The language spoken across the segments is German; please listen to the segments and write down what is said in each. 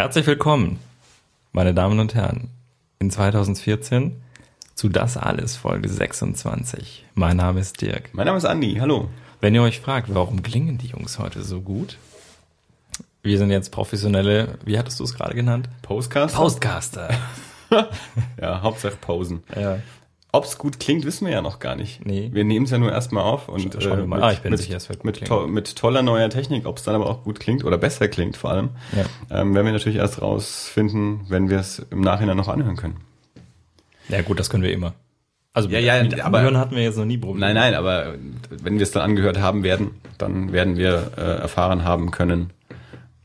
Herzlich willkommen, meine Damen und Herren, in 2014 zu Das Alles, Folge 26. Mein Name ist Dirk. Mein Name ist Andi, hallo. Wenn ihr euch fragt, warum klingen die Jungs heute so gut? Wir sind jetzt professionelle, wie hattest du es gerade genannt? Postcaster? Postcaster. ja, Hauptsache Posen. Ja. Ob es gut klingt, wissen wir ja noch gar nicht. Nee. Wir nehmen es ja nur erstmal auf und Schauen wir äh, mal. mit, Ah, ich bin mit, sicher, es wird gut mit, klingen. to mit toller neuer Technik, ob es dann aber auch gut klingt oder besser klingt vor allem, Ja. ähm, werden wir natürlich erst rausfinden, wenn wir es im Nachhinein noch anhören können. Ja gut, das können wir immer. Also Ja, ja, mit aber- Anhören hatten wir jetzt noch nie Probleme. Nein, nein, aber wenn wir es dann angehört haben werden, dann werden wir äh, erfahren haben können,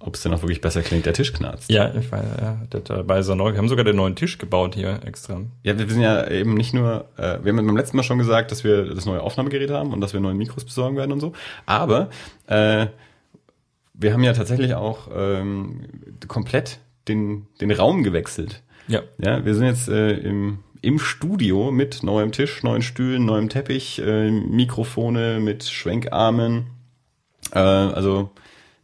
ob es denn auch wirklich besser klingt. Der Tisch knarzt. Ja, ich weiß, ja, der, der, bei so neu, wir haben sogar den neuen Tisch gebaut hier extra. Ja, wir sind ja eben nicht nur, äh, wir haben beim letzten Mal schon gesagt, dass wir das neue Aufnahmegerät haben und dass wir neue Mikros besorgen werden und so. Aber äh, wir haben ja tatsächlich auch ähm, komplett den, den Raum gewechselt. Ja. Ja, wir sind jetzt äh, im, im Studio mit neuem Tisch, neuen Stühlen, neuem Teppich, äh, Mikrofone mit Schwenkarmen. Äh, also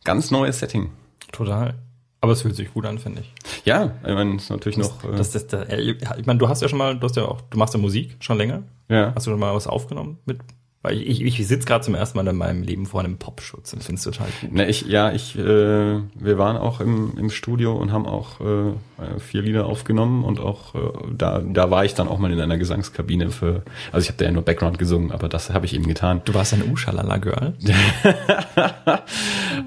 ganz neues Setting. Total. Aber es fühlt sich gut an, finde ich. Ja, ich meine, es ist natürlich noch. Äh, Das, das, das, ich meine, du hast ja schon mal, du hast ja auch, du machst ja Musik schon länger. ja. Hast du schon mal was aufgenommen mit? Weil ich, ich, ich sitze gerade zum ersten Mal in meinem Leben vor einem Popschutz und finde es total gut. Ne, ich, ja, ich, äh, wir waren auch im, im Studio und haben auch äh, vier Lieder aufgenommen und auch äh, da, da war ich dann auch mal in einer Gesangskabine für, also ich habe da ja nur Background gesungen, aber das habe ich eben getan. Du warst ein Uschalala Girl.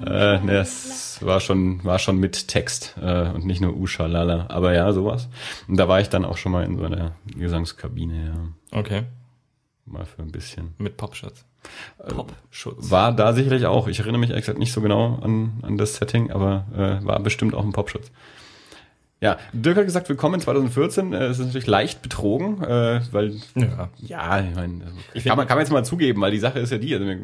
Äh, ne, es war schon, war schon mit Text äh, und nicht nur Usha-Lala, aber ja, sowas. Und da war ich dann auch schon mal in so einer Gesangskabine, ja, Okay. Mal für ein bisschen. Mit Popschutz. Popschutz. War da sicherlich auch, ich erinnere mich gesagt nicht so genau an, an das Setting, aber äh, war bestimmt auch ein Popschutz. Ja, Dirk hat gesagt, willkommen in 2014. Äh, Es ist natürlich leicht betrogen, äh, weil, Ja. ja, ich meine, also, kann, man, kann man jetzt mal zugeben, weil die Sache ist ja die, also wir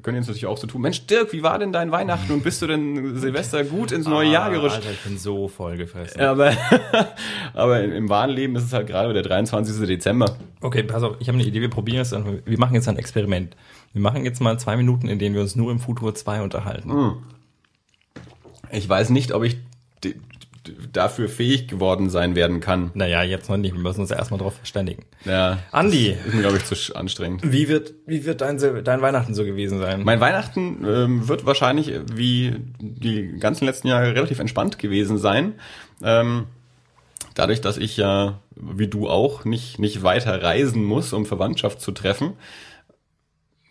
können jetzt natürlich auch so tun, Mensch, Dirk, wie war denn dein Weihnachten und bist du denn Silvester gut ins neue Jahr gerutscht? Alter, ich bin so voll gefressen. Aber, aber im wahren Leben ist es halt gerade der 23. Dezember. Okay, pass auf, ich habe eine Idee, wir probieren es dann. Wir machen jetzt ein Experiment. Wir machen jetzt mal zwei Minuten, in denen wir uns nur im Futur 2 unterhalten. Ich weiß nicht, ob ich dafür fähig geworden sein werden kann. Naja, jetzt noch nicht. Wir müssen uns ja erstmal drauf verständigen. Ja, Andi, ist mir, glaube ich, zu anstrengend. wie wird, wie wird dein, dein Weihnachten so gewesen sein? Mein Weihnachten ähm, wird wahrscheinlich äh, wie die ganzen letzten Jahre relativ entspannt gewesen sein. Ähm, dadurch, dass ich ja, wie du auch, nicht, nicht weiter reisen muss, um Verwandtschaft zu treffen.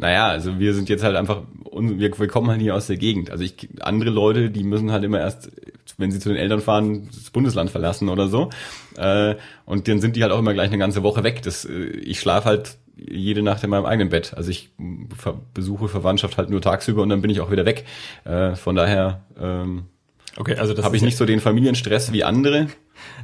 Naja, also wir sind jetzt halt einfach, wir, wir kommen halt hier aus der Gegend. Also ich, andere Leute, die müssen halt immer erst, wenn sie zu den Eltern fahren, das Bundesland verlassen oder so. Äh, und dann sind die halt auch immer gleich eine ganze Woche weg. Das, äh, ich schlafe halt jede Nacht in meinem eigenen Bett. Also ich ver besuche Verwandtschaft halt nur tagsüber und dann bin ich auch wieder weg. Äh, von daher ähm, Okay, also das habe ich nicht so den Familienstress wie andere.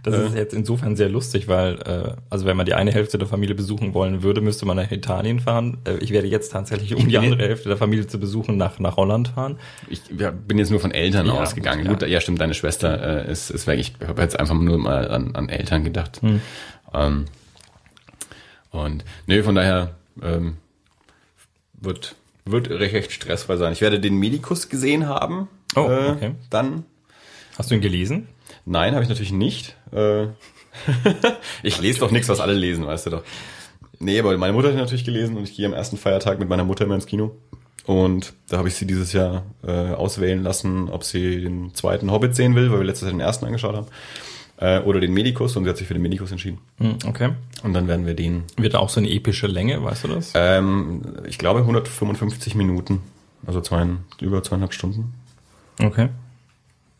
Das ist jetzt insofern sehr lustig, weil, äh, also wenn man die eine Hälfte der Familie besuchen wollen würde, müsste man nach Italien fahren. Äh, ich werde jetzt tatsächlich, um die andere Hälfte der Familie zu besuchen, nach, nach Holland fahren. Ich ja, bin jetzt nur von Eltern Ja, ausgegangen. gut, Gut, ja. ja. stimmt, deine Schwester äh, ist, ist weg. Ich habe jetzt einfach nur mal an, an Eltern gedacht. Hm. Ähm, und nee, von daher ähm, wird, wird recht, recht stressfrei sein. Ich werde den Medikus gesehen haben. Oh, äh, okay. Dann. Hast du ihn gelesen? Nein, habe ich natürlich nicht. Äh, ich lese doch nichts, was alle lesen, weißt du doch. Nee, aber meine Mutter hat natürlich gelesen und ich gehe am ersten Feiertag mit meiner Mutter immer ins Kino. Und da habe ich sie dieses Jahr äh, auswählen lassen, ob sie den zweiten Hobbit sehen will, weil wir letztes Jahr den ersten angeschaut haben. Äh, oder den Medikus und sie hat sich für den Medikus entschieden. Hm, okay. Und dann werden wir den, Wird auch so eine epische Länge, weißt du das? ähm, ich glaube 155 Minuten, also zwei, über zweieinhalb Stunden. Okay.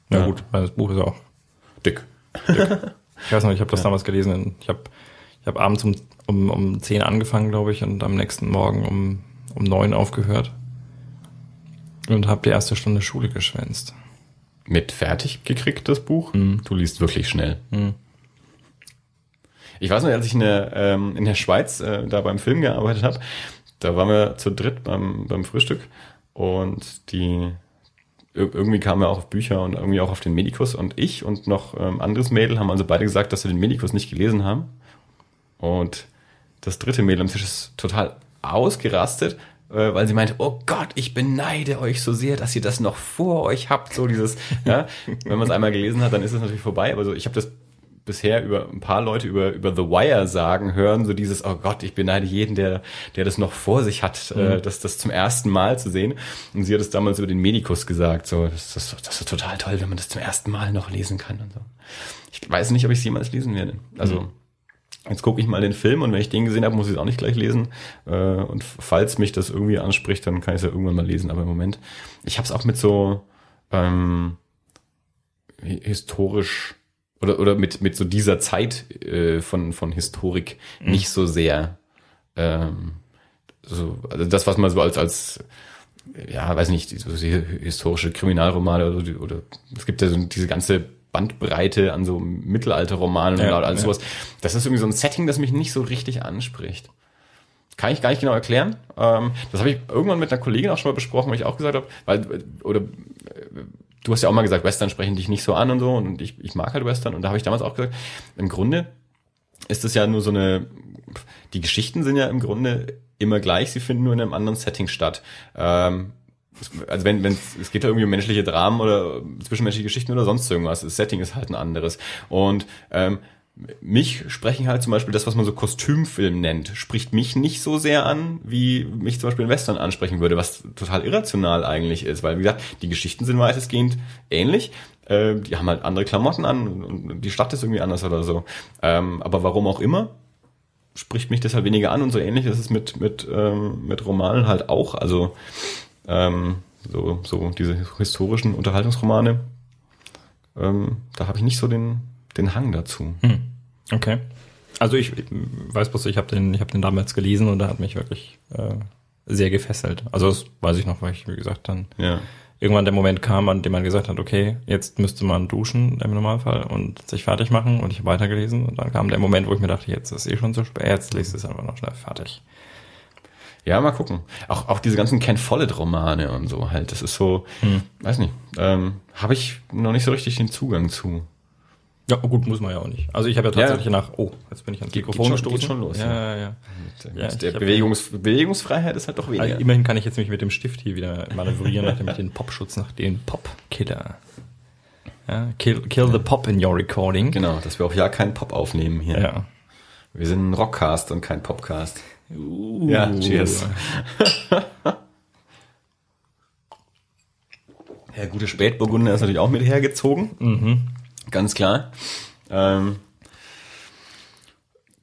Na Ja. gut, weil das Buch ist auch. Dick. Ich weiß noch, ich habe das damals gelesen. Ich habe ich hab abends um, um, um 10 angefangen, glaube ich, und am nächsten Morgen um, um 9 aufgehört. Und habe die erste Stunde Schule geschwänzt. Mit fertig gekriegt, das Buch? Du liest wirklich schnell. Mhm. Ich weiß noch, als ich in der, ähm, in der Schweiz äh, da beim Film gearbeitet habe, da waren wir zu dritt beim, beim Frühstück und die irgendwie kamen wir auch auf Bücher und irgendwie auch auf den Medikus und ich und noch ähm, anderes Mädel haben also beide gesagt, dass sie den Medikus nicht gelesen haben. Und das dritte Mädel am Tisch ist total ausgerastet, äh, weil sie meinte, oh Gott, ich beneide euch so sehr, dass ihr das noch vor euch habt. So dieses, ja, wenn man es einmal gelesen hat, dann ist es natürlich vorbei. Aber so, ich habe das bisher über ein paar Leute über, über The Wire sagen hören, so dieses, oh Gott, ich beneide jeden, der, der das noch vor sich hat, äh, mhm. äh, das, das zum ersten Mal zu sehen. Und sie hat es damals über den Medikus gesagt, so, das, das, das ist total toll, wenn man das zum ersten Mal noch lesen kann und so. Ich weiß nicht, ob ich es jemals lesen werde. Also, mhm. Jetzt gucke ich mal den Film und wenn ich den gesehen habe, muss ich es auch nicht gleich lesen. Äh, und falls mich das irgendwie anspricht, dann kann ich es ja irgendwann mal lesen. Aber im Moment, ich habe es auch mit so ähm, historisch oder, oder mit, mit so dieser Zeit äh, von, von Historik mhm. nicht so sehr. Ähm, so, also das, was man so als, als ja, weiß nicht, so historische Kriminalromane oder, oder es gibt ja so diese ganze Bandbreite an so Mittelalterromanen ja, und alles ja. sowas. Das ist irgendwie so ein Setting, das mich nicht so richtig anspricht. Kann ich gar nicht genau erklären. Ähm, das habe ich irgendwann mit einer Kollegin auch schon mal besprochen, weil ich auch gesagt habe, weil, oder du hast ja auch mal gesagt, Western sprechen dich nicht so an und so und ich, ich mag halt Western und da habe ich damals auch gesagt, im Grunde ist es ja nur so eine, die Geschichten sind ja im Grunde immer gleich, sie finden nur in einem anderen Setting statt. Ähm, also wenn, wenn es geht ja irgendwie um menschliche Dramen oder zwischenmenschliche Geschichten oder sonst irgendwas, das Setting ist halt ein anderes. Und ähm, mich sprechen halt zum Beispiel das, was man so Kostümfilm nennt, spricht mich nicht so sehr an, wie mich zum Beispiel ein Western ansprechen würde, was total irrational eigentlich ist, weil wie gesagt, die Geschichten sind weitestgehend ähnlich, äh, die haben halt andere Klamotten an und die Stadt ist irgendwie anders oder so. Ähm, aber warum auch immer, spricht mich deshalb weniger an und so ähnlich ist es mit, mit, ähm, mit Romanen halt auch. Also ähm, so, so diese historischen Unterhaltungsromane, ähm, da habe ich nicht so den den Hang dazu. Hm. Okay. Also ich, ich weiß bloß, ich habe den, ich habe den damals gelesen und da hat mich wirklich äh, sehr gefesselt. Also das weiß ich noch, weil ich, wie gesagt, dann ja. irgendwann der Moment kam, an dem man gesagt hat, okay, jetzt müsste man duschen im Normalfall und sich fertig machen und ich habe weitergelesen und dann kam der Moment, wo ich mir dachte, jetzt ist eh schon zu spät, jetzt lese es einfach noch schnell fertig. Ja, mal gucken. Auch, auch diese ganzen Ken Follett-Romane und so halt. Das ist so, hm. weiß nicht, ähm, habe ich noch nicht so richtig den Zugang zu. Ja, gut, muss man ja auch nicht. Also ich habe ja tatsächlich ja. nach, oh, jetzt bin ich ans Mikrofon geht, schon, gestoßen. Geht schon los. Ja, ja, ja. Mit, ja, mit der Bewegungs Bewegungsfreiheit ist halt doch weniger. Also immerhin kann ich jetzt mich mit dem Stift hier wieder manövrieren, nachdem ich den Popschutz nach dem Pop-Killer. Ja, kill, kill the Pop in your recording. Genau, dass wir auch ja keinen Pop aufnehmen hier. Ja. Wir sind ein Rockcast und kein Popcast. Uh. Ja, cheers. Der gute Spätburgunder ist natürlich auch mit hergezogen. Mhm. Ganz klar. Ähm,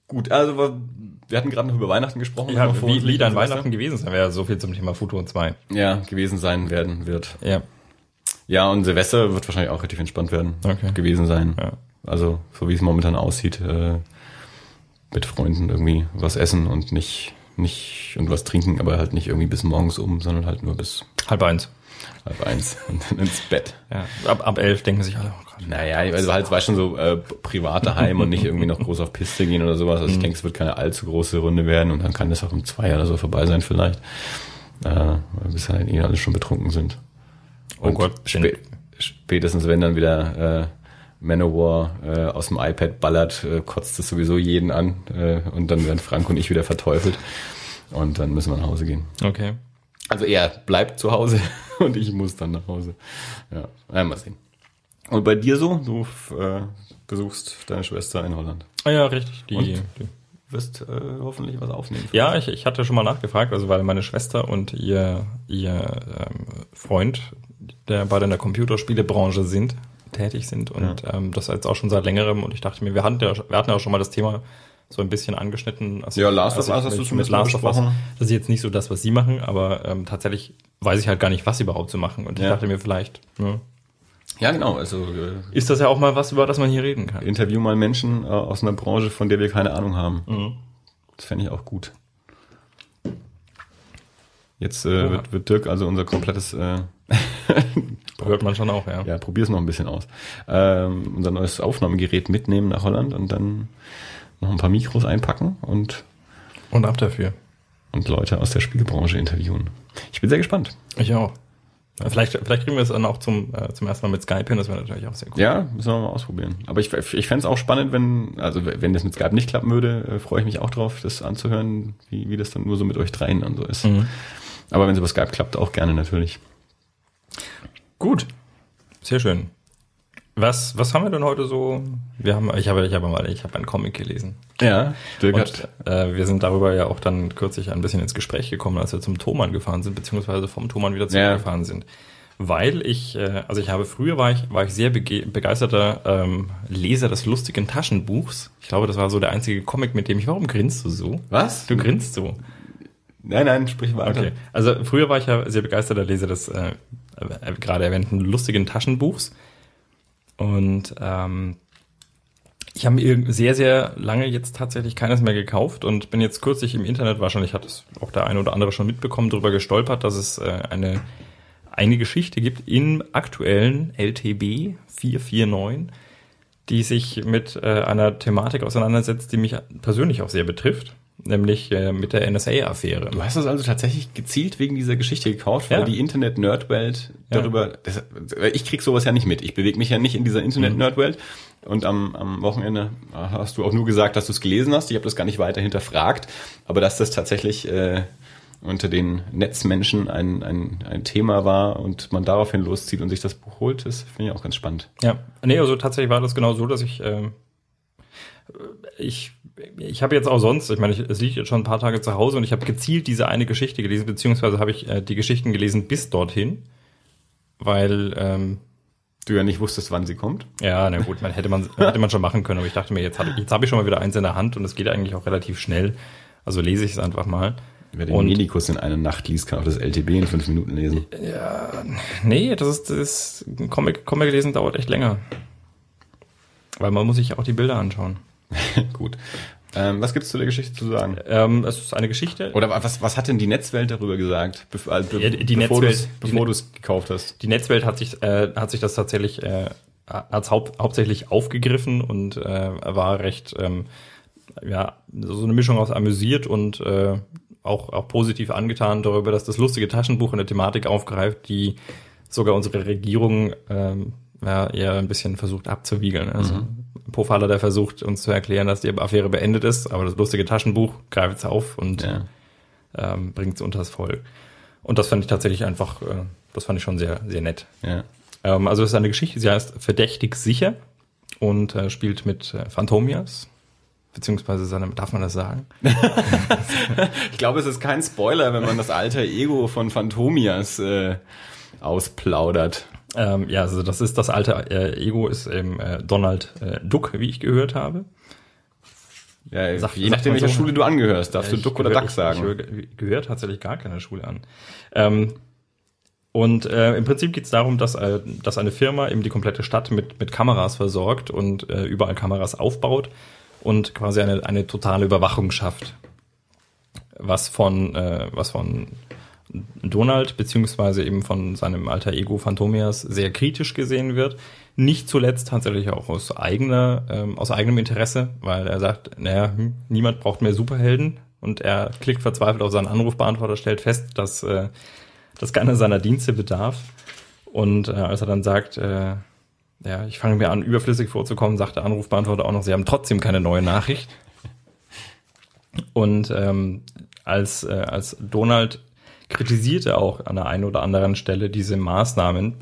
gut, also wir hatten gerade noch über Weihnachten gesprochen. Ja, wie, wie dann Weihnachten gewesen sein wäre, so viel zum Thema Futur 2. Ja, gewesen sein werden wird. Ja. Ja, und Silvester wird wahrscheinlich auch relativ entspannt werden okay. gewesen sein. Ja. Also, so wie es momentan aussieht, äh, mit Freunden irgendwie was essen und nicht, nicht, und was trinken, aber halt nicht irgendwie bis morgens um, sondern halt nur bis halb eins halb eins und dann ins Bett. Ja, ab, ab elf denken sich alle, Gott. Naja, also halt, es war schon so äh, private Heim und nicht irgendwie noch groß auf Piste gehen oder sowas. Also ich mhm. denke, es wird keine allzu große Runde werden und dann kann das auch um zwei oder so vorbei sein vielleicht. Äh, bis halt eh alle schon betrunken sind. Oh und oh Gott. Spä spätestens wenn dann wieder äh, Manowar äh, aus dem iPad ballert, äh, kotzt es sowieso jeden an äh, und dann werden Frank und ich wieder verteufelt und dann müssen wir nach Hause gehen. Okay. Also er bleibt zu Hause und ich muss dann nach Hause. Ja, einmal sehen. Und bei dir so? Du äh, besuchst deine Schwester in Holland. Ah ja, richtig. Die, die wirst äh, hoffentlich was aufnehmen. Ja, ich, ich hatte schon mal nachgefragt, also weil meine Schwester und ihr, ihr ähm, Freund, der beide in der Computerspielebranche sind, tätig sind und ja. ähm, das jetzt auch schon seit längerem und ich dachte mir, wir hatten ja, wir hatten ja auch schon mal das Thema so ein bisschen angeschnitten. Also, ja, Last of Us hast du schon mit Last of Us. Das ist jetzt nicht so das, was sie machen, aber ähm, tatsächlich weiß ich halt gar nicht, was sie überhaupt so machen. Und ich dachte mir vielleicht, ne, ja, genau. Also äh, ist das ja auch mal was, über das man hier reden kann. Interview mal Menschen äh, aus einer Branche, von der wir keine Ahnung haben. Mhm. Das fände ich auch gut. Jetzt äh, wird, wird Dirk also unser komplettes äh, hört man schon auch, ja. Ja, probier's noch ein bisschen aus. Ähm, unser neues Aufnahmegerät mitnehmen nach Holland und dann noch ein paar Mikros einpacken und und ab dafür und Leute aus der Spielbranche interviewen. Ich bin sehr gespannt. Ich auch. Vielleicht, vielleicht kriegen wir es dann auch zum, äh, zum ersten Mal mit Skype hin, das wäre natürlich auch sehr cool. Ja, müssen wir mal ausprobieren. Aber ich, ich fände es auch spannend, wenn, also wenn das mit Skype nicht klappen würde, äh, freue ich mich auch drauf, das anzuhören, wie, wie das dann nur so mit euch dreien dann so ist. Mhm. Aber wenn es über Skype klappt, auch gerne natürlich. Gut. Sehr schön. Was, was haben wir denn heute so? Wir haben, ich habe, ich habe mal, ich habe einen Comic gelesen. Ja, Dirk äh, wir sind darüber ja auch dann kürzlich ein bisschen ins Gespräch gekommen, als wir zum Thomann gefahren sind, beziehungsweise vom Thomann wieder zurückgefahren ja. sind. Weil ich, äh, also ich habe früher war ich, war ich sehr begeisterter ähm, Leser des lustigen Taschenbuchs. Ich glaube, das war so der einzige Comic, mit dem ich. Warum grinst du so? Was? Du grinst so. Nein, nein, sprich weiter. Okay. Also früher war ich ja sehr begeisterter Leser des äh, äh, gerade erwähnten lustigen Taschenbuchs. Und ähm, ich habe mir sehr, sehr lange jetzt tatsächlich keines mehr gekauft und bin jetzt kürzlich im Internet, wahrscheinlich hat es auch der eine oder andere schon mitbekommen, darüber gestolpert, dass es äh, eine, eine Geschichte gibt im aktuellen LTB 449, die sich mit äh, einer Thematik auseinandersetzt, die mich persönlich auch sehr betrifft nämlich äh, mit der NSA-Affäre. Du hast das also tatsächlich gezielt wegen dieser Geschichte gekauft, weil ja. die Internet-Nerd-Welt darüber, ja. das, ich krieg sowas ja nicht mit. Ich bewege mich ja nicht in dieser Internet-Nerd-Welt. Und am, am Wochenende hast du auch nur gesagt, dass du es gelesen hast. Ich habe das gar nicht weiter hinterfragt. Aber dass das tatsächlich äh, unter den Netzmenschen ein, ein, ein Thema war und man daraufhin loszieht und sich das Buch holt, das finde ich auch ganz spannend. Ja, nee, also tatsächlich war das genau so, dass ich, äh, ich ich habe jetzt auch sonst, ich meine, ich, es liegt jetzt schon ein paar Tage zu Hause und ich habe gezielt diese eine Geschichte gelesen, beziehungsweise habe ich äh, die Geschichten gelesen bis dorthin, weil ähm, du ja nicht wusstest, wann sie kommt. Ja, na gut, man hätte man hätte man schon machen können, aber ich dachte mir, jetzt habe jetzt hab ich schon mal wieder eins in der Hand und es geht eigentlich auch relativ schnell, also lese ich es einfach mal. Wer den Medikus in einer Nacht liest, kann auch das LTB in fünf Minuten lesen. Ja, nee, das ist, das ist Comic, Comic lesen dauert echt länger. Weil man muss sich auch die Bilder anschauen. Gut. Ähm, was gibt's zu der Geschichte zu sagen? Ähm, es ist eine Geschichte. Oder was, was hat denn die Netzwelt darüber gesagt, be also, ja, die bevor Netzwelt, du es gekauft hast? Die Netzwelt hat sich, äh, hat sich das tatsächlich äh, als haupt, hauptsächlich aufgegriffen und äh, war recht, ähm, ja, so eine Mischung aus amüsiert und äh, auch, auch positiv angetan darüber, dass das lustige Taschenbuch eine Thematik aufgreift, die sogar unsere Regierung ähm, ja, eher ein bisschen versucht abzuwiegeln. Also mhm. Pofalla, der versucht, uns zu erklären, dass die Affäre beendet ist, aber das lustige Taschenbuch greift es auf und ja. ähm, bringt es unters Volk. Und das fand ich tatsächlich einfach, äh, das fand ich schon sehr, sehr nett. Ja. Ähm, also es ist eine Geschichte, sie heißt Verdächtig sicher und äh, spielt mit äh, Phantomias, beziehungsweise seine, darf man das sagen? ich glaube, es ist kein Spoiler, wenn man das alter Ego von Phantomias äh, ausplaudert. Ähm, ja, also das ist das alte äh, Ego, ist eben äh, Donald äh, Duck, wie ich gehört habe. Ja, Sag, je nachdem, welcher so, Schule du angehörst, darfst ja, du Duck oder Duck sagen. Ich, ich gehöre tatsächlich gar keiner Schule an. Ähm, und äh, im Prinzip geht es darum, dass, äh, dass eine Firma eben die komplette Stadt mit, mit Kameras versorgt und äh, überall Kameras aufbaut und quasi eine, eine totale Überwachung schafft. Was von, äh, was von Donald beziehungsweise eben von seinem alter Ego Phantomias sehr kritisch gesehen wird. Nicht zuletzt tatsächlich auch aus eigener, ähm, aus eigenem Interesse, weil er sagt, naja, hm, niemand braucht mehr Superhelden und er klickt verzweifelt auf seinen Anrufbeantworter, stellt fest, dass äh, das keiner seiner Dienste bedarf. Und äh, als er dann sagt, äh, ja, ich fange mir an, überflüssig vorzukommen, sagt der Anrufbeantworter auch noch, sie haben trotzdem keine neue Nachricht. Und ähm, als, äh, als Donald kritisierte auch an der einen oder anderen Stelle diese Maßnahmen,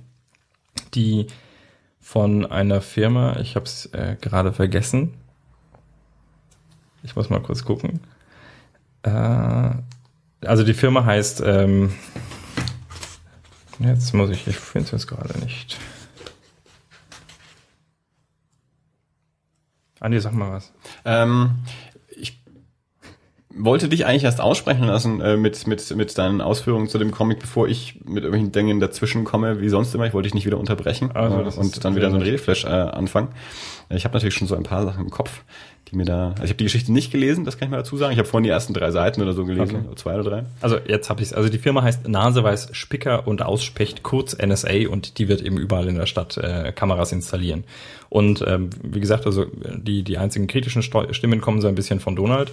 die von einer Firma, ich habe es äh, gerade vergessen, ich muss mal kurz gucken. Äh, also die Firma heißt, ähm, jetzt muss ich, ich finde es jetzt gerade nicht. Andi, sag mal was. Ähm, wollte dich eigentlich erst aussprechen lassen äh, mit, mit, mit deinen Ausführungen zu dem Comic, bevor ich mit irgendwelchen Dingen dazwischen komme, wie sonst immer. Ich wollte dich nicht wieder unterbrechen also, äh, und dann wieder so ein Redeflash äh, anfangen. Ich habe natürlich schon so ein paar Sachen im Kopf, die mir da. Also ich habe die Geschichte nicht gelesen, das kann ich mal dazu sagen. Ich habe vorhin die ersten drei Seiten oder so gelesen, okay. zwei oder drei. Also jetzt habe ich es. Also die Firma heißt Naseweiß Spicker und Ausspecht, kurz NSA, und die wird eben überall in der Stadt äh, Kameras installieren. Und ähm, wie gesagt, also die die einzigen kritischen Stimmen kommen so ein bisschen von Donald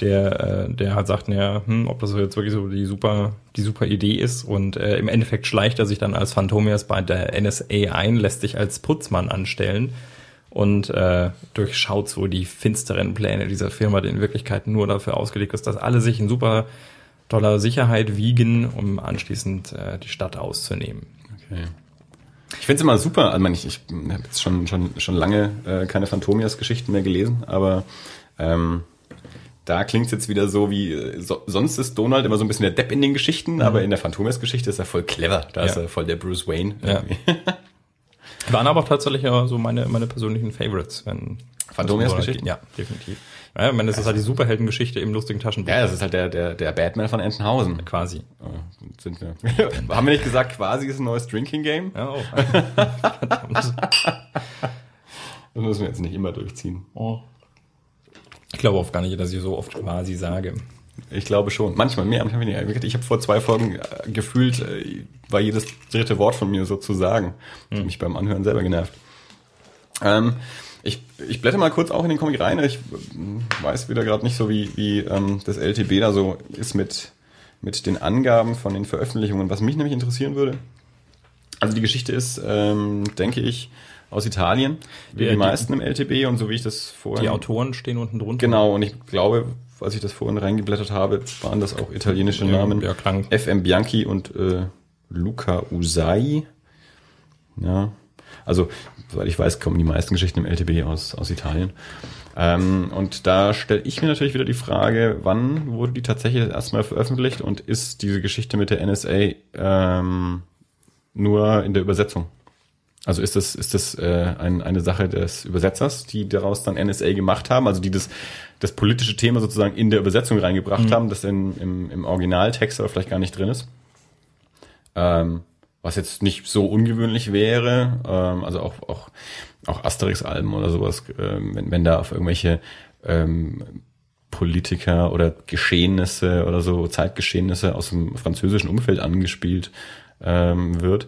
der, äh, der halt sagt, naja, hm, ob das jetzt wirklich so die super, die super Idee ist. Und äh, im Endeffekt schleicht er sich dann als Phantomias bei der NSA ein, lässt sich als Putzmann anstellen und äh, durchschaut so die finsteren Pläne dieser Firma, die in Wirklichkeit nur dafür ausgelegt ist, dass alle sich in super Dollar Sicherheit wiegen, um anschließend äh, die Stadt auszunehmen. Okay. Ich finde es immer super, also ich, ich habe jetzt schon, schon, schon lange äh, keine Phantomias-Geschichten mehr gelesen, aber ähm, da klingt es jetzt wieder so wie, äh, so, sonst ist Donald immer so ein bisschen der Depp in den Geschichten, mhm. aber in der Phantomias-Geschichte ist er voll clever. Da ja. ist er voll der Bruce Wayne. Ja. Waren aber auch tatsächlich so meine, meine persönlichen Favorites, wenn Phantomias-Geschichten? Ja, definitiv. Ja, ich meine, das ist halt die Superheldengeschichte im lustigen Taschenbuch. Ja, das ist halt der, der, der Batman von Entenhausen. Quasi. Oh, sind wir. Haben wir nicht gesagt, quasi ist ein neues Drinking Game? Ja, oh. das müssen wir jetzt nicht immer durchziehen. Oh. Ich glaube oft gar nicht, dass ich so oft quasi sage. Ich glaube schon. Manchmal mehr, manchmal weniger. Ich habe vor zwei Folgen äh, gefühlt, äh, war jedes dritte Wort von mir so zu sagen. Hm. Mich beim Anhören selber genervt. Ähm, ich, ich blätter mal kurz auch in den Comic rein. Ich weiß wieder gerade nicht so, wie, wie ähm, das LTB da so ist mit, mit den Angaben von den Veröffentlichungen. Was mich nämlich interessieren würde, also die Geschichte ist, ähm, denke ich, aus Italien, wie die, die meisten im LTB und so wie ich das vorhin... Die Autoren stehen unten drunter. Genau, und ich glaube, als ich das vorhin reingeblättert habe, waren das auch italienische Namen. Ja, klang. FM Bianchi und äh, Luca Usai. Ja, also, soweit ich weiß, kommen die meisten Geschichten im LTB aus, aus Italien. Ähm, und da stelle ich mir natürlich wieder die Frage, wann wurde die tatsächlich erstmal veröffentlicht und ist diese Geschichte mit der NSA ähm, nur in der Übersetzung? Also ist das, ist das äh, ein, eine Sache des Übersetzers, die daraus dann NSA gemacht haben, also die das, das politische Thema sozusagen in der Übersetzung reingebracht mhm. haben, das in, im, im Originaltext aber vielleicht gar nicht drin ist? Ähm, was jetzt nicht so ungewöhnlich wäre, ähm, also auch, auch, auch Asterix-Alben oder sowas, ähm, wenn, wenn da auf irgendwelche ähm, Politiker oder Geschehnisse oder so, Zeitgeschehnisse aus dem französischen Umfeld angespielt ähm, wird,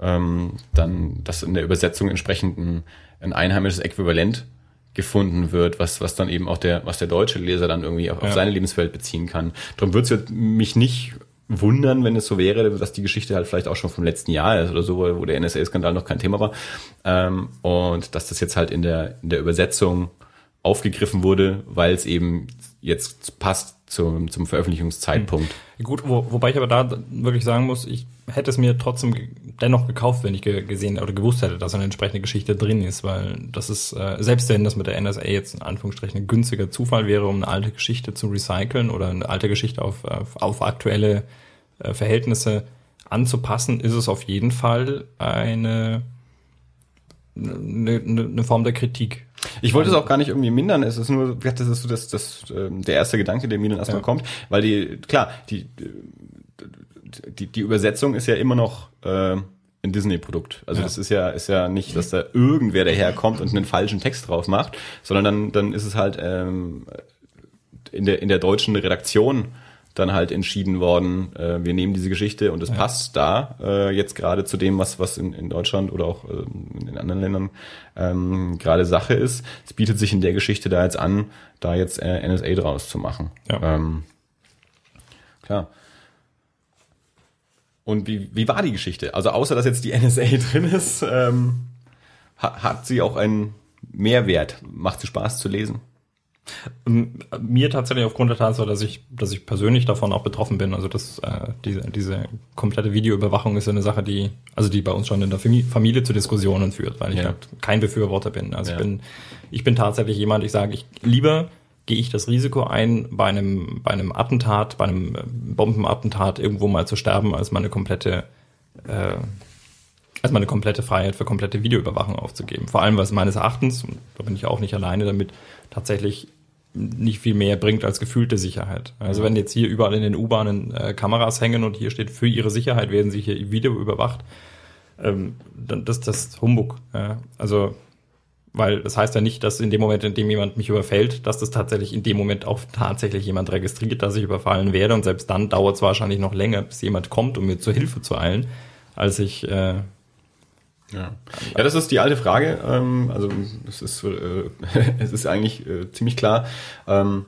ähm, dann, dass in der Übersetzung entsprechend ein, ein einheimisches Äquivalent gefunden wird, was, was dann eben auch der, was der deutsche Leser dann irgendwie auf, ja. auf seine Lebenswelt beziehen kann. Darum wird es mich nicht wundern, wenn es so wäre, dass die Geschichte halt vielleicht auch schon vom letzten Jahr ist oder so, wo der NSA-Skandal noch kein Thema war. Ähm, und dass das jetzt halt in der, in der Übersetzung aufgegriffen wurde, weil es eben jetzt passt zum, zum Veröffentlichungszeitpunkt. Hm. Gut, wo, wobei ich aber da wirklich sagen muss, ich hätte es mir trotzdem dennoch gekauft, wenn ich gesehen oder gewusst hätte, dass eine entsprechende Geschichte drin ist, weil das ist, äh, selbst wenn das mit der NSA jetzt in Anführungsstrichen ein günstiger Zufall wäre, um eine alte Geschichte zu recyceln oder eine alte Geschichte auf, auf, auf aktuelle äh, Verhältnisse anzupassen, ist es auf jeden Fall eine, eine, eine Form der Kritik. Ich wollte es auch gar nicht irgendwie mindern, es ist nur, das ist so das, das, ähm, der erste Gedanke, der mir dann erstmal ja. kommt, weil die, klar, die, die, die Übersetzung ist ja immer noch äh, ein Disney-Produkt. Also ja. das ist ja, ist ja nicht, dass da irgendwer daherkommt und einen falschen Text drauf macht, sondern dann, dann ist es halt ähm, in, der, in der deutschen Redaktion dann halt entschieden worden, äh, wir nehmen diese Geschichte und es ja. passt da äh, jetzt gerade zu dem, was, was in, in Deutschland oder auch äh, in den anderen Ländern ähm, gerade Sache ist. Es bietet sich in der Geschichte da jetzt an, da jetzt äh, NSA draus zu machen. Ja. Ähm, klar. Und wie, wie war die Geschichte? Also außer dass jetzt die NSA drin ist, ähm, hat, hat sie auch einen Mehrwert? Macht sie Spaß zu lesen? Mir tatsächlich aufgrund der Tatsache, dass ich, dass ich persönlich davon auch betroffen bin. Also das, äh, diese, diese komplette Videoüberwachung ist eine Sache, die, also die bei uns schon in der Familie zu Diskussionen führt, weil ich ja. kein Befürworter bin. Also ja. ich bin, ich bin tatsächlich jemand, ich sage, ich lieber gehe ich das Risiko ein, bei einem, bei einem Attentat, bei einem äh, Bombenattentat irgendwo mal zu sterben, als meine komplette, äh, als meine komplette Freiheit für komplette Videoüberwachung aufzugeben. Vor allem, was meines Erachtens, und da bin ich auch nicht alleine damit, tatsächlich nicht viel mehr bringt als gefühlte Sicherheit. Also wenn jetzt hier überall in den U-Bahnen äh, Kameras hängen und hier steht, für ihre Sicherheit werden sie hier Video überwacht, ähm, dann das ist das Humbug. Ja. Also weil das heißt ja nicht, dass in dem Moment, in dem jemand mich überfällt, dass das tatsächlich in dem Moment auch tatsächlich jemand registriert, dass ich überfallen werde. Und selbst dann dauert es wahrscheinlich noch länger, bis jemand kommt, um mir zur Hilfe zu eilen, als ich äh, ja. ja, das ist die alte Frage. Ähm, also es ist, äh, es ist eigentlich äh, ziemlich klar. Ähm,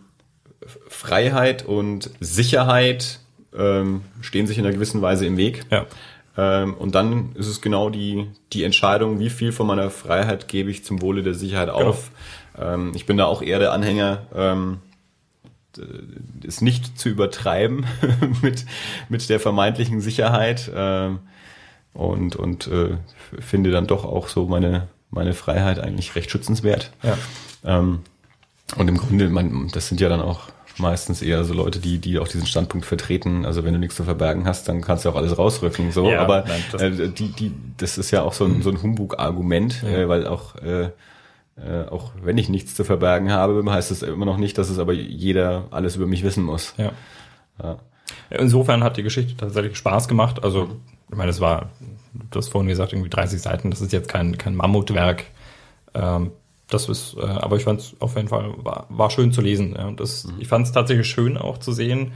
Freiheit und Sicherheit ähm, stehen sich in einer gewissen Weise im Weg. Ja. Ähm, und dann ist es genau die, die Entscheidung, wie viel von meiner Freiheit gebe ich zum Wohle der Sicherheit genau. auf. Ähm, ich bin da auch eher der Anhänger, ähm, ist nicht zu übertreiben mit, mit der vermeintlichen Sicherheit äh, und, und äh, finde dann doch auch so meine, meine Freiheit eigentlich recht schützenswert. Ja. Ähm, und im Grunde, man, das sind ja dann auch meistens eher so Leute, die, die auch diesen Standpunkt vertreten. Also wenn du nichts zu verbergen hast, dann kannst du auch alles rausrücken. So, Ja, aber nein, das- äh, die, die, das ist ja auch so ein, so ein Humbug-Argument, Ja. äh, weil auch äh, äh, auch wenn ich nichts zu verbergen habe, heißt es immer noch nicht, dass es aber jeder alles über mich wissen muss. Ja. Ja. Insofern hat die Geschichte tatsächlich Spaß gemacht. Also, ich meine, es war, du hast vorhin gesagt, irgendwie 30 Seiten. Das ist jetzt kein, kein Mammutwerk. Ähm, das ist, äh, aber ich fand es auf jeden Fall, war, war schön zu lesen. Ja. Und das, Ich fand es tatsächlich schön auch zu sehen,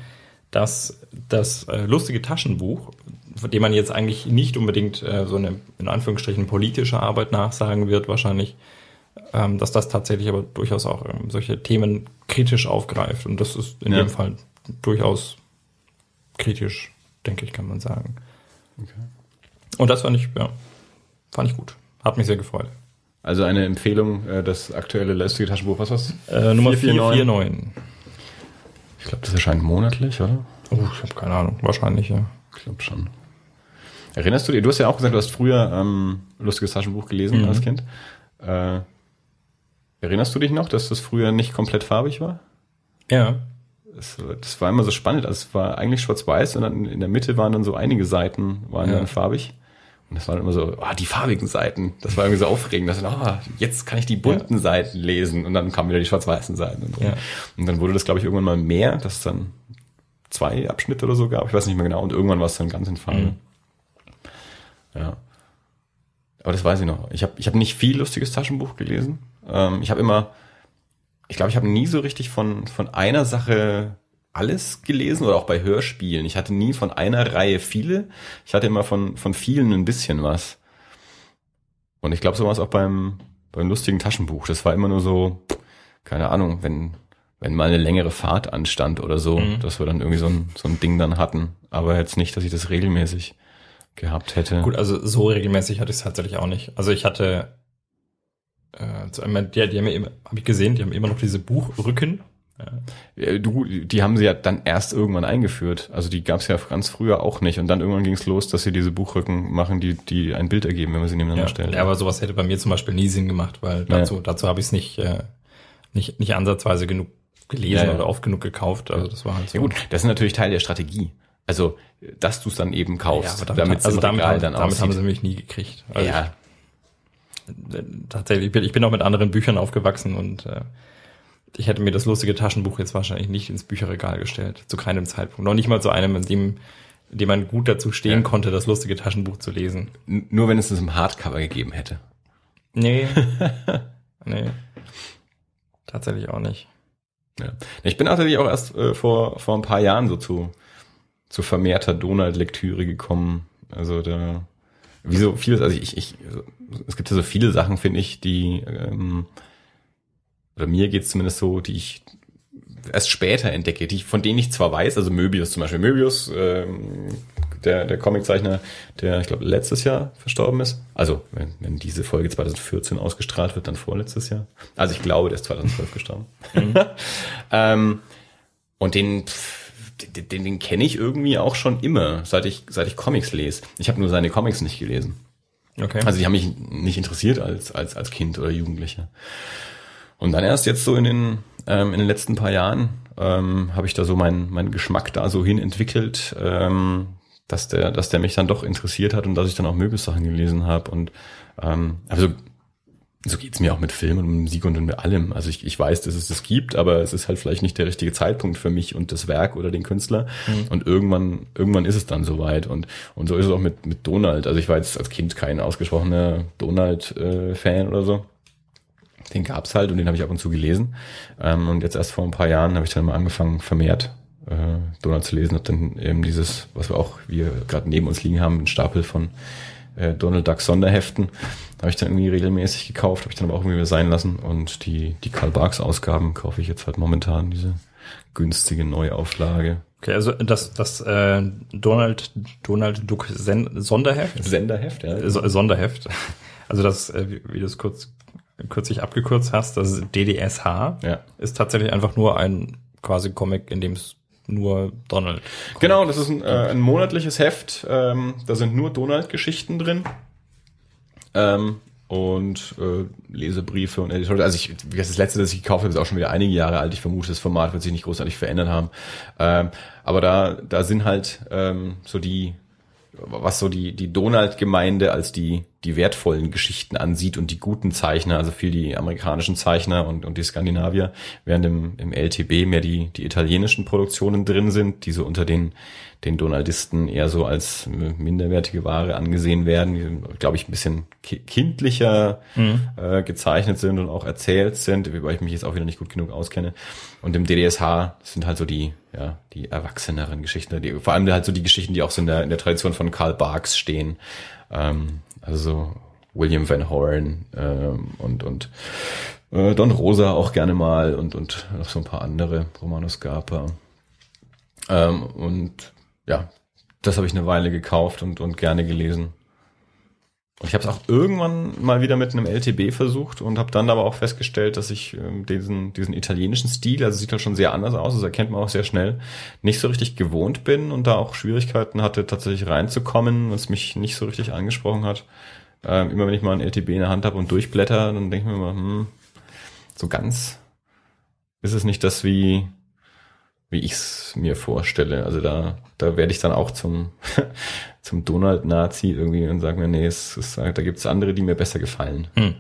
dass das äh, lustige Taschenbuch, von dem man jetzt eigentlich nicht unbedingt äh, so eine, in Anführungsstrichen, politische Arbeit nachsagen wird, wahrscheinlich, ähm, dass das tatsächlich aber durchaus auch ähm, solche Themen kritisch aufgreift. Und das ist in Ja. dem Fall durchaus kritisch, denke ich, kann man sagen. Und das fand ich, ja, fand ich gut. Hat mich sehr gefreut. Also eine Empfehlung, äh, das aktuelle lustige Taschenbuch, was war's? Äh, Nummer 449. 449. Ich glaube, das erscheint monatlich, oder? Oh, ich habe keine Ahnung. Wahrscheinlich, ja. Ich glaube schon. Erinnerst du dir, du hast ja auch gesagt, du hast früher ähm, lustiges Taschenbuch gelesen Mhm. als Kind. Äh, erinnerst du dich noch, dass das früher nicht komplett farbig war? Ja. Das, das war immer so spannend. Also es war eigentlich schwarz-weiß und dann in der Mitte waren dann so einige Seiten waren Ja. dann farbig. Und das waren immer so, ah, die farbigen Seiten. Das war irgendwie so aufregend. dass ah, jetzt kann ich die bunten Seiten lesen. Und dann kamen wieder die schwarz-weißen Seiten. Und, so. Ja. und dann wurde das, glaube ich, irgendwann mal mehr, dass es dann zwei Abschnitte oder so gab. Ich weiß nicht mehr genau. Und irgendwann war es dann ganz in Farbe. Mhm. Ja. Aber das weiß ich noch. Ich habe ich hab nicht viel lustiges Taschenbuch gelesen. Ähm, ich habe immer, ich glaube, ich habe nie so richtig von, von einer Sache alles gelesen oder auch bei Hörspielen. Ich hatte nie von einer Reihe viele. Ich hatte immer von, von vielen ein bisschen was. Und ich glaube, so war es auch beim, beim lustigen Taschenbuch. Das war immer nur so, keine Ahnung, wenn, wenn mal eine längere Fahrt anstand oder so, Mhm. dass wir dann irgendwie so ein, so ein Ding dann hatten. Aber jetzt nicht, dass ich das regelmäßig gehabt hätte. Gut, also so regelmäßig hatte ich es tatsächlich auch nicht. Also ich hatte, äh, zu einmal, die, die haben ja immer, habe ich gesehen, die haben immer noch diese Buchrücken. Ja. Äh, Du, die haben sie ja dann erst irgendwann eingeführt. Also die gab es ja ganz früher auch nicht. Und dann irgendwann ging es los, dass sie diese Buchrücken machen, die, die ein Bild ergeben, wenn man sie nebeneinander Ja, stellt. ja, aber sowas hätte bei mir zum Beispiel nie Sinn gemacht, weil dazu, dazu habe ich es nicht, äh, nicht, nicht ansatzweise genug gelesen Ja, ja. oder oft genug gekauft. Also das war halt so. ja gut, das ist natürlich Teil der Strategie. Also, dass du es dann eben Ja, kaufst, aber damit, damit also damit, Regal dann damit haben sie mich nie gekriegt. Also ja, tatsächlich, ich bin, auch mit anderen Büchern aufgewachsen und äh, ich hätte mir das lustige Taschenbuch jetzt wahrscheinlich nicht ins Bücherregal gestellt, zu keinem Zeitpunkt. Noch nicht mal zu einem, in dem, in dem man gut dazu stehen Ja. konnte, das lustige Taschenbuch zu lesen. N- nur wenn es es im Hardcover gegeben hätte. Nee. nee. Tatsächlich auch nicht. Ja. Ich bin tatsächlich auch erst äh, vor, vor ein paar Jahren so zu, zu vermehrter Donald-Lektüre gekommen. Also da, wie so vieles, also ich, ich, also es gibt ja so viele Sachen, finde ich, die, ähm, oder mir geht's zumindest so, die ich erst später entdecke, die ich, von denen ich zwar weiß, also Möbius zum Beispiel, Möbius, ähm, der, der Comiczeichner, der, ich glaube, letztes Jahr verstorben ist. Also, wenn, wenn diese Folge 2014 ausgestrahlt wird, dann vorletztes Jahr. Also ich glaube, der ist 2012 gestorben. ähm, und den, pff, den, den, kenne ich irgendwie auch schon immer, seit ich, seit ich Comics lese. Ich habe nur seine Comics nicht gelesen. Okay. Also die haben mich nicht interessiert als, als, als Kind oder Jugendlicher. Und dann erst jetzt so in den, ähm, in den letzten paar Jahren ähm, habe ich da so meinen meinen Geschmack da so hin entwickelt, ähm, dass der, dass der mich dann doch interessiert hat und dass ich dann auch Möbelsachen gelesen habe. Und ähm, also so geht's mir auch mit Filmen und Musik und mit allem. Also ich, ich weiß, dass es das gibt, aber es ist halt vielleicht nicht der richtige Zeitpunkt für mich und das Werk oder den Künstler. Und irgendwann, irgendwann ist es dann soweit. Und, und so ist es auch mit, mit Donald. Also ich war jetzt als Kind kein ausgesprochener Donald-Fan oder so. Den gab's halt und den habe ich ab und zu gelesen. Ähm, und jetzt erst vor ein paar Jahren habe ich dann mal angefangen, vermehrt äh, Donald zu lesen. Hab dann eben dieses, was wir auch, wir gerade neben uns liegen haben, einen Stapel von äh, Donald Duck Sonderheften. Habe ich dann irgendwie regelmäßig gekauft, habe ich dann aber auch irgendwie sein lassen. Und die, die Karl Barks Ausgaben kaufe ich jetzt halt momentan, diese günstige Neuauflage. Okay, also das, das äh, Donald, Donald Duck Sen Sonderheft, Senderheft, ja. So- Sonderheft, also das, äh, wie, wie du es kurz, kürzlich abgekürzt hast, das ist DDSH, Ja. ist tatsächlich einfach nur ein quasi Comic, in dem es nur Donald. Genau, das ist ein, äh, ein monatliches Heft. Ähm, da sind nur Donald-Geschichten drin. Ähm, und äh, Lesebriefe und Editorial. Also ich, das letzte, das ich gekauft habe, ist auch schon wieder einige Jahre alt. Ich vermute, das Format wird sich nicht großartig verändert haben. Ähm, aber da, da sind halt ähm, so die was so die, die Donald-Gemeinde als die, die wertvollen Geschichten ansieht und die guten Zeichner, also viel die amerikanischen Zeichner und, und die Skandinavier, während im, im LTB mehr die, die italienischen Produktionen drin sind, die so unter den, den Donaldisten eher so als minderwertige Ware angesehen werden, die, glaube ich, ein bisschen kindlicher mhm. äh, gezeichnet sind und auch erzählt sind, wobei ich mich jetzt auch wieder nicht gut genug auskenne. Und im DDSH sind halt so die, ja, die erwachseneren Geschichten, die, vor allem halt so die Geschichten, die auch so in der, in der Tradition von Karl Barks stehen. Ähm, also so William Van Horn ähm, und, und äh, Don Rosa auch gerne mal und, und noch so ein paar andere, Romano Scarpa. Ähm, und ja, das habe ich eine Weile gekauft und, und gerne gelesen. Ich habe es auch irgendwann mal wieder mit einem LTB versucht und habe dann aber auch festgestellt, dass ich ähm, diesen, diesen italienischen Stil, also sieht halt schon sehr anders aus, das erkennt man auch sehr schnell, nicht so richtig gewohnt bin und da auch Schwierigkeiten hatte, tatsächlich reinzukommen, was mich nicht so richtig angesprochen hat. Ähm, immer wenn ich mal ein LTB in der Hand habe und durchblätter, dann denke ich mir immer, hm, so ganz ist es nicht das, wie, wie ich es mir vorstelle. Also da, da werde ich dann auch zum, zum Donald-Nazi irgendwie und sage mir, nee, es ist, da gibt es andere, die mir besser gefallen. Hm.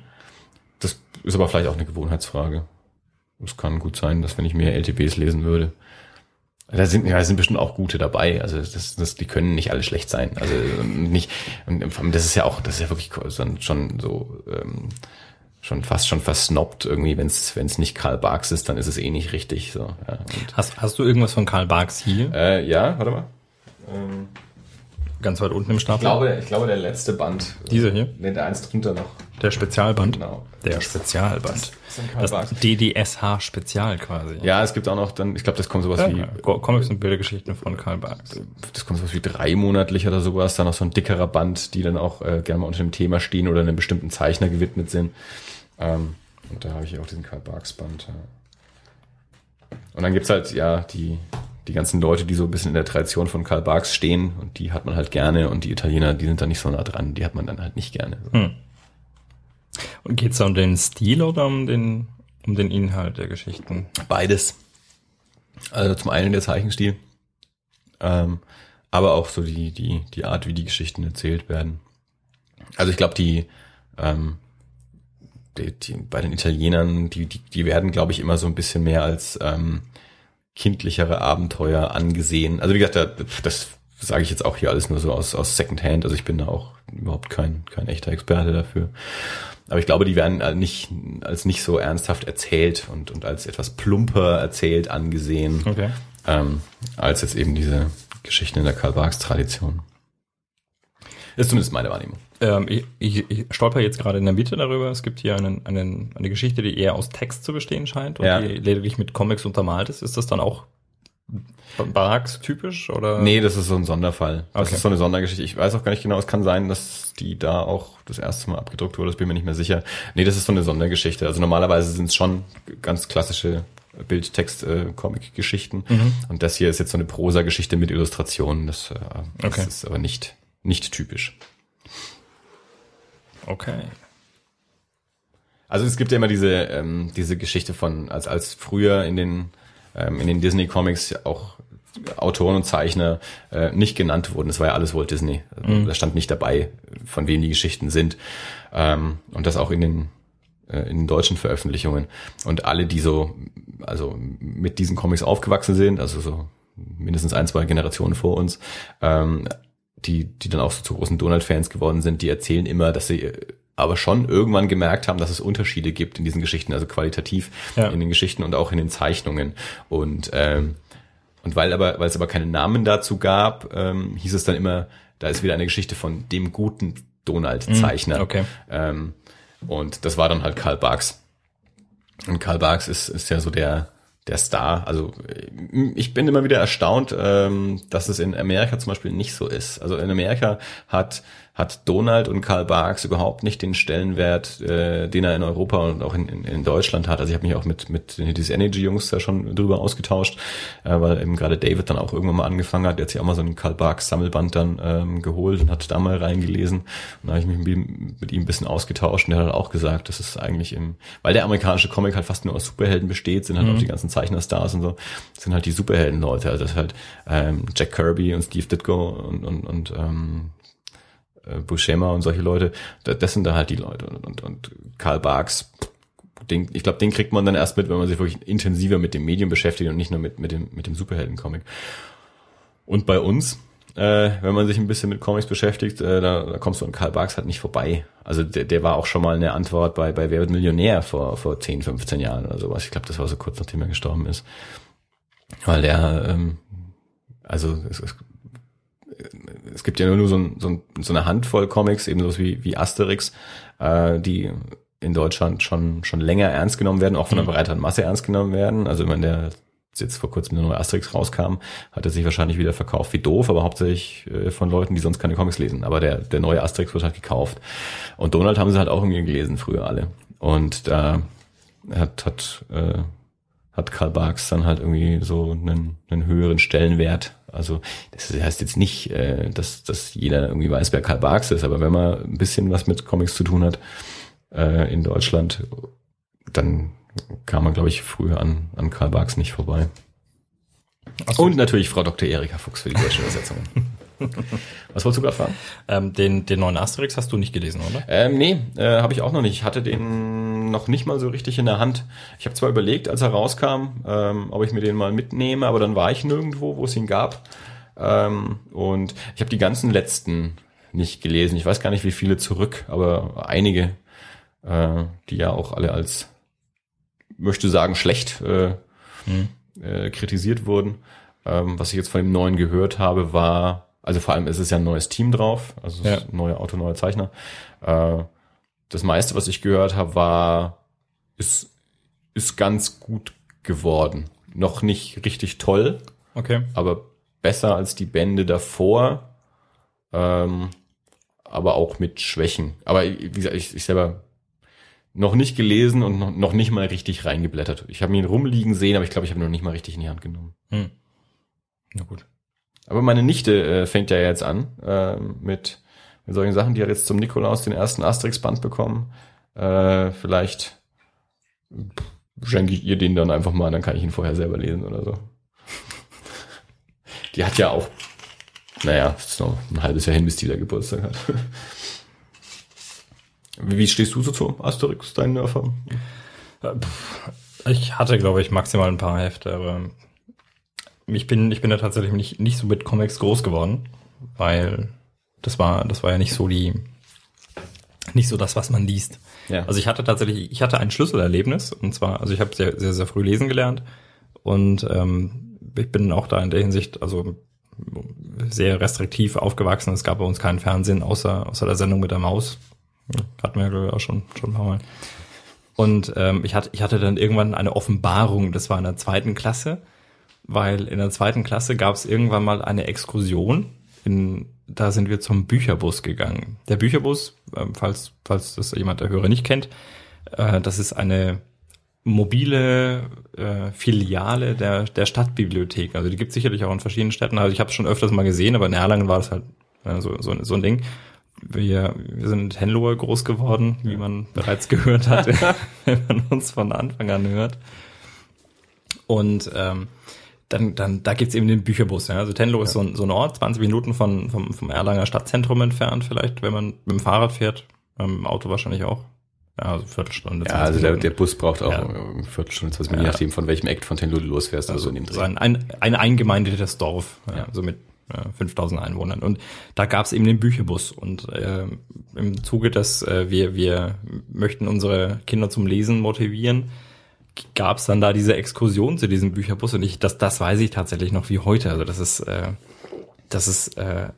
Das ist aber vielleicht auch eine Gewohnheitsfrage. Es kann gut sein, dass wenn ich mehr LTBs lesen würde, da sind ja sind bestimmt auch gute dabei. Also das, das, die können nicht alle schlecht sein. Also nicht und das ist ja auch das ist ja wirklich schon so ähm, schon fast schon versnobbt irgendwie, wenn es wenn es nicht Karl Barks ist, dann ist es eh nicht richtig. So. Ja, hast hast du irgendwas von Karl Barks hier? Äh, ja, warte mal. Ähm, Ganz weit unten im Stapel. Ich glaube, ich glaube der letzte Band. Dieser hier? Ne, der eins drunter noch. Der Spezialband? Genau. Der das, Spezialband. Das, das DDSH Spezial quasi. Ja, es gibt auch noch dann, ich glaube, das kommt sowas ja, wie... Ja. Comics und Bildergeschichten von Karl Barks. Das kommt sowas wie dreimonatlich oder sowas, dann noch so ein dickerer Band, die dann auch äh, gerne mal unter dem Thema stehen oder einem bestimmten Zeichner gewidmet sind. Ähm, und da habe ich auch diesen Karl Barks Band. Ja. Und dann gibt's halt, ja, die die ganzen Leute, die so ein bisschen in der Tradition von Karl Barks stehen und die hat man halt gerne und die Italiener, die sind da nicht so nah dran, die hat man dann halt nicht gerne. Hm. Und geht's da um den Stil oder um den, um den Inhalt der Geschichten? Beides. Also zum einen der Zeichenstil, ähm, aber auch so die, die, die Art, wie die Geschichten erzählt werden. Also ich glaube, die, ähm, die, die, bei den Italienern, die, die, die werden, glaube ich, immer so ein bisschen mehr als ähm, kindlichere Abenteuer angesehen. Also wie gesagt, das, das sage ich jetzt auch hier alles nur so aus, aus Secondhand. Also ich bin da auch überhaupt kein, kein echter Experte dafür. Aber ich glaube, die werden nicht, als nicht so ernsthaft erzählt und, und als etwas plumper erzählt angesehen, okay. ähm, als jetzt eben diese Geschichten in der Karl-Barks-Tradition. Ist zumindest meine Wahrnehmung. Ähm, ich, ich, ich stolper jetzt gerade in der Mitte darüber. Es gibt hier einen, einen, eine Geschichte, die eher aus Text zu bestehen scheint und ja. die lediglich mit Comics untermalt ist. Ist das dann auch Baraks typisch oder? Nee, das ist so ein Sonderfall. Das okay. ist so eine Sondergeschichte. Ich weiß auch gar nicht genau, es kann sein, dass die da auch das erste Mal abgedruckt wurde, das bin mir nicht mehr sicher. Nee, das ist so eine Sondergeschichte. Also normalerweise sind es schon ganz klassische Bildtext-Comic-Geschichten. Äh, mhm. Und das hier ist jetzt so eine Prosa-Geschichte mit Illustrationen. Das, äh, das okay. ist aber nicht, nicht typisch. Okay. Also es gibt ja immer diese, ähm, diese Geschichte von, als, als früher in den, ähm, in den Disney-Comics auch Autoren und Zeichner äh, nicht genannt wurden. Das war ja alles Walt Disney. Mhm. Da stand nicht dabei, von wem die Geschichten sind. Ähm, und das auch in den, äh, in den deutschen Veröffentlichungen. Und alle, die so, also mit diesen Comics aufgewachsen sind, also so mindestens ein, zwei Generationen vor uns, ähm, die, die dann auch so zu großen Donald-Fans geworden sind, die erzählen immer, dass sie äh, aber schon irgendwann gemerkt haben, dass es Unterschiede gibt in diesen Geschichten, also qualitativ ja. in den Geschichten und auch in den Zeichnungen. Und ähm, und weil aber weil es aber keine Namen dazu gab, ähm, hieß es dann immer, da ist wieder eine Geschichte von dem guten Donald-Zeichner. Mm, okay. Ähm, und das war dann halt Karl Barks. Und Karl Barks ist, ist ja so der der Star. Also ich bin immer wieder erstaunt, ähm, dass es in Amerika zum Beispiel nicht so ist. Also in Amerika hat hat Donald und Karl Barks überhaupt nicht den Stellenwert, äh, den er in Europa und auch in, in, in Deutschland hat. Also ich habe mich auch mit mit den His Energy Jungs da schon drüber ausgetauscht, äh, weil eben gerade David dann auch irgendwann mal angefangen hat. Der hat sich auch mal so einen Karl Barks Sammelband dann ähm, geholt und hat da mal reingelesen. Und da habe ich mich mit ihm ein bisschen ausgetauscht und der hat auch gesagt, das ist eigentlich im, weil der amerikanische Comic halt fast nur aus Superhelden besteht, sind halt mhm. auch die ganzen Zeichnerstars und so, sind halt die Superhelden-Leute. Also das ist halt ähm, Jack Kirby und Steve Ditko und, und, und ähm, äh, Buscema und solche Leute, das sind da halt die Leute. Und, und, und Karl Barks, den, ich glaube, den kriegt man dann erst mit, wenn man sich wirklich intensiver mit dem Medium beschäftigt und nicht nur mit, mit dem, mit dem Superhelden-Comic. Und bei uns, äh, wenn man sich ein bisschen mit Comics beschäftigt, äh, da, da kommst du an Karl Barks halt nicht vorbei. Also der, der war auch schon mal eine Antwort bei, bei Wer wird Millionär vor, vor 10, 15 Jahren oder sowas. Ich glaube, das war so kurz nachdem er gestorben ist. Weil der, ähm, also es, es es gibt ja nur so, ein, so, ein, so eine Handvoll Comics, eben so wie, wie Asterix, äh, die in Deutschland schon, schon länger ernst genommen werden, auch von einer mhm. breiteren Masse ernst genommen werden. Also wenn der jetzt vor kurzem der neue Asterix rauskam, hat er sich wahrscheinlich wieder verkauft wie doof, aber hauptsächlich äh, von Leuten, die sonst keine Comics lesen. Aber der, der neue Asterix wird halt gekauft. Und Donald haben sie halt auch irgendwie gelesen, früher alle. Und da hat, hat, äh, hat Karl Barks dann halt irgendwie so einen, einen höheren Stellenwert also das heißt jetzt nicht, äh, dass, dass jeder irgendwie weiß, wer Karl Barks ist, aber wenn man ein bisschen was mit Comics zu tun hat äh, in Deutschland, dann kam man, glaube ich, früher an, an Karl Barks nicht vorbei. So. Und natürlich Frau Dr. Erika Fuchs für die deutsche Übersetzung. Was wolltest du gerade fragen? Ähm, den, den neuen Asterix hast du nicht gelesen, oder? Ähm, nee, äh, habe ich auch noch nicht. Ich hatte den noch nicht mal so richtig in der Hand. Ich habe zwar überlegt, als er rauskam, ähm, ob ich mir den mal mitnehme, aber dann war ich nirgendwo, wo es ihn gab. Ähm, und ich habe die ganzen letzten nicht gelesen. Ich weiß gar nicht, wie viele zurück, aber einige, äh, die ja auch alle als, möchte sagen, schlecht äh, hm. äh, kritisiert wurden. Ähm, was ich jetzt von dem neuen gehört habe, war also vor allem ist es ja ein neues Team drauf, also ja. neue Auto, neue Zeichner. Äh, das meiste, was ich gehört habe, war, ist, ist ganz gut geworden. Noch nicht richtig toll. Okay. Aber besser als die Bände davor. Ähm, aber auch mit Schwächen. Aber wie gesagt, ich, ich selber noch nicht gelesen und noch, noch nicht mal richtig reingeblättert. Ich habe ihn rumliegen sehen, aber ich glaube, ich habe ihn noch nicht mal richtig in die Hand genommen. Hm. Na gut. Aber meine Nichte äh, fängt ja jetzt an äh, mit, mit solchen Sachen. Die hat jetzt zum Nikolaus den ersten Asterix-Band bekommen. Äh, vielleicht schenke ich ihr den dann einfach mal, dann kann ich ihn vorher selber lesen oder so. Die hat ja auch, naja, ist noch ein halbes Jahr hin, bis die da Geburtstag hat. Wie stehst du so zu Asterix, deinen Erfahrungen? Ich hatte, glaube ich, maximal ein paar Hefte, aber ich bin, ich bin da tatsächlich nicht, nicht so mit Comics groß geworden, weil das war, das war ja nicht so die, nicht so das, was man liest. Ja. Also ich hatte tatsächlich, ich hatte ein Schlüsselerlebnis und zwar, also ich habe sehr, sehr, sehr früh lesen gelernt und ähm, ich bin auch da in der Hinsicht, also sehr restriktiv aufgewachsen. Es gab bei uns keinen Fernsehen außer, außer der Sendung mit der Maus. Hatten wir ja auch schon, schon ein paar Mal. Und ähm, ich, hatte, ich hatte dann irgendwann eine Offenbarung, das war in der zweiten Klasse weil in der zweiten Klasse gab es irgendwann mal eine Exkursion. In, da sind wir zum Bücherbus gegangen. Der Bücherbus, äh, falls, falls das jemand der Hörer nicht kennt, äh, das ist eine mobile äh, Filiale der, der Stadtbibliothek. Also die gibt es sicherlich auch in verschiedenen Städten. Also ich habe es schon öfters mal gesehen, aber in Erlangen war das halt äh, so, so, so ein Ding. Wir, wir sind in Henlohe groß geworden, wie man bereits gehört hat, wenn man uns von Anfang an hört. Und ähm, dann, dann da gibt's eben den Bücherbus. Ja. Also Tenlo ja. ist so ein, so ein Ort, 20 Minuten von, vom, vom Erlanger Stadtzentrum entfernt vielleicht, wenn man mit dem Fahrrad fährt, mit dem Auto wahrscheinlich auch. Ja, also Viertelstunde. Ja, also der, der Bus braucht auch ja. eine Viertelstunde, 20 Minuten, ja. je nachdem von welchem Eck von Tenlo du losfährst. Also, also in dem so ein, ein, ein eingemeindetes Dorf, ja. so mit äh, 5000 Einwohnern. Und da gab's eben den Bücherbus. Und äh, im Zuge, dass äh, wir, wir möchten unsere Kinder zum Lesen motivieren, gab es dann da diese Exkursion zu diesem Bücherbus und ich, das, das weiß ich tatsächlich noch wie heute. Also das ist, äh, das ist, äh,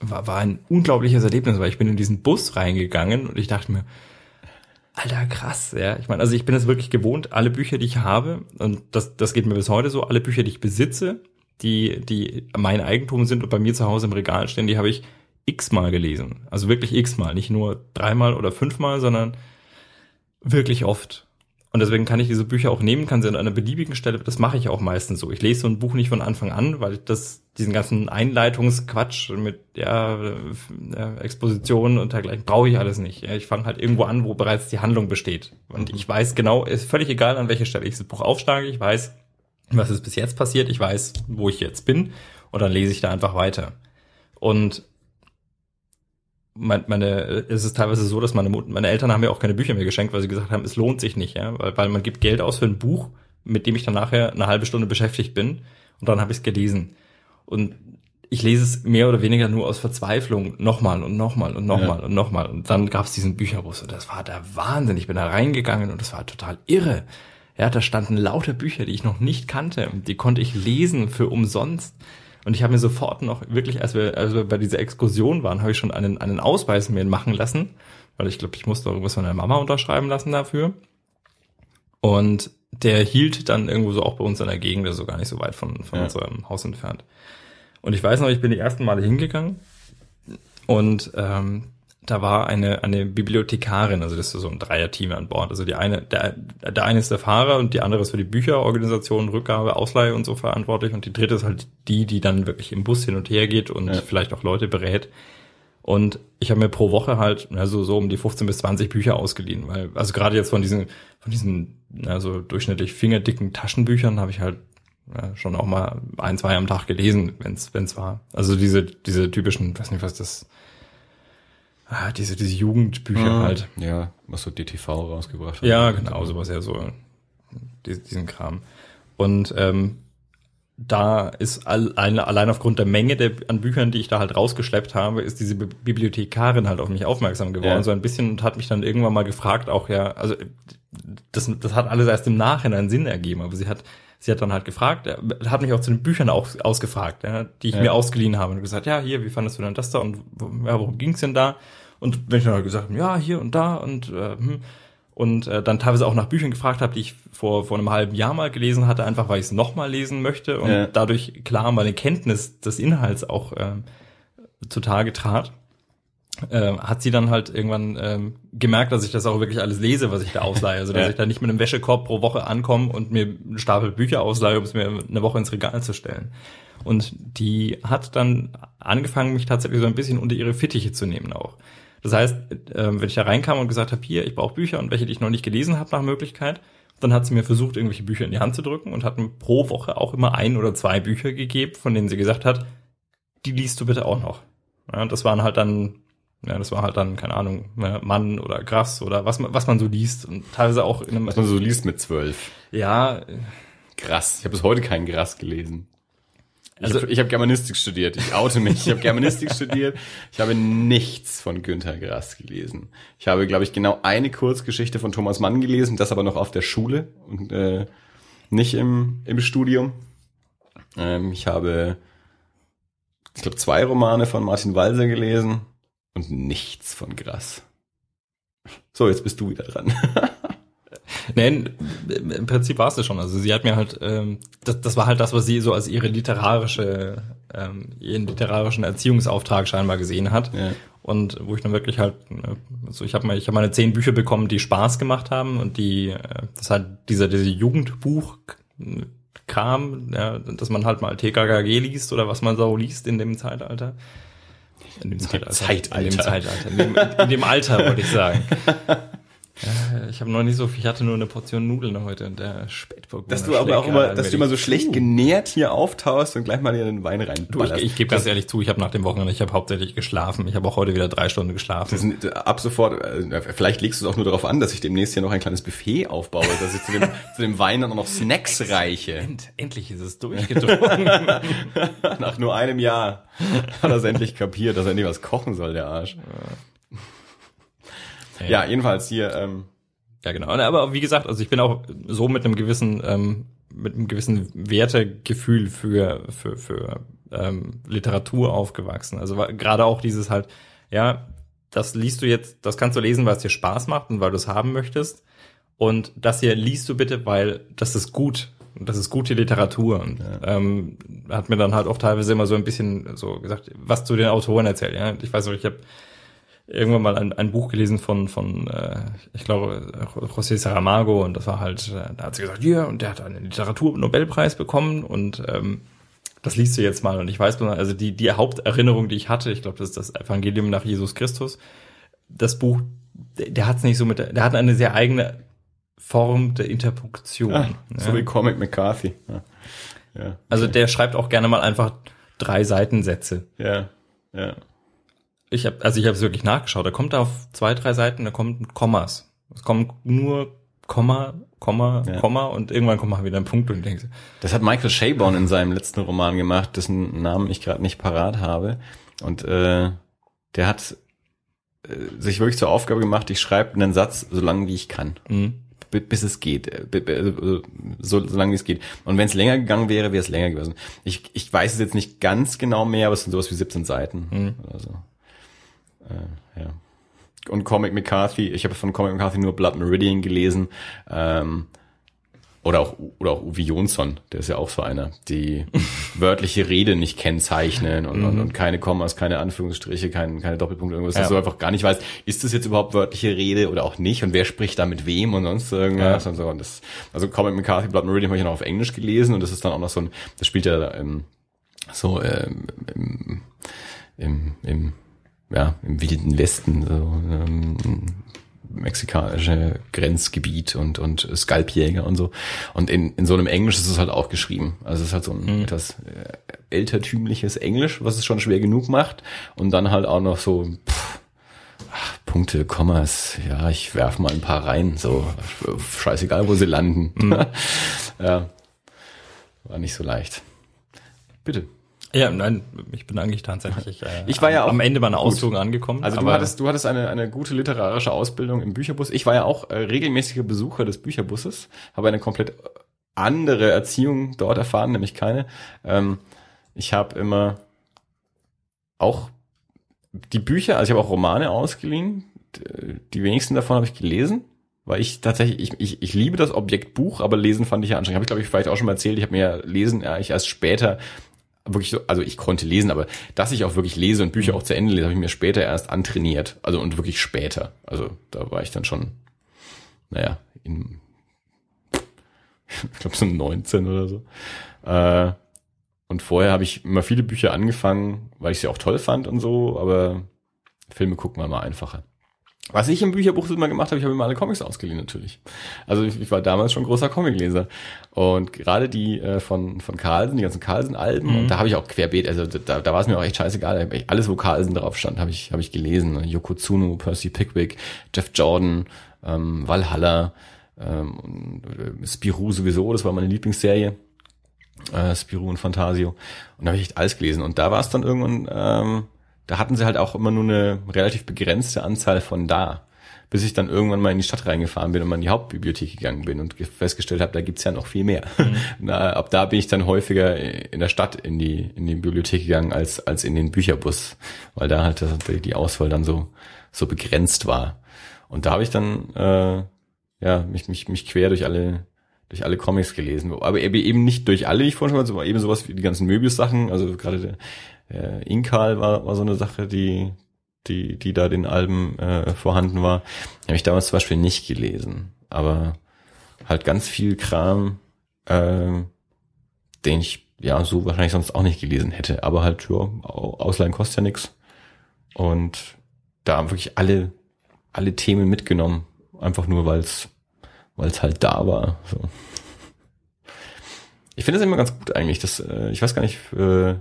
war, war ein unglaubliches Erlebnis, weil ich bin in diesen Bus reingegangen und ich dachte mir, Alter, krass, ja. Ich meine, also ich bin es wirklich gewohnt, alle Bücher, die ich habe, und das, das geht mir bis heute so, alle Bücher, die ich besitze, die, die mein Eigentum sind und bei mir zu Hause im Regal stehen, die habe ich x-mal gelesen. Also wirklich x-mal. Nicht nur dreimal oder fünfmal, sondern wirklich oft. Und deswegen kann ich diese Bücher auch nehmen, kann sie an einer beliebigen Stelle, das mache ich auch meistens so. Ich lese so ein Buch nicht von Anfang an, weil das, diesen ganzen Einleitungsquatsch mit ja, äh, Expositionen und dergleichen brauche ich alles nicht. Ich fange halt irgendwo an, wo bereits die Handlung besteht. Und ich weiß genau, ist völlig egal, an welcher Stelle ich das Buch aufschlage, ich weiß, was ist bis jetzt passiert, ich weiß, wo ich jetzt bin und dann lese ich da einfach weiter. Und meine, meine, es ist teilweise so, dass meine, meine Eltern haben mir auch keine Bücher mehr geschenkt, weil sie gesagt haben, es lohnt sich nicht, ja, weil, weil man gibt Geld aus für ein Buch, mit dem ich dann nachher eine halbe Stunde beschäftigt bin und dann habe ich es gelesen. Und ich lese es mehr oder weniger nur aus Verzweiflung nochmal und nochmal und nochmal ja. und nochmal. Und dann gab es diesen Bücherbus und das war der Wahnsinn. Ich bin da reingegangen und das war total irre. Ja, da standen lauter Bücher, die ich noch nicht kannte. Die konnte ich lesen für umsonst. Und ich habe mir sofort noch wirklich, als wir, als wir bei dieser Exkursion waren, habe ich schon einen, einen Ausweis mir machen lassen, weil ich glaube, ich musste irgendwas von der Mama unterschreiben lassen dafür. Und der hielt dann irgendwo so auch bei uns in der Gegend, also gar nicht so weit von, von ja. unserem Haus entfernt. Und ich weiß noch, ich bin die ersten Male hingegangen und ähm, da war eine, eine Bibliothekarin, also das ist so ein Dreier-Team an Bord. Also die eine, der, der eine ist der Fahrer und die andere ist für die Bücherorganisation, Rückgabe, Ausleihe und so verantwortlich und die dritte ist halt die, die dann wirklich im Bus hin und her geht und ja. vielleicht auch Leute berät. Und ich habe mir pro Woche halt also so um die 15 bis 20 Bücher ausgeliehen, weil also gerade jetzt von diesen von diesen also durchschnittlich fingerdicken Taschenbüchern habe ich halt ja, schon auch mal ein, zwei am Tag gelesen, wenn's wenn's war. Also diese diese typischen, weiß nicht was das ah, diese, diese Jugendbücher ah, halt. Ja, was so DTV rausgebracht hat. Ja, genau, sowas ja so, diesen Kram. Und ähm, da ist allein, allein aufgrund der Menge der, an Büchern, die ich da halt rausgeschleppt habe, ist diese Bibliothekarin halt auf mich aufmerksam geworden, ja. so ein bisschen und hat mich dann irgendwann mal gefragt, auch ja, also das, das hat alles erst im Nachhinein Sinn ergeben, aber sie hat, sie hat dann halt gefragt, hat mich auch zu den Büchern auch ausgefragt, ja, die ich ja. mir ausgeliehen habe und gesagt, ja, hier, wie fandest du denn das da und ja, worum ging's denn da? Und wenn ich dann halt gesagt habe, ja, hier und da und äh, hm, und äh, dann teilweise auch nach Büchern gefragt habe, die ich vor vor einem halben Jahr mal gelesen hatte, einfach weil ich es nochmal lesen möchte und ja. dadurch klar meine Kenntnis des Inhalts auch äh, zutage trat, äh, hat sie dann halt irgendwann ähm, gemerkt, dass ich das auch wirklich alles lese, was ich da ausleihe. Also dass ja. ich da nicht mit einem Wäschekorb pro Woche ankomme und mir einen Stapel Bücher ausleihe, um es mir eine Woche ins Regal zu stellen. Und die hat dann angefangen, mich tatsächlich so ein bisschen unter ihre Fittiche zu nehmen auch. Das heißt, äh, wenn ich da reinkam und gesagt habe, hier, ich brauche Bücher und welche, die ich noch nicht gelesen habe nach Möglichkeit, dann hat sie mir versucht, irgendwelche Bücher in die Hand zu drücken und hat mir pro Woche auch immer ein oder zwei Bücher gegeben, von denen sie gesagt hat, die liest du bitte auch noch. Ja, das waren halt dann, ja, das war halt dann, keine Ahnung, ne, Mann oder Grass oder was man, was man so liest und teilweise auch in einem. Was man so liest mit zwölf. Ja. Krass. Ich habe bis heute keinen Grass gelesen. Also ich habe hab Germanistik studiert. Ich oute mich. Ich habe Germanistik studiert. Ich habe nichts von Günter Grass gelesen. Ich habe, glaube ich, genau eine Kurzgeschichte von Thomas Mann gelesen, das aber noch auf der Schule und äh, nicht im, im Studium. Ähm, ich habe, ich glaube, zwei Romane von Martin Walser gelesen und nichts von Grass. So, jetzt bist du wieder dran. Nein, im Prinzip war es das schon. Also sie hat mir halt, ähm, das, das war halt das, was sie so als ihre literarische, ähm, ihren literarischen Erziehungsauftrag scheinbar gesehen hat. Ja. Und wo ich dann wirklich halt, äh, also ich habe mal, ich habe meine zehn Bücher bekommen, die Spaß gemacht haben und die, äh, das halt dieser, dieser Jugendbuch kam, ja, dass man halt mal TKKG liest oder was man so liest in dem Zeitalter. In dem Zeitalter. Zeitalter. In dem Zeitalter. In dem, in dem Alter, wollte ich sagen. Ja, ich habe noch nicht so viel, ich hatte nur eine Portion Nudeln heute und der Spätburgunder. Dass du aber auch immer, dass du immer so schlecht genährt hier auftauchst und gleich mal dir den Wein rein. Du, ich, ich gebe ganz ehrlich zu, ich habe nach dem Wochenende, ich habe hauptsächlich geschlafen. Ich habe auch heute wieder drei Stunden geschlafen. Sind, äh, ab sofort, äh, vielleicht legst du es auch nur darauf an, dass ich demnächst hier noch ein kleines Buffet aufbaue, dass ich zu dem, zu dem Wein dann noch Snacks reiche. End, endlich ist es durchgedrungen. nach nur einem Jahr hat er es endlich kapiert, dass er endlich was kochen soll, der Arsch. Ja. Ja, jedenfalls hier. Ähm, ja, genau. Aber wie gesagt, also ich bin auch so mit einem gewissen, ähm, mit einem gewissen Wertegefühl für für für ähm, Literatur aufgewachsen. Also gerade auch dieses halt, ja, das liest du jetzt, das kannst du lesen, weil es dir Spaß macht und weil du es haben möchtest. Und das hier liest du bitte, weil das ist gut das ist gute Literatur. Und ja. ähm, hat mir dann halt auch teilweise immer so ein bisschen so gesagt, was zu den Autoren erzählt. Ja? Ich weiß noch, ich habe irgendwann mal ein, ein Buch gelesen von, von äh, ich glaube, José Saramago und das war halt, äh, da hat sie gesagt, ja, und der hat einen Literaturnobelpreis bekommen und ähm, das liest du jetzt mal und ich weiß, also die, die Haupterinnerung, die ich hatte, ich glaube, das ist das Evangelium nach Jesus Christus, das Buch, der, der hat es nicht so mit, der hat eine sehr eigene Form der Interpunktion. Ah, so ja. wie Comic McCarthy. Ja. Ja, okay. Also der schreibt auch gerne mal einfach drei Seitensätze. Ja, ja. Ich habe, also ich habe es wirklich nachgeschaut. Da kommt da auf zwei, drei Seiten, da kommt Kommas. Es kommt nur Komma, Komma, ja. Komma und irgendwann kommt mal wieder ein Punkt und denkst. Das hat Michael Schaborn in seinem letzten Roman gemacht, dessen Namen ich gerade nicht parat habe. Und äh, der hat äh, sich wirklich zur Aufgabe gemacht, ich schreibe einen Satz so lange wie ich kann. Mhm. Bis es geht, äh, so, so lange wie es geht. Und wenn es länger gegangen wäre, wäre es länger gewesen. Ich, ich weiß es jetzt nicht ganz genau mehr, aber es sind sowas wie 17 Seiten mhm. oder so. Äh, ja. Und Comic McCarthy, ich habe von Comic McCarthy nur Blood Meridian gelesen. Ähm, oder auch, oder auch Uwe Jonsson, der ist ja auch so einer, die wörtliche Rede nicht kennzeichnen und, und, mhm. und keine Kommas, keine Anführungsstriche, kein, keine Doppelpunkte, irgendwas, ja. dass du einfach gar nicht weißt, ist das jetzt überhaupt wörtliche Rede oder auch nicht und wer spricht da mit wem und sonst irgendwas ja. und so. Und das, also Comic McCarthy, Blood Meridian habe ich noch auf Englisch gelesen und das ist dann auch noch so ein, das spielt ja ähm, so ähm, im, im, im ja, im wilden Westen, so, ähm, mexikanische Grenzgebiet und, und Skalpjäger und so. Und in, in so einem Englisch ist es halt auch geschrieben. Also es ist halt so ein mhm. etwas äh, ältertümliches Englisch, was es schon schwer genug macht. Und dann halt auch noch so pff, ach, Punkte, Kommas, ja, ich werf mal ein paar rein, so scheißegal, wo sie landen. Mhm. ja, war nicht so leicht. Bitte. Ja, nein, ich bin eigentlich tatsächlich äh, ich war ja auch am Ende meiner Ausführung angekommen. Also du hattest, du hattest eine, eine gute literarische Ausbildung im Bücherbus. Ich war ja auch äh, regelmäßiger Besucher des Bücherbusses, habe eine komplett andere Erziehung dort erfahren, nämlich keine. Ähm, ich habe immer auch die Bücher, also ich habe auch Romane ausgeliehen. Die wenigsten davon habe ich gelesen weil ich tatsächlich, ich, ich, ich liebe das Objekt Buch, aber Lesen fand ich ja anstrengend. Habe ich, glaube ich, vielleicht auch schon mal erzählt. Ich habe mir Lesen ja, ich erst später wirklich so, also ich konnte lesen, aber dass ich auch wirklich lese und Bücher auch zu Ende lese, habe ich mir später erst antrainiert. Also und wirklich später. Also da war ich dann schon, naja, in, ich glaube so 19 oder so. Äh, und vorher habe ich immer viele Bücher angefangen, weil ich sie auch toll fand und so, aber Filme gucken wir mal einfacher. Was ich im Bücherbuch immer gemacht habe, ich habe immer alle Comics ausgeliehen natürlich. Also ich, ich war damals schon großer Comicleser und gerade die äh, von von Carlsen, die ganzen Carlsen-Alben, mhm. und da habe ich auch querbeet, also da, da war es mir auch echt scheißegal, alles wo Carlsen drauf stand, habe ich habe ich gelesen. Yoko Tsuno, Percy Pickwick, Jeff Jordan, ähm, Valhalla, ähm, und, äh, Spirou sowieso, das war meine Lieblingsserie. Äh, Spirou und Fantasio. Und da habe ich echt alles gelesen. Und da war es dann irgendwann ähm, da hatten sie halt auch immer nur eine relativ begrenzte Anzahl von da. Bis ich dann irgendwann mal in die Stadt reingefahren bin und mal in die Hauptbibliothek gegangen bin und festgestellt habe, da gibt's ja noch viel mehr. Mhm. Na, ab da bin ich dann häufiger in der Stadt in die, in die Bibliothek gegangen als, als in den Bücherbus, weil da halt die Auswahl dann so, so begrenzt war. Und da habe ich dann äh, ja, mich, mich, mich quer durch alle durch alle Comics gelesen. Aber eben nicht durch alle, ich vorhin schon mal, eben sowas wie die ganzen Möbius-Sachen, also gerade der, äh, Inkal war, war so eine Sache, die, die, die da den Alben äh, vorhanden war. Habe ich damals zum Beispiel nicht gelesen. Aber halt ganz viel Kram, äh, den ich ja so wahrscheinlich sonst auch nicht gelesen hätte. Aber halt, ja, Ausleihen kostet ja nix. Und da haben wirklich alle, alle Themen mitgenommen. Einfach nur, weil es weil es halt da war. So. Ich finde es immer ganz gut eigentlich. Dass, äh, ich weiß gar nicht, äh,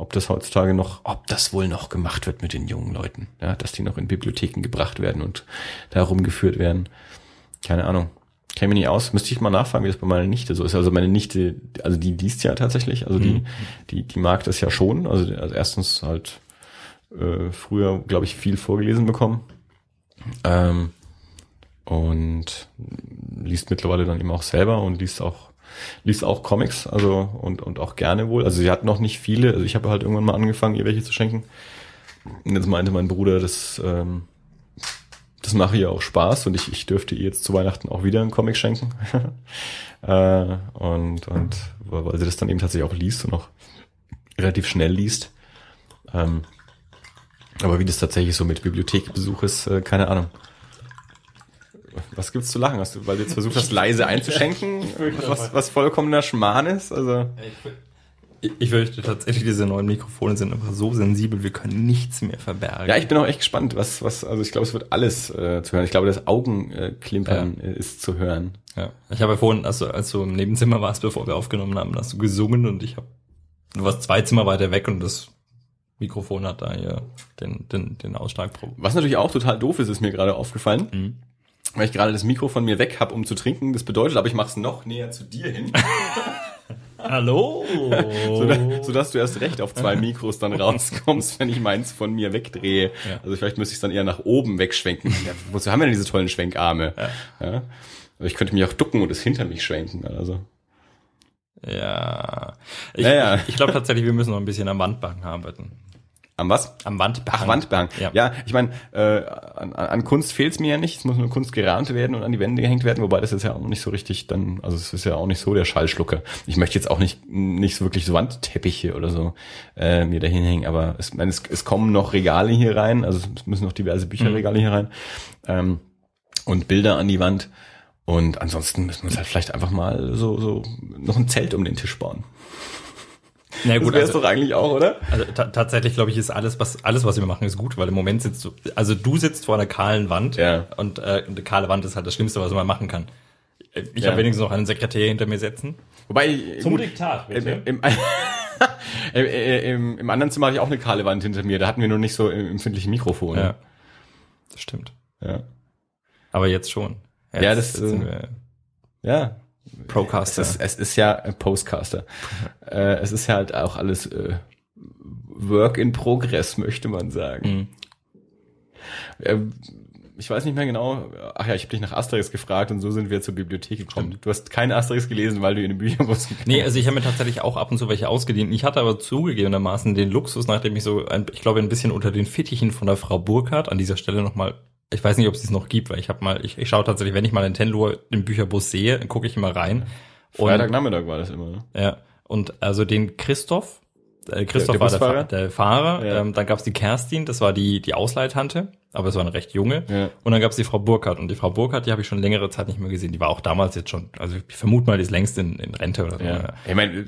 ob das heutzutage noch, ob das wohl noch gemacht wird mit den jungen Leuten, ja, dass die noch in Bibliotheken gebracht werden und da rumgeführt werden. Keine Ahnung. Käme nie aus. Müsste ich mal nachfragen, wie das bei meiner Nichte so ist. Also meine Nichte, also die liest ja tatsächlich, also die, mhm. die, die mag das ja schon. Also, also erstens halt äh, früher, glaube ich, viel vorgelesen bekommen. Ähm, und liest mittlerweile dann eben auch selber und liest auch liest auch Comics, also und, und auch gerne wohl. Also sie hat noch nicht viele, also ich habe halt irgendwann mal angefangen, ihr welche zu schenken. Und jetzt meinte mein Bruder, das, ähm, das mache ihr auch Spaß und ich, ich dürfte ihr jetzt zu Weihnachten auch wieder einen Comic schenken. äh, und, und weil sie das dann eben tatsächlich auch liest und auch relativ schnell liest. Ähm, aber wie das tatsächlich so mit Bibliothekbesuch ist, äh, keine Ahnung. Was gibt's zu lachen? Hast du, weil du jetzt versucht hast, leise einzuschenken, was, was vollkommener Schmarrn ist? Also Ich, ich fürchte tatsächlich, diese neuen Mikrofone sind einfach so sensibel, wir können nichts mehr verbergen. ja, ich bin auch echt gespannt, was, was, also ich glaube, es wird alles äh, zu hören. Ich glaube, das Augenklimpern äh, ist zu hören. Ja. Ich habe ja vorhin, also als du im Nebenzimmer warst, bevor wir aufgenommen haben, hast du gesungen und ich habe, du warst zwei Zimmer weiter weg und das Mikrofon hat da hier den, den, den Ausschlag. Was natürlich auch total doof ist, ist mir gerade aufgefallen. Mhm. Weil ich gerade das Mikro von mir weg habe, um zu trinken. Das bedeutet, aber ich mache es noch näher zu dir hin, Hallo! sodass, sodass du erst recht auf zwei Mikros dann rauskommst, wenn ich meins von mir wegdrehe. Ja. Also vielleicht müsste ich es dann eher nach oben wegschwenken. Ja, wozu haben wir denn diese tollen Schwenkarme? Ja. Aber ich könnte mich auch ducken und es hinter mich schwenken. Also. Ja. Ich, Ja, ja. ich, ich glaube tatsächlich, wir müssen noch ein bisschen am Wandbahn arbeiten. Am was? Am Wandbehang. Ach, Wandbehang. Ja, Ja. ich meine, äh, an, an Kunst fehlt's mir ja nicht. Es muss nur Kunst gerahmt werden und an die Wände gehängt werden, wobei das ist ja auch nicht so richtig dann, also es ist ja auch nicht so der Schallschlucker. Ich möchte jetzt auch nicht nicht so wirklich so Wandteppiche oder so äh, mir dahin hängen, aber es, meine, es, es kommen noch Regale hier rein, also es müssen noch diverse Bücherregale hier rein ähm, und Bilder an die Wand. Und ansonsten müssen wir uns halt vielleicht einfach mal so, so noch ein Zelt um den Tisch bauen. Na Das gut, wär's also, doch eigentlich auch, oder? also ta tatsächlich glaube ich, ist alles, was alles, was wir machen, ist gut, weil im Moment sitzt du, also du sitzt vor einer kahlen Wand Ja. und äh, eine kahle Wand ist halt das Schlimmste, was man machen kann. Ich Ja. habe wenigstens noch einen Sekretär hinter mir sitzen. Wobei Zum gut, Diktat, Im, bitte. im, im, im, Im anderen Zimmer hatte ich auch eine kahle Wand hinter mir. Da hatten wir nur nicht so empfindliche Mikrofone. Ja, das stimmt. Ja. Aber jetzt schon. Jetzt, Ja, das, jetzt sind äh, wir ja. Es Procaster. ist, es ist ja ein Postcaster. äh, es ist ja halt auch alles äh, Work in Progress, möchte man sagen. Mhm. Ähm, ich weiß nicht mehr genau. Ach ja, ich habe dich nach Asterix gefragt und so sind wir zur Bibliothek gekommen. Du hast keine Asterix gelesen, weil du in den Bücherbus gegangen Nee, also ich habe mir tatsächlich auch ab und zu welche ausgedient. Ich hatte aber zugegebenermaßen den Luxus, nachdem ich so, ein, ich glaube, ein bisschen unter den Fittichen von der Frau Burkhardt an dieser Stelle nochmal, ich weiß nicht, ob es es noch gibt, weil ich habe mal, ich, ich schaue tatsächlich, wenn ich mal Nintendo im Bücherbus sehe, dann gucke ich immer rein. Und, Freitagnachmittag war das immer. Ne? ja, und also den Christoph, äh, Christoph Der- der war der, Busfahrer? Der Fahrer, Ja. ähm, dann gab's die Kerstin, das war die, die Ausleihtante, aber es war eine recht junge. Ja. Und dann gab's die Frau Burkhardt. Und die Frau Burkhardt, die habe ich schon längere Zeit nicht mehr gesehen. Die war auch damals jetzt schon, also ich vermute mal, die ist längst in, in Rente oder so. Ja. Ich meine,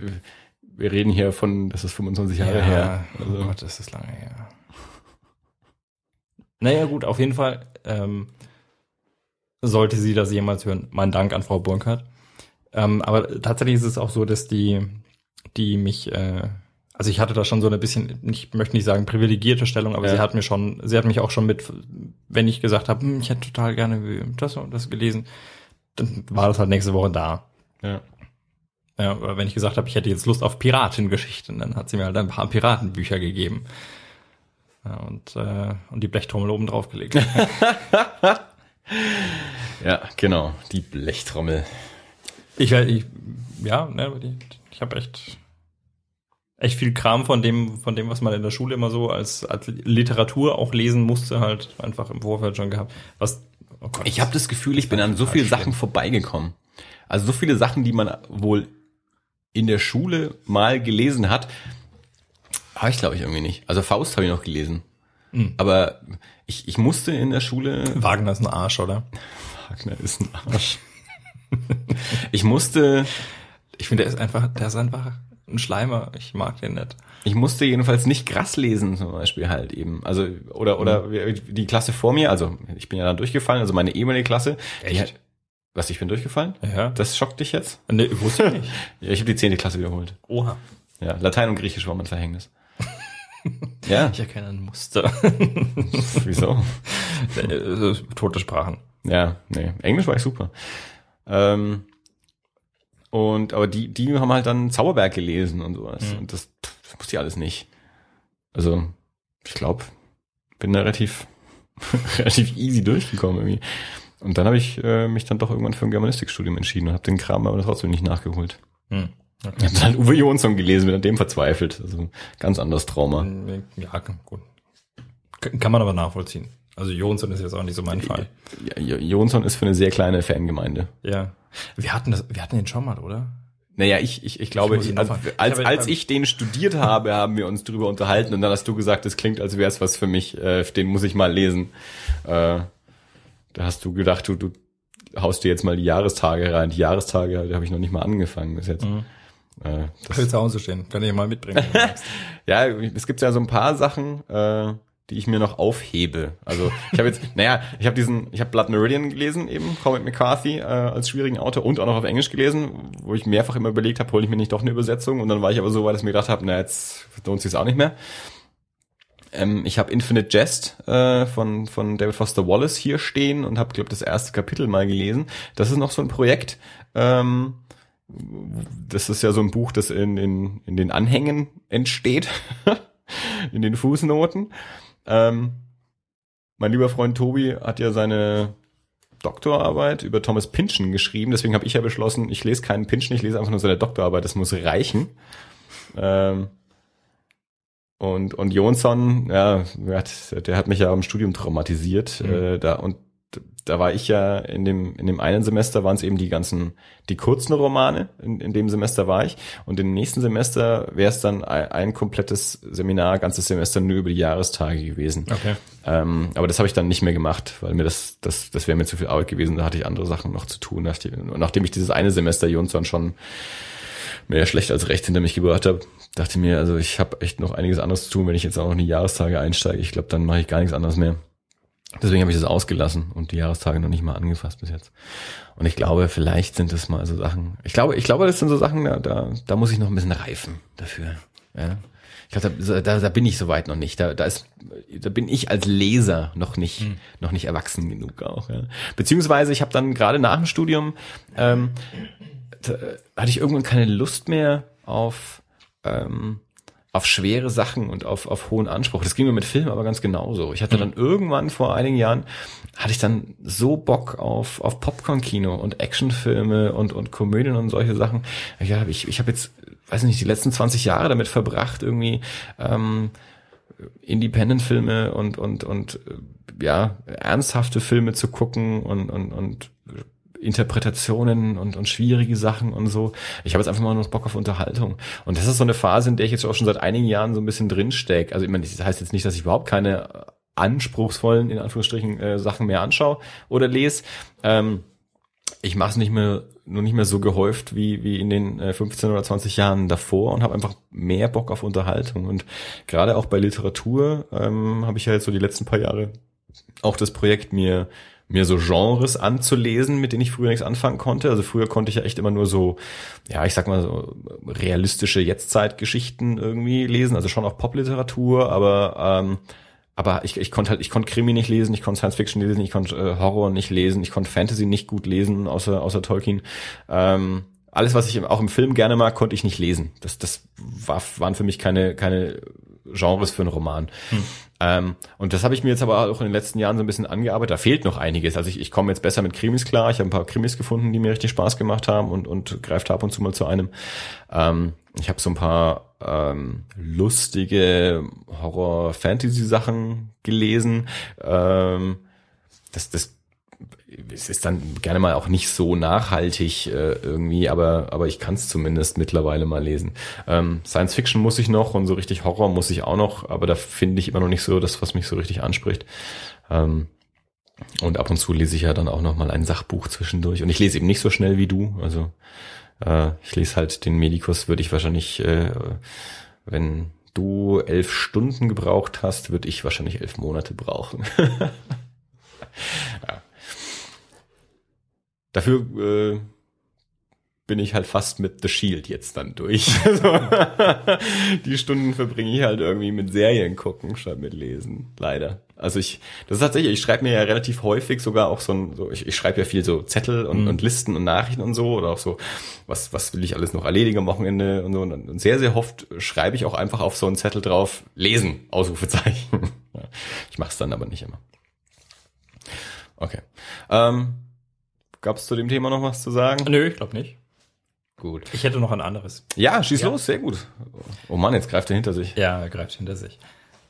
wir reden hier von, das ist 25 Jahre Ja, her. oh Also, Gott, ist das lange her. Naja, gut, auf jeden Fall ähm, sollte sie das jemals hören. Mein Dank an Frau Burkhardt. Ähm, aber tatsächlich ist es auch so, dass die, die mich, äh, also ich hatte da schon so ein bisschen, ich möchte nicht sagen privilegierte Stellung, aber Ja. sie hat mir schon, sie hat mich auch schon mit, wenn ich gesagt habe, hm, ich hätte total gerne das und das gelesen, dann war das halt nächste Woche da. ja. Ja, oder wenn ich gesagt habe, ich hätte jetzt Lust auf Piratengeschichten, dann hat sie mir halt ein paar Piratenbücher gegeben. Ja, und, äh, und die Blechtrommel oben drauf gelegt. ja, genau, die Blechtrommel. ich, ich, ja, ne, ich habe echt, echt viel Kram von dem, von dem, was man in der Schule immer so als, als Literatur auch lesen musste, halt einfach im Vorfeld schon gehabt. Was, oh Gott, Ich habe das Gefühl, ich bin an so vielen Sachen vorbeigekommen. Also so viele Sachen, die man wohl in der Schule mal gelesen hat, habe ich glaube ich irgendwie nicht. Also Faust habe ich noch gelesen. Mhm. Aber ich, ich musste in der Schule Wagner ist ein Arsch, oder? Wagner ist ein Arsch. ich musste, Ich finde, der ist einfach, der ist einfach ein Schleimer. Ich mag den nicht. ich musste jedenfalls nicht Grass lesen zum Beispiel halt eben. Also oder oder Mhm. die Klasse vor mir, also ich bin ja dann durchgefallen, also meine ehemalige Klasse. Echt? hat, was ich bin durchgefallen? Ja. Das schockt dich jetzt? Nee, wusste ich nicht. Ja, ich habe die zehnte Klasse wiederholt. Oha. Ja, Latein und Griechisch war mein Verhängnis. Ja, Ich erkenne ein Muster. wieso? Äh, Tote Sprachen. Ja, nee, Englisch war ich super. Ähm, und aber die, die haben halt dann Zauberberg gelesen und sowas. Mhm. Und das, das musste ich alles nicht. Also, ich glaube, bin da relativ, relativ easy durchgekommen irgendwie. Und dann habe ich äh, mich dann doch irgendwann für ein Germanistikstudium entschieden und habe den Kram aber trotzdem nicht nachgeholt. Hm. Ich habe dann Uwe Jonsson gelesen, bin an dem verzweifelt. Also ganz anderes Trauma. Ja, gut. Kann man aber nachvollziehen. Also Jonsson ist jetzt auch nicht so mein Fall. Ja, Jonsson ist für eine sehr kleine Fangemeinde. Ja. Wir hatten das, wir hatten den schon mal, oder? Naja, ich, ich, ich glaube, Ich als, als, als ich den studiert habe, haben wir uns drüber unterhalten und dann hast du gesagt, das klingt, als wäre es was für mich, äh, den muss ich mal lesen. Äh, da hast du gedacht, du, du haust dir jetzt mal die Jahrestage rein. Die Jahrestage, da habe ich noch nicht mal angefangen bis jetzt. Mhm. Äh, das, Will zu Hause stehen. Kann ich mal mitbringen. ja, es gibt ja so ein paar Sachen, äh, die ich mir noch aufhebe. Also ich habe jetzt, naja, ich habe diesen, ich habe Blood Meridian gelesen eben, Cormac McCarthy äh, als schwierigen Autor und auch noch auf Englisch gelesen, wo ich mehrfach immer überlegt habe, hole ich mir nicht doch eine Übersetzung und dann war ich aber so weit, dass ich mir gedacht habe, na jetzt lohnt sich auch nicht mehr. Ähm, ich habe Infinite Jest äh, von von David Foster Wallace hier stehen und habe glaube das erste Kapitel mal gelesen. Das ist noch so ein Projekt. Ähm, das ist ja so ein Buch, das in, in, in den Anhängen entsteht, in den Fußnoten. Ähm, mein lieber Freund Tobi hat ja seine Doktorarbeit über Thomas Pynchon geschrieben, deswegen habe ich ja beschlossen, ich lese keinen Pynchon, ich lese einfach nur seine Doktorarbeit, das muss reichen. Ähm, und, und Jonsson, ja, der hat, der hat mich ja im Studium traumatisiert. Mhm. Äh, da, und da war ich ja in dem, in dem einen Semester waren es eben die ganzen, die kurzen Romane, in, in dem Semester war ich. Und im nächsten Semester wäre es dann ein, ein komplettes Seminar, ganzes Semester nur über die Jahrestage gewesen. Okay. Ähm, aber das habe ich dann nicht mehr gemacht, weil mir das, das, das wäre mir zu viel Arbeit gewesen. Da hatte ich andere Sachen noch zu tun. Nachdem, nachdem ich dieses eine Semester Jonsson schon mehr schlecht als recht hinter mich gebracht habe, dachte mir, also ich habe echt noch einiges anderes zu tun, wenn ich jetzt auch noch in die Jahrestage einsteige. Ich glaube, dann mache ich gar nichts anderes mehr. Deswegen habe ich das ausgelassen und die Jahrestage noch nicht mal angefasst bis jetzt. Und ich glaube, vielleicht sind das mal so Sachen. Ich glaube, ich glaube, das sind so Sachen, da, da, da muss ich noch ein bisschen reifen dafür. Ja. Ich glaube, da, da, da bin ich soweit noch nicht. Da, da ist, da bin ich als Leser noch nicht, noch nicht erwachsen genug auch. Ja. Beziehungsweise ich habe dann gerade nach dem Studium ähm, hatte ich irgendwann keine Lust mehr auf ähm, auf schwere Sachen und auf, auf hohen Anspruch. Das ging mir mit Film aber ganz genauso. Ich hatte dann irgendwann vor einigen Jahren, hatte ich dann so Bock auf, auf Popcorn-Kino und Actionfilme und, und Komödien und solche Sachen. Ja, ich, ich habe jetzt, weiß nicht, die letzten 20 Jahre damit verbracht, irgendwie ähm, Independent-Filme und, und, und äh, ja, ernsthafte Filme zu gucken und, und, und Interpretationen und, und schwierige Sachen und so. Ich habe jetzt einfach mal noch Bock auf Unterhaltung. Und das ist so eine Phase, in der ich jetzt auch schon seit einigen Jahren so ein bisschen drinstecke. Also ich meine, das heißt jetzt nicht, dass ich überhaupt keine anspruchsvollen, in Anführungsstrichen, äh, Sachen mehr anschaue oder lese. Ähm, ich mache es nicht mehr, nur nicht mehr so gehäuft wie, wie in den äh, 15 oder 20 Jahren davor und habe einfach mehr Bock auf Unterhaltung. Und gerade auch bei Literatur ähm, habe ich ja jetzt so die letzten paar Jahre auch das Projekt mir mir so Genres anzulesen, mit denen ich früher nichts anfangen konnte. Also früher konnte ich ja echt immer nur so, ja, ich sag mal so realistische Jetztzeitgeschichten irgendwie lesen, also schon auch Popliteratur, aber ähm, aber ich, ich konnte halt, ich konnte Krimi nicht lesen, ich konnte Science Fiction lesen, ich konnte äh, Horror nicht lesen, ich konnte Fantasy nicht gut lesen, außer außer Tolkien. Ähm, alles, was ich auch im Film gerne mag, konnte ich nicht lesen. Das, das war, waren für mich keine, keine Genres für einen Roman. Ähm, und das habe ich mir jetzt aber auch in den letzten Jahren so ein bisschen angearbeitet. Da fehlt noch einiges. Also ich, ich komme jetzt besser mit Krimis klar. Ich habe ein paar Krimis gefunden, die mir richtig Spaß gemacht haben und, und greift ab und zu mal zu einem. Ähm, ich habe so ein paar ähm, lustige Horror-Fantasy-Sachen gelesen. Ähm, das, das es ist dann gerne mal auch nicht so nachhaltig äh, irgendwie, aber aber ich kann es zumindest mittlerweile mal lesen. Ähm, Science Fiction muss ich noch und so richtig Horror muss ich auch noch, aber da finde ich immer noch nicht so das, was mich so richtig anspricht. Ähm, und ab und zu lese ich ja dann auch noch mal ein Sachbuch zwischendurch und ich lese eben nicht so schnell wie du. Also äh, ich lese halt den Medikus, würde ich wahrscheinlich, äh, wenn du elf Stunden gebraucht hast, würde ich wahrscheinlich elf Monate brauchen. Dafür äh, bin ich halt fast mit The Shield jetzt dann durch. Also, die Stunden verbringe ich halt irgendwie mit Serien gucken statt mit Lesen. Leider. Also ich, das ist tatsächlich, ich schreibe mir ja relativ häufig sogar auch so ein, so, ich, ich schreibe ja viel so Zettel und, Mhm. und Listen und Nachrichten und so oder auch so, was, was will ich alles noch erledigen am Wochenende und so. Und, und sehr, sehr oft schreibe ich auch einfach auf so einen Zettel drauf, lesen, Ausrufezeichen. Ich mache es dann aber nicht immer. Okay. Ähm, Gab es zu dem Thema noch was zu sagen? Nö, ich glaube nicht. Gut. Ich hätte noch ein anderes. Ja, schieß Ja. los, sehr gut. Oh Mann, jetzt greift er hinter sich. Ja, er greift hinter sich.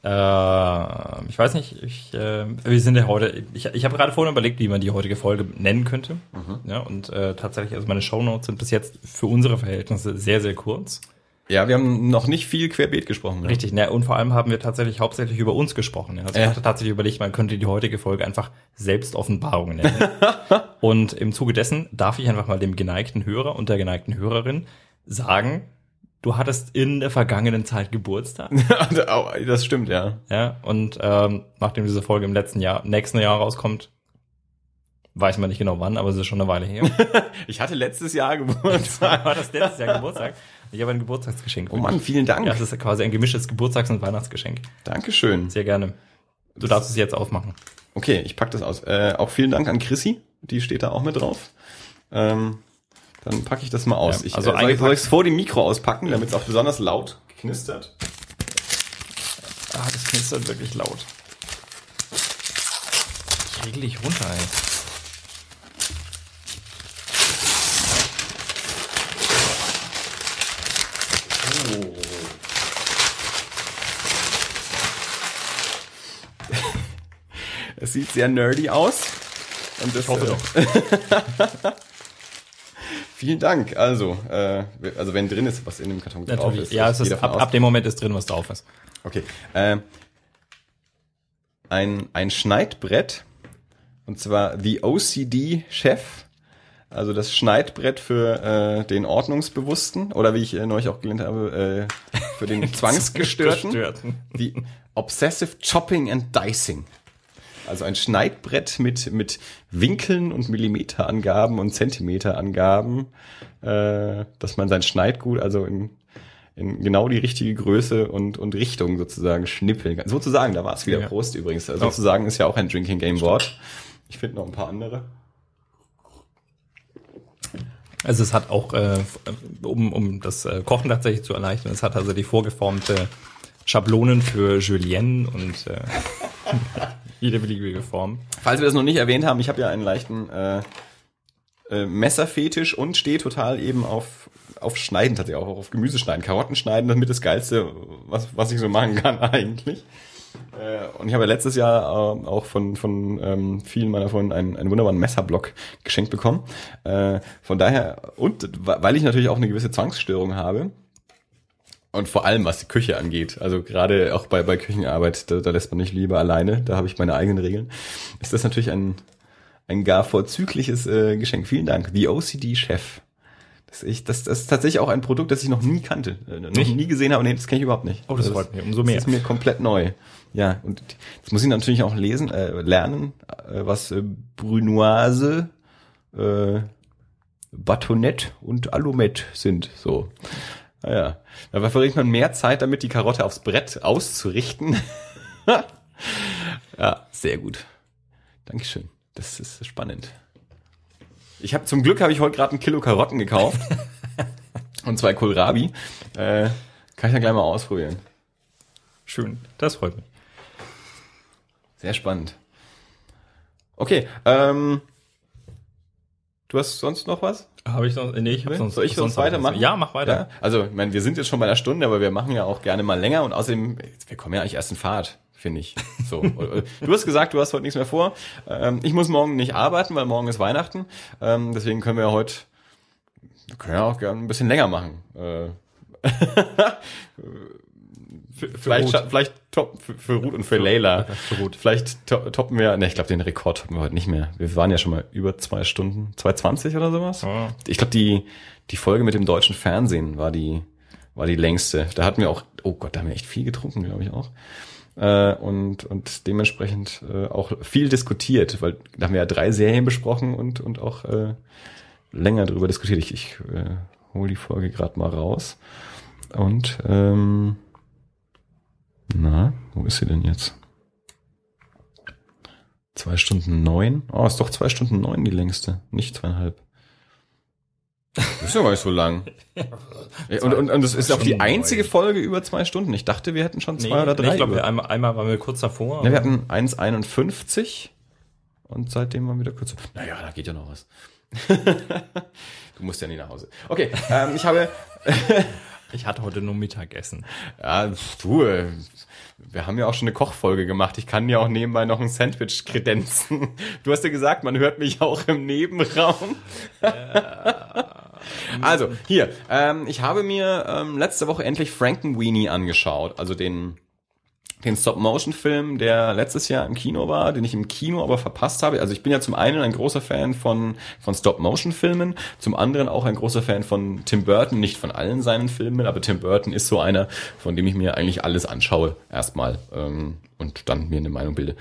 Äh, ich weiß nicht, ich, äh, wir sind ja heute, ich, ich habe gerade vorhin überlegt, wie man die heutige Folge nennen könnte. Ja, und äh, tatsächlich, also meine Shownotes sind bis jetzt für unsere Verhältnisse sehr, sehr kurz. Ja, wir haben noch nicht viel querbeet gesprochen. Ne? Richtig, ne? und vor allem haben wir tatsächlich hauptsächlich über uns gesprochen. Ja? Also Ja. ich hatte tatsächlich überlegt, man könnte die heutige Folge einfach Selbstoffenbarung nennen. und im Zuge dessen darf ich einfach mal dem geneigten Hörer und der geneigten Hörerin sagen, du hattest in der vergangenen Zeit Geburtstag. das stimmt, ja. ja, und ähm, nachdem diese Folge im letzten Jahr, nächsten Jahr rauskommt, weiß man nicht genau wann, aber es ist schon eine Weile her. Ich hatte letztes Jahr Geburtstag. War das letztes Jahr Geburtstag? Ich habe ein Geburtstagsgeschenk. Oh Mann, vielen Dank. Ja, das ist quasi ein gemischtes Geburtstags- und Weihnachtsgeschenk. Dankeschön. Sehr gerne. Du darfst es jetzt aufmachen. Okay, ich pack das aus. Äh, auch vielen Dank an Chrissy, die steht da auch mit drauf. Ähm, dann packe ich das mal aus. Ja, ich, also äh, soll ich eingepackt- es vor dem Mikro auspacken, damit es auch besonders laut knistert? Ah, das knistert wirklich laut. Ich regel dich runter, ey. Es sieht sehr nerdy aus. Und das, Ich hoffe äh, Vielen Dank. Also, äh, also wenn drin ist, was in dem Karton drauf Natürlich. ist. Ja, es ist, ab, ab dem Moment ist drin, was drauf ist. Okay. Äh, ein, ein Schneidbrett. Und zwar The OCD Chef. Also das Schneidbrett für äh, den Ordnungsbewussten. Oder wie ich äh, neulich auch gelernt habe, äh, für den Zwangsgestörten. Gestörten. Die Obsessive Chopping and Dicing. Also ein Schneidbrett mit, mit Winkeln und Millimeterangaben und Zentimeterangaben, äh, dass man sein Schneidgut also in, in genau die richtige Größe und, und Richtung sozusagen schnippeln kann. Sozusagen, da war es wieder Ja. Prost übrigens. Also sozusagen ist ja auch ein Drinking Game Wort. Ich finde noch ein paar andere. Also es hat auch, äh, um, um das äh, Kochen tatsächlich zu erleichtern, es hat also die vorgeformte Schablonen für Julienne und äh, jede beliebige Form. Falls wir das noch nicht erwähnt haben, ich habe ja einen leichten äh, äh, Messerfetisch und stehe total eben auf, auf Schneiden, tatsächlich auch auf Gemüse schneiden. Karotten schneiden, damit das Geilste, was, was ich so machen kann eigentlich. Äh, und ich habe ja letztes Jahr äh, auch von, von ähm, vielen meiner Freunden einen, einen wunderbaren Messerblock geschenkt bekommen. Äh, von daher, und weil ich natürlich auch eine gewisse Zwangsstörung habe, und vor allem, was die Küche angeht, also gerade auch bei, bei Küchenarbeit, da, da lässt man nicht lieber alleine, da habe ich meine eigenen Regeln, ist das natürlich ein, ein gar vorzügliches äh, Geschenk. Vielen Dank. The OCD Chef. Das, ich, das, das ist tatsächlich auch ein Produkt, das ich noch nie kannte, äh, noch Nicht? nie gesehen habe. Nee, das kenne ich überhaupt nicht. Oh, das Also freut mich, umso mehr. Das ist mir komplett neu. Ja, und das muss ich natürlich auch lesen, äh, lernen, äh, was äh, Brunoise, äh, Batonette und Alumet sind. So. Naja, da verbringt man mehr Zeit damit, die Karotte aufs Brett auszurichten. ja, sehr gut. Dankeschön. Das ist spannend. Ich habe zum Glück habe ich heute gerade ein Kilo Karotten gekauft und zwei Kohlrabi. Äh, kann ich dann gleich mal ausprobieren. Schön, das freut mich. Sehr spannend. Okay, ähm, du hast sonst noch was? Habe ich sonst, nee, ich habe sonst, Soll ich sonst weitermachen? Ja, mach weiter. Ja, also, ich meine, wir sind jetzt schon bei einer Stunde, aber wir machen ja auch gerne mal länger und außerdem, wir kommen ja eigentlich erst in Fahrt, finde ich. So. du hast gesagt, du hast heute nichts mehr vor. Ähm, ich muss morgen nicht arbeiten, weil morgen ist Weihnachten. Ähm, deswegen können wir heute, wir können ja auch gerne ein bisschen länger machen. Für, für vielleicht, Ruth. vielleicht top für, für Ruth und für, Leila. für Ruth. Vielleicht to toppen wir, ne, ich glaube, den Rekord toppen wir heute nicht mehr. Wir waren ja schon mal über zwei Stunden, 2,20 oder sowas. Ja. Ich glaube, die, die Folge mit dem deutschen Fernsehen war die, war die längste. Da hatten wir auch, oh Gott, da haben wir echt viel getrunken, glaube ich auch. Äh, und, und dementsprechend äh, auch viel diskutiert, weil da haben wir ja drei Serien besprochen und, und auch äh, länger drüber diskutiert. Ich, ich äh, hole die Folge gerade mal raus. Und ähm, na, wo ist sie denn jetzt? Zwei Stunden neun? Oh, ist doch zwei Stunden neun die längste, nicht zweieinhalb. Das ist ja gar nicht so lang. Und, und, und das ist auch die einzige neun. Folge über zwei Stunden. Ich dachte, wir hätten schon zwei Nee, oder nee, drei. ich glaube, einmal, einmal waren wir kurz davor. Ja, wir hatten 1,51 und seitdem waren wir wieder kürzer. Naja, da geht ja noch was. du musst ja nie nach Hause. Okay, ähm, ich habe Ich hatte heute nur Mittagessen. Ja, du, wir haben ja auch schon eine Kochfolge gemacht. Ich kann ja auch nebenbei noch ein Sandwich kredenzen. Du hast ja gesagt, man hört mich auch im Nebenraum. also, hier, ähm, ich habe mir ähm, letzte Woche endlich Frankenweenie angeschaut, also den den Stop-Motion-Film, der letztes Jahr im Kino war, den ich im Kino aber verpasst habe. Also ich bin ja zum einen ein großer Fan von, von Stop-Motion-Filmen, zum anderen auch ein großer Fan von Tim Burton, nicht von allen seinen Filmen, aber Tim Burton ist so einer, von dem ich mir eigentlich alles anschaue erstmal ähm, und dann mir eine Meinung bilde.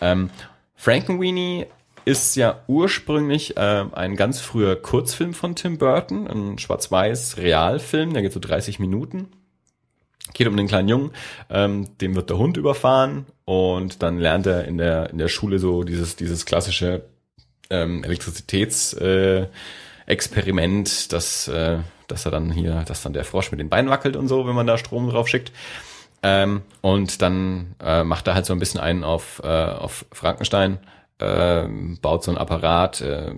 Ähm, Frankenweenie ist ja ursprünglich äh, ein ganz früher Kurzfilm von Tim Burton, ein schwarz-weiß Realfilm, der geht so 30 Minuten geht um den kleinen Jungen, ähm, dem wird der Hund überfahren und dann lernt er in der in der Schule so dieses dieses klassische ähm, Elektrizitäts äh, Experiment, dass äh, dass er dann hier, dass dann der Frosch mit den Beinen wackelt und so, wenn man da Strom drauf schickt. Ähm, und dann äh, macht er halt so ein bisschen einen auf äh, auf Frankenstein, äh, baut so ein Apparat, äh,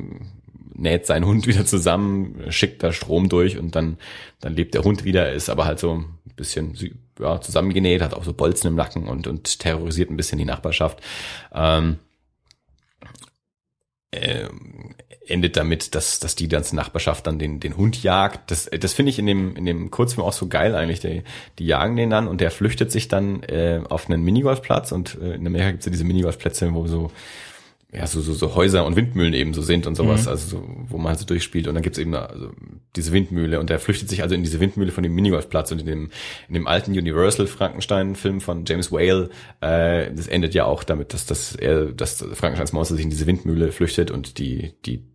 näht seinen Hund wieder zusammen, schickt da Strom durch und dann, dann lebt der Hund wieder, ist aber halt so ein bisschen ja, zusammengenäht, hat auch so Bolzen im Nacken und, und terrorisiert ein bisschen die Nachbarschaft. Ähm, äh, endet damit, dass, dass die ganze Nachbarschaft dann den, den Hund jagt. Das, das finde ich in dem, in dem Kurzfilm auch so geil eigentlich. Die, die jagen den dann und der flüchtet sich dann äh, auf einen Minigolfplatz und äh, in Amerika gibt's ja diese Minigolfplätze, wo so ja, so, so, so Häuser und Windmühlen eben so sind und sowas, mhm. also so, wo man halt so durchspielt und dann gibt's eben also diese Windmühle und der flüchtet sich also in diese Windmühle von dem Minigolfplatz und in dem, in dem alten Universal Frankenstein-Film von James Whale, äh, das endet ja auch damit, dass, dass er, dass Frankensteins Monster sich in diese Windmühle flüchtet und die, die,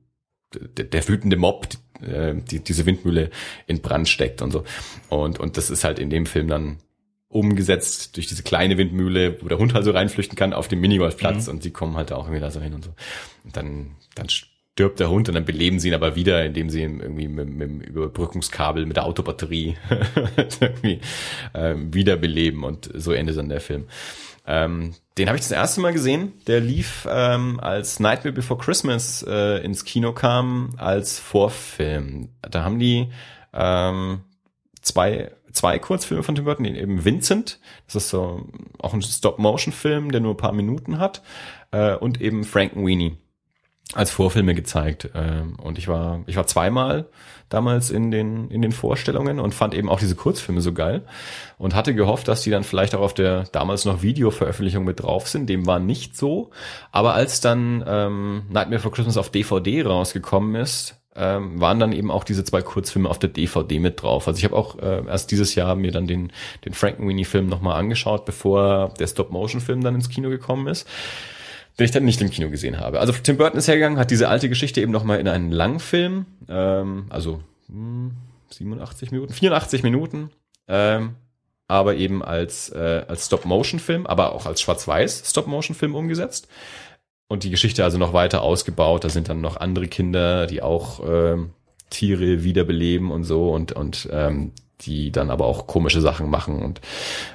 der, der wütende Mob, die, äh, die, diese Windmühle in Brand steckt und so. Und, und das ist halt in dem Film dann umgesetzt durch diese kleine Windmühle, wo der Hund halt so reinflüchten kann, auf dem Minigolfplatz mhm. und die kommen halt auch irgendwie da so hin und so. Und dann, dann stirbt der Hund und dann beleben sie ihn aber wieder, indem sie ihn irgendwie mit, mit dem Überbrückungskabel, mit der Autobatterie irgendwie äh, wiederbeleben und so endet dann der Film. Ähm, den habe ich das erste Mal gesehen. Der lief ähm, als Nightmare Before Christmas äh, ins Kino kam als Vorfilm. Da haben die ähm, zwei zwei Kurzfilme von Tim Burton, eben Vincent, das ist so auch ein Stop-Motion-Film, der nur ein paar Minuten hat, äh, und eben Frankenweenie als Vorfilme gezeigt. Ähm, und ich war, ich war zweimal damals in den, in den Vorstellungen und fand eben auch diese Kurzfilme so geil und hatte gehofft, dass die dann vielleicht auch auf der damals noch Videoveröffentlichung mit drauf sind. Dem war nicht so. Aber als dann ähm, Nightmare for Christmas auf DVD rausgekommen ist, ähm, waren dann eben auch diese zwei Kurzfilme auf der DVD mit drauf. Also ich habe auch äh, erst dieses Jahr mir dann den, den Frankenweenie-Film nochmal angeschaut, bevor der Stop-Motion-Film dann ins Kino gekommen ist den ich dann nicht im Kino gesehen habe. Also Tim Burton ist hergegangen, hat diese alte Geschichte eben nochmal in einen Langfilm, ähm, also hm, 87 Minuten, 84 Minuten, ähm, aber eben als, äh, als Stop-Motion-Film, aber auch als Schwarz-Weiß Stop-Motion-Film umgesetzt und die Geschichte also noch weiter ausgebaut. Da sind dann noch andere Kinder, die auch ähm, Tiere wiederbeleben und so und und ähm, die dann aber auch komische Sachen machen und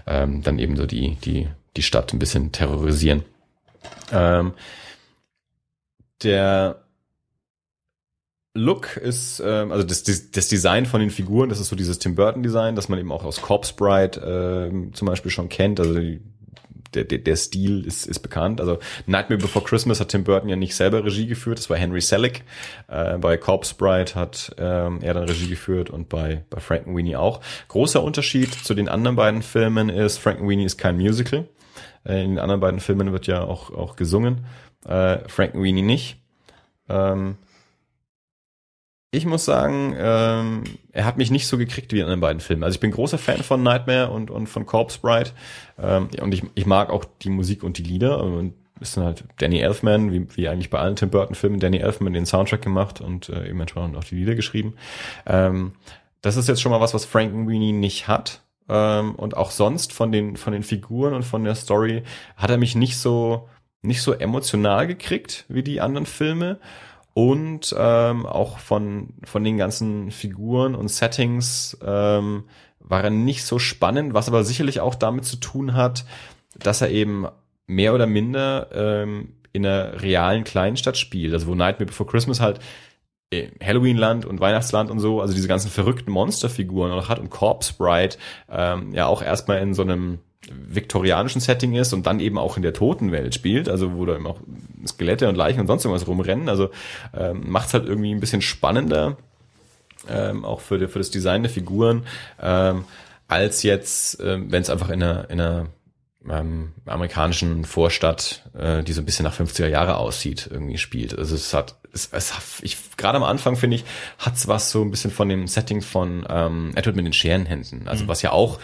ähm, dann eben so die die die Stadt ein bisschen terrorisieren. Ähm, der Look ist, ähm, also das, das Design von den Figuren, das ist so dieses Tim Burton Design, das man eben auch aus Corpse Bride äh, zum Beispiel schon kennt. Also die, der, der, der Stil ist, ist bekannt. Also Nightmare Before Christmas hat Tim Burton ja nicht selber Regie geführt, das war Henry Selick. Äh, bei Corpse Bride hat ähm, er dann Regie geführt und bei, bei Frankenweenie auch. Großer Unterschied zu den anderen beiden Filmen ist, Frankenweenie ist kein Musical. Äh, in den anderen beiden Filmen wird ja auch, auch gesungen. Äh, Frankenweenie nicht. Ähm, ich muss sagen, ähm, er hat mich nicht so gekriegt wie in den beiden Filmen. Also ich bin großer Fan von Nightmare und, und von Corpse Bride. Ähm, und ich, ich mag auch die Musik und die Lieder. Und ist dann halt Danny Elfman, wie, wie eigentlich bei allen Tim Burton-Filmen, Danny Elfman den Soundtrack gemacht und äh, eben entsprechend auch die Lieder geschrieben. Ähm, das ist jetzt schon mal was, was Frankenweenie nicht hat. Ähm, und auch sonst von den, von den Figuren und von der Story hat er mich nicht so, nicht so emotional gekriegt wie die anderen Filme und ähm, auch von, von den ganzen Figuren und Settings ähm, war er nicht so spannend, was aber sicherlich auch damit zu tun hat, dass er eben mehr oder minder ähm, in einer realen Kleinstadt spielt, also wo Nightmare Before Christmas halt äh, Halloweenland und Weihnachtsland und so, also diese ganzen verrückten Monsterfiguren noch hat und Corpse Bride ähm, ja auch erstmal in so einem viktorianischen Setting ist und dann eben auch in der Totenwelt spielt, also wo da eben auch Skelette und Leichen und sonst irgendwas rumrennen. Also ähm, macht es halt irgendwie ein bisschen spannender, ähm, auch für, für das Design der Figuren, ähm, als jetzt, ähm, wenn es einfach in einer, in einer ähm, amerikanischen Vorstadt, äh, die so ein bisschen nach 50er Jahre aussieht, irgendwie spielt. Also es hat, es, es ich gerade am Anfang finde ich, hat's was so ein bisschen von dem Setting von ähm, Edward mit den Scherenhänden. Also mhm. was ja auch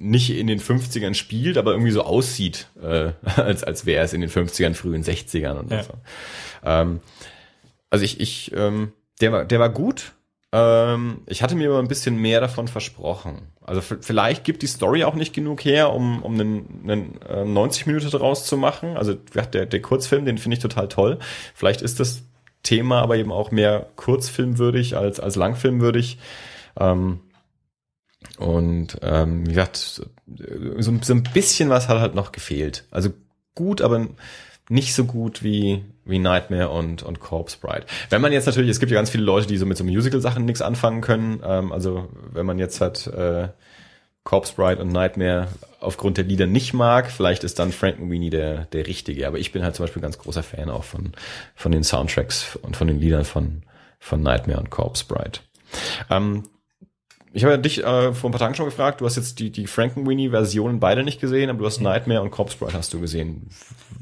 nicht in den 50ern spielt, aber irgendwie so aussieht, äh, als, als wäre es in den 50ern, frühen 60ern und ja. so. Ähm, also ich, ich, ähm, der war, der war gut. Ähm, ich hatte mir aber ein bisschen mehr davon versprochen. Also vielleicht gibt die Story auch nicht genug her, um, um einen, einen äh, 90 Minuten draus zu machen. Also der, der Kurzfilm, den finde ich total toll. Vielleicht ist das Thema aber eben auch mehr Kurzfilmwürdig als, als Langfilmwürdig. Ähm, und ähm, wie gesagt, so, so ein bisschen was hat halt noch gefehlt. Also gut, aber nicht so gut wie, wie Nightmare und, und Corpse Bride. Wenn man jetzt natürlich, es gibt ja ganz viele Leute, die so mit so Musical-Sachen nichts anfangen können. Ähm, also wenn man jetzt halt äh, Corpse Bride und Nightmare aufgrund der Lieder nicht mag, vielleicht ist dann Frankenweenie der, der richtige. Aber ich bin halt zum Beispiel ganz großer Fan auch von, von den Soundtracks und von den Liedern von, von Nightmare und Corpse Bride. Ähm, ich habe ja dich äh, vor ein paar Tagen schon gefragt, du hast jetzt die, die Frankenweenie-Versionen beide nicht gesehen, aber du hast Nightmare und Corpse Bride hast du gesehen.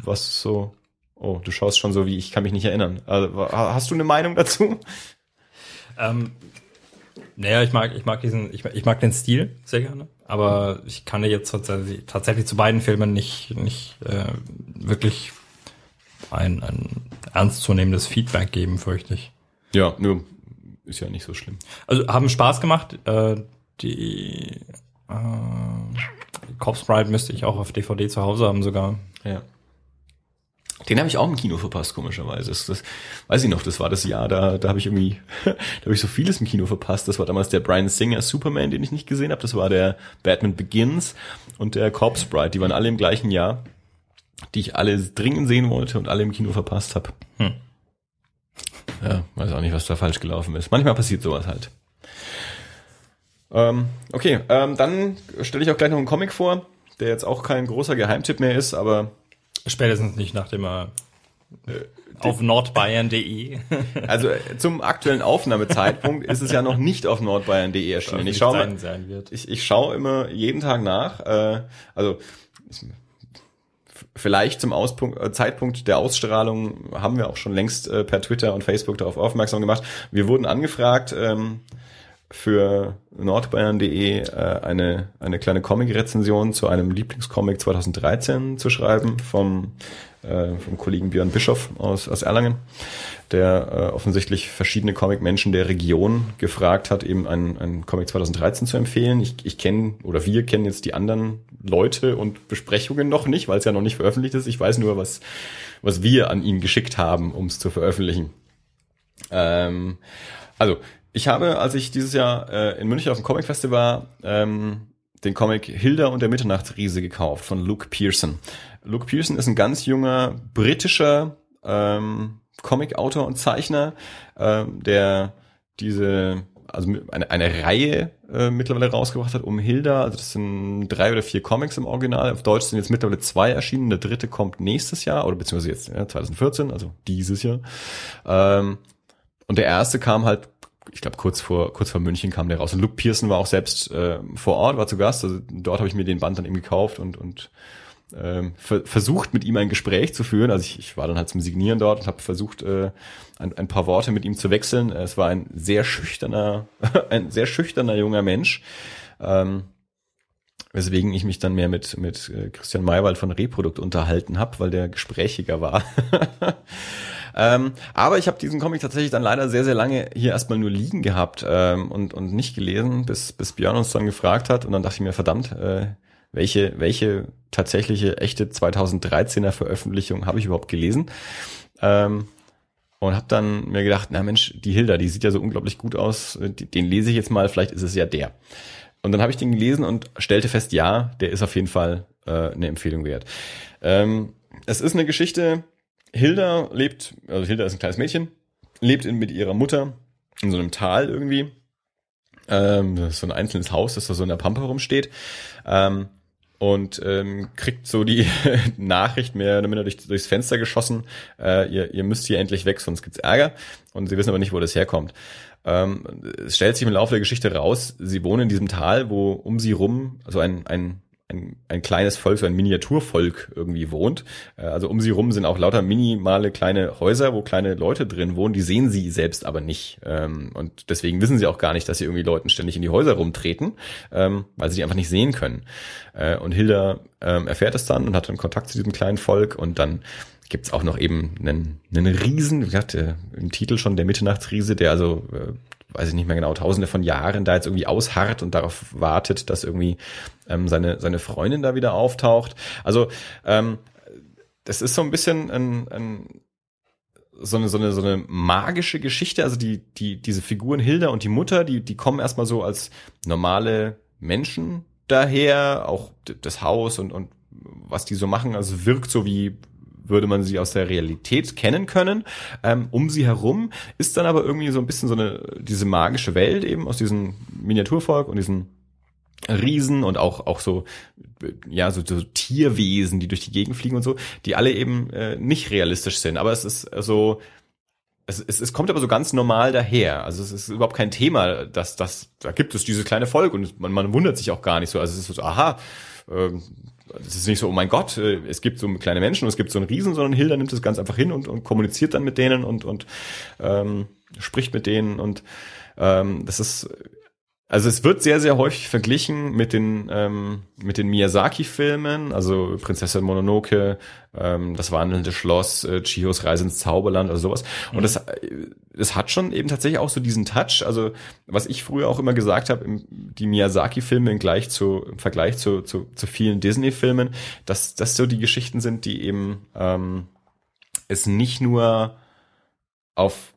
Was so? Oh, du schaust schon so wie, ich kann mich nicht erinnern. Also, hast du eine Meinung dazu? Ähm, naja, ich mag, ich mag diesen, ich, ich mag den Stil sehr gerne, aber ich kann dir jetzt tatsächlich, tatsächlich zu beiden Filmen nicht, nicht äh, wirklich ein, ein ernstzunehmendes Feedback geben, fürchte ich. Ja, nur ist ja nicht so schlimm. Also haben Spaß gemacht. Äh, die äh, Corpse Bride müsste ich auch auf DVD zu Hause haben sogar. Ja. Den habe ich auch im Kino verpasst, komischerweise. Das, das weiß ich noch, das war das Jahr, da, da habe ich irgendwie, da habe ich so vieles im Kino verpasst. Das war damals der Brian Singer Superman, den ich nicht gesehen habe. Das war der Batman Begins und der Corpse Bride. Die waren alle im gleichen Jahr, die ich alle dringend sehen wollte und alle im Kino verpasst habe. Hm. Ja, weiß auch nicht, was da falsch gelaufen ist. Manchmal passiert sowas halt. Ähm, okay, ähm, dann stelle ich auch gleich noch einen Comic vor, der jetzt auch kein großer Geheimtipp mehr ist, aber spätestens nicht nachdem er äh, auf nordbayern.de. also äh, zum aktuellen Aufnahmezeitpunkt ist es ja noch nicht auf nordbayern.de erschienen. Ich schaue ich, ich schaue immer jeden Tag nach. Äh, also vielleicht zum Auspunkt, äh, Zeitpunkt der Ausstrahlung haben wir auch schon längst äh, per Twitter und Facebook darauf aufmerksam gemacht. Wir wurden angefragt, ähm, für nordbayern.de äh, eine, eine kleine Comic-Rezension zu einem Lieblingscomic 2013 zu schreiben vom, äh, vom Kollegen Björn Bischoff aus, aus Erlangen, der äh, offensichtlich verschiedene Comic-Menschen der Region gefragt hat, eben einen, einen Comic 2013 zu empfehlen. Ich, ich kenne oder wir kennen jetzt die anderen Leute und Besprechungen noch nicht, weil es ja noch nicht veröffentlicht ist. Ich weiß nur, was, was wir an ihn geschickt haben, um es zu veröffentlichen. Ähm, also ich habe, als ich dieses Jahr äh, in München auf dem Comic Festival war, ähm, den Comic Hilda und der Mitternachtsriese gekauft von Luke Pearson. Luke Pearson ist ein ganz junger britischer ähm, Comic-Autor und Zeichner, ähm, der diese also eine, eine Reihe äh, mittlerweile rausgebracht hat um Hilda. Also das sind drei oder vier Comics im Original. Auf Deutsch sind jetzt mittlerweile zwei erschienen. Der dritte kommt nächstes Jahr oder beziehungsweise jetzt ja, 2014, also dieses Jahr. Ähm, und der erste kam halt ich glaube, kurz vor, kurz vor München kam der raus. Und Luke Pearson war auch selbst äh, vor Ort, war zu Gast. Also dort habe ich mir den Band dann eben gekauft und, und ähm, ver versucht, mit ihm ein Gespräch zu führen. Also ich, ich war dann halt zum Signieren dort und habe versucht, äh, ein, ein paar Worte mit ihm zu wechseln. Es war ein sehr schüchterner, ein sehr schüchterner junger Mensch. Ähm, weswegen ich mich dann mehr mit mit äh, Christian Maywald von Reprodukt unterhalten habe, weil der gesprächiger war. Ähm, aber ich habe diesen Comic tatsächlich dann leider sehr, sehr lange hier erstmal nur liegen gehabt ähm, und, und nicht gelesen, bis, bis Björn uns dann gefragt hat. Und dann dachte ich mir, verdammt, äh, welche, welche tatsächliche echte 2013er Veröffentlichung habe ich überhaupt gelesen? Ähm, und habe dann mir gedacht, na Mensch, die Hilda, die sieht ja so unglaublich gut aus, den lese ich jetzt mal, vielleicht ist es ja der. Und dann habe ich den gelesen und stellte fest, ja, der ist auf jeden Fall äh, eine Empfehlung wert. Ähm, es ist eine Geschichte, Hilda lebt, also Hilda ist ein kleines Mädchen, lebt in, mit ihrer Mutter in so einem Tal irgendwie. Ähm, so ein einzelnes Haus, das da so in der Pampa rumsteht. Ähm, und ähm, kriegt so die Nachricht mehr oder minder durch, durchs Fenster geschossen, äh, ihr, ihr müsst hier endlich weg, sonst gibt's Ärger. Und sie wissen aber nicht, wo das herkommt. Ähm, es stellt sich im Laufe der Geschichte raus, sie wohnen in diesem Tal, wo um sie rum so ein, ein ein, ein kleines Volk, so ein Miniaturvolk irgendwie wohnt. Äh, also um sie rum sind auch lauter minimale kleine Häuser, wo kleine Leute drin wohnen. Die sehen sie selbst aber nicht. Ähm, und deswegen wissen sie auch gar nicht, dass sie irgendwie Leuten ständig in die Häuser rumtreten, ähm, weil sie die einfach nicht sehen können. Äh, und Hilda ähm, erfährt es dann und hat dann Kontakt zu diesem kleinen Volk und dann gibt's auch noch eben einen, einen Riesen, wie gesagt, äh, im Titel schon der Mitternachtsriese, der also weiß ich nicht mehr genau, tausende von Jahren da jetzt irgendwie ausharrt und darauf wartet, dass irgendwie ähm, seine, seine Freundin da wieder auftaucht. Also ähm, das ist so ein bisschen ein, ein so eine, so eine, so eine magische Geschichte. Also die, die, diese Figuren Hilda und die Mutter, die, die kommen erstmal so als normale Menschen daher, auch das Haus und, und was die so machen, also wirkt so wie würde man sie aus der Realität kennen können. Ähm, um sie herum ist dann aber irgendwie so ein bisschen so eine, diese magische Welt eben aus diesem Miniaturvolk und diesen Riesen und auch auch so ja so, so Tierwesen, die durch die Gegend fliegen und so, die alle eben äh, nicht realistisch sind. Aber es ist so es, es, es kommt aber so ganz normal daher. Also es ist überhaupt kein Thema, dass das da gibt es dieses kleine Volk und man, man wundert sich auch gar nicht so. Also es ist so aha. Ähm, es ist nicht so, oh mein Gott, äh, es gibt so kleine Menschen und es gibt so einen Riesen, sondern Hilda nimmt es ganz einfach hin und, und kommuniziert dann mit denen und, und ähm, spricht mit denen und ähm, das ist also es wird sehr, sehr häufig verglichen mit den, ähm, mit den Miyazaki-Filmen, also Prinzessin Mononoke, ähm, das wandelnde Schloss, äh, Chihos Reise ins Zauberland oder sowas. Und mhm. das, das hat schon eben tatsächlich auch so diesen Touch. Also was ich früher auch immer gesagt habe, die Miyazaki-Filme im, im Vergleich zu, zu, zu vielen Disney-Filmen, dass das so die Geschichten sind, die eben ähm, es nicht nur auf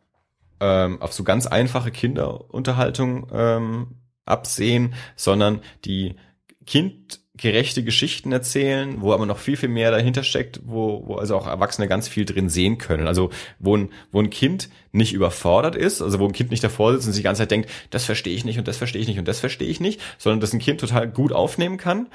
ähm, auf so ganz einfache Kinderunterhaltung ähm, absehen, sondern die kindgerechte Geschichten erzählen, wo aber noch viel, viel mehr dahinter steckt, wo, wo also auch Erwachsene ganz viel drin sehen können. Also wo ein, wo ein Kind nicht überfordert ist, also wo ein Kind nicht davor sitzt und sich die ganze Zeit denkt, das verstehe ich nicht und das verstehe ich nicht und das verstehe ich nicht, sondern dass ein Kind total gut aufnehmen kann,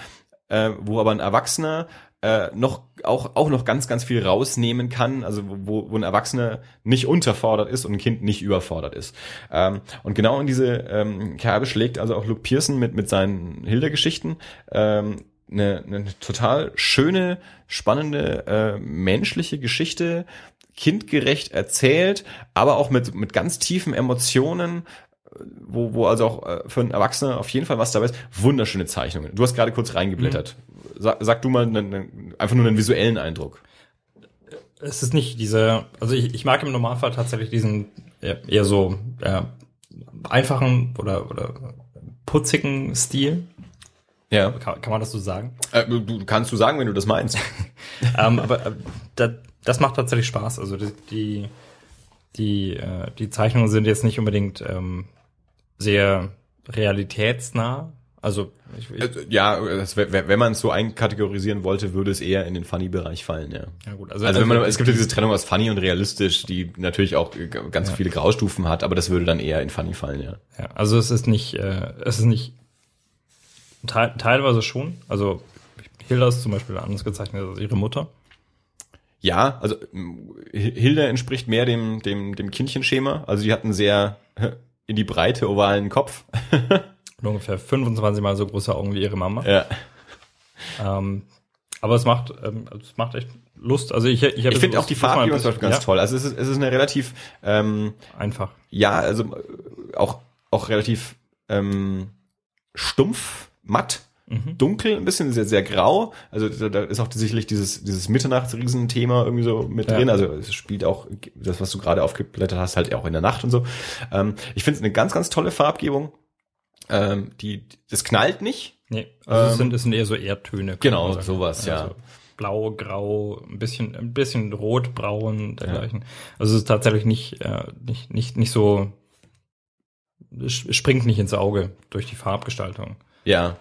äh, wo aber ein Erwachsener äh, noch auch auch noch ganz ganz viel rausnehmen kann, also wo, wo ein Erwachsener nicht unterfordert ist und ein Kind nicht überfordert ist. Ähm, und genau in diese ähm, Kerbe schlägt also auch Luke Pearson mit mit seinen Hilda-Geschichten. Ähm, eine, eine total schöne, spannende, äh, menschliche Geschichte, kindgerecht erzählt, aber auch mit, mit ganz tiefen Emotionen, wo, wo also auch äh, für einen Erwachsenen auf jeden Fall was dabei ist. Wunderschöne Zeichnungen. Du hast gerade kurz reingeblättert. Mhm. Sag, sag du mal einen, einfach nur einen visuellen Eindruck. Es ist nicht diese, also ich, ich mag im Normalfall tatsächlich diesen eher so ja, einfachen oder, oder putzigen Stil. Ja. Kann, kann man das so sagen? Äh, du kannst du sagen, wenn du das meinst. ähm, aber äh, da, das macht tatsächlich Spaß. Also die, die, die, äh, die Zeichnungen sind jetzt nicht unbedingt ähm, sehr realitätsnah. Also ich, ich, äh, ja, das, wenn man es so einkategorisieren wollte, würde es eher in den Funny-Bereich fallen, ja. Ja gut, also, also wenn man, es gibt ja diese Trennung aus Funny und realistisch, die natürlich auch ganz ja. viele Graustufen hat, aber das würde dann eher in Funny fallen, ja. Ja, also es ist nicht, äh, es ist nicht te teilweise schon. Also Hilda ist zum Beispiel anders gezeichnet als ihre Mutter. Ja, also Hilda entspricht mehr dem dem dem Kindchenschema. Also die hat einen sehr in die Breite ovalen Kopf. ungefähr 25 mal so große Augen wie ihre Mama. Ja. Ähm, aber es macht, ähm, es macht echt Lust. Also ich, ich, ich finde auch die Farbgebung zum Beispiel ganz ja. toll. Also es ist, es ist eine relativ ähm, einfach. Ja, also äh, auch auch relativ ähm, stumpf, matt. Mhm. Dunkel, ein bisschen sehr, sehr grau. Also da ist auch sicherlich dieses, dieses Mitternachtsriesenthema irgendwie so mit ja. drin. Also es spielt auch das, was du gerade aufgeblättert hast, halt auch in der Nacht und so. Ähm, ich finde es eine ganz, ganz tolle Farbgebung. Ähm, die, das knallt nicht. Nee, also ähm, es, sind, es sind eher so Erdtöne. Genau, sowas, ja. Also blau, grau, ein bisschen, ein bisschen rot, braun, dergleichen. Ja. Also es ist tatsächlich nicht, äh, nicht, nicht, nicht so, es springt nicht ins Auge durch die Farbgestaltung. Ja.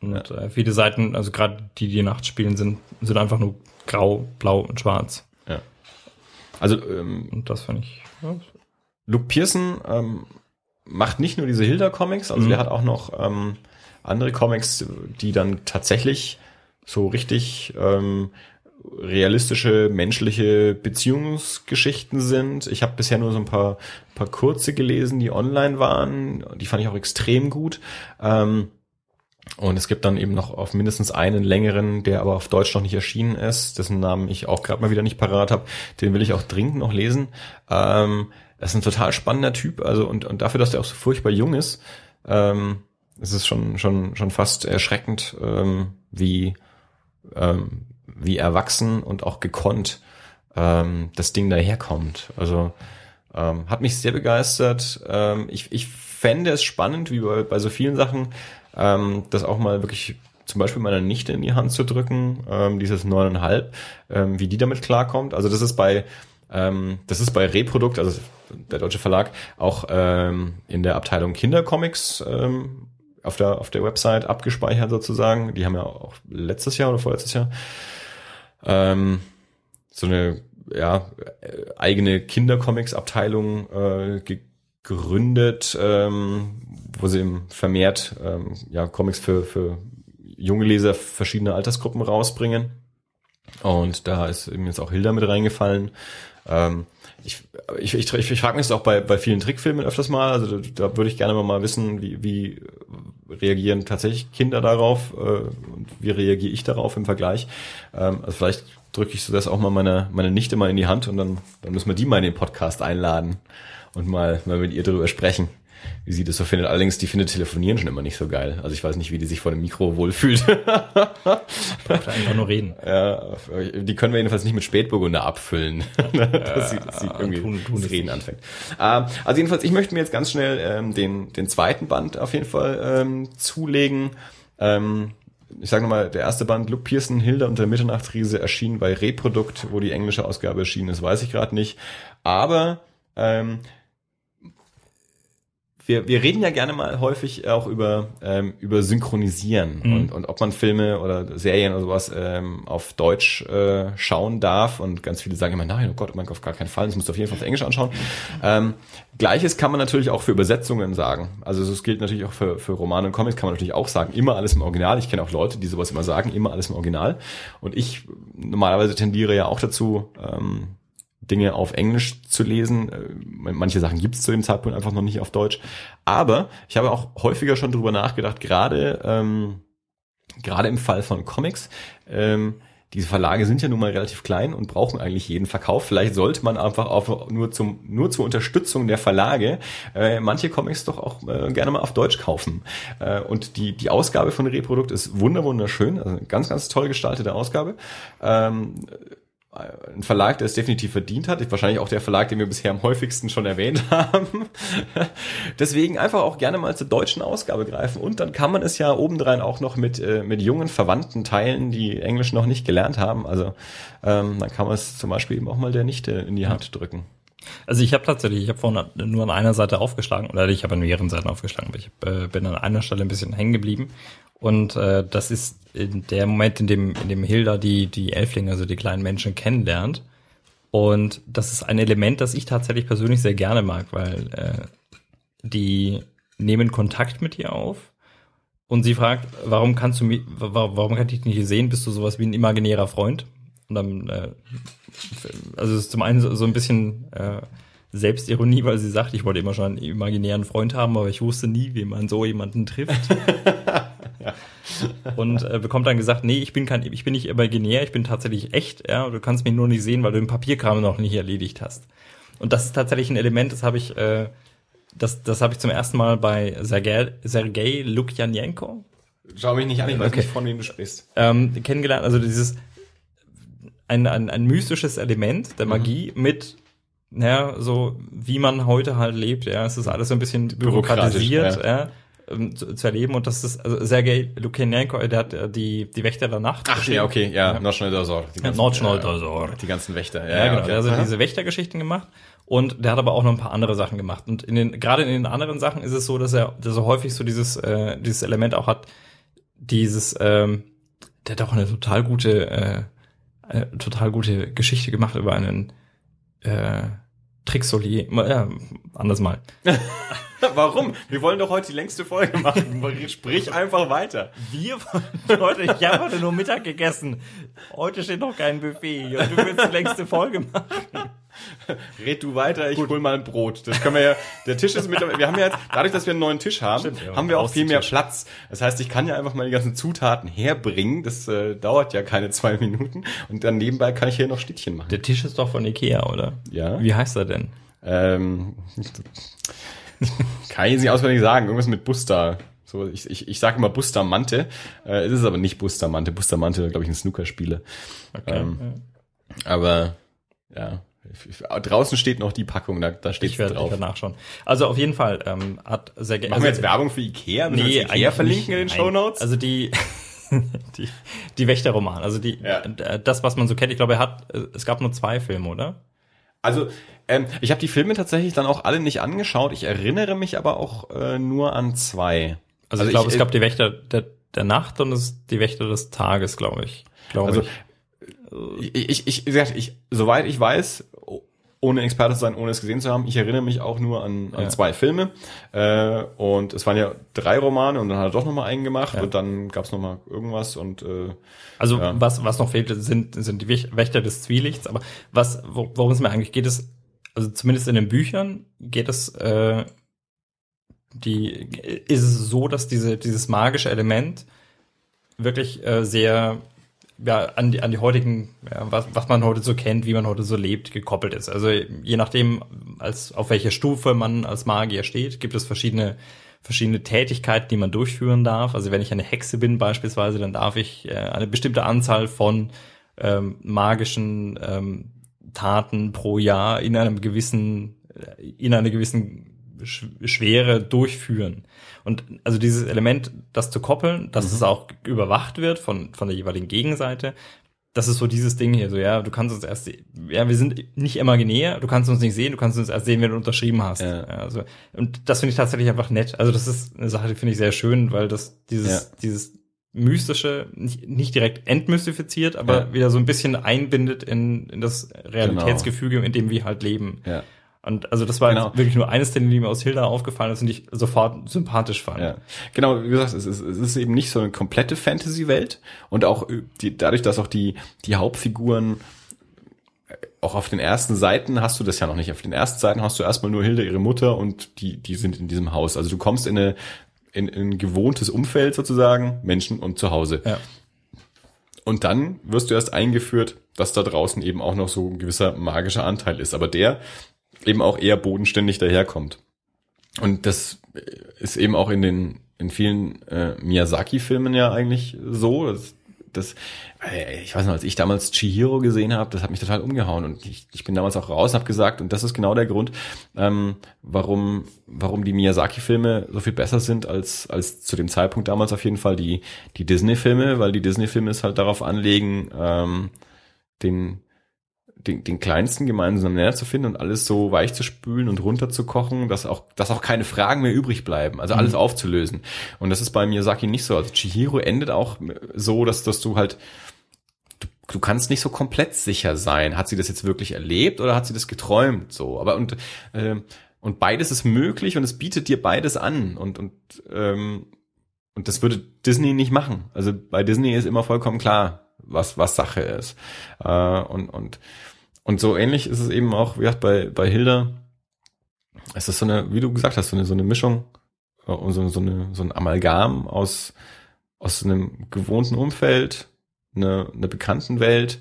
Und äh, viele Seiten, also gerade die, die nachts spielen, sind, sind einfach nur grau, blau und schwarz. Ja. Also, ähm, und das fand ich. Ja, Luke Pearson ähm, macht nicht nur diese Hilda-Comics, also Mhm. der hat auch noch ähm, andere Comics, die dann tatsächlich so richtig ähm, realistische menschliche Beziehungsgeschichten sind. Ich habe bisher nur so ein paar, paar kurze gelesen, die online waren. Die fand ich auch extrem gut. Ähm, und es gibt dann eben noch auf mindestens einen längeren, der aber auf Deutsch noch nicht erschienen ist, dessen Namen ich auch gerade mal wieder nicht parat habe. Den will ich auch dringend noch lesen. Ähm, das ist ein total spannender Typ, also und, und dafür, dass der auch so furchtbar jung ist, ähm, es schon schon schon fast erschreckend, ähm, wie ähm, wie erwachsen und auch gekonnt ähm, das Ding daherkommt. Also ähm, hat mich sehr begeistert. Ähm, ich, ich fände es spannend, wie bei, bei so vielen Sachen, ähm, das auch mal wirklich zum Beispiel meiner Nichte in die Hand zu drücken, ähm, dieses neuneinhalb, ähm, wie die damit klarkommt. Also das ist bei ähm, das ist bei Reprodukt, also der deutsche Verlag, auch ähm, in der Abteilung Kindercomics ähm, auf der auf der Website abgespeichert sozusagen. Die haben ja auch letztes Jahr oder vorletztes Jahr ähm, so eine ja, eigene Kindercomics-Abteilung äh, gegründet, ähm, wo sie eben vermehrt ähm, ja, Comics für, für junge Leser verschiedener Altersgruppen rausbringen. Und da ist eben jetzt auch Hilda mit reingefallen. Ähm, ich, ich, ich, ich, frage mich das auch bei, bei vielen Trickfilmen öfters mal. Also da, da würde ich gerne mal wissen, wie, wie reagieren tatsächlich Kinder darauf äh, und wie reagiere ich darauf im Vergleich. Ähm, also vielleicht drücke ich so das auch mal meine, meine Nichte mal in die Hand und dann, dann müssen wir die mal in den Podcast einladen und mal, mal mit ihr darüber sprechen, wie sie das so findet. Allerdings, die findet Telefonieren schon immer nicht so geil. Also ich weiß nicht, wie die sich vor dem Mikro wohlfühlt. Einfach nur reden. ja, die können wir jedenfalls nicht mit Spätburgunder abfüllen, dass sie, dass sie irgendwie tun- tun das Reden anfängt. Ähm, also jedenfalls, ich möchte mir jetzt ganz schnell ähm, den, den zweiten Band auf jeden Fall ähm, zulegen. Ähm, ich sage nochmal, der erste Band, Luke Pearson, Hilda und der Mitternachtsriese, erschien bei Reprodukt, wo die englische Ausgabe erschienen ist, weiß ich gerade nicht. Aber ähm, wir, wir reden ja gerne mal häufig auch über, ähm, über Synchronisieren Mhm. und, und ob man Filme oder Serien oder sowas ähm, auf Deutsch äh, schauen darf. Und ganz viele sagen immer, nein, oh Gott, oh mein Gott, auf gar keinen Fall, das musst du auf jeden Fall auf Englisch anschauen. Ähm, Gleiches kann man natürlich auch für Übersetzungen sagen. Also das gilt natürlich auch für, für Romane und Comics, kann man natürlich auch sagen, immer alles im Original. Ich kenne auch Leute, die sowas immer sagen, immer alles im Original. Und ich normalerweise tendiere ja auch dazu, ähm, Dinge auf Englisch zu lesen. Äh, Manche Sachen gibt es zu dem Zeitpunkt einfach noch nicht auf Deutsch. Aber ich habe auch häufiger schon drüber nachgedacht, gerade ähm, gerade im Fall von Comics. Ähm, diese Verlage sind ja nun mal relativ klein und brauchen eigentlich jeden Verkauf. Vielleicht sollte man einfach auf, nur zum nur zur Unterstützung der Verlage äh, manche Comics doch auch äh, gerne mal auf Deutsch kaufen. Äh, und die die Ausgabe von Reprodukt ist wunder wunderschön, also eine ganz ganz toll gestaltete Ausgabe. Ähm, ein Verlag, der es definitiv verdient hat, wahrscheinlich auch der Verlag, den wir bisher am häufigsten schon erwähnt haben. Deswegen einfach auch gerne mal zur deutschen Ausgabe greifen und dann kann man es ja obendrein auch noch mit, äh, mit jungen Verwandten teilen, die Englisch noch nicht gelernt haben. Also ähm, dann kann man es zum Beispiel eben auch mal der Nichte in die Hand drücken. Also ich habe tatsächlich, ich habe vorhin nur an einer Seite aufgeschlagen, oder ich habe an mehreren Seiten aufgeschlagen, aber ich äh, bin an einer Stelle ein bisschen hängen geblieben. Und äh, das ist in der Moment, in dem, in dem Hilda die, die Elflinge, also die kleinen Menschen kennenlernt. Und das ist ein Element, das ich tatsächlich persönlich sehr gerne mag, weil äh, die nehmen Kontakt mit ihr auf und sie fragt, warum kannst du mich, warum, warum kann ich dich nicht sehen? Bist du sowas wie ein imaginärer Freund? Und dann, äh, also es ist zum einen so, so ein bisschen äh, Selbstironie, weil sie sagt, ich wollte immer schon einen imaginären Freund haben, aber ich wusste nie, wie man so jemanden trifft. Und äh, bekommt dann gesagt, nee, ich bin kein, ich bin nicht imaginär, ich bin tatsächlich echt, ja, du kannst mich nur nicht sehen, weil du den Papierkram noch nicht erledigt hast. Und das ist tatsächlich ein Element, das habe ich, äh, das, das habe ich zum ersten Mal bei Sergei, Sergei Lukjanenko Schau mich nicht an, ich weiß Okay. nicht, von wem du sprichst. ähm, kennengelernt. Also dieses ein, ein, ein mystisches Element der Magie mit ja, so wie man heute halt lebt, ja, es ist alles so ein bisschen bürokratisiert, ja, ähm, zu, zu erleben und das ist also Sergei Lukianenko, der hat äh, die die Wächter der Nacht. Ach ja, okay, ja, Nordschnell Dosor. Die ganzen- Nordschnell ja, Dosor. Die ganzen Wächter. Ja, genau. okay. Der hat also Aha. diese Wächtergeschichten gemacht und der hat aber auch noch ein paar andere Sachen gemacht. Und in den, gerade in den anderen Sachen ist es so, dass er, dass er häufig so dieses, äh, dieses Element auch hat, dieses, ähm, der hat auch eine total gute, äh, eine total gute Geschichte gemacht über einen äh, Trixolier, ja, anders mal. Warum? Wir wollen doch heute die längste Folge machen. Sprich einfach weiter. Wir heute, ich habe heute nur Mittag gegessen. Heute steht noch kein Buffet und du willst die längste Folge machen. Red du weiter, ich Gut. hol mal ein Brot. Das können wir ja, der Tisch ist mit, wir haben ja jetzt, dadurch, dass wir einen neuen Tisch haben, Stimmt, ja, haben wir auch viel mehr Platz. Das heißt, ich kann ja einfach mal die ganzen Zutaten herbringen. Das äh, dauert ja keine zwei Minuten. Und dann nebenbei kann ich hier noch Stittchen machen. Der Tisch ist doch von Ikea, oder? Ja. Wie heißt er denn? Ähm, kann ich jetzt nicht auswendig sagen. Irgendwas mit Buster. So, ich, ich, ich sage immer Bustamante. Äh, es ist aber nicht Bustamante. Bustamante, glaube ich, ein Snookerspieler. Okay. Ähm, ja. Aber ja, Draußen steht noch die Packung, da, da steht ich werde, drauf. Ich werde nachschauen. Also auf jeden Fall ähm, hat sehr Machen also, wir jetzt Werbung für Ikea? Müssen nee, Ikea verlinken in den Show Notes? Also die die, die Wächterroman, also die ja. das, was man so kennt. Ich glaube, er hat es gab nur zwei Filme, oder? Also ähm, ich habe die Filme tatsächlich dann auch alle nicht angeschaut. Ich erinnere mich aber auch äh, nur an zwei. Also, also ich glaube, es gab die Wächter der, der Nacht und es die Wächter des Tages, glaube ich. Glaube also, ich ich, ich, gesagt, ich, soweit ich weiß, ohne Experte zu sein, ohne es gesehen zu haben, ich erinnere mich auch nur an, an ja. zwei Filme. Äh, und es waren ja drei Romane und dann hat er doch nochmal einen gemacht ja. und dann gab es nochmal irgendwas und äh, Also ja. was, was noch fehlt, sind, sind die Wächter des Zwielichts, aber was, worum es mir eigentlich geht, ist, also zumindest in den Büchern geht es äh, die ist es so, dass diese, dieses magische Element wirklich äh, sehr ja, an die, an die heutigen, ja, was, was man heute so kennt, wie man heute so lebt, gekoppelt ist. Also je nachdem, als auf welcher Stufe man als Magier steht, gibt es verschiedene verschiedene Tätigkeiten, die man durchführen darf. Also wenn ich eine Hexe bin beispielsweise, dann darf ich äh, eine bestimmte Anzahl von ähm, magischen ähm, Taten pro Jahr in einem gewissen in einer gewissen Schwere durchführen. Und also dieses Element, das zu koppeln, dass mhm. es auch überwacht wird von, von der jeweiligen Gegenseite, das ist so dieses Ding hier, so, ja, du kannst uns erst, ja, wir sind nicht imaginär, du kannst uns nicht sehen, du kannst uns erst sehen, wenn du unterschrieben hast. Ja. Also, und das finde ich tatsächlich einfach nett. Also, das ist eine Sache, die finde ich sehr schön, weil das, dieses, ja. dieses mystische, nicht, nicht direkt entmystifiziert, aber ja. wieder so ein bisschen einbindet in, in das Realitätsgefüge, genau. in dem wir halt leben. Ja. Und also das war genau. wirklich nur eines der die mir aus Hilda aufgefallen ist und ich sofort sympathisch fand. Ja. Genau, wie gesagt, es ist, es ist eben nicht so eine komplette Fantasy-Welt und auch die, dadurch, dass auch die, die Hauptfiguren äh, auch auf den ersten Seiten hast du das ja noch nicht. Auf den ersten Seiten hast du erstmal nur Hilda, ihre Mutter und die, die sind in diesem Haus. Also du kommst in, eine, in, in ein gewohntes Umfeld sozusagen, Menschen und zu Hause. Ja. Und dann wirst du erst eingeführt, dass da draußen eben auch noch so ein gewisser magischer Anteil ist. Aber der eben auch eher bodenständig daherkommt. Und das ist eben auch in den in vielen äh, Miyazaki-Filmen ja eigentlich so. Das, das, äh, ich weiß noch, als ich damals Chihiro gesehen habe, das hat mich total umgehauen und ich, ich bin damals auch raus habe gesagt, und das ist genau der Grund, ähm, warum warum die Miyazaki-Filme so viel besser sind als als zu dem Zeitpunkt damals auf jeden Fall die die Disney-Filme, weil die Disney-Filme es halt darauf anlegen, ähm, den den, den kleinsten gemeinsamen Nenner zu finden und alles so weich zu spülen und runterzukochen, dass auch, dass auch keine Fragen mehr übrig bleiben, also alles mhm. aufzulösen. Und das ist bei Miyazaki nicht so. Also Chihiro endet auch so, dass, dass du halt, du, du kannst nicht so komplett sicher sein. Hat sie das jetzt wirklich erlebt oder hat sie das geträumt? So, aber und, äh, und beides ist möglich und es bietet dir beides an und, und, ähm, und das würde Disney nicht machen. Also bei Disney ist immer vollkommen klar, was, was Sache ist. Äh, und, und und so ähnlich ist es eben auch, wie gesagt, bei, bei Hilda. Es ist so eine, wie du gesagt hast, so eine, so eine Mischung, äh, so, so, eine, so ein Amalgam aus, aus einem gewohnten Umfeld, eine, eine bekannten Welt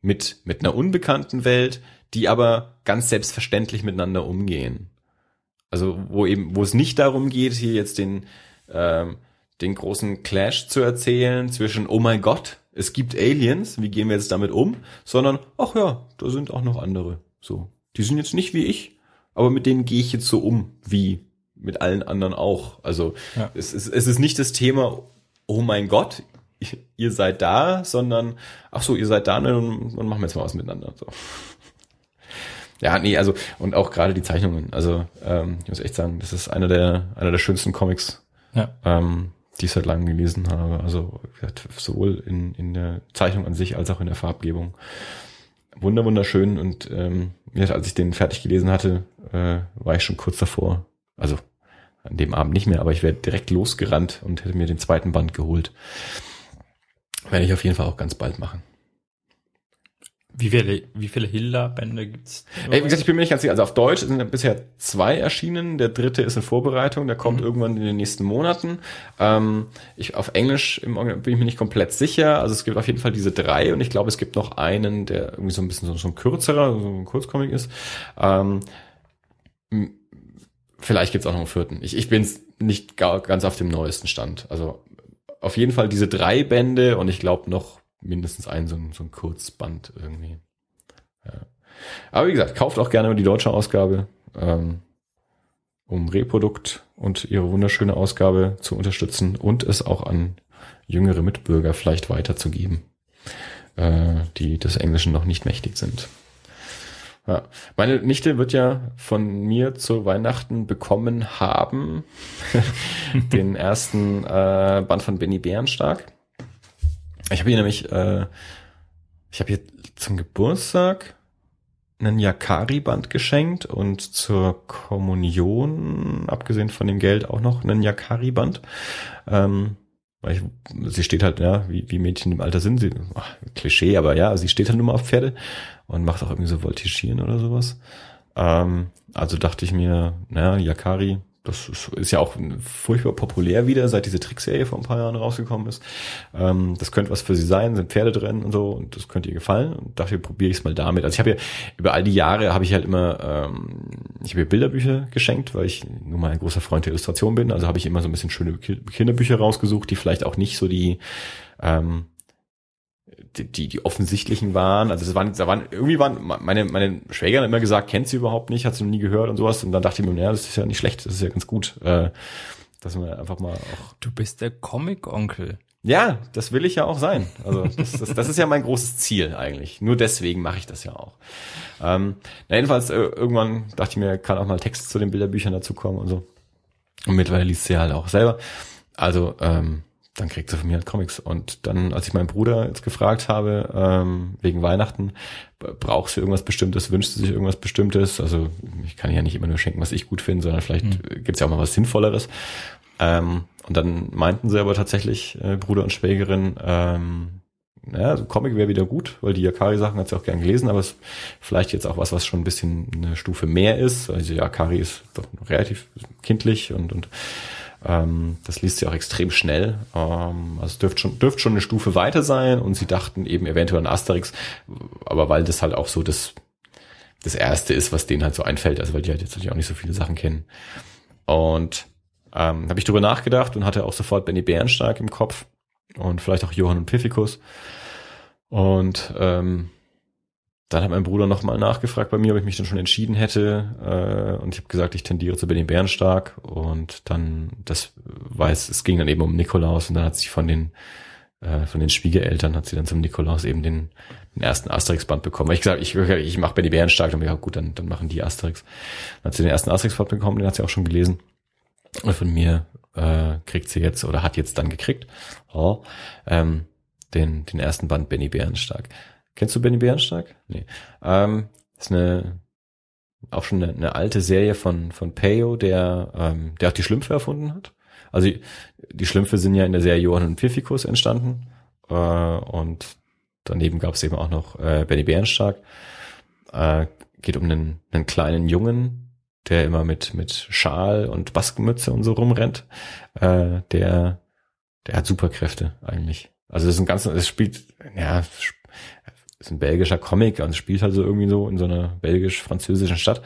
mit, mit einer unbekannten Welt, die aber ganz selbstverständlich miteinander umgehen. Also wo eben, wo es nicht darum geht, hier jetzt den, ähm, den großen Clash zu erzählen zwischen, oh mein Gott, es gibt Aliens, wie gehen wir jetzt damit um, sondern, ach ja, da sind auch noch andere. So. Die sind jetzt nicht wie ich, aber mit denen gehe ich jetzt so um, wie mit allen anderen auch. Also ja. es, es, es ist nicht das Thema, oh mein Gott, ihr seid da, sondern, ach so, ihr seid da, ne, dann, dann machen wir jetzt mal was miteinander. So. Ja, nee, also, und auch gerade die Zeichnungen. Also, ähm, ich muss echt sagen, das ist einer der, einer der schönsten Comics, ja. ähm, die ich seit langem gelesen habe. Also sowohl in, in der Zeichnung an sich als auch in der Farbgebung. wunder wunderschön und ähm, als ich den fertig gelesen hatte, äh, war ich schon kurz davor. Also an dem Abend nicht mehr, aber ich wäre direkt losgerannt und hätte mir den zweiten Band geholt. Werde ich auf jeden Fall auch ganz bald machen. Wie viele, wie viele Hilda-Bände gibt's? Ey, wie gesagt, ich bin mir nicht ganz sicher. Also auf Deutsch sind bisher zwei erschienen. Der dritte ist in Vorbereitung. Der kommt mhm. irgendwann in den nächsten Monaten. Ähm, ich, auf Englisch im, bin ich mir nicht komplett sicher. Also es gibt auf jeden Fall diese drei und ich glaube, es gibt noch einen, der irgendwie so ein bisschen so, so ein kürzerer, so ein Kurzcomic ist. Ähm, vielleicht gibt's auch noch einen vierten. Ich, ich bin nicht ganz auf dem neuesten Stand. Also auf jeden Fall diese drei Bände und ich glaube noch mindestens ein so ein, so ein Kurzband irgendwie. Ja. Aber wie gesagt, kauft auch gerne die deutsche Ausgabe, ähm, um Reprodukt und ihre wunderschöne Ausgabe zu unterstützen und es auch an jüngere Mitbürger vielleicht weiterzugeben, äh, die des Englischen noch nicht mächtig sind. Ja. Meine Nichte wird ja von mir zu Weihnachten bekommen haben den ersten äh, Band von Benny Bärenstark. Ich habe ihr nämlich, äh, ich habe ihr zum Geburtstag einen Yakari-Band geschenkt und zur Kommunion, abgesehen von dem Geld, auch noch einen Yakari-Band. Ähm, weil ich, sie steht halt, ja, wie, wie Mädchen im Alter sind, sie, ach, Klischee, aber ja, sie steht halt nur mal auf Pferde und macht auch irgendwie so Voltigieren oder sowas. Ähm, also dachte ich mir, naja, Yakari, das ist, ja auch furchtbar populär wieder, seit diese Trickserie vor ein paar Jahren rausgekommen ist. Ähm, das könnte was für sie sein, sind Pferde drin und so und das könnte ihr gefallen. Und dachte, probiere ich es mal damit. Also ich habe ja über all die Jahre habe ich halt immer, ähm, ich habe ihr Bilderbücher geschenkt, weil ich nur mal ein großer Freund der Illustration bin. Also habe ich immer so ein bisschen schöne Kinderbücher rausgesucht, die vielleicht auch nicht so die ähm, die, die, offensichtlichen waren. Also das waren, da waren, irgendwie waren meine, meine Schwägerin immer gesagt, kennt sie überhaupt nicht, hat sie noch nie gehört und sowas. Und dann dachte ich mir, naja, das ist ja nicht schlecht, das ist ja ganz gut, äh, dass man einfach mal auch. Du bist der Comic-Onkel. Ja, das will ich ja auch sein. Also das, das, das ist ja mein großes Ziel eigentlich. Nur deswegen mache ich das ja auch. Ähm, na jedenfalls äh, irgendwann dachte ich mir, kann auch mal Text zu den Bilderbüchern dazu kommen und so. Und mittlerweile liest sie halt auch selber. Also ähm, dann kriegt sie von mir halt Comics. Und dann, als ich meinen Bruder jetzt gefragt habe, ähm, wegen Weihnachten, brauchst du irgendwas Bestimmtes, wünscht sie sich irgendwas Bestimmtes? Also ich kann ja nicht immer nur schenken, was ich gut finde, sondern vielleicht mhm. gibt's ja auch mal was Sinnvolleres. Ähm, und dann meinten sie aber tatsächlich, äh, Bruder und Schwägerin, ähm, ja, also Comic wäre wieder gut, weil die Yakari-Sachen hat sie auch gern gelesen, aber es vielleicht jetzt auch was, was schon ein bisschen eine Stufe mehr ist. Also Yakari ist doch relativ kindlich und, und ähm, das liest sie auch extrem schnell. Ähm, also dürfte schon, dürfte schon eine Stufe weiter sein und sie dachten eben eventuell an Asterix, aber weil das halt auch so das, das erste ist, was denen halt so einfällt, also weil die halt jetzt natürlich auch nicht so viele Sachen kennen. Und ähm, habe ich drüber nachgedacht und hatte auch sofort Benny Bärenstark im Kopf und vielleicht auch Johann und Pfiffikus. Und ähm, dann hat mein Bruder nochmal nachgefragt bei mir, ob ich mich dann schon entschieden hätte. Äh, und ich habe gesagt, ich tendiere zu Benny Bärenstark. Und dann, das weiß, es ging dann eben um Nikolaus und dann hat sich von den äh, von den Schwiegereltern hat sie dann zum Nikolaus eben den, den ersten Asterix-Band bekommen. Ich gesagt, ich, ich mache Benny Bärenstark, dann ja gut, dann, dann machen die Asterix. Dann hat sie den ersten Asterix-Band bekommen, den hat sie auch schon gelesen. Und von mir äh, kriegt sie jetzt oder hat jetzt dann gekriegt oh, ähm, den, den ersten Band Benny Bärenstark. Kennst du Benny Bärenstark? Nee. Ähm, ist eine auch schon eine, eine alte Serie von von Peyo, der ähm, der auch die Schlümpfe erfunden hat. Also die, die Schlümpfe sind ja in der Serie Johann und Pfiffikus entstanden äh, und daneben gab es eben auch noch äh, Benny Bärenstark. Äh, geht um einen, einen kleinen Jungen, der immer mit mit Schal und Baskenmütze und so rumrennt. Äh, der der hat Superkräfte eigentlich. Also das ist ein ganz, es spielt, ja, ist ein belgischer Comic und spielt halt so irgendwie so in so einer belgisch-französischen Stadt.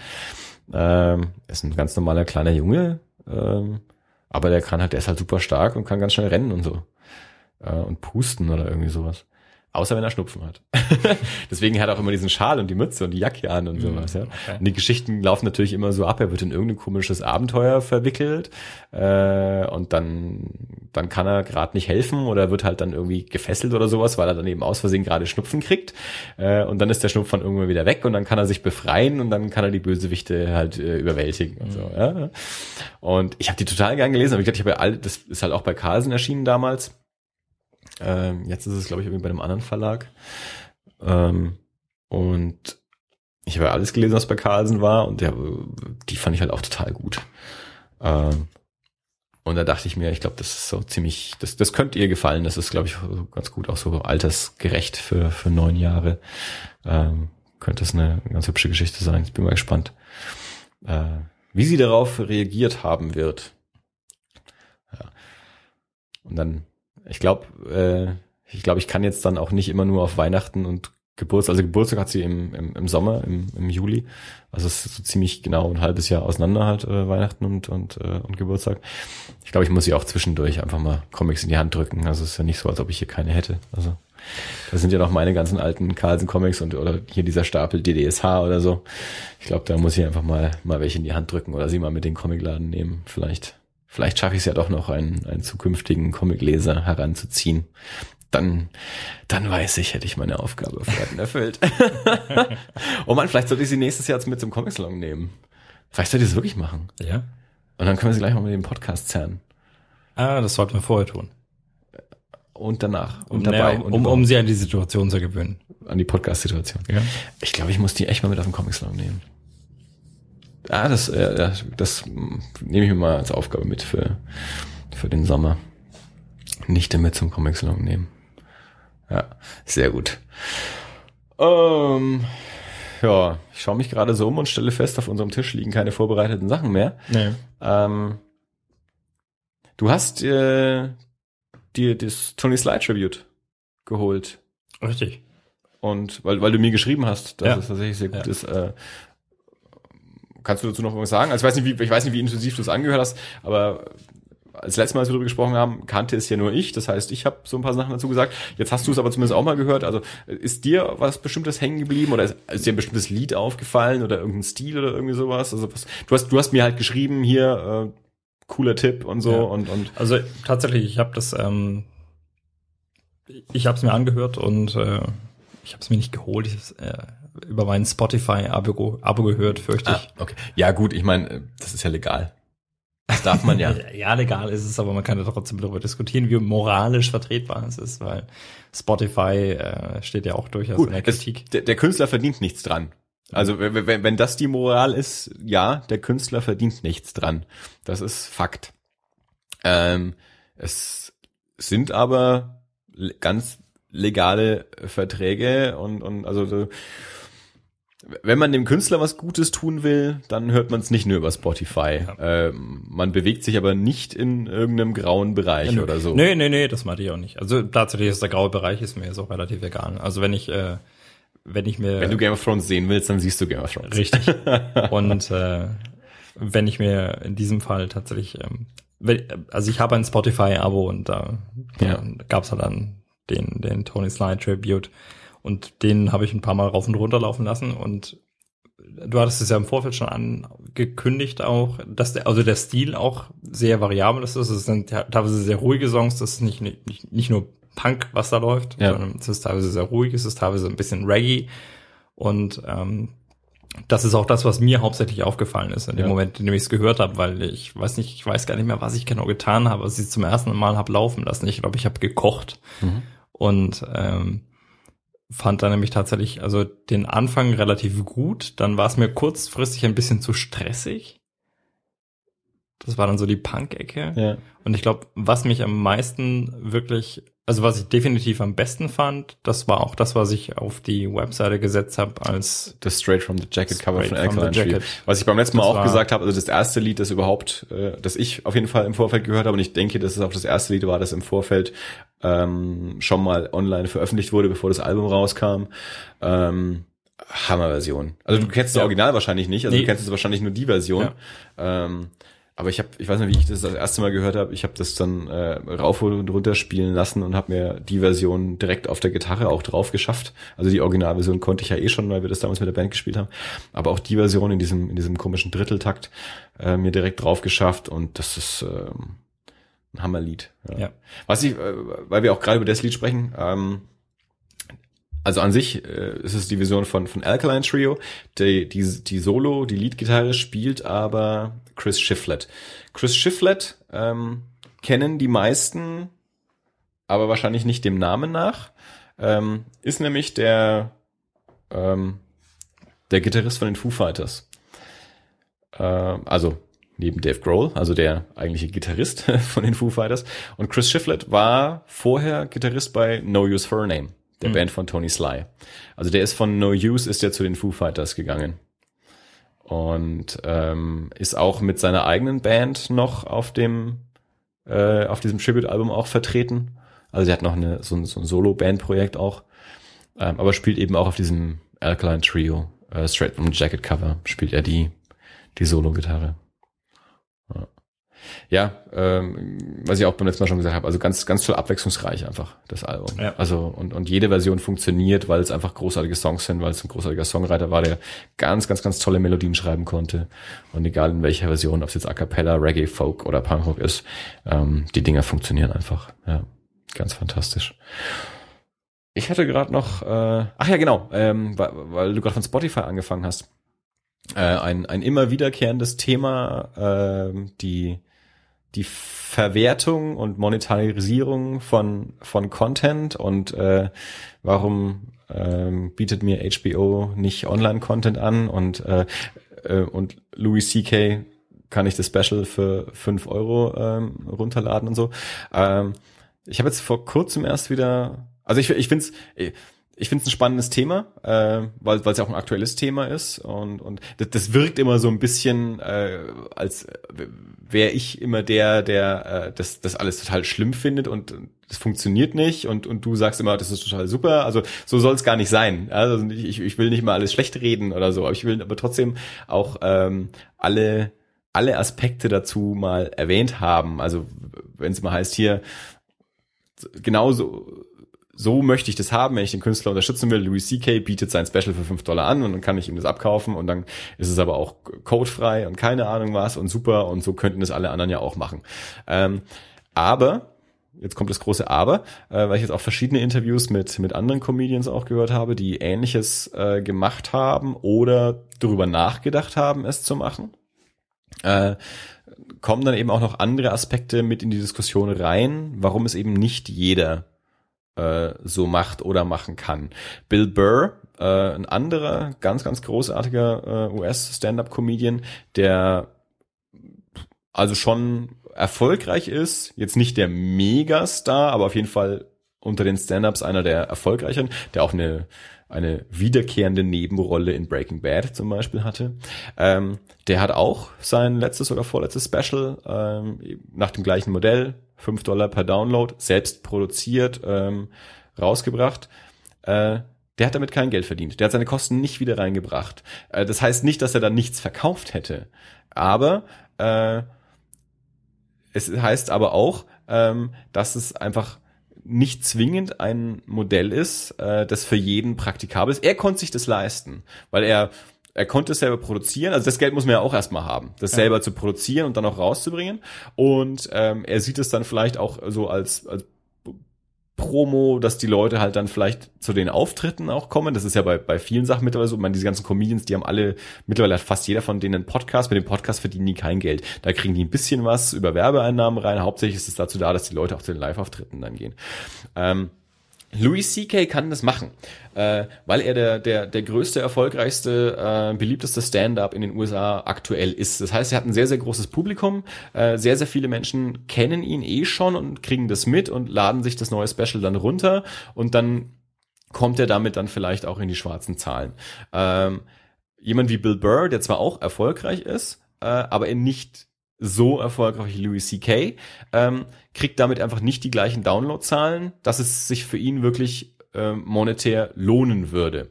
Ähm, ist ein ganz normaler kleiner Junge, ähm, aber der kann halt, der ist halt super stark und kann ganz schnell rennen und so. Äh, und pusten oder irgendwie sowas. Außer wenn er Schnupfen hat. Deswegen hat er auch immer diesen Schal und die Mütze und die Jacke an und mhm, sowas. Ja. Okay. Und die Geschichten laufen natürlich immer so ab. Er wird in irgendein komisches Abenteuer verwickelt äh, und dann dann kann er gerade nicht helfen oder wird halt dann irgendwie gefesselt oder sowas, weil er dann eben aus Versehen gerade Schnupfen kriegt. Äh, und dann ist der Schnupfen irgendwann wieder weg und dann kann er sich befreien und dann kann er die Bösewichte halt äh, überwältigen und so. Mhm. Ja. Und ich habe die total gern gelesen. Aber ich, ich habe ja alle, das ist halt auch bei Carlsen erschienen damals. Ähm, jetzt ist es, glaube ich, irgendwie bei einem anderen Verlag. Ähm, Und ich habe ja alles gelesen, was bei Carlsen war und der, die fand ich halt auch total gut. Ähm, und da dachte ich mir, ich glaube, das ist so ziemlich, das, das könnte ihr gefallen. Das ist, glaube ich, ganz gut, auch so altersgerecht für, für neun Jahre. Ähm, könnte es eine ganz hübsche Geschichte sein. Ich bin mal gespannt, äh, wie sie darauf reagiert haben wird. Ja. Und dann, ich glaube, äh, ich glaube, ich kann jetzt dann auch nicht immer nur auf Weihnachten und Geburtstag, also Geburtstag hat sie im, im, im Sommer, im, im Juli. Also es ist so ziemlich genau ein halbes Jahr auseinander halt, äh, Weihnachten und, und, äh, und Geburtstag. Ich glaube, ich muss sie auch zwischendurch einfach mal Comics in die Hand drücken. Also es ist ja nicht so, als ob ich hier keine hätte. Also das sind ja noch meine ganzen alten Carlsen-Comics und oder hier dieser Stapel DDSH oder so. Ich glaube, da muss ich einfach mal, mal welche in die Hand drücken oder sie mal mit den Comicladen nehmen. Vielleicht, vielleicht schaffe ich es ja doch noch, einen, einen zukünftigen Comicleser heranzuziehen. Dann, dann weiß ich, hätte ich meine Aufgabe erfüllt. oh man, vielleicht sollte ich sie nächstes Jahr mit zum Comic-Salon nehmen. Vielleicht sollte ich es wirklich machen. Ja. Und dann können wir sie gleich mal mit dem Podcast zerren. Ah, das sollten wir vorher tun. Und danach. Und Um, dabei. und um, überhaupt. um sie an die Situation zu gewöhnen. an die Podcast-Situation. Ja. Ich glaube, ich muss die echt mal mit auf den Comic-Salon nehmen. Ah, das, äh, das, nehme ich mir mal als Aufgabe mit für, für den Sommer. Nicht damit zum Comic-Salon nehmen. Ja, sehr gut. Ähm, ja, ich schaue mich gerade so um und stelle fest, auf unserem Tisch liegen keine vorbereiteten Sachen mehr. Nee. Ähm, du hast äh, dir das Tony Slide Tribute geholt. Richtig. Und weil, weil du mir geschrieben hast, dass Ja. es tatsächlich sehr gut Ja. ist, äh, kannst du dazu noch was sagen? Also ich weiß nicht, wie, ich weiß nicht, wie intensiv du es angehört hast, aber als letztes Mal, als wir darüber gesprochen haben, kannte es ja nur ich. Das heißt, ich habe so ein paar Sachen dazu gesagt. Jetzt hast du es aber zumindest auch mal gehört. Also ist dir was Bestimmtes hängen geblieben oder ist, ist dir ein bestimmtes Lied aufgefallen oder irgendein Stil oder irgendwie sowas? Also was, du hast, du hast mir halt geschrieben hier äh, cooler Tipp und so Ja. und und Also tatsächlich, ich habe das, ähm, ich habe es mir angehört und äh, ich habe es mir nicht geholt. Ich äh, über meinen Spotify-Abo Abo gehört, fürchte ich. okay. Ja gut, ich meine, das ist ja legal. Das darf man ja. Ja, legal ist es, aber man kann ja trotzdem darüber diskutieren, wie moralisch vertretbar es ist, weil Spotify äh, steht ja auch durchaus Gut, in der das, Kritik. der, der Künstler verdient nichts dran. Also wenn, wenn, das die Moral ist, ja, der Künstler verdient nichts dran. Das ist Fakt. Ähm, es sind aber ganz legale Verträge und, und also so, wenn man dem Künstler was Gutes tun will, dann hört man es nicht nur über Spotify. Ähm, man bewegt sich aber nicht in irgendeinem grauen Bereich nö. oder so. Nee, nee, nee, das meinte ich auch nicht. Also tatsächlich ist der graue Bereich ist mir jetzt auch relativ egal. Also wenn ich, äh, wenn ich mir Wenn du Game of Thrones sehen willst, dann siehst du Game of Thrones. Richtig. Und äh, wenn ich mir in diesem Fall tatsächlich, ähm, also ich habe ein Spotify-Abo und da, Ja. da gab's halt dann den, den Tony Slide Tribute und den habe ich ein paar Mal rauf und runter laufen lassen und du hattest es ja im Vorfeld schon angekündigt auch, dass der, also der Stil auch sehr variabel ist. Es sind te- teilweise sehr ruhige Songs, das ist nicht, nicht, nicht nur Punk, was da läuft, Ja. sondern es ist teilweise sehr ruhig, es ist teilweise ein bisschen Reggae und ähm, das ist auch das, was mir hauptsächlich aufgefallen ist in dem Ja. Moment, in dem ich es gehört habe, weil ich weiß nicht, ich weiß gar nicht mehr, was ich genau getan habe, als ich zum ersten Mal habe laufen lassen. Ich glaube, ich habe gekocht Mhm. und ähm, fand dann nämlich tatsächlich, also den Anfang relativ gut. Dann war es mir kurzfristig ein bisschen zu stressig. Das war dann so die Punk-Ecke. Ja. Und ich glaube, was mich am meisten wirklich, also was ich definitiv am besten fand, das war auch das, was ich auf die Webseite gesetzt habe als Das Straight from the Jacket Cover von Alkaline. Trio. Was ich beim letzten Mal Das auch gesagt habe, also das erste Lied, das überhaupt, äh, das ich auf jeden Fall im Vorfeld gehört habe, und ich denke, dass es auch das erste Lied war, das im Vorfeld ähm, schon mal online veröffentlicht wurde, bevor das Album rauskam. Ähm, Hammerversion. Also du kennst das Ja. Original wahrscheinlich nicht, also Nee. du kennst es wahrscheinlich nur die Version. Ähm, aber ich habe, ich weiß nicht, wie ich das das erste Mal gehört habe. Ich habe das dann äh, rauf und runter spielen lassen und habe mir die Version direkt auf der Gitarre auch drauf geschafft. Also die Originalversion konnte ich ja eh schon, weil wir das damals mit der Band gespielt haben. Aber auch die Version in diesem in diesem komischen Dritteltakt äh, mir direkt drauf geschafft und das ist ähm, ein Hammerlied. Ja. Was ich, äh, weil wir auch gerade über das Lied sprechen. Ähm, also an sich äh, ist es die Version von, von Alkaline Trio. Die, die, die Solo, die Leadgitarre spielt aber Chris Shiflett. Chris Shiflett ähm, kennen die meisten, aber wahrscheinlich nicht dem Namen nach. Ähm, ist nämlich der ähm, der Gitarrist von den Foo Fighters. Äh, also neben Dave Grohl, also der eigentliche Gitarrist von den Foo Fighters. Und Chris Shiflett war vorher Gitarrist bei No Use for a Name, der mhm. Band von Tony Sly. Also der ist von No Use, ist der zu den Foo Fighters gegangen. Und ähm, ist auch mit seiner eigenen Band noch auf dem, äh, auf diesem Tribute-Album auch vertreten. Also der hat noch eine, so ein, so ein Solo-Band-Projekt auch. Ähm, aber spielt eben auch auf diesem Alkaline Trio, äh, Straight from Jacket Cover, spielt er die, die Solo-Gitarre. Ja, ähm, was ich auch beim letzten Mal schon gesagt habe, also ganz, ganz toll abwechslungsreich einfach, das Album. Ja. Also und, und jede Version funktioniert, weil es einfach großartige Songs sind, weil es ein großartiger Songwriter war, der ganz, ganz, ganz tolle Melodien schreiben konnte. Und egal in welcher Version, ob es jetzt A Cappella, Reggae, Folk oder Punkrock ist, ähm, die Dinger funktionieren einfach. Ja, ganz fantastisch. Ich hatte gerade noch, äh, ach ja, genau, ähm, weil, weil du gerade von Spotify angefangen hast. Äh, ein, ein immer wiederkehrendes Thema, äh, die die Verwertung und Monetarisierung von von Content und äh, warum ähm, bietet mir HBO nicht Online-Content an und äh, äh, und Louis C.K. kann ich das Special für fünf Euro ähm, runterladen und so. Ähm, ich habe jetzt vor kurzem erst wieder, also ich ich finde es ich finde es ein spannendes Thema, äh, weil es ja auch ein aktuelles Thema ist und und das, das wirkt immer so ein bisschen äh, als wäre ich immer der, der äh, das das alles total schlimm findet und das funktioniert nicht und und du sagst immer, das ist total super. Also so soll es gar nicht sein. Also ich, ich will nicht mal alles schlecht reden oder so, aber ich will aber trotzdem auch ähm, alle alle Aspekte dazu mal erwähnt haben. Also wenn es mal heißt hier genauso so möchte ich das haben, wenn ich den Künstler unterstützen will. Louis C.K. bietet sein Special für fünf Dollar an und dann kann ich ihm das abkaufen und dann ist es aber auch codefrei und keine Ahnung was und super und so könnten es alle anderen ja auch machen. Ähm, aber jetzt kommt das große Aber, äh, weil ich jetzt auch verschiedene Interviews mit, mit anderen Comedians auch gehört habe, die ähnliches äh, gemacht haben oder darüber nachgedacht haben, es zu machen. Äh, kommen dann eben auch noch andere Aspekte mit in die Diskussion rein, warum es eben nicht jeder äh, so macht oder machen kann. Bill Burr, äh, ein anderer ganz, ganz großartiger äh, US-Stand-up-Comedian, der also schon erfolgreich ist, jetzt nicht der Megastar, aber auf jeden Fall unter den Stand-ups einer der erfolgreicheren, der auch eine eine wiederkehrende Nebenrolle in Breaking Bad zum Beispiel hatte. Ähm, der hat auch sein letztes oder vorletztes Special ähm, nach dem gleichen Modell 5 Dollar per Download, selbst produziert, ähm, rausgebracht. Äh, der hat damit kein Geld verdient. Der hat seine Kosten nicht wieder reingebracht. Äh, das heißt nicht, dass er dann nichts verkauft hätte. Aber äh, es heißt aber auch, ähm, dass es einfach nicht zwingend ein Modell ist, äh, das für jeden praktikabel ist. Er konnte sich das leisten, weil er er konnte es selber produzieren. Also das Geld muss man ja auch erstmal haben, das ja. selber zu produzieren und dann auch rauszubringen. Und ähm, er sieht es dann vielleicht auch so als, als Promo, dass die Leute halt dann vielleicht zu den Auftritten auch kommen. Das ist ja bei, bei vielen Sachen mittlerweile so. Ich meine, diese ganzen Comedians, die haben alle, mittlerweile hat fast jeder von denen einen Podcast. Mit dem Podcast verdienen die kein Geld. Da kriegen die ein bisschen was über Werbeeinnahmen rein. Hauptsächlich ist es dazu da, dass die Leute auch zu den Live-Auftritten dann gehen. Ähm, Louis C.K. kann das machen, äh, weil er der, der, der größte, erfolgreichste, äh, beliebteste Stand-up in den USA aktuell ist. Das heißt, er hat ein sehr, sehr großes Publikum. Äh, sehr, sehr viele Menschen kennen ihn eh schon und kriegen das mit und laden sich das neue Special dann runter und dann kommt er damit dann vielleicht auch in die schwarzen Zahlen. Ähm, jemand wie Bill Burr, der zwar auch erfolgreich ist, äh, aber er nicht so erfolgreich wie Louis C.K., ähm, kriegt damit einfach nicht die gleichen Downloadzahlen, dass es sich für ihn wirklich äh, monetär lohnen würde.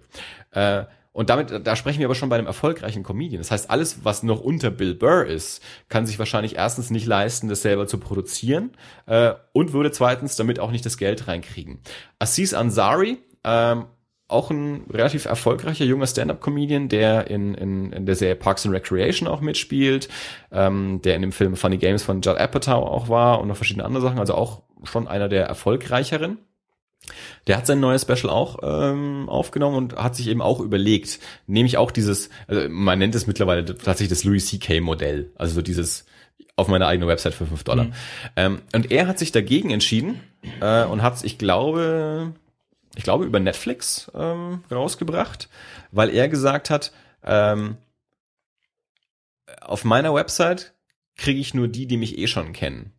Äh, und damit, da sprechen wir aber schon bei einem erfolgreichen Comedian. Das heißt, alles, was noch unter Bill Burr ist, kann sich wahrscheinlich erstens nicht leisten, das selber zu produzieren äh, und würde zweitens damit auch nicht das Geld reinkriegen. Aziz Ansari ähm, auch ein relativ erfolgreicher junger Stand-up-Comedian, der in, in, in der Serie Parks and Recreation auch mitspielt, ähm, der in dem Film Funny Games von Judd Apatow auch war und noch verschiedene andere Sachen, also auch schon einer der erfolgreicheren. Der hat sein neues Special auch ähm, aufgenommen und hat sich eben auch überlegt, nehme ich auch dieses, also man nennt es mittlerweile tatsächlich das Louis C.K. Modell, also so dieses auf meiner eigenen Website für 5 Dollar. Mhm. Ähm, und er hat sich dagegen entschieden äh, und hat, ich glaube, ich glaube, über Netflix ähm, rausgebracht, weil er gesagt hat, ähm, auf meiner Website kriege ich nur die, die mich eh schon kennen.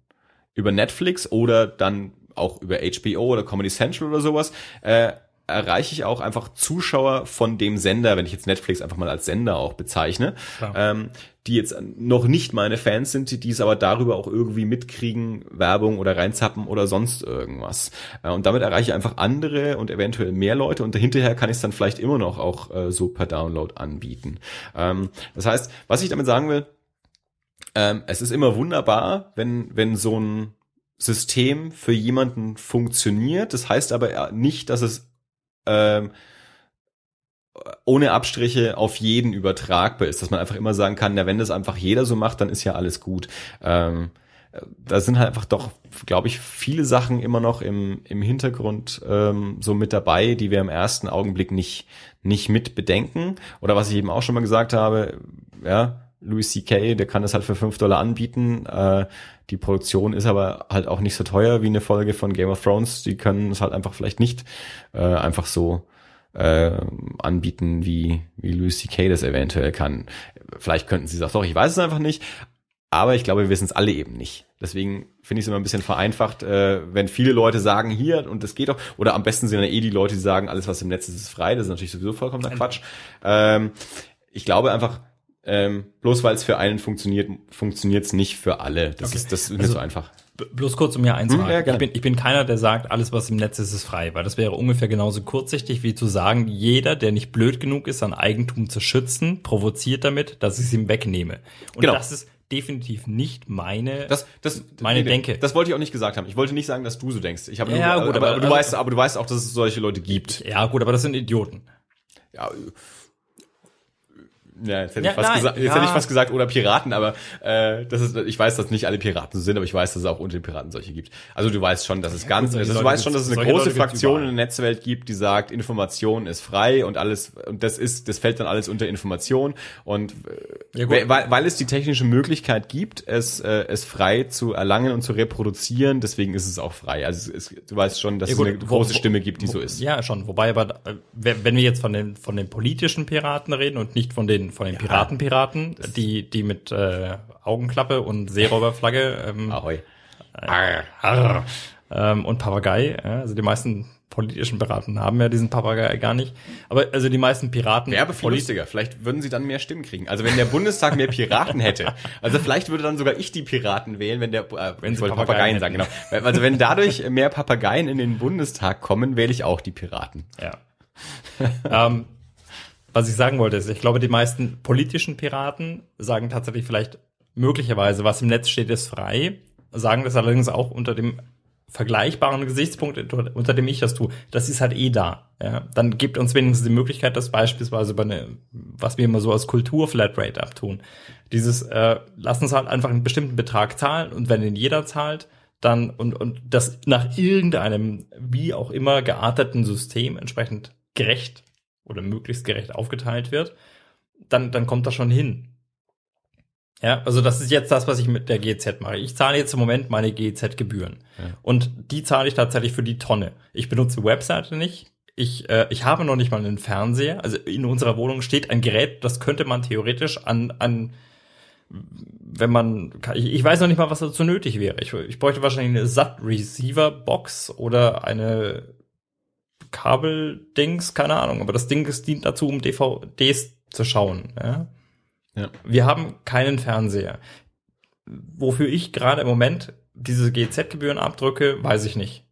Über Netflix oder dann auch über HBO oder Comedy Central oder sowas, äh, erreiche ich auch einfach Zuschauer von dem Sender, wenn ich jetzt Netflix einfach mal als Sender auch bezeichne, ähm, die jetzt noch nicht meine Fans sind, die es aber darüber auch irgendwie mitkriegen, Werbung oder reinzappen oder sonst irgendwas. Äh, und damit erreiche ich einfach andere und eventuell mehr Leute und dahinterher kann ich es dann vielleicht immer noch auch äh, so per Download anbieten. Ähm, das heißt, was ich damit sagen will, ähm, es ist immer wunderbar, wenn, wenn so ein System für jemanden funktioniert. Das heißt aber nicht, dass es ähm, ohne Abstriche auf jeden übertragbar ist, dass man einfach immer sagen kann, na, wenn das einfach jeder so macht, dann ist ja alles gut. Ähm, da sind halt einfach doch, glaube ich, viele Sachen immer noch im, im Hintergrund ähm, so mit dabei, die wir im ersten Augenblick nicht, nicht mit bedenken. Oder was ich eben auch schon mal gesagt habe, ja, Louis C.K., der kann das halt für fünf Dollar anbieten. Äh, die Produktion ist aber halt auch nicht so teuer wie eine Folge von Game of Thrones. Die können es halt einfach vielleicht nicht äh, einfach so äh, anbieten, wie, wie Louis C.K. das eventuell kann. Vielleicht könnten sie sagen, doch, ich weiß es einfach nicht. Aber ich glaube, wir wissen es alle eben nicht. Deswegen finde ich es immer ein bisschen vereinfacht, äh, wenn viele Leute sagen, hier, und das geht doch, oder am besten sind ja eh die Leute, die sagen, alles, was im Netz ist, ist frei. Das ist natürlich sowieso vollkommener Quatsch. Ähm, ich glaube einfach, ähm, bloß weil es für einen funktioniert, funktioniert es nicht für alle. Das Okay. ist, das ist Also, so einfach. Bloß kurz, um hier einzuhaken. Hm, ja, ich, bin, ich bin keiner, der sagt, alles, was im Netz ist, ist frei, weil das wäre ungefähr genauso kurzsichtig, wie zu sagen, jeder, der nicht blöd genug ist, sein Eigentum zu schützen, provoziert damit, dass ich es ihm wegnehme. Und Genau. das ist definitiv nicht meine, Das, das, meine Denke. Das wollte ich auch nicht gesagt haben. Ich wollte nicht sagen, dass du so denkst. Ich habe Ja, nur, gut, aber, aber- aber, du aber- weißt, aber du weißt auch, dass es solche Leute gibt. ja gut, aber das sind Idioten. Ja, ja jetzt hätte, Ja, ich, fast nein, gesagt, jetzt ja. hätte ich fast gesagt, oder Piraten, aber äh, das ist, ich weiß, dass nicht alle Piraten so sind, aber ich weiß, dass es auch unter den Piraten solche gibt. Also du weißt schon, dass es ganz, solche also du weißt schon, dass es eine große Leute Fraktion in der Netzwelt gibt, die sagt, Information ist frei und alles, und das ist, das fällt dann alles unter Information und Ja, gut. weil, weil es die technische Möglichkeit gibt, es, äh, es frei zu erlangen und zu reproduzieren, deswegen ist es auch frei. Also es, es, du weißt schon, dass Ja, es eine große wo- Stimme gibt, die wo- so ist. Ja, schon. Wobei aber, äh, wenn wir jetzt von den, von den politischen Piraten reden und nicht von den, von den Piratenpiraten, die, die mit äh, Augenklappe und Seeräuberflagge ähm, Ahoi. Arr, ähm, und Papagei, ja, also die meisten politischen Piraten haben ja diesen Papagei gar nicht. Aber also die meisten Piraten. Wäre viel lustiger. Vielleicht würden sie dann mehr Stimmen kriegen. Also wenn der Bundestag mehr Piraten hätte. Also vielleicht würde dann sogar ich die Piraten wählen, wenn der, äh, Wenn sie Papageien Papageien sagen, genau. Also wenn dadurch mehr Papageien in den Bundestag kommen, wähle ich auch die Piraten. Ja. ähm, was ich sagen wollte, ist, ich glaube, die meisten politischen Piraten sagen tatsächlich vielleicht möglicherweise, was im Netz steht, ist frei, sagen das allerdings auch unter dem vergleichbaren Gesichtspunkt, unter dem ich das tue. Das ist halt eh da. Ja? Dann gibt uns wenigstens die Möglichkeit, das beispielsweise über eine, was wir immer so als Kultur-Flatrate abtun. Dieses, äh, lass uns halt einfach einen bestimmten Betrag zahlen und wenn den jeder zahlt, dann und, und das nach irgendeinem, wie auch immer, gearteten System entsprechend gerecht oder möglichst gerecht aufgeteilt wird, dann, dann kommt das schon hin. Ja, also das ist jetzt das, was ich mit der GZ mache. Ich zahle jetzt im Moment meine GZ-Gebühren. Und die zahle ich tatsächlich für die Tonne. Ich benutze Webseite nicht. Ich, äh, ich habe noch nicht mal einen Fernseher. Also in unserer Wohnung steht ein Gerät, das könnte man theoretisch an, an wenn man, ich, ich weiß noch nicht mal, was dazu nötig wäre. Ich, ich bräuchte wahrscheinlich eine SAT-Receiver-Box oder eine Kabeldings, keine Ahnung. Aber das Ding ist, dient dazu, um DVDs zu schauen. Ja? Ja. Wir haben keinen Fernseher. Wofür ich gerade im Moment diese GZ-Gebühren abdrücke, weiß ich nicht.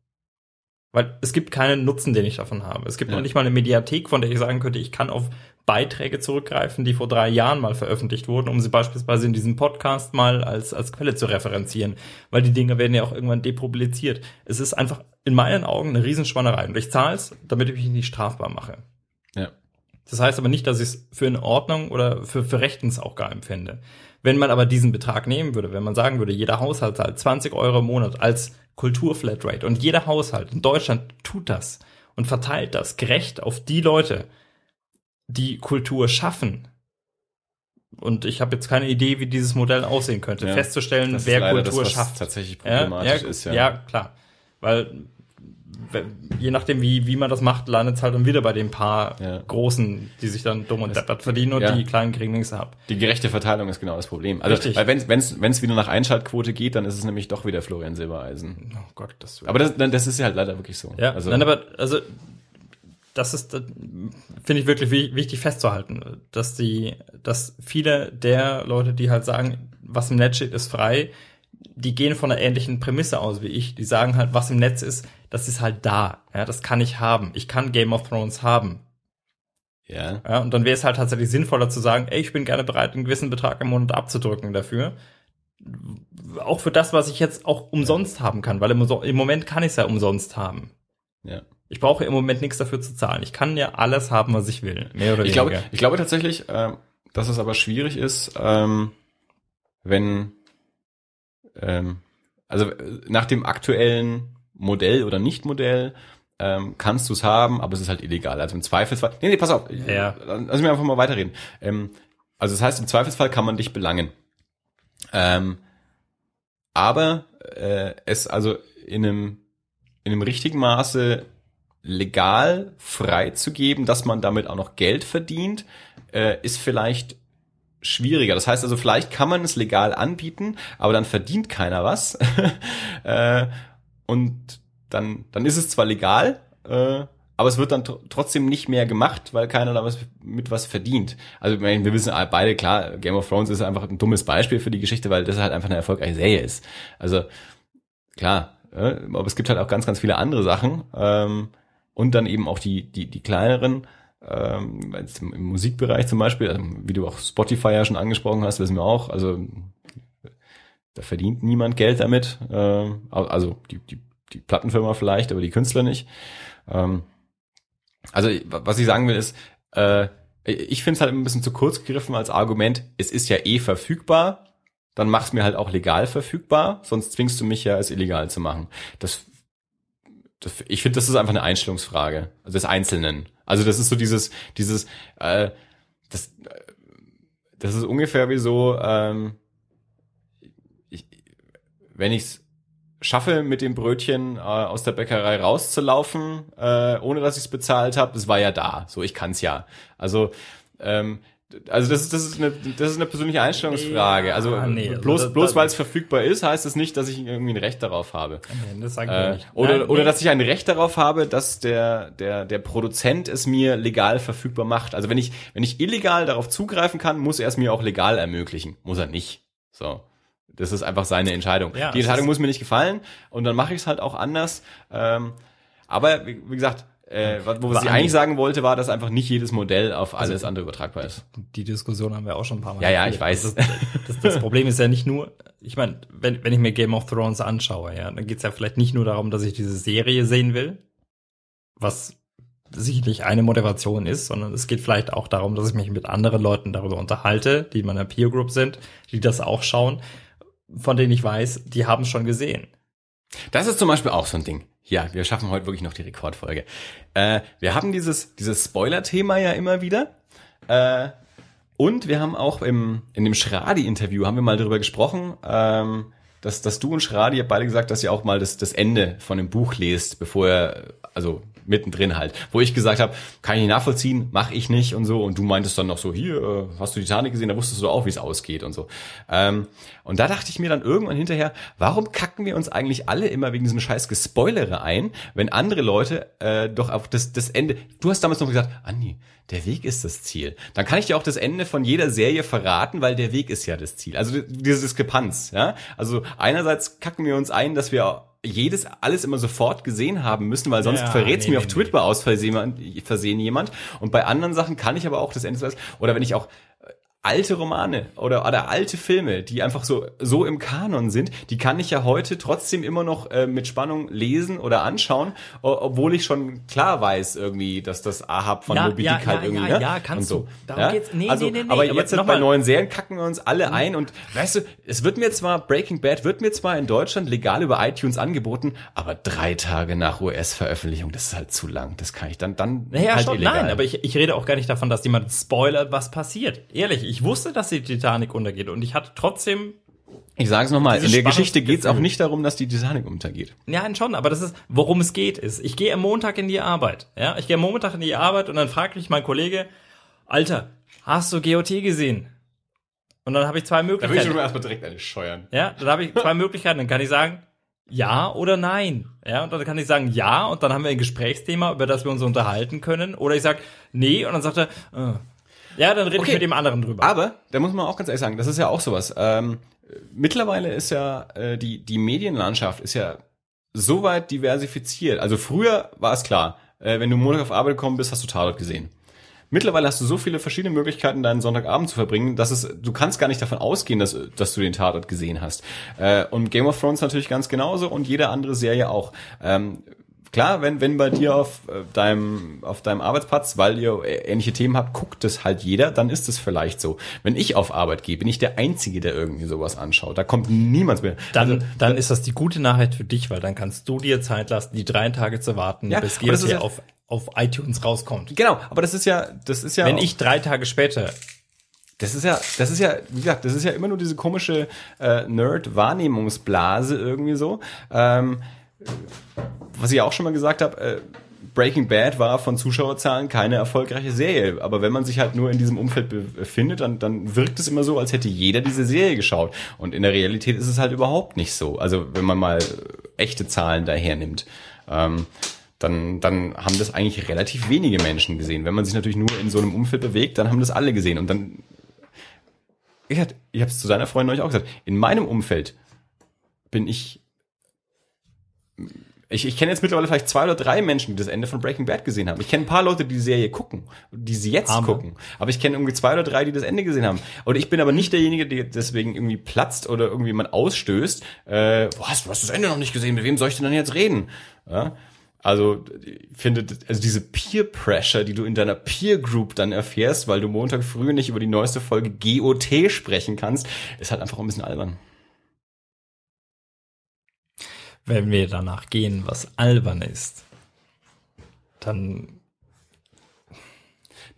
Weil es gibt keinen Nutzen, den ich davon habe. Es gibt Ja. noch nicht mal eine Mediathek, von der ich sagen könnte, ich kann auf Beiträge zurückgreifen, die vor drei Jahren mal veröffentlicht wurden, um sie beispielsweise in diesem Podcast mal als, als Quelle zu referenzieren. Weil die Dinge werden ja auch irgendwann depubliziert. Es ist einfach in meinen Augen eine Riesenschwannerei. Und ich zahle es, damit ich mich nicht strafbar mache. Ja. Das heißt aber nicht, dass ich es für in Ordnung oder für, für rechtens auch gar empfinde. Wenn man aber diesen Betrag nehmen würde, wenn man sagen würde, jeder Haushalt zahlt 20 Euro im Monat als Kulturflatrate und jeder Haushalt in Deutschland tut das und verteilt das gerecht auf die Leute, die Kultur schaffen. Und ich habe jetzt keine Idee, wie dieses Modell aussehen könnte. Ja, Festzustellen, wer Kultur das, schafft. tatsächlich Ja, problematisch ja, ist, ja. ja. klar. Weil je nachdem, wie, wie man das macht, landet es halt dann wieder bei den paar Ja. Großen, die sich dann dumm und deppert verdienen und ja. die kleinen kriegen nichts ab. Die gerechte Verteilung ist genau das Problem. Also, Richtig. weil wenn es wieder nach Einschaltquote geht, dann ist es nämlich doch wieder Florian Silbereisen. Oh Gott, das Aber das, das ist ja halt leider wirklich so. Ja, also, nein, aber also das ist, das finde ich wirklich wi- wichtig festzuhalten, dass die, dass viele der Leute, die halt sagen, was im Netz steht, ist frei, die gehen von einer ähnlichen Prämisse aus wie ich. Die sagen halt, was im Netz ist, das ist halt da. Ja, das kann ich haben. Ich kann Game of Thrones haben. ja. Ja, und dann wäre es halt tatsächlich sinnvoller zu sagen, ey, ich bin gerne bereit, einen gewissen Betrag im Monat abzudrücken dafür. Auch für das, was ich jetzt auch umsonst haben kann, weil im, im Moment kann ich es ja umsonst haben. ja. Ich brauche im Moment nichts dafür zu zahlen. Ich kann ja alles haben, was ich will. Mehr oder Ich weniger. glaube, ich glaube tatsächlich, ähm, dass es aber schwierig ist, ähm, wenn, ähm, also äh, nach dem aktuellen Modell oder Nicht-Modell ähm, kannst du es haben, aber es ist halt illegal. Also im Zweifelsfall, nee, nee, pass auf, Ja. lass mich einfach mal weiterreden. Ähm, also das heißt, im Zweifelsfall kann man dich belangen. Ähm, aber äh, es also in einem, in einem richtigen Maße legal freizugeben, dass man damit auch noch Geld verdient, äh, ist vielleicht schwieriger. Das heißt also, vielleicht kann man es legal anbieten, aber dann verdient keiner was. äh, und dann, dann ist es zwar legal, äh, aber es wird dann tr trotzdem nicht mehr gemacht, weil keiner da was mit was verdient. Also wir wissen beide, klar, Game of Thrones ist einfach ein dummes Beispiel für die Geschichte, weil das halt einfach eine erfolgreiche Serie ist. Also klar, äh, aber es gibt halt auch ganz, ganz viele andere Sachen ähm, und dann eben auch die, die, die kleineren, ähm, im Musikbereich zum Beispiel, also wie du auch Spotify ja schon angesprochen hast, wissen wir auch, also da verdient niemand Geld damit, ähm, also die, die, die Plattenfirma vielleicht, aber die Künstler nicht. Ähm, also was ich sagen will ist, äh, ich finde es halt ein bisschen zu kurz gegriffen als Argument, es ist ja eh verfügbar, dann mach's mir halt auch legal verfügbar, sonst zwingst du mich ja es illegal zu machen. Das, das ich finde, das ist einfach eine Einstellungsfrage also des Einzelnen. Also das ist so dieses, dieses, äh, das, äh, das ist ungefähr wie so, ähm, wenn ich's schaffe, mit dem Brötchen äh, aus der Bäckerei rauszulaufen, äh, ohne dass ich es bezahlt habe, das war ja da. So, ich kann's ja. Also, ähm, also das ist, das ist eine, das ist eine persönliche Einstellungsfrage. Also nee, also bloß, das- bloß das- weil es verfügbar ist, heißt es nicht, dass ich irgendwie ein Recht darauf habe. Nee, das sagen wir Äh, nicht. oder, Nein, oder nee. dass ich ein Recht darauf habe, dass der, der, der Produzent es mir legal verfügbar macht. Also wenn ich, wenn ich illegal darauf zugreifen kann, muss er es mir auch legal ermöglichen. Muss er nicht. So. Das ist einfach seine Entscheidung. Ja, Die Entscheidung muss mir nicht gefallen und dann mache ich es halt auch anders. Ähm, aber wie, wie gesagt, äh, was- wo Aber ich eigentlich sagen wollte, war, dass einfach nicht jedes Modell auf alles andere übertragbar ist. die Diskussion haben wir auch schon ein paar Mal. Ja, ja, ich weiß. Das, das, das Problem ist ja nicht nur, ich meine, wenn, wenn ich mir Game of Thrones anschaue, ja, dann geht's ja vielleicht nicht nur darum, dass ich diese Serie sehen will, was sicherlich eine Motivation ist, sondern es geht vielleicht auch darum, dass ich mich mit anderen Leuten darüber unterhalte, die in meiner Peer Group sind, die das auch schauen, von denen ich weiß, die haben schon gesehen. Das ist zum Beispiel auch so ein Ding. Ja, wir schaffen heute wirklich noch die Rekordfolge. Äh, wir haben dieses, dieses Spoiler-Thema ja immer wieder. Äh, und wir haben auch im, in dem Schradi-Interview haben wir mal darüber gesprochen, ähm, dass, dass du und Schradi beide gesagt, dass ihr auch mal das, das Ende von dem Buch lest, bevor er, also mittendrin halt. Wo ich gesagt habe, kann ich nicht nachvollziehen, mache ich nicht und so. Und du meintest dann noch so, hier, äh, hast du Titanic gesehen, da wusstest du auch, wie es ausgeht und so. Ähm, und da dachte ich mir dann irgendwann hinterher, warum kacken wir uns eigentlich alle immer wegen diesem scheiß Gespoilere ein, wenn andere Leute äh, doch auf das, das Ende, du hast damals noch gesagt, Andi, der Weg ist das Ziel. Dann kann ich dir auch das Ende von jeder Serie verraten, weil der Weg ist ja das Ziel. Also diese Diskrepanz, ja. Also einerseits kacken wir uns ein, dass wir jedes alles immer sofort gesehen haben müssen, weil sonst Ja, verrät's nee, mir nee, auf Twitter aus Versehen, Versehen jemand. Und bei anderen Sachen kann ich aber auch das Ende. Oder wenn ich auch alte Romane oder, oder alte Filme, die einfach so, so im Kanon sind, die kann ich ja heute trotzdem immer noch äh, mit Spannung lesen oder anschauen, obwohl ich schon klar weiß irgendwie, dass das Ahab von Ja, Moby ja, Dick halt ja, irgendwie, ja, ne? ja, kannst so. du. Darum geht's. Nee, also, nee, nee, nee, aber aber jetzt noch bei neuen Serien kacken wir uns alle ein und weißt du, es wird mir zwar, Breaking Bad wird mir zwar in Deutschland legal über iTunes angeboten, aber drei Tage nach US-Veröffentlichung, das ist halt zu lang. Das kann ich dann, dann Naja, halt schon, illegal. nein, aber ich, ich rede auch gar nicht davon, dass jemand spoilert, was passiert. Ehrlich, ich wusste, dass die Titanic untergeht und ich hatte trotzdem Ich sage es nochmal, in der Geschichte geht es auch nicht darum, dass die Titanic untergeht. Ja, schon, aber das ist, worum es geht, ist, ich gehe am Montag in die Arbeit. Ja, ich gehe am Montag in die Arbeit und dann fragt mich mein Kollege, Alter, hast du GOT gesehen? Und dann habe ich zwei Möglichkeiten. erstmal direkt eine scheuern. Ja, dann habe ich zwei Möglichkeiten. Dann kann ich sagen, ja oder nein. Ja, und dann kann ich sagen, ja, und dann haben wir ein Gesprächsthema, über das wir uns unterhalten können. Oder ich sag, nee, und dann sagt er, äh. Ja, dann rede Okay. ich mit dem anderen drüber. Aber, da muss man auch ganz ehrlich sagen, das ist ja auch sowas. Ähm, mittlerweile ist ja äh, die, die Medienlandschaft ist ja so weit diversifiziert. Also früher war es klar, äh, wenn du Montag auf Arbeit gekommen bist, hast du Tatort gesehen. Mittlerweile hast du so viele verschiedene Möglichkeiten, deinen Sonntagabend zu verbringen, dass es, du kannst gar nicht davon ausgehen, dass, dass du den Tatort gesehen hast. Äh, und Game of Thrones natürlich ganz genauso und jede andere Serie auch. Ähm, klar, wenn, wenn bei dir auf äh, deinem, auf deinem Arbeitsplatz, weil ihr äh, ähnliche Themen habt, guckt es halt jeder, dann ist es vielleicht so. Wenn ich auf Arbeit gehe, bin ich der Einzige, der irgendwie sowas anschaut. Da kommt niemand mehr. dann, Also, dann ist das die gute Nachricht für dich, weil dann kannst du dir Zeit lassen, die drei Tage zu warten, Ja, bis das ist ja- auf, auf iTunes rauskommt. genau, aber das ist ja, das ist ja. Wenn auch- ich drei Tage später Das ist ja, das ist ja, wie gesagt, das ist ja immer nur diese komische äh, Nerd-Wahrnehmungsblase irgendwie so. Ähm, was ich auch schon mal gesagt habe, äh, Breaking Bad war von Zuschauerzahlen keine erfolgreiche Serie. Aber wenn man sich halt nur in diesem Umfeld befindet, dann, dann wirkt es immer so, als hätte jeder diese Serie geschaut. Und in der Realität ist es halt überhaupt nicht so. Also wenn man mal echte Zahlen daher nimmt. Ähm, dann, dann haben das eigentlich relativ wenige Menschen gesehen. Wenn man sich natürlich nur in so einem Umfeld bewegt, dann haben das alle gesehen. Und dann ich, ich habe es zu deiner Freundin euch auch gesagt, in meinem Umfeld bin ich, ich, ich kenne jetzt mittlerweile vielleicht zwei oder drei Menschen, die das Ende von Breaking Bad gesehen haben. Ich kenne ein paar Leute, die die Serie gucken, die sie jetzt Arme. gucken. Aber ich kenne irgendwie zwei oder drei, die das Ende gesehen haben. Und ich bin aber nicht derjenige, der deswegen irgendwie platzt oder irgendwie man ausstößt. Äh, was, du hast das Ende noch nicht gesehen, mit wem soll ich denn dann jetzt reden? Ja? Also ich finde, also diese Peer Pressure, die du in deiner Peer Group dann erfährst, weil du Montag früh nicht über die neueste Folge GOT sprechen kannst, ist halt einfach ein bisschen albern. Wenn wir danach gehen, was albern ist, dann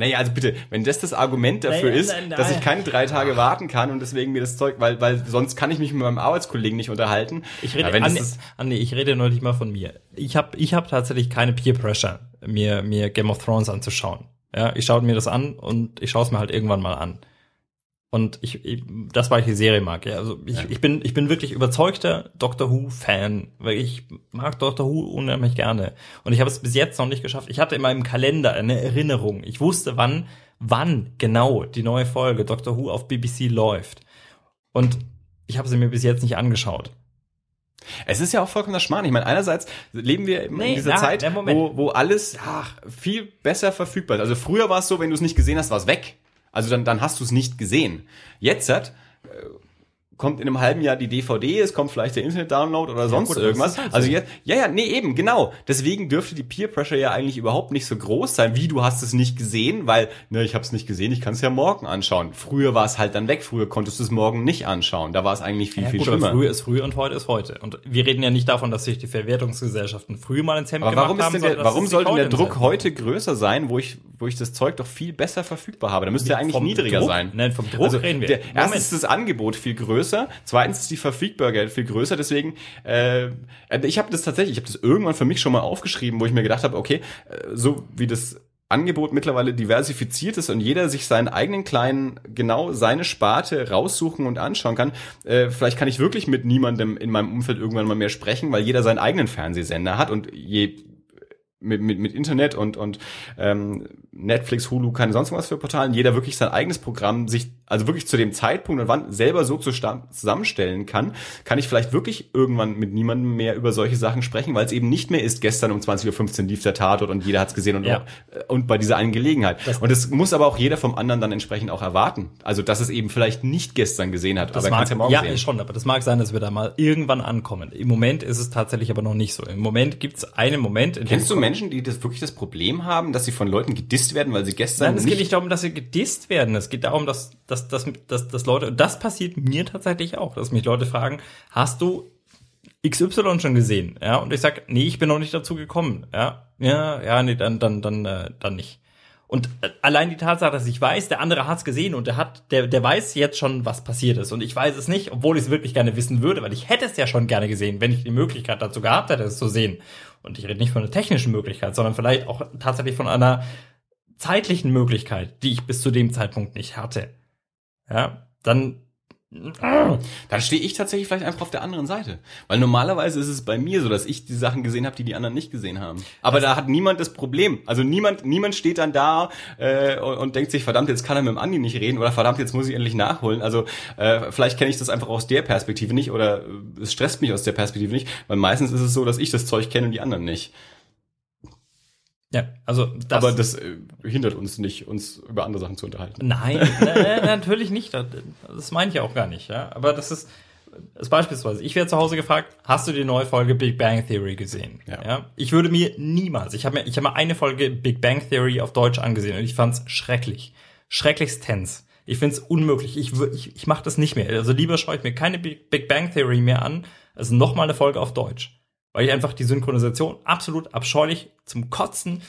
Naja, also bitte, wenn das das Argument dafür Naja, ist, nein, nein. dass ich keine drei Tage warten kann und deswegen mir das Zeug, weil, weil sonst kann ich mich mit meinem Arbeitskollegen nicht unterhalten. Ich rede, Ja, wenn das nee, ist- ah, nee, ich rede nur nicht mal von mir. Ich habe ich hab tatsächlich keine Peer Pressure, mir, mir Game of Thrones anzuschauen. Ja, ich schaue mir das an und ich schaue es mir halt irgendwann mal an. Und ich, ich das weil ich die Serie mag. Ja, also ich, ich bin ich bin wirklich überzeugter Doctor Who Fan, weil ich mag Doctor Who unheimlich gerne. Und ich habe es bis jetzt noch nicht geschafft. Ich hatte in meinem Kalender eine Erinnerung. Ich wusste wann wann genau die neue Folge Doctor Who auf BBC läuft. Und ich habe sie mir bis jetzt nicht angeschaut. Es ist ja auch vollkommener Schmarrn. Ich meine, einerseits leben wir Nee, in dieser na, Zeit, wo, wo alles ja, viel besser verfügbar ist. Also früher war es so, wenn du es nicht gesehen hast, war es weg. Also dann, dann hast du es nicht gesehen. Jetzt hat, äh, kommt in einem halben Jahr die DVD, es kommt vielleicht der Internet-Download oder sonst gut, aber das irgendwas. halt so. Also jetzt, ja, ja, nee, eben, genau. Deswegen dürfte die Peer Pressure ja eigentlich überhaupt nicht so groß sein, wie du hast es nicht gesehen, weil, ne, ich habe es nicht gesehen, ich kann es ja morgen anschauen. Früher war es halt dann weg, früher konntest du es morgen nicht anschauen. Da war es eigentlich viel, Ja, viel gut, schlimmer. früher ist früher und heute ist heute. Und wir reden ja nicht davon, dass sich die Verwertungsgesellschaften früher mal ins Hemd Aber gemacht warum ist haben, der, warum es sich soll denn der Druck ins- heute größer sein, wo ich, wo ich das Zeug doch viel besser verfügbar habe? Da müsste er eigentlich niedriger Druck? sein. Nein, vom Druck also reden wir. Der, erstens ist das Angebot viel größer, zweitens ist die Verfügbarkeit viel größer. Deswegen, äh, ich habe das tatsächlich, ich habe das irgendwann für mich schon mal aufgeschrieben, wo ich mir gedacht habe, okay, äh, so wie das Angebot mittlerweile diversifiziert ist und jeder sich seinen eigenen kleinen, genau seine Sparte raussuchen und anschauen kann, äh, vielleicht kann ich wirklich mit niemandem in meinem Umfeld irgendwann mal mehr sprechen, weil jeder seinen eigenen Fernsehsender hat und je mit, mit, mit Internet und, und ähm, Netflix, Hulu, keine sonst was für Portalen, jeder wirklich sein eigenes Programm sich, also wirklich zu dem Zeitpunkt und wann selber so zusammenstellen kann, kann ich vielleicht wirklich irgendwann mit niemandem mehr über solche Sachen sprechen, weil es eben nicht mehr ist, gestern um 20.15 Uhr lief der Tatort und jeder hat es gesehen und, Ja. auch, und bei dieser einen Gelegenheit. Das- und das muss aber auch jeder vom anderen dann entsprechend auch erwarten. Also, dass es eben vielleicht nicht gestern gesehen hat, Das aber er mag, ja morgen ja, sehen. schon, aber das mag sein, dass wir da mal irgendwann ankommen. Im Moment ist es tatsächlich aber noch nicht so. Im Moment gibt es einen Moment, in dem Kennst du Menschen, die das wirklich das Problem haben, dass sie von Leuten gedisst werden, weil sie gestern Nein, es geht nicht darum, dass sie gedisst werden. Es geht darum, dass, dass, dass, dass, dass Leute, und das passiert mir tatsächlich auch, dass mich Leute fragen, hast du XY schon gesehen? Ja, und ich sag, nee, ich bin noch nicht dazu gekommen. Ja, ja, ja, nee, dann, dann, dann, äh, dann nicht. Und äh, allein die Tatsache, dass ich weiß, der andere hat's gesehen und der hat, der, der weiß jetzt schon, was passiert ist. Und ich weiß es nicht, obwohl ich es wirklich gerne wissen würde, weil ich hätte es ja schon gerne gesehen, wenn ich die Möglichkeit dazu gehabt hätte, es zu sehen. Und ich rede nicht von einer technischen Möglichkeit, sondern vielleicht auch tatsächlich von einer zeitlichen Möglichkeit, die ich bis zu dem Zeitpunkt nicht hatte. Ja, dann dann stehe ich tatsächlich vielleicht einfach auf der anderen Seite. Weil normalerweise ist es bei mir so, dass ich die Sachen gesehen habe, die die anderen nicht gesehen haben. Aber da hat niemand das Problem. Also niemand, niemand steht dann da äh, und, und denkt sich, verdammt, jetzt kann er mit dem Andi nicht reden oder verdammt, jetzt muss ich endlich nachholen. Also äh, vielleicht kenne ich das einfach aus der Perspektive nicht oder es stresst mich aus der Perspektive nicht, weil meistens ist es so, dass ich das Zeug kenne und die anderen nicht. Ja, also das, aber das äh, hindert uns nicht, uns über andere Sachen zu unterhalten. Nein, äh, natürlich nicht. Das, meine ich ja auch gar nicht. Ja, aber das ist, das beispielsweise. Ich werde zu Hause gefragt: Hast du die neue Folge Big Bang Theory gesehen? Ja. ja ich würde mir niemals. Ich habe mir, ich habe mir eine Folge Big Bang Theory auf Deutsch angesehen und ich fand's schrecklich, schrecklichst tense. Ich find's unmöglich. Ich, ich, ich mache das nicht mehr. Also lieber schaue ich mir keine Big Bang Theory mehr an, als noch mal eine Folge auf Deutsch weil ich einfach die Synchronisation absolut abscheulich zum Kotzen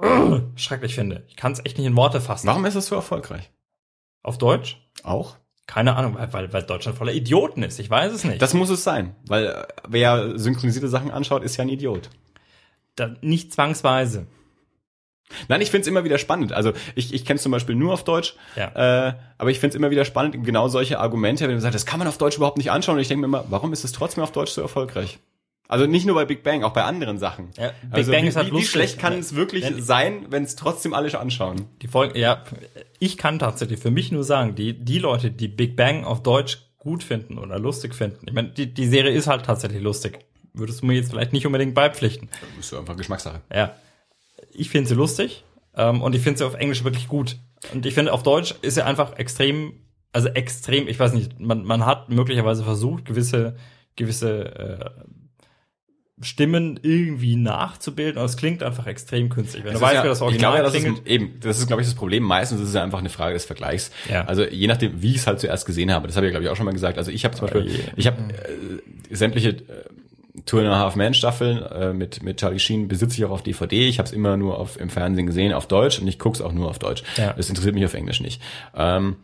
schrecklich finde. Ich kann es echt nicht in Worte fassen. Warum ist es so erfolgreich? Auf Deutsch? Auch? Keine Ahnung, weil, weil, weil Deutschland voller Idioten ist. Ich weiß es nicht. Das muss es sein, weil äh, wer synchronisierte Sachen anschaut, ist ja ein Idiot. Da, nicht zwangsweise. Nein, ich find's immer wieder spannend. Also ich, ich kenne zum Beispiel nur auf Deutsch, ja. äh, aber ich find's immer wieder spannend, genau solche Argumente, wenn man sagt, das kann man auf Deutsch überhaupt nicht anschauen. Und ich denke mir immer, warum ist es trotzdem auf Deutsch so erfolgreich? Also nicht nur bei Big Bang, auch bei anderen Sachen. Ja, Big also Bang wie, ist halt wie, lustig. wie schlecht kann es wirklich wenn, sein, wenn es trotzdem alle anschauen? Die Folge, ja, ich kann tatsächlich für mich nur sagen, die die Leute, die Big Bang auf Deutsch gut finden oder lustig finden. Ich meine, die, die Serie ist halt tatsächlich lustig. Würdest du mir jetzt vielleicht nicht unbedingt beipflichten? Das ist einfach Geschmackssache. Ja. Ich finde sie lustig ähm, und ich finde sie auf Englisch wirklich gut. Und ich finde, auf Deutsch ist sie einfach extrem, also extrem, ich weiß nicht, man, man hat möglicherweise versucht, gewisse, gewisse äh, Stimmen irgendwie nachzubilden, aber es klingt einfach extrem künstlich. Wenn du weißt, ja, wie das Original glaube, das klingelt. Ist, eben, das ist, glaube ich, das Problem. Meistens ist es ja einfach eine Frage des Vergleichs. Ja. Also je nachdem, wie ich es halt zuerst gesehen habe, das habe ich, glaube ich, auch schon mal gesagt. Also ich habe zum Beispiel, yeah. ich habe äh, sämtliche äh, Two and a Half Man Staffeln äh, mit mit Charlie Sheen besitze ich auch auf DVD. Ich habe es immer nur auf im Fernsehen gesehen auf Deutsch und ich gucke es auch nur auf Deutsch. Ja. Das interessiert mich auf Englisch nicht. Ähm,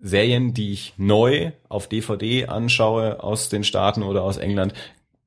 Serien, die ich neu auf DVD anschaue aus den Staaten oder aus England,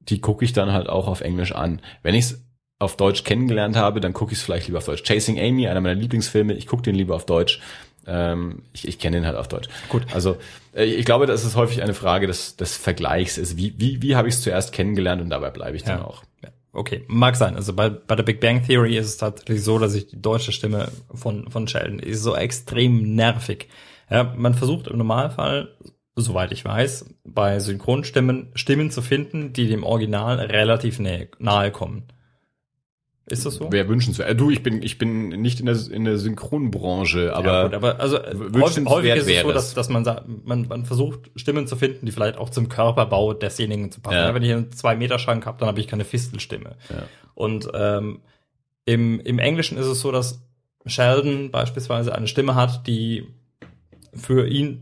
die gucke ich dann halt auch auf Englisch an. Wenn ich es auf Deutsch kennengelernt habe, dann gucke ich es vielleicht lieber auf Deutsch. Chasing Amy, einer meiner Lieblingsfilme, ich gucke den lieber auf Deutsch. Ähm, ich ich kenne den halt auf Deutsch. Gut. Also äh, ich glaube, das ist häufig eine Frage des, des Vergleichs. Ist, wie wie, wie habe ich es zuerst kennengelernt und dabei bleibe ich dann ja. auch. Okay, mag sein. Also bei, bei der Big Bang Theory ist es tatsächlich so, dass ich die deutsche Stimme von, von Sheldon ist so extrem nervig. Ja, man versucht im Normalfall, soweit ich weiß, bei Synchronstimmen Stimmen zu finden, die dem Original relativ nahe, nahe kommen. Ist das so? Wäre wünschenswert. Äh, du, ich bin, ich bin nicht in der, in der Synchronbranche, aber, ja, gut, aber also häufig, häufig ist es so, dass, dass man man, man versucht Stimmen zu finden, die vielleicht auch zum Körperbau desjenigen zu passen. Ja. Wenn ich einen zwei Meter Schrank habe, dann habe ich keine Fistelstimme. Ja. Und ähm, im, im Englischen ist es so, dass Sheldon beispielsweise eine Stimme hat, die für ihn,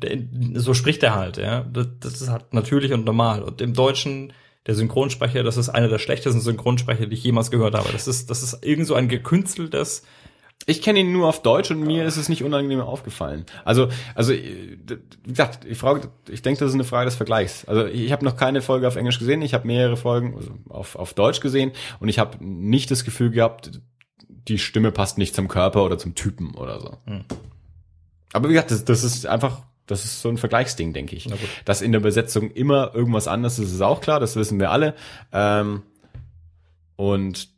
so spricht er halt, ja. Das, das ist halt natürlich und normal. Und im Deutschen, der Synchronsprecher, das ist einer der schlechtesten Synchronsprecher, die ich jemals gehört habe. Das ist, das ist irgend so ein gekünsteltes, ich kenne ihn nur auf Deutsch und mir ist es nicht unangenehm aufgefallen. Also, also wie gesagt, ich frage, ich denke, das ist eine Frage des Vergleichs. Also ich habe noch keine Folge auf Englisch gesehen, ich habe mehrere Folgen also auf, auf Deutsch gesehen und ich habe nicht das Gefühl gehabt, die Stimme passt nicht zum Körper oder zum Typen oder so. Hm. Aber wie gesagt, das, das ist einfach, das ist so ein Vergleichsding, denke ich. Dass in der Übersetzung immer irgendwas anderes ist, ist auch klar, das wissen wir alle. Ähm, und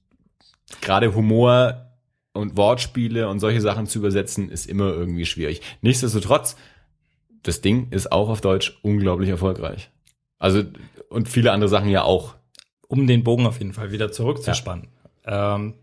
gerade Humor und Wortspiele und solche Sachen zu übersetzen, ist immer irgendwie schwierig. Nichtsdestotrotz, das Ding ist auch auf Deutsch unglaublich erfolgreich. Also, und viele andere Sachen ja auch. Um den Bogen auf jeden Fall wieder zurückzuspannen. Ja. Ähm,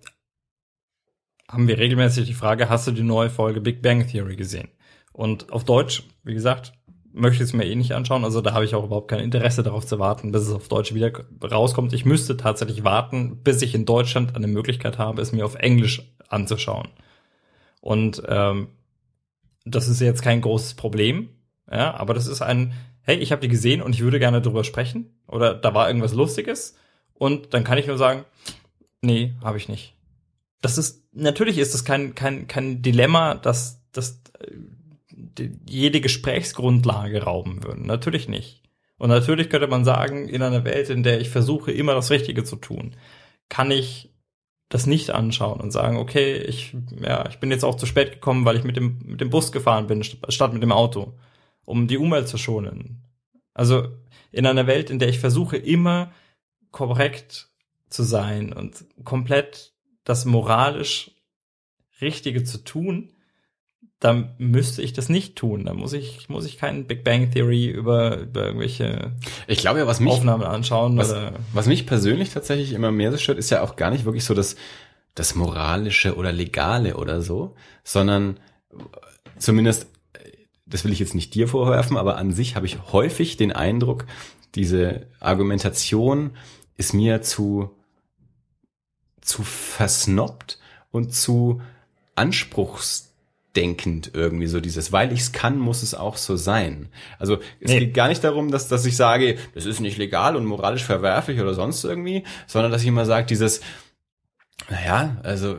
haben wir regelmäßig die Frage, hast du die neue Folge Big Bang Theory gesehen? Und auf Deutsch, wie gesagt, möchte ich es mir eh nicht anschauen. Also da habe ich auch überhaupt kein Interesse darauf zu warten, bis es auf Deutsch wieder rauskommt. Ich müsste tatsächlich warten, bis ich in Deutschland eine Möglichkeit habe, es mir auf Englisch anzuschauen. Und ähm, das ist jetzt kein großes Problem, ja, aber das ist ein, hey, ich habe die gesehen und ich würde gerne drüber sprechen oder da war irgendwas Lustiges und dann kann ich nur sagen, nee, habe ich nicht. Das ist natürlich ist es kein, kein, kein Dilemma, dass, dass äh, jede Gesprächsgrundlage rauben würden. Natürlich nicht. Und natürlich könnte man sagen, in einer Welt, in der ich versuche, immer das Richtige zu tun, kann ich das nicht anschauen und sagen, okay, ich, ja, ich bin jetzt auch zu spät gekommen, weil ich mit dem, mit dem Bus gefahren bin, statt mit dem Auto, um die Umwelt zu schonen. Also in einer Welt, in der ich versuche, immer korrekt zu sein und komplett das moralisch Richtige zu tun, dann müsste ich das nicht tun. Da muss ich, muss ich keinen Big Bang Theory über, über irgendwelche ich glaube ja, was mich, Aufnahmen anschauen. Was, oder was mich persönlich tatsächlich immer mehr so stört, ist ja auch gar nicht wirklich so das, das Moralische oder Legale oder so, sondern zumindest, das will ich jetzt nicht dir vorwerfen, aber an sich habe ich häufig den Eindruck, diese Argumentation ist mir zu, zu versnoppt und zu anspruchsdenkend irgendwie so dieses, weil ich es kann, muss es auch so sein. Also es Nee. geht gar nicht darum, dass, dass ich sage, das ist nicht legal und moralisch verwerflich oder sonst irgendwie, sondern dass ich immer sage, dieses, naja, also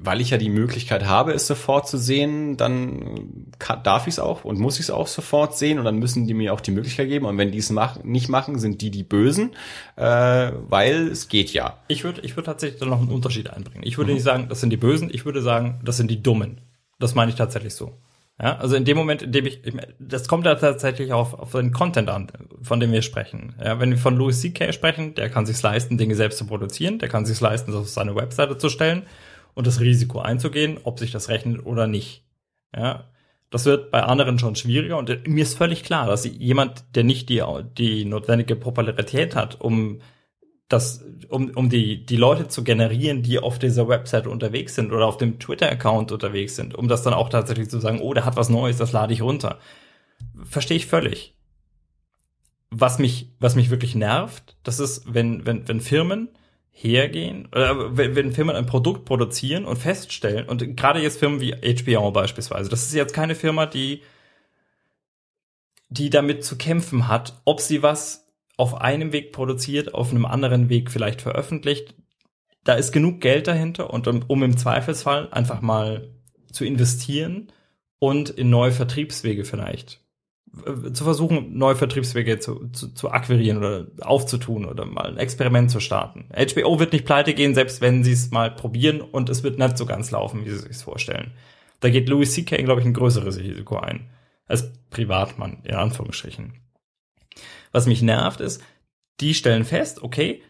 weil ich ja die Möglichkeit habe, es sofort zu sehen, dann kann, darf ich es auch und muss ich es auch sofort sehen und dann müssen die mir auch die Möglichkeit geben. Und wenn die es mach, nicht machen, sind die die Bösen, äh, weil es geht ja. ich würde, ich würde tatsächlich da noch einen Unterschied einbringen. Ich würde nicht sagen, das sind die Bösen, ich würde sagen, das sind die Dummen. Das meine ich tatsächlich so. Ja, also in dem Moment, in dem ich, das kommt ja tatsächlich auf, auf den Content an, von dem wir sprechen. Ja, wenn wir von Louis C.K. sprechen, der kann sich leisten, Dinge selbst zu produzieren, der kann sich leisten, das auf seine Webseite zu stellen und das Risiko einzugehen, ob sich das rechnet oder nicht. Ja, das wird bei anderen schon schwieriger und mir ist völlig klar, dass jemand, der nicht die, die notwendige Popularität hat, um das, um, um die, die Leute zu generieren, die auf dieser Website unterwegs sind oder auf dem Twitter-Account unterwegs sind, um das dann auch tatsächlich zu sagen, oh, der hat was Neues, das lade ich runter. Verstehe ich völlig. Was mich, was mich wirklich nervt, das ist, wenn, wenn, wenn Firmen hergehen, oder wenn, Firmen ein Produkt produzieren und feststellen, und gerade jetzt Firmen wie HBO beispielsweise, das ist jetzt keine Firma, die, die damit zu kämpfen hat, ob sie was auf einem Weg produziert, auf einem anderen Weg vielleicht veröffentlicht. Da ist genug Geld dahinter und um, um im Zweifelsfall einfach mal zu investieren und in neue Vertriebswege vielleicht zu versuchen, neue Vertriebswege zu, zu, zu akquirieren oder aufzutun oder mal ein Experiment zu starten. HBO wird nicht pleite gehen, selbst wenn sie es mal probieren und es wird nicht so ganz laufen, wie sie sich vorstellen. Da geht Louis C.K., glaube ich, ein größeres Risiko ein. Als Privatmann, in Anführungsstrichen. Was mich nervt ist, die stellen fest, okay,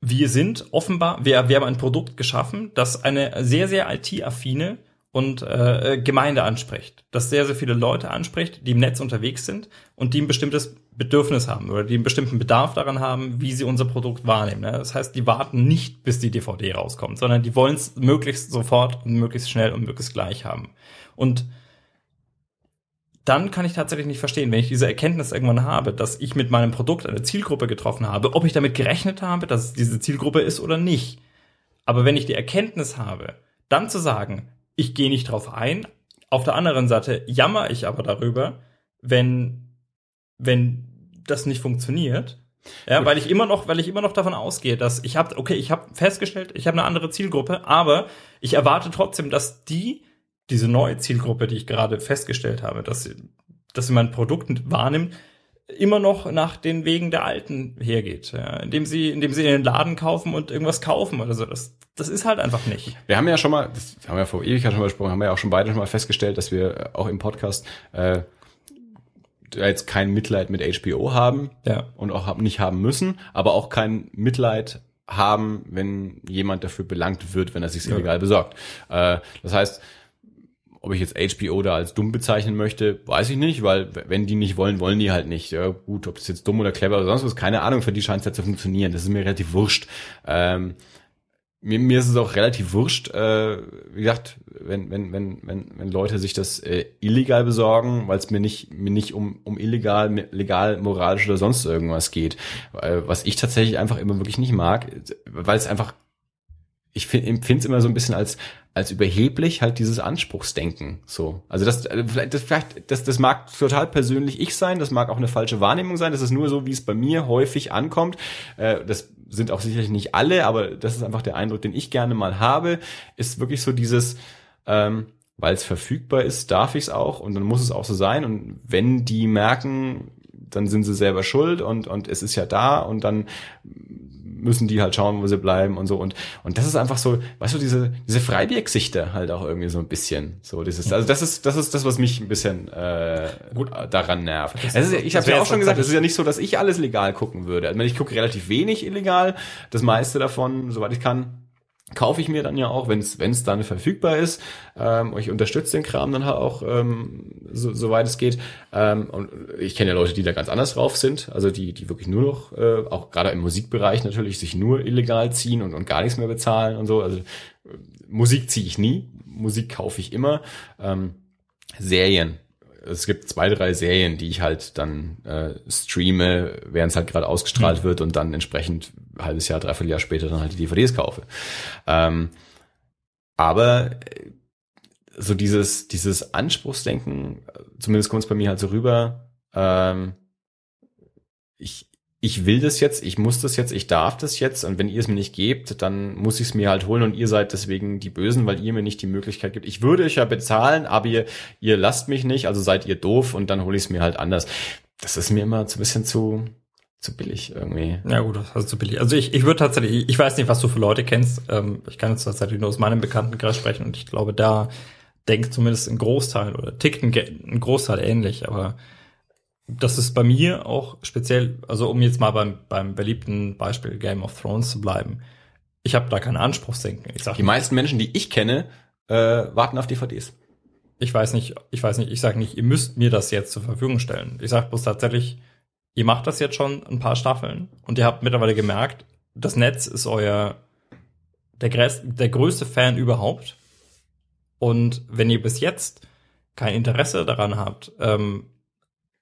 wir sind offenbar, wir, wir haben ein Produkt geschaffen, das eine sehr, sehr IT-affine und äh, Gemeinde anspricht, das sehr, sehr viele Leute anspricht, die im Netz unterwegs sind und die ein bestimmtes Bedürfnis haben oder die einen bestimmten Bedarf daran haben, wie sie unser Produkt wahrnehmen. Ne? Das heißt, die warten nicht, bis die DVD rauskommt, sondern die wollen es möglichst sofort und möglichst schnell und möglichst gleich haben. Und dann kann ich tatsächlich nicht verstehen, wenn ich diese Erkenntnis irgendwann habe, dass ich mit meinem Produkt eine Zielgruppe getroffen habe, ob ich damit gerechnet habe, dass es diese Zielgruppe ist oder nicht. Aber wenn ich die Erkenntnis habe, dann zu sagen, ich gehe nicht drauf ein, auf der anderen Seite jammer ich aber darüber, wenn, wenn das nicht funktioniert. Ja, weil ich immer noch, weil ich immer noch davon ausgehe, dass ich habe, okay, ich habe festgestellt, ich habe eine andere Zielgruppe, aber ich erwarte trotzdem, dass die diese neue Zielgruppe, die ich gerade festgestellt habe, dass sie, dass sie mein Produkt wahrnimmt, immer noch nach den Wegen der Alten hergeht, ja, indem sie, indem sie in den Laden kaufen und irgendwas kaufen oder so. Das, das ist halt einfach nicht. Wir haben ja schon mal, das haben wir ja vor Ewigkeit schon mal besprochen, haben wir ja auch schon beide schon mal festgestellt, dass wir auch im Podcast äh, jetzt kein Mitleid mit HBO haben Ja. und auch nicht haben müssen, aber auch kein Mitleid haben, wenn jemand dafür belangt wird, wenn er sich illegal besorgt. Äh, das heißt, ob ich jetzt HBO da als dumm bezeichnen möchte, weiß ich nicht, weil wenn die nicht wollen, wollen die halt nicht. Ja, gut, ob das jetzt dumm oder clever oder sonst was, keine Ahnung, für die scheint es ja zu funktionieren. Das ist mir relativ wurscht. Ähm, mir, mir ist es auch relativ wurscht, äh, wie gesagt, wenn, wenn, wenn, wenn, wenn Leute sich das äh, illegal besorgen, weil es mir nicht, mir nicht um, um illegal, legal, moralisch oder sonst irgendwas geht. Äh, was ich tatsächlich einfach immer wirklich nicht mag, weil es einfach ich empfinde es immer so ein bisschen als als überheblich halt dieses Anspruchsdenken so. Also das äh, vielleicht das vielleicht das das mag total persönlich ich sein das mag auch eine falsche Wahrnehmung sein das ist nur so wie es bei mir häufig ankommt. Äh, das sind auch sicherlich nicht alle aber das ist einfach der Eindruck den ich gerne mal habe ist wirklich so dieses ähm, weil es verfügbar ist darf ich es auch und dann muss es auch so sein und wenn die merken dann sind sie selber schuld und und es ist ja da und dann müssen die halt schauen, wo sie bleiben und so. Und, und das ist einfach so, weißt du, diese, diese Freibiergesichter halt auch irgendwie so ein bisschen. So, dieses, also das ist, das ist das, was mich ein bisschen äh, Gut. daran nervt. Ist, ich habe ja auch schon gesagt, es ist ja nicht so, dass ich alles legal gucken würde. Also ich gucke relativ wenig illegal, das meiste davon, soweit ich kann, kaufe ich mir dann ja auch, wenn es dann verfügbar ist. Ähm, ich unterstütze den Kram dann halt auch, ähm, so, soweit es geht. Ähm, und ich kenne ja Leute, die da ganz anders drauf sind, also die, die wirklich nur noch, äh, auch gerade im Musikbereich natürlich, sich nur illegal ziehen und, und gar nichts mehr bezahlen und so. Also äh, Musik ziehe ich nie, Musik kaufe ich immer. Ähm, Serien es gibt zwei, drei Serien, die ich halt dann äh, streame, während es halt gerade ausgestrahlt mhm. wird und dann entsprechend halbes Jahr, dreiviertel Jahr später dann halt die DVDs kaufe. Ähm, aber äh, so dieses, dieses Anspruchsdenken, zumindest kommt es bei mir halt so rüber, ähm, ich, ich will das jetzt, ich muss das jetzt, ich darf das jetzt und wenn ihr es mir nicht gebt, dann muss ich es mir halt holen und ihr seid deswegen die Bösen, weil ihr mir nicht die Möglichkeit gibt. Ich würde euch ja bezahlen, aber ihr, ihr lasst mich nicht, also seid ihr doof und dann hole ich es mir halt anders. Das ist mir immer so ein bisschen zu, zu billig irgendwie. Ja gut, ist zu billig. Also ich, ich würde tatsächlich, ich weiß nicht, was du für Leute kennst. Ähm, ich kann jetzt tatsächlich nur aus meinem Bekanntenkreis sprechen und ich glaube, da denkt zumindest ein Großteil oder tickt ein, ein Großteil ähnlich, aber das ist bei mir auch speziell, also um jetzt mal beim, beim beliebten Beispiel Game of Thrones zu bleiben. Ich habe da keinen Anspruchsdenken. Ich sag die meisten Menschen, die ich kenne, äh, warten auf DVDs. Ich weiß nicht, ich weiß nicht, ich sage nicht, ihr müsst mir das jetzt zur Verfügung stellen. Ich sage bloß tatsächlich, ihr macht das jetzt schon ein paar Staffeln und ihr habt mittlerweile gemerkt, das Netz ist euer der, der größte Fan überhaupt. Und wenn ihr bis jetzt kein Interesse daran habt, ähm,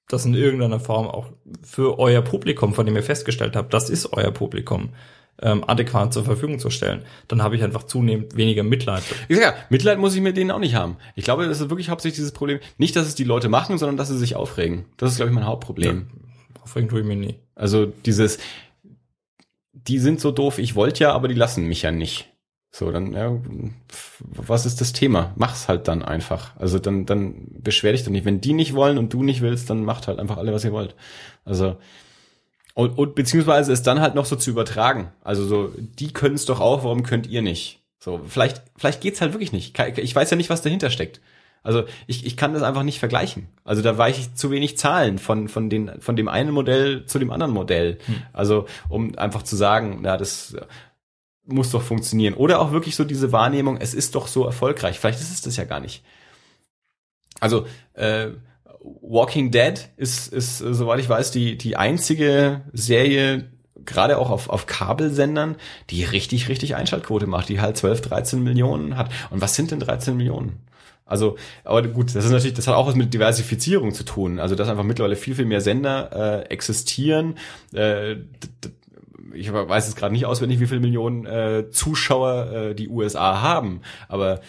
das in irgendeiner Form auch für euer Publikum, von dem ihr festgestellt habt, das ist euer Publikum, ähm, adäquat zur Verfügung zu stellen, dann habe ich einfach zunehmend weniger Mitleid. Ja, Mitleid muss ich mit denen auch nicht haben. Ich glaube, das ist wirklich hauptsächlich dieses Problem. Nicht, dass es die Leute machen, sondern dass sie sich aufregen. Das ist, glaube ich, mein Hauptproblem. Ja, aufregen tue ich mir nie. Also dieses, die sind so doof, ich wollte ja, aber die lassen mich ja nicht. So, dann, ja, was ist das Thema? Mach's halt dann einfach. Also dann, dann beschwer dich doch nicht. Wenn die nicht wollen und du nicht willst, dann macht halt einfach alle, was ihr wollt. Also, und, und beziehungsweise es dann halt noch so zu übertragen. Also so, die können es doch auch, warum könnt ihr nicht? So, vielleicht, vielleicht geht's halt wirklich nicht. Ich weiß ja nicht, was dahinter steckt. Also ich, ich kann das einfach nicht vergleichen. Also da weiche ich zu wenig Zahlen von, von, den, von dem einen Modell zu dem anderen Modell. Hm. Also um einfach zu sagen, na, das muss doch funktionieren. Oder auch wirklich so diese Wahrnehmung, es ist doch so erfolgreich. Vielleicht ist es das ja gar nicht. Also äh, Walking Dead ist, ist, soweit ich weiß, die, die einzige Serie, gerade auch auf, auf Kabelsendern, die richtig, richtig Einschaltquote macht, die halt 12, 13 Millionen hat. Und was sind denn 13 Millionen? Also, aber gut, das ist natürlich, das hat auch was mit Diversifizierung zu tun. Also, dass einfach mittlerweile viel, viel mehr Sender äh, existieren. Äh, ich weiß jetzt gerade nicht auswendig, wie viele Millionen äh, Zuschauer äh, die USA haben, aber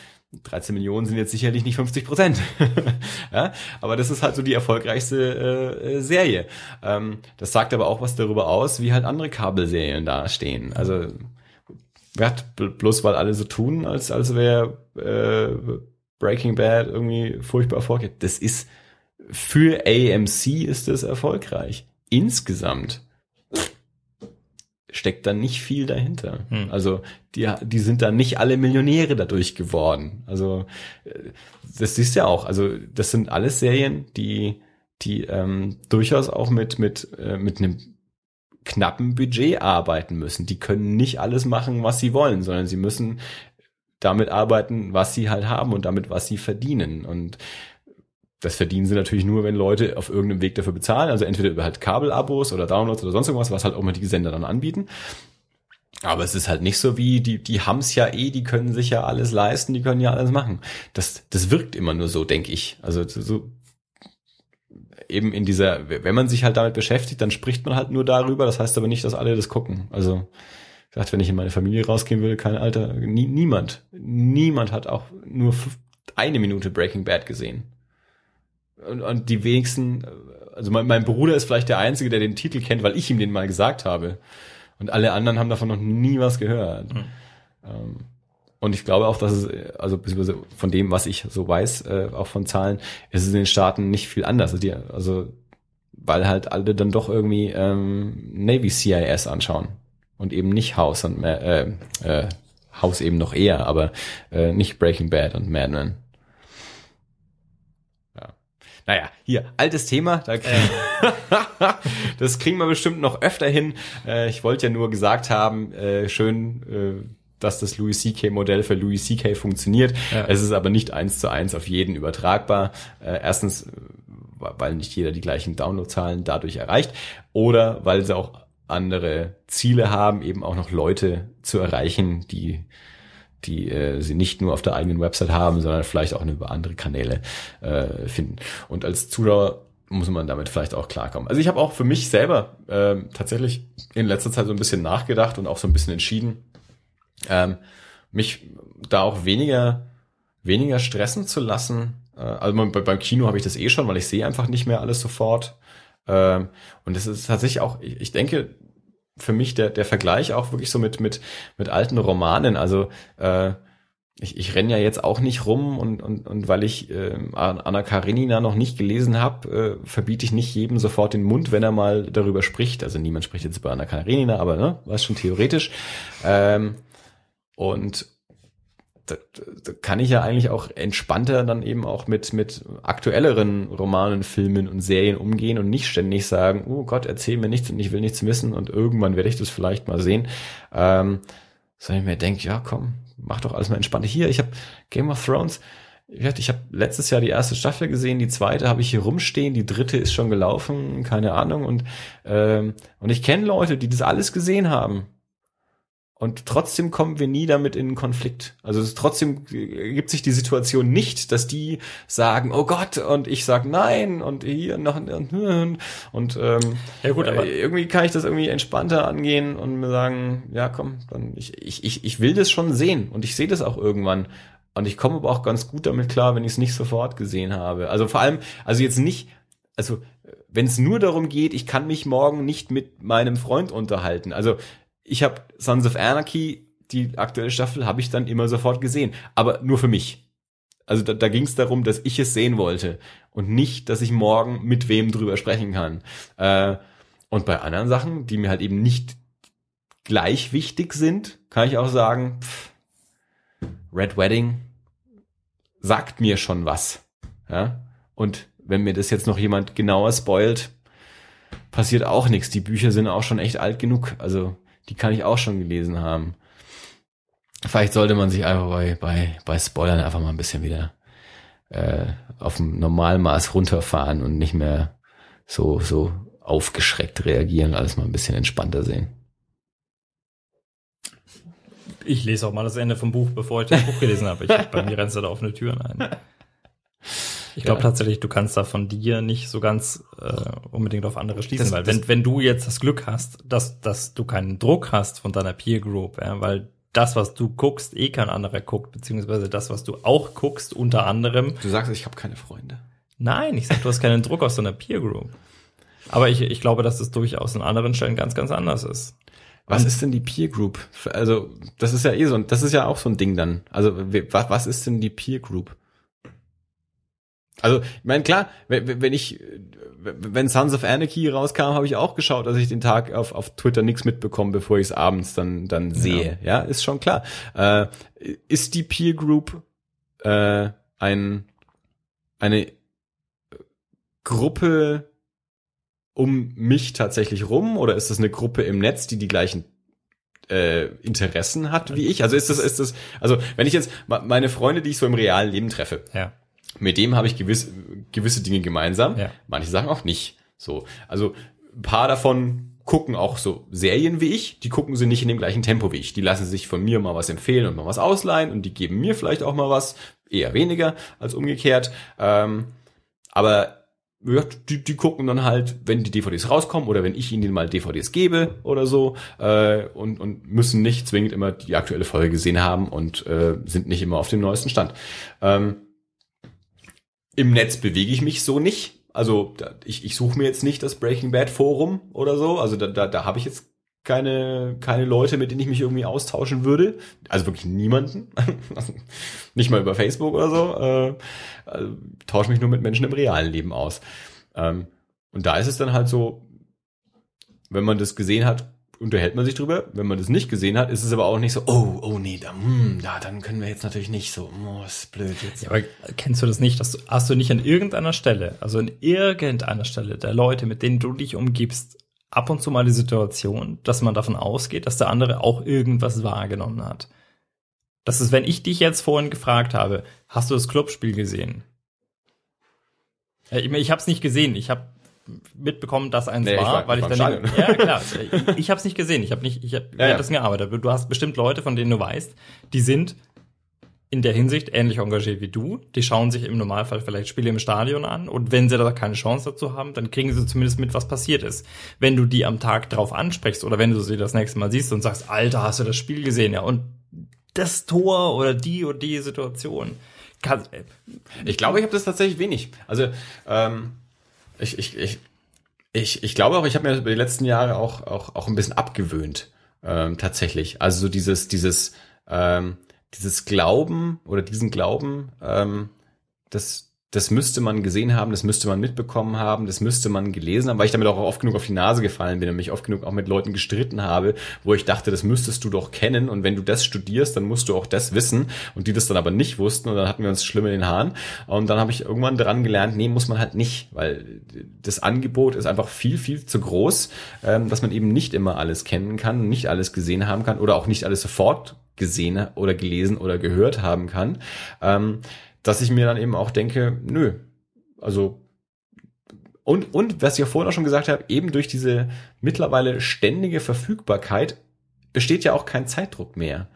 13 Millionen sind jetzt sicherlich nicht 50 Prozent. ja, aber das ist halt so die erfolgreichste äh, Serie. Ähm, das sagt aber auch was darüber aus, wie halt andere Kabelserien da stehen. Also ja, bloß weil alle so tun, als als wäre äh, Breaking Bad irgendwie furchtbar erfolgreich. Das ist für AMC ist das erfolgreich. Insgesamt steckt da nicht viel dahinter. Hm. Also die, die sind da nicht alle Millionäre dadurch geworden. Also äh, das siehst du ja auch. Also das sind alles Serien, die die ähm, durchaus auch mit mit äh, mit einem knappen Budget arbeiten müssen. Die können nicht alles machen, was sie wollen, sondern sie müssen damit arbeiten, was sie halt haben und damit, was sie verdienen. Und das verdienen sie natürlich nur, wenn Leute auf irgendeinem Weg dafür bezahlen, also entweder über halt Kabelabos oder Downloads oder sonst irgendwas, was halt auch mal die Sender dann anbieten. Aber es ist halt nicht so wie, die, die haben's ja eh, die können sich ja alles leisten, die können ja alles machen. Das, das wirkt immer nur so, denke ich. Also so eben in dieser, wenn man sich halt damit beschäftigt, dann spricht man halt nur darüber, das heißt aber nicht, dass alle das gucken. Also gesagt, wenn ich in meine Familie rausgehen will, kein Alter, nie, niemand, niemand hat auch nur eine Minute Breaking Bad gesehen. Und, und die wenigsten, also mein, mein Bruder ist vielleicht der Einzige, der den Titel kennt, weil ich ihm den mal gesagt habe. Und alle anderen haben davon noch nie was gehört. Mhm. Ähm, und ich glaube auch, dass es, also beziehungsweise von dem, was ich so weiß, äh, auch von Zahlen, ist es in den Staaten nicht viel anders. Also, die, also weil halt alle dann doch irgendwie ähm, Navy CIS anschauen und eben nicht House und äh, äh, House eben noch eher, aber äh, nicht Breaking Bad und Mad Men. Ja. Naja, hier, altes Thema, da kriegen, das kriegen wir bestimmt noch öfter hin. Äh, ich wollte ja nur gesagt haben, äh, schön, äh, dass das Louis C.K. Modell für Louis C.K. funktioniert. Ja. Es ist aber nicht eins zu eins auf jeden übertragbar. Äh, erstens, weil nicht jeder die gleichen Downloadzahlen dadurch erreicht oder weil sie auch andere Ziele haben, eben auch noch Leute zu erreichen, die die äh, sie nicht nur auf der eigenen Website haben, sondern vielleicht auch über andere Kanäle äh, finden. Und als Zuschauer muss man damit vielleicht auch klarkommen. Also ich habe auch für mich selber äh, tatsächlich in letzter Zeit so ein bisschen nachgedacht und auch so ein bisschen entschieden, ähm, mich da auch weniger weniger stressen zu lassen. Äh, also beim Kino habe ich das eh schon, weil ich sehe einfach nicht mehr alles sofort. Ähm, und das ist tatsächlich auch, ich denke, für mich der, der Vergleich auch wirklich so mit, mit, mit alten Romanen. Also äh, ich, ich renne ja jetzt auch nicht rum und, und, und weil ich äh, Anna Karenina noch nicht gelesen habe, äh, verbiete ich nicht jedem sofort den Mund, wenn er mal darüber spricht. Also niemand spricht jetzt über Anna Karenina, aber ne, war schon theoretisch. Ähm, und da, da kann ich ja eigentlich auch entspannter dann eben auch mit, mit aktuelleren Romanen, Filmen und Serien umgehen und nicht ständig sagen, oh Gott, erzähl mir nichts und ich will nichts wissen und irgendwann werde ich das vielleicht mal sehen. Ähm, sondern ich mir denke, ja komm, mach doch alles mal entspannt. Hier, ich habe Game of Thrones, ich habe letztes Jahr die erste Staffel gesehen, die zweite habe ich hier rumstehen, die dritte ist schon gelaufen, keine Ahnung. Und, ähm, und ich kenne Leute, die das alles gesehen haben und trotzdem kommen wir nie damit in Konflikt. Also es trotzdem gibt sich die Situation nicht, dass die sagen, oh Gott, und ich sag nein und hier noch und und ähm, ja gut, aber irgendwie kann ich das irgendwie entspannter angehen und mir sagen, ja komm, dann ich ich ich, ich will das schon sehen und ich sehe das auch irgendwann. Und ich komme aber auch ganz gut damit klar, wenn ich es nicht sofort gesehen habe. Also vor allem, also jetzt nicht, also wenn es nur darum geht, ich kann mich morgen nicht mit meinem Freund unterhalten. Also ich habe Sons of Anarchy, die aktuelle Staffel, habe ich dann immer sofort gesehen. Aber nur für mich. Also da, da ging es darum, dass ich es sehen wollte und nicht, dass ich morgen mit wem drüber sprechen kann. Äh, und bei anderen Sachen, die mir halt eben nicht gleich wichtig sind, kann ich auch sagen, pff, Red Wedding sagt mir schon was. Ja? Und wenn mir das jetzt noch jemand genauer spoilt, passiert auch nichts. Die Bücher sind auch schon echt alt genug. Also die kann ich auch schon gelesen haben. Vielleicht sollte man sich einfach bei, bei, bei Spoilern einfach mal ein bisschen wieder äh, auf dem Normalmaß runterfahren und nicht mehr so, so aufgeschreckt reagieren, alles mal ein bisschen entspannter sehen. Ich lese auch mal das Ende vom Buch, bevor ich das Buch gelesen habe. Ich, bei mir rennt da offene Türen ein. Ich glaube ja. tatsächlich, du kannst da von dir nicht so ganz äh, unbedingt auf andere schließen, das, weil das, wenn, wenn du jetzt das Glück hast, dass, dass du keinen Druck hast von deiner Peer Group, ja, weil das, was du guckst, eh kein anderer guckt, beziehungsweise das, was du auch guckst, unter anderem. Du sagst, ich habe keine Freunde. Nein, ich sag, du hast keinen Druck aus deiner Peer Group. Aber ich, ich glaube, dass es durchaus an anderen Stellen ganz, ganz anders ist. Was ist denn die Peer Group? Also, das ist ja eh so, das ist ja auch so ein Ding dann. Also, was, was ist denn die Peer Group? Also, ich meine, klar, wenn, wenn ich, wenn Sons of Anarchy rauskam, habe ich auch geschaut, dass ich den Tag auf, auf Twitter nichts mitbekomme, bevor ich es abends dann, dann sehe. Ja. ja, ist schon klar. Äh, ist die Peer Group äh, ein, eine Gruppe um mich tatsächlich rum oder ist das eine Gruppe im Netz, die die gleichen äh, Interessen hat wie ich? Also ist das, ist das, also wenn ich jetzt meine Freunde, die ich so im realen Leben treffe, ja mit dem habe ich gewisse, gewisse Dinge gemeinsam, ja. manche Sachen auch nicht. So, also ein paar davon gucken auch so Serien wie ich, die gucken sie nicht in dem gleichen Tempo wie ich. Die lassen sich von mir mal was empfehlen und mal was ausleihen und die geben mir vielleicht auch mal was, eher weniger als umgekehrt. Ähm, aber ja, die, die gucken dann halt, wenn die DVDs rauskommen oder wenn ich ihnen mal DVDs gebe oder so äh, und, und müssen nicht zwingend immer die aktuelle Folge gesehen haben und äh, sind nicht immer auf dem neuesten Stand. Ähm, Im Netz bewege ich mich so nicht. Also ich, ich suche mir jetzt nicht das Breaking Bad Forum oder so. Also da, da, da habe ich jetzt keine, keine Leute, mit denen ich mich irgendwie austauschen würde. Also wirklich niemanden. Nicht mal über Facebook oder so. Äh, also, tausche mich nur mit Menschen im realen Leben aus. Ähm, und da ist es dann halt so, wenn man das gesehen hat, unterhält man sich drüber. Wenn man das nicht gesehen hat, ist es aber auch nicht so, oh, oh nee, da, hm, da dann können wir jetzt natürlich nicht so, oh, ist blöd jetzt. Ja, aber kennst du das nicht? Dass du, hast du nicht an irgendeiner Stelle, also an irgendeiner Stelle der Leute, mit denen du dich umgibst, ab und zu mal die Situation, dass man davon ausgeht, dass der andere auch irgendwas wahrgenommen hat. Das ist, wenn ich dich jetzt vorhin gefragt habe, hast du das Clubspiel gesehen? Ich, ich habe es nicht gesehen. Ich habe mitbekommen, dass eins nee, war, war, weil ich dann Stadion. ja klar, ich, ich habe es nicht gesehen. Ich habe nicht, ich habe ja, ja. das gearbeitet. Du hast bestimmt Leute, von denen du weißt, die sind in der Hinsicht ähnlich engagiert wie du. Die schauen sich im Normalfall vielleicht Spiele im Stadion an und wenn sie da keine Chance dazu haben, dann kriegen sie zumindest mit, was passiert ist. Wenn du die am Tag drauf ansprichst oder wenn du sie das nächste Mal siehst und sagst, Alter, hast du das Spiel gesehen? Ja, und das Tor oder die oder die Situation. Kann, äh, ich glaube, ich habe das tatsächlich wenig. Also ähm, ich, ich, ich, ich, ich glaube auch, ich habe mir über die letzten Jahre auch, auch, auch ein bisschen abgewöhnt. Ähm, tatsächlich. Also so dieses, dieses ähm, dieses Glauben oder diesen Glauben, ähm, das, das müsste man gesehen haben, das müsste man mitbekommen haben, das müsste man gelesen haben, weil ich damit auch oft genug auf die Nase gefallen bin und mich oft genug auch mit Leuten gestritten habe, wo ich dachte, das müsstest du doch kennen und wenn du das studierst, dann musst du auch das wissen und die das dann aber nicht wussten und dann hatten wir uns schlimm in den Haaren und dann habe ich irgendwann dran gelernt, nee, muss man halt nicht, weil das Angebot ist einfach viel, viel zu groß, ähm, dass man eben nicht immer alles kennen kann, nicht alles gesehen haben kann oder auch nicht alles sofort gesehen oder gelesen oder gehört haben kann, ähm, dass ich mir dann eben auch denke, nö, also und, und was ich ja vorhin auch schon gesagt habe, eben durch diese mittlerweile ständige Verfügbarkeit besteht ja auch kein Zeitdruck mehr.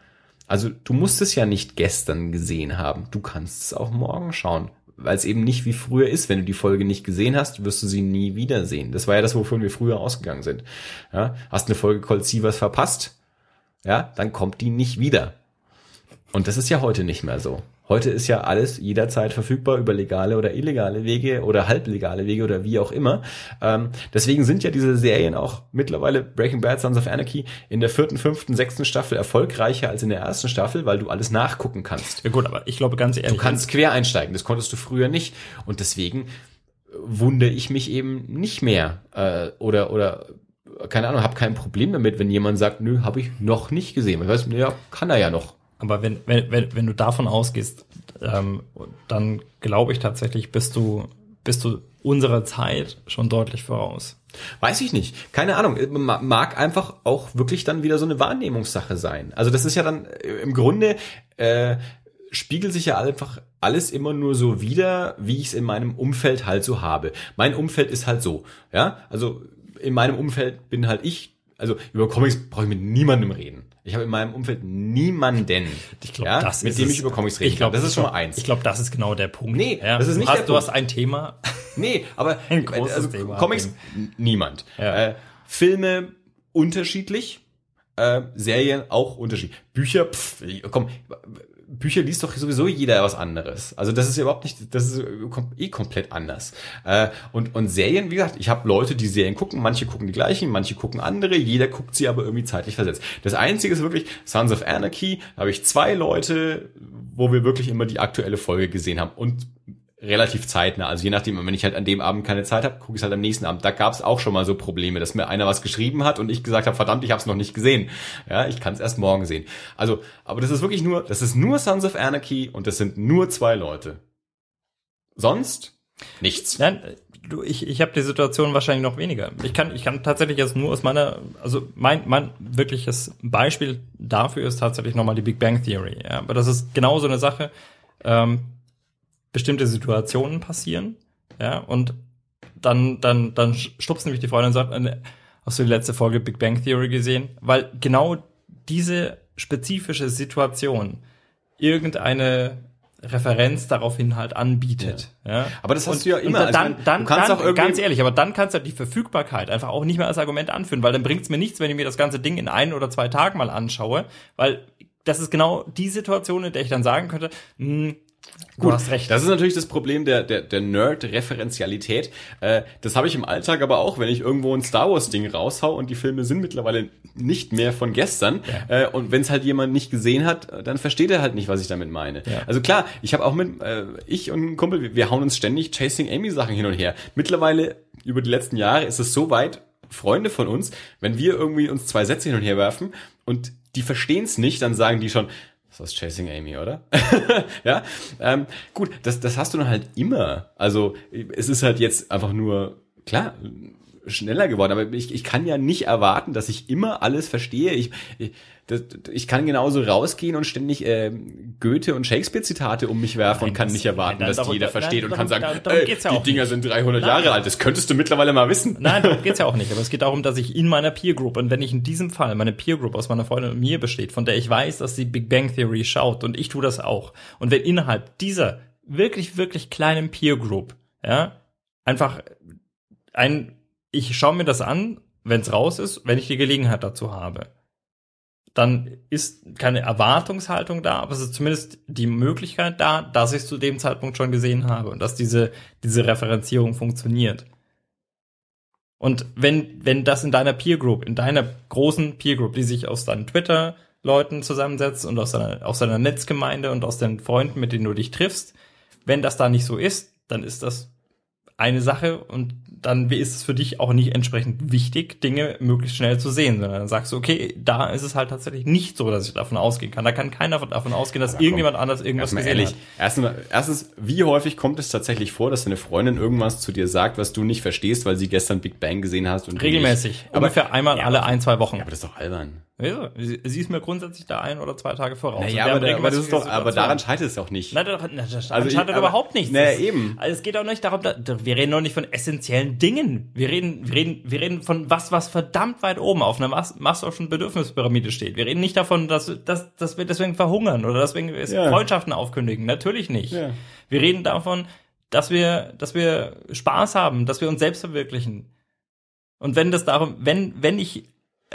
Also du musst es ja nicht gestern gesehen haben, du kannst es auch morgen schauen, weil es eben nicht wie früher ist. Wenn du die Folge nicht gesehen hast, wirst du sie nie wiedersehen. Das war ja das, wovon wir früher ausgegangen sind. Ja, hast eine Folge Cold Sievers verpasst, ja, dann kommt die nicht wieder. Und das ist ja heute nicht mehr so. Heute ist ja alles jederzeit verfügbar über legale oder illegale Wege oder halblegale Wege oder wie auch immer. Ähm, deswegen sind ja diese Serien auch mittlerweile Breaking Bad, Sons of Anarchy in der vierten, fünften, sechsten Staffel erfolgreicher als in der ersten Staffel, weil du alles nachgucken kannst. Ja gut, aber ich glaube ganz ehrlich. Du kannst quer einsteigen, das konntest du früher nicht. Und deswegen wundere ich mich eben nicht mehr äh, oder oder keine Ahnung, habe kein Problem damit, wenn jemand sagt, nö, habe ich noch nicht gesehen. Ich weiß, ja, kann er ja noch. Aber wenn, wenn, wenn, wenn du davon ausgehst, ähm, dann glaube ich tatsächlich, bist du, bist du unserer Zeit schon deutlich voraus. Weiß ich nicht. Keine Ahnung. Mag einfach auch wirklich dann wieder so eine Wahrnehmungssache sein. Also das ist ja dann äh, im Grunde äh, spiegelt sich ja einfach alles immer nur so wieder, wie ich es in meinem Umfeld halt so habe. Mein Umfeld ist halt so, ja. Also in meinem Umfeld bin halt ich, also über Comics brauche ich mit niemandem reden. Ich habe in meinem Umfeld niemanden, ich glaub, ja, mit dem ich über Comics rede. Ich glaube, das ist schon mal eins. Ich glaube, das ist genau der Punkt. Nee, ja. das ist nicht du hast, der Du hast ein Thema. Nee, aber ein großes also, Thema. Comics niemand. Ja. Äh, Filme unterschiedlich, äh, Serien auch unterschiedlich. Bücher, pff, komm, Bücher liest doch sowieso jeder was anderes. Also das ist überhaupt nicht, das ist eh komplett anders. Äh, und, und Serien, wie gesagt, ich habe Leute, die Serien gucken, manche gucken die gleichen, manche gucken andere, jeder guckt sie aber irgendwie zeitlich versetzt. Das Einzige ist wirklich Sons of Anarchy, da habe ich zwei Leute, wo wir wirklich immer die aktuelle Folge gesehen haben. Und relativ zeitnah. Also je nachdem, wenn ich halt an dem Abend keine Zeit habe, gucke ich halt am nächsten Abend. Da gab es auch schon mal so Probleme, dass mir einer was geschrieben hat und ich gesagt habe, verdammt, ich habe es noch nicht gesehen. Ja, ich kann es erst morgen sehen. Also, aber das ist wirklich nur, das ist nur Sons of Anarchy und das sind nur zwei Leute. Sonst nichts. Nein, du, ich, ich habe die Situation wahrscheinlich noch weniger. Ich kann, ich kann tatsächlich jetzt nur aus meiner, also mein, mein wirkliches Beispiel dafür ist tatsächlich nochmal die Big Bang Theory. Ja, aber das ist genau so eine Sache. Ähm, bestimmte Situationen passieren, ja, und dann, dann, dann stupst nämlich die Freundin und sagt, äh, hast du die letzte Folge Big Bang Theory gesehen? Weil genau diese spezifische Situation irgendeine Referenz daraufhin halt anbietet. Ja. ja. Aber das hast und, du ja immer. Also, dann, dann, dann ganz ehrlich, aber dann kannst du die Verfügbarkeit einfach auch nicht mehr als Argument anführen, weil dann bringt es mir nichts, wenn ich mir das ganze Ding in ein oder zwei Tagen mal anschaue, weil das ist genau die Situation, in der ich dann sagen könnte, mh, hm, Du Gut, hast recht. Das ist natürlich das Problem der, der, der Nerd-Referenzialität. Äh, das habe ich im Alltag aber auch, wenn ich irgendwo ein Star Wars-Ding raushau und die Filme sind mittlerweile nicht mehr von gestern. Ja. Äh, und wenn es halt jemand nicht gesehen hat, dann versteht er halt nicht, was ich damit meine. Ja. Also klar, ich habe auch mit, äh, ich und ein Kumpel, wir, wir hauen uns ständig Chasing Amy-Sachen hin und her. Mittlerweile, über die letzten Jahre, ist es so weit, Freunde von uns, wenn wir irgendwie uns zwei Sätze hin und her werfen und die verstehen es nicht, dann sagen die schon, das ist Chasing Amy, oder? ja, ähm, gut, das, das hast du dann halt immer. Also es ist halt jetzt einfach nur, klar, schneller geworden, aber ich, ich kann ja nicht erwarten, dass ich immer alles verstehe. Ich, ich das, ich kann genauso rausgehen und ständig äh, Goethe und Shakespeare-Zitate um mich werfen nein, und kann das, nicht erwarten, nein, dass darum, jeder versteht nein, und darum, kann sagen, darum, ey, ja die Dinger nicht. sind 300 Jahre alt, das könntest du mittlerweile mal wissen. Nein, darum geht's ja auch nicht. Aber es geht darum, dass ich in meiner Peer Group und wenn ich in diesem Fall meine Peer Group aus meiner Freundin und mir besteht, von der ich weiß, dass sie Big Bang Theory schaut und ich tue das auch. Und wenn innerhalb dieser wirklich, wirklich kleinen Peer Group, ja, einfach ein, ich schaue mir das an, wenn es raus ist, wenn ich die Gelegenheit dazu habe dann ist keine Erwartungshaltung da, aber es ist zumindest die Möglichkeit da, dass ich es zu dem Zeitpunkt schon gesehen habe und dass diese, diese Referenzierung funktioniert. Und wenn, wenn das in deiner Peer Group, in deiner großen Peer Group, die sich aus deinen Twitter-Leuten zusammensetzt und aus deiner, aus deiner Netzgemeinde und aus den Freunden, mit denen du dich triffst, wenn das da nicht so ist, dann ist das eine Sache und dann ist es für dich auch nicht entsprechend wichtig, Dinge möglichst schnell zu sehen, sondern dann sagst du, okay, da ist es halt tatsächlich nicht so, dass ich davon ausgehen kann. Da kann keiner davon ausgehen, dass Aber irgendjemand komm, anders irgendwas gesehen ehrlich. hat. Erstens, erstens, wie häufig kommt es tatsächlich vor, dass deine Freundin irgendwas zu dir sagt, was du nicht verstehst, weil sie gestern Big Bang gesehen hast und regelmäßig, aber, ungefähr einmal ja, alle ein zwei Wochen. Ja, aber das ist doch albern. Ja, sie, ist mir grundsätzlich da ein oder zwei Tage voraus. Naja, aber, aber, das ist doch, aber daran scheitert es auch nicht. Nein, daran, also scheitert aber, überhaupt nichts. Naja, eben. Also es geht auch nicht darum, da, wir reden noch nicht von essentiellen Dingen. Wir reden, wir reden, wir reden von was, was verdammt weit oben auf einer Mas Maslow'schen Bedürfnispyramide steht. Wir reden nicht davon, dass, dass, dass wir deswegen verhungern oder deswegen ja. Freundschaften aufkündigen. Natürlich nicht. Ja. Wir reden davon, dass wir, dass wir Spaß haben, dass wir uns selbst verwirklichen. Und wenn das darum, wenn, wenn ich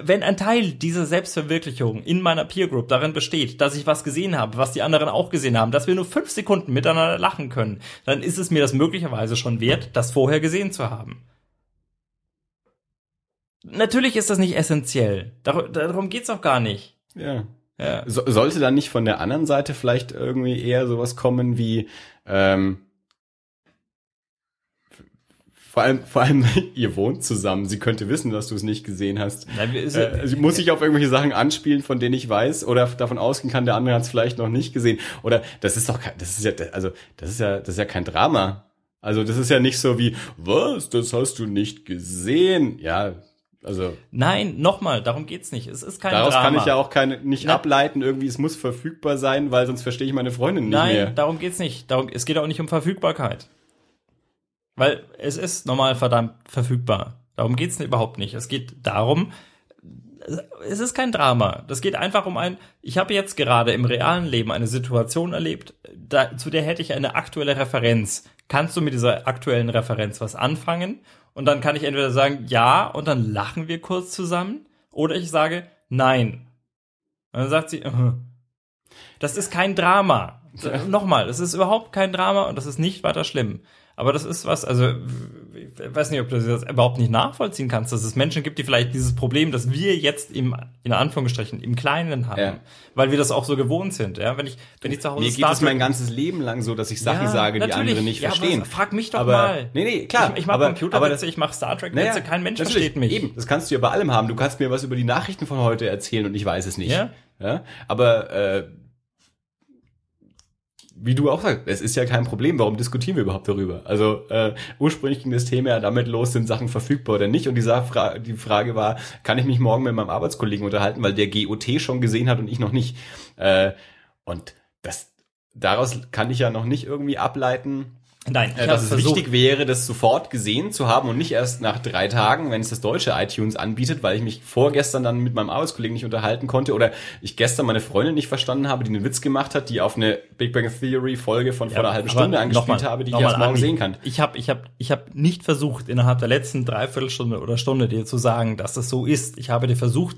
wenn ein Teil dieser Selbstverwirklichung in meiner Peer Group darin besteht, dass ich was gesehen habe, was die anderen auch gesehen haben, dass wir nur fünf Sekunden miteinander lachen können, dann ist es mir das möglicherweise schon wert, das vorher gesehen zu haben. Natürlich ist das nicht essentiell. Dar darum geht's auch gar nicht. Ja. ja. So, sollte dann nicht von der anderen Seite vielleicht irgendwie eher sowas kommen wie, ähm, vor allem, vor allem, ihr wohnt zusammen. Sie könnte wissen, dass du es nicht gesehen hast. Nein, äh, sie muss sich auf irgendwelche Sachen anspielen, von denen ich weiß, oder davon ausgehen kann, der andere hat es vielleicht noch nicht gesehen. Oder das ist doch, das ist ja, also das ist ja, das ist ja kein Drama. Also das ist ja nicht so wie, was, das hast du nicht gesehen. Ja, also. Nein, nochmal, darum geht's nicht. Es ist kein daraus Drama. kann ich ja auch keine, nicht Na, ableiten, irgendwie, es muss verfügbar sein, weil sonst verstehe ich meine Freundin nicht Nein, mehr. Nein, darum geht's nicht. Darum, es geht auch nicht um Verfügbarkeit. Weil es ist normal verdammt verfügbar. Darum geht's überhaupt nicht. Es geht darum, es ist kein Drama. Das geht einfach um ein, ich habe jetzt gerade im realen Leben eine Situation erlebt, da, zu der hätte ich eine aktuelle Referenz. Kannst du mit dieser aktuellen Referenz was anfangen? Und dann kann ich entweder sagen, ja, und dann lachen wir kurz zusammen, oder ich sage, nein. Und dann sagt sie, uh. das ist kein Drama. Nochmal, es ist überhaupt kein Drama und das ist nicht weiter schlimm. Aber das ist was, also ich weiß nicht, ob du das überhaupt nicht nachvollziehen kannst, dass es Menschen gibt, die vielleicht dieses Problem, das wir jetzt im, in Anführungsstrichen, im Kleinen haben, ja. weil wir das auch so gewohnt sind. Ja, wenn ich, wenn ich zu Hause Mir geht es mein ganzes Leben lang so, dass ich Sachen ja, sage, die andere nicht ja, verstehen. frag mich doch aber, mal. Nee, nee, klar. Ich, ich mache Computerwitze, ich mache Star Trek Witze, naja, kein Mensch versteht mich. Eben, das kannst du ja bei allem haben. Du kannst mir was über die Nachrichten von heute erzählen und ich weiß es nicht. Ja. ja? Aber äh, wie du auch sagst, es ist ja kein Problem, warum diskutieren wir überhaupt darüber? Also äh, ursprünglich ging das Thema ja damit los, sind Sachen verfügbar oder nicht? Und die, Fra die Frage war, kann ich mich morgen mit meinem Arbeitskollegen unterhalten, weil der GOT schon gesehen hat und ich noch nicht? Äh, und das daraus kann ich ja noch nicht irgendwie ableiten, Nein, äh, dass es versucht, wichtig wäre, das sofort gesehen zu haben und nicht erst nach drei Tagen, wenn es das deutsche iTunes anbietet, weil ich mich vorgestern dann mit meinem Arbeitskollegen nicht unterhalten konnte oder ich gestern meine Freundin nicht verstanden habe, die einen Witz gemacht hat, die auf eine Big Bang Theory Folge von ja, vor einer halben Stunde angespielt mal, habe, die ich erst morgen sehen kann. Ich habe ich hab, ich hab nicht versucht, innerhalb der letzten Dreiviertelstunde oder Stunde dir zu sagen, dass das so ist. Ich habe dir versucht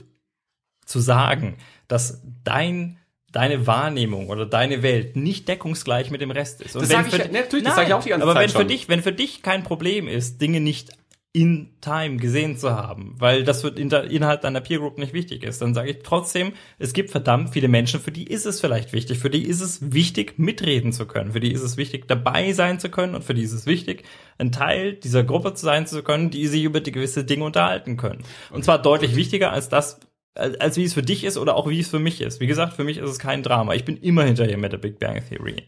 zu sagen, dass dein deine Wahrnehmung oder deine Welt nicht deckungsgleich mit dem Rest ist. Und das sage ich, ne, natürlich, das sag ich auch die ganze aber Zeit wenn schon. für dich, wenn für dich kein Problem ist, Dinge nicht in Time gesehen zu haben, weil das wird innerhalb deiner Peer Group nicht wichtig ist, dann sage ich trotzdem, es gibt verdammt viele Menschen, für die ist es vielleicht wichtig, für die ist es wichtig, mitreden zu können, für die ist es wichtig, dabei sein zu können und für die ist es wichtig, ein Teil dieser Gruppe zu sein zu können, die sich über die gewisse Dinge unterhalten können. Und zwar deutlich wichtiger als das, als, wie es für dich ist oder auch wie es für mich ist. Wie gesagt, für mich ist es kein Drama. Ich bin immer hinterher mit der Big Bang Theory.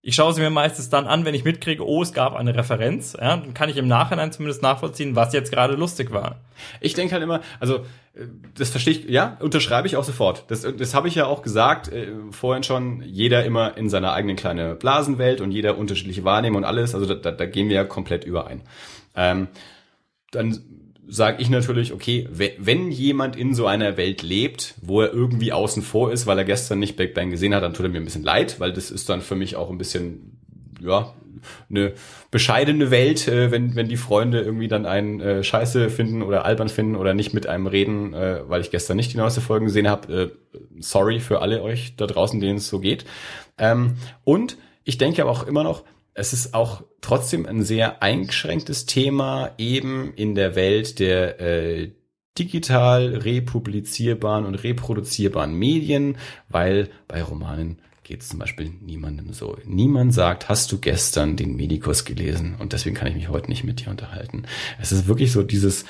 Ich schaue sie mir meistens dann an, wenn ich mitkriege, oh, es gab eine Referenz. Ja, dann kann ich im Nachhinein zumindest nachvollziehen, was jetzt gerade lustig war. Ich denke halt immer, also äh, das verstehe ich, ja, unterschreibe ich auch sofort. Das, das habe ich ja auch gesagt äh, vorhin schon. Jeder immer in seiner eigenen kleinen Blasenwelt und jeder unterschiedliche Wahrnehmung und alles. Also da, da, da gehen wir ja komplett überein. Ähm, dann sage ich natürlich, okay, wenn jemand in so einer Welt lebt, wo er irgendwie außen vor ist, weil er gestern nicht Big Bang gesehen hat, dann tut er mir ein bisschen leid, weil das ist dann für mich auch ein bisschen, ja, eine bescheidene Welt, äh, wenn, wenn die Freunde irgendwie dann einen äh, Scheiße finden oder albern finden oder nicht mit einem reden, äh, weil ich gestern nicht die neueste Folge gesehen habe. Äh, sorry für alle euch da draußen, denen es so geht. Ähm, und ich denke aber auch immer noch, es ist auch trotzdem ein sehr eingeschränktes Thema, eben in der Welt der äh, digital republizierbaren und reproduzierbaren Medien, weil bei Romanen geht es zum Beispiel niemandem so. Niemand sagt, hast du gestern den Medikus gelesen und deswegen kann ich mich heute nicht mit dir unterhalten. Es ist wirklich so dieses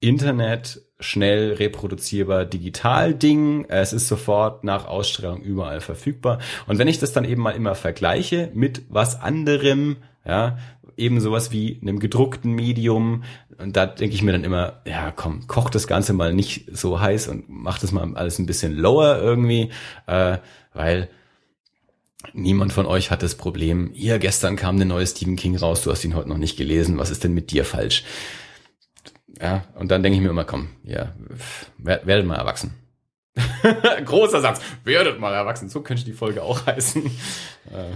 Internet schnell reproduzierbar digital Ding. Es ist sofort nach Ausstrahlung überall verfügbar. Und wenn ich das dann eben mal immer vergleiche mit was anderem, ja, eben sowas wie einem gedruckten Medium, und da denke ich mir dann immer, ja, komm, koch das Ganze mal nicht so heiß und mach das mal alles ein bisschen lower irgendwie, äh, weil Niemand von euch hat das Problem, hier gestern kam eine neue Stephen King raus, du hast ihn heute noch nicht gelesen, was ist denn mit dir falsch? Ja, und dann denke ich mir immer, komm, ja, werdet mal erwachsen. Großer Satz, werdet mal erwachsen. So könnte die Folge auch heißen. Äh.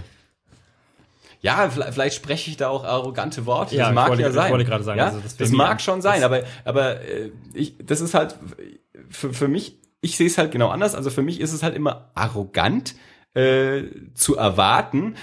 Ja, vielleicht spreche ich da auch arrogante Worte. Ja, das mag wollte, ja sein. Ich wollte gerade sagen, ja? Also das, das mag schon sein, aber aber äh, ich, das ist halt für, für mich. Ich sehe es halt genau anders. Also für mich ist es halt immer arrogant äh, zu erwarten.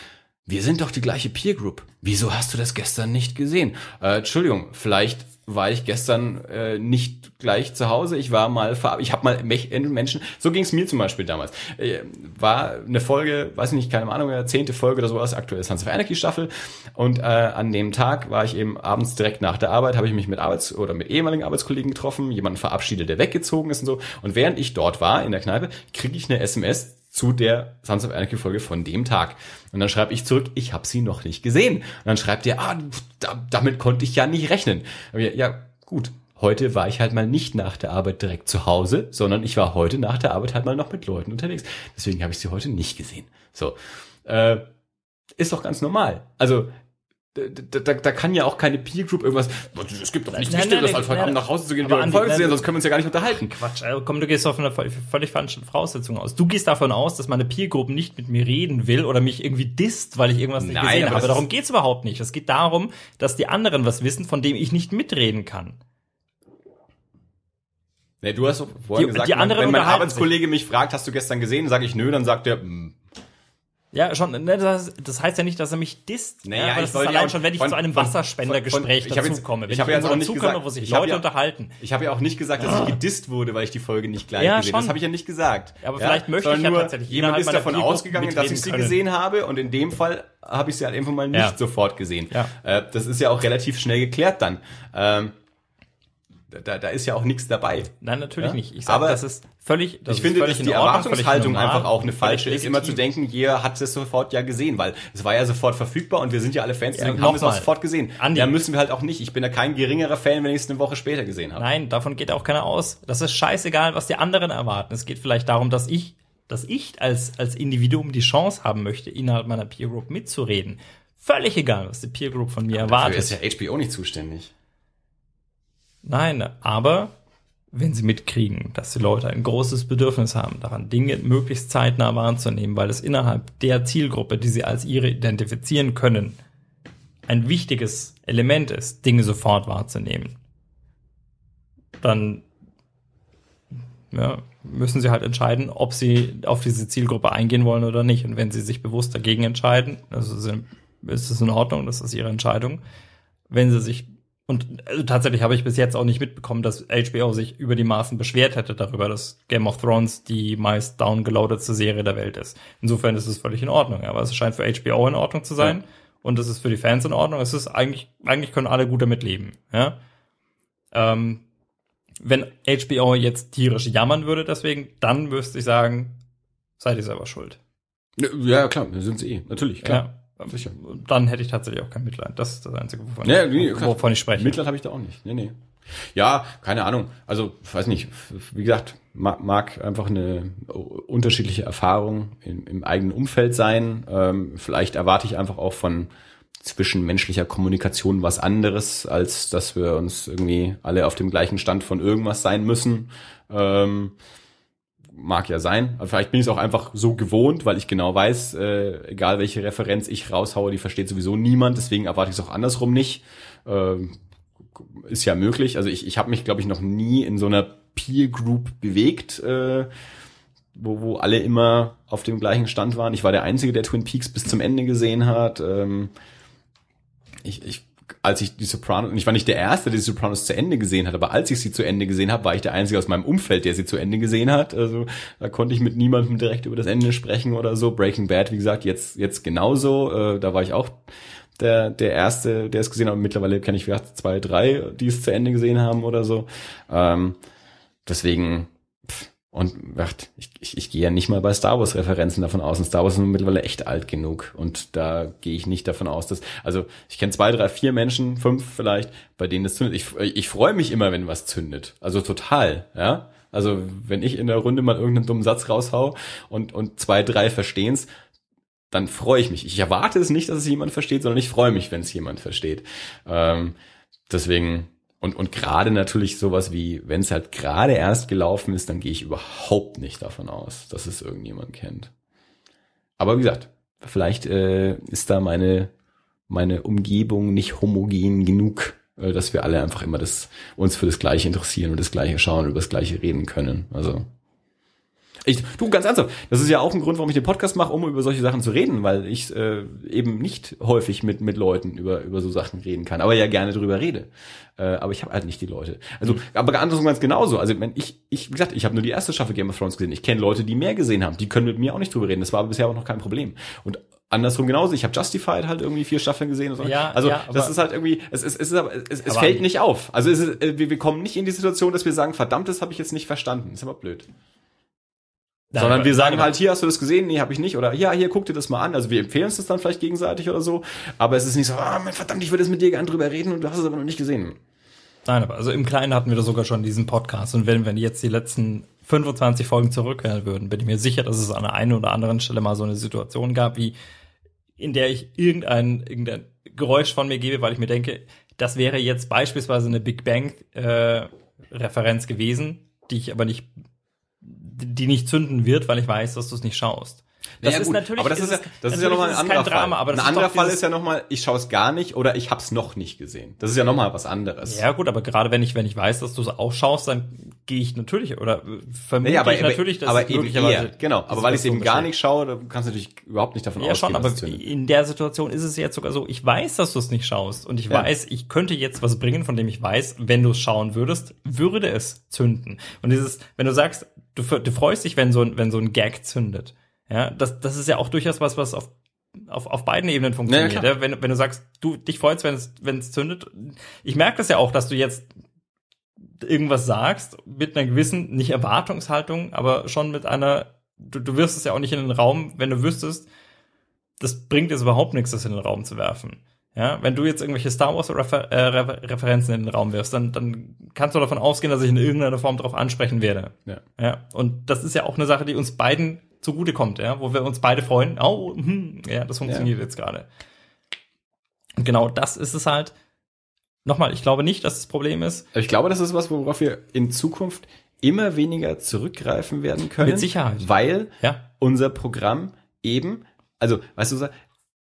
Wir sind doch die gleiche Peer Group. Wieso hast du das gestern nicht gesehen? Äh, Entschuldigung, vielleicht war ich gestern äh, nicht gleich zu Hause. Ich war mal, ich habe mal Menschen, so ging es mir zum Beispiel damals. Äh, war eine Folge, weiß ich nicht, keine Ahnung, eine zehnte Folge oder sowas, aktuell Sons of Anarchy Staffel. Und äh, an dem Tag war ich eben abends direkt nach der Arbeit, habe ich mich mit Arbeits- oder mit ehemaligen Arbeitskollegen getroffen, jemanden verabschiedet, der weggezogen ist und so. Und während ich dort war in der Kneipe, kriege ich eine SMS zu der Sons of Anarchy Folge von dem Tag. Und dann schreibe ich zurück, ich habe sie noch nicht gesehen. Und dann schreibt ihr, ah, da, damit konnte ich ja nicht rechnen. Wir, ja, gut. Heute war ich halt mal nicht nach der Arbeit direkt zu Hause, sondern ich war heute nach der Arbeit halt mal noch mit Leuten unterwegs. Deswegen habe ich sie heute nicht gesehen. So. Äh, ist doch ganz normal. Also da, da, da kann ja auch keine Peer Group irgendwas. Es gibt doch nichts Wichtigeres, als heute Abend nach Hause zu gehen und eine Folge zu sehen, sonst können wir uns ja gar nicht unterhalten. Quatsch, also komm, du gehst doch von einer völlig falschen Voraussetzung aus. Du gehst davon aus, dass meine Peer Group nicht mit mir reden will oder mich irgendwie disst, weil ich irgendwas nicht Nein, gesehen habe. Darum geht's überhaupt nicht. Es geht darum, dass die anderen was wissen, von dem ich nicht mitreden kann. Nee, du hast vorhin die, gesagt, die wenn mein Arbeitskollege mich fragt, hast du gestern gesehen, sage ich nö, dann sagt er, mh, hm, ja, schon, ne, das, das heißt ja nicht, dass er mich disst. Naja, ja, aber das ist allein schon, wenn ich von, zu einem Wasserspendergespräch dazukomme. Wenn ich, habe ja auch nicht gesagt, wo sich Leute ja, unterhalten. Ich habe ja auch nicht gesagt, dass ich gedisst wurde, weil ich die Folge nicht gleich ja, gesehen habe. Das habe ich ja nicht gesagt. Ja, aber vielleicht möchte ich ja tatsächlich. Jemand ist davon ausgegangen, dass ich sie können. gesehen habe und in dem Fall habe ich sie halt einfach mal nicht sofort gesehen. Ja. Äh, das ist ja auch relativ schnell geklärt dann. Ähm, da, da ist ja auch nichts dabei. Nein, natürlich ja? nicht. Ich sage, aber das ist völlig. Das ich finde, dass die Erwartungshaltung einfach auch eine falsche ist, immer zu denken, jeder hat es sofort ja gesehen, weil es war ja sofort verfügbar und wir sind ja alle Fans, deswegen ja, haben es auch sofort gesehen. Andi. Ja, müssen wir halt auch nicht. Ich bin ja kein geringerer Fan, wenn ich es eine Woche später gesehen habe. Nein, davon geht auch keiner aus. Das ist scheißegal, was die anderen erwarten. Es geht vielleicht darum, dass ich, dass ich als, als Individuum die Chance haben möchte, innerhalb meiner Peer Group mitzureden völlig egal, was die Peer Group von mir Dafür erwartet. ist ja HBO nicht zuständig. Nein, aber wenn sie mitkriegen, dass die Leute ein großes Bedürfnis haben, daran Dinge möglichst zeitnah wahrzunehmen, weil es innerhalb der Zielgruppe, die sie als ihre identifizieren können, ein wichtiges Element ist, Dinge sofort wahrzunehmen, dann ja, müssen sie halt entscheiden, ob sie auf diese Zielgruppe eingehen wollen oder nicht. Und wenn sie sich bewusst dagegen entscheiden, also ist es in Ordnung, das ist ihre Entscheidung. Wenn sie sich und also tatsächlich habe ich bis jetzt auch nicht mitbekommen, dass HBO sich über die Maßen beschwert hätte darüber, dass Game of Thrones die meist downgeloadetste Serie der Welt ist. Insofern ist es völlig in Ordnung. Aber es scheint für HBO in Ordnung zu sein. Ja. Und es ist für die Fans in Ordnung. Es ist eigentlich, eigentlich können alle gut damit leben. Ja? Ähm, wenn HBO jetzt tierisch jammern würde deswegen, dann müsste ich sagen, seid ihr selber schuld. Ja, klar, sind sie eh. Natürlich, klar. Ja. Sicher. Dann hätte ich tatsächlich auch kein Mitleid. Das ist das Einzige, wovon, ich, nee, klar. wovon ich spreche. Mitleid habe ich da auch nicht. Nee, nee. Ja, keine Ahnung. Also, weiß nicht. Wie gesagt, mag, mag einfach eine unterschiedliche Erfahrung im, im eigenen Umfeld sein. Ähm, vielleicht erwarte ich einfach auch von zwischenmenschlicher Kommunikation was anderes, als dass wir uns irgendwie alle auf dem gleichen Stand von irgendwas sein müssen. Ähm, mag ja sein. Aber vielleicht bin ich es auch einfach so gewohnt, weil ich genau weiß, äh, egal welche Referenz ich raushaue, die versteht sowieso niemand. Deswegen erwarte ich es auch andersrum nicht. Ähm, ist ja möglich. Also ich, ich habe mich, glaube ich, noch nie in so einer Peer Group bewegt, äh, wo, wo alle immer auf dem gleichen Stand waren. Ich war der Einzige, der Twin Peaks bis zum Ende gesehen hat. Ähm, ich, ich als ich die Sopranos, und ich war nicht der Erste, der die Sopranos zu Ende gesehen hat, aber als ich sie zu Ende gesehen habe, war ich der Einzige aus meinem Umfeld, der sie zu Ende gesehen hat. Also da konnte ich mit niemandem direkt über das Ende sprechen oder so. Breaking Bad, wie gesagt, jetzt jetzt genauso. Äh, da war ich auch der der Erste, der es gesehen hat. Und mittlerweile kenne ich vielleicht zwei, drei, die es zu Ende gesehen haben oder so. Ähm, deswegen und ach, ich, ich, ich gehe ja nicht mal bei Star Wars Referenzen davon aus. Und Star Wars ist mittlerweile echt alt genug. Und da gehe ich nicht davon aus, dass, also ich kenne zwei, drei, vier Menschen, fünf vielleicht, bei denen das zündet. Ich, ich freue mich immer, wenn was zündet. Also total, ja. Also wenn ich in der Runde mal irgendeinen dummen Satz raushau und, und zwei, drei verstehen's, dann freue ich mich. Ich erwarte es nicht, dass es jemand versteht, sondern ich freue mich, wenn es jemand versteht. Ähm, deswegen, und, und gerade natürlich sowas wie, wenn es halt gerade erst gelaufen ist, dann gehe ich überhaupt nicht davon aus, dass es irgendjemand kennt. Aber wie gesagt, vielleicht äh, ist da meine, meine Umgebung nicht homogen genug, äh, dass wir alle einfach immer das, uns für das Gleiche interessieren und das Gleiche schauen und über das Gleiche reden können. Also ich, du, ganz ernsthaft, das ist ja auch ein Grund, warum ich den Podcast mache, um über solche Sachen zu reden, weil ich äh, eben nicht häufig mit, mit Leuten über, über so Sachen reden kann, aber ja gerne drüber rede. Äh, aber ich habe halt nicht die Leute. Also, aber andersrum ganz genauso. Also, wenn ich, ich, wie gesagt, ich habe nur die erste Staffel Game of Thrones gesehen. Ich kenne Leute, die mehr gesehen haben. Die können mit mir auch nicht drüber reden. Das war bisher auch noch kein Problem. Und andersrum genauso. Ich habe Justified halt irgendwie vier Staffeln gesehen. Und so. Ja, also ja, das ist halt irgendwie, es, es, es, ist aber, es, es fällt nicht auf. Also es ist, äh, wir, wir kommen nicht in die Situation, dass wir sagen, verdammt, das habe ich jetzt nicht verstanden. ist aber blöd. Nein, Sondern wir sagen nein, halt, hier hast du das gesehen, nee, habe ich nicht. Oder ja, hier guck dir das mal an. Also wir empfehlen uns das dann vielleicht gegenseitig oder so. Aber es ist nicht so, ah, mein verdammt, ich würde jetzt mit dir gern drüber reden und du hast es aber noch nicht gesehen. Nein, aber also im Kleinen hatten wir das sogar schon diesen Podcast. Und wenn wir jetzt die letzten 25 Folgen zurückhören würden, bin ich mir sicher, dass es an der einen oder anderen Stelle mal so eine Situation gab, wie in der ich irgendein, irgendein Geräusch von mir gebe, weil ich mir denke, das wäre jetzt beispielsweise eine Big Bang äh, Referenz gewesen, die ich aber nicht, die nicht zünden wird, weil ich weiß, dass du es nicht schaust. Das Ja, ist gut, natürlich, aber das ist, ja, das ist ja nochmal ein anderer kein Drama, Fall. aber das ein anderer Fall ist ja nochmal, ich schaue es gar nicht oder ich habe es noch nicht gesehen. Das ist ja nochmal was anderes. Ja gut, aber gerade wenn ich wenn ich weiß, dass du es auch schaust, dann gehe ich natürlich oder äh, vermute Nee, aber, ich natürlich, dass aber es eben eher, genau. Aber weil ich es eben gar nicht schaue, da kannst du natürlich überhaupt nicht davon Ja, ausgehen, schon, aber in der Situation ist es jetzt sogar so, ich weiß, dass du es nicht schaust und ich Ja. weiß, ich könnte jetzt was bringen, von dem ich weiß, wenn du es schauen würdest, würde es zünden. Und dieses, wenn du sagst, du, du freust dich, wenn so ein, wenn so ein Gag zündet. Ja, das, das ist ja auch durchaus was, was auf, auf, auf beiden Ebenen funktioniert. Ja, Ja, wenn, wenn du sagst, du dich freust, wenn es, wenn es zündet. Ich merke das ja auch, dass du jetzt irgendwas sagst, mit einer gewissen, nicht Erwartungshaltung, aber schon mit einer, du, du wirfst es ja auch nicht in den Raum, wenn du wüsstest, das bringt jetzt überhaupt nichts, das in den Raum zu werfen. Ja, wenn du jetzt irgendwelche Star Wars Refer äh, Refer Referenzen in den Raum wirfst, dann, dann kannst du davon ausgehen, dass ich in irgendeiner Form darauf ansprechen werde. Ja. Ja, und das ist ja auch eine Sache, die uns beiden zugutekommt, ja, wo wir uns beide freuen. Oh, hm, ja, das funktioniert jetzt gerade. Und genau das ist es halt. Nochmal, ich glaube nicht, dass das Problem ist. Ich glaube, das ist was, worauf wir in Zukunft immer weniger zurückgreifen werden können. Mit Sicherheit. Weil Ja. unser Programm eben, also, weißt du,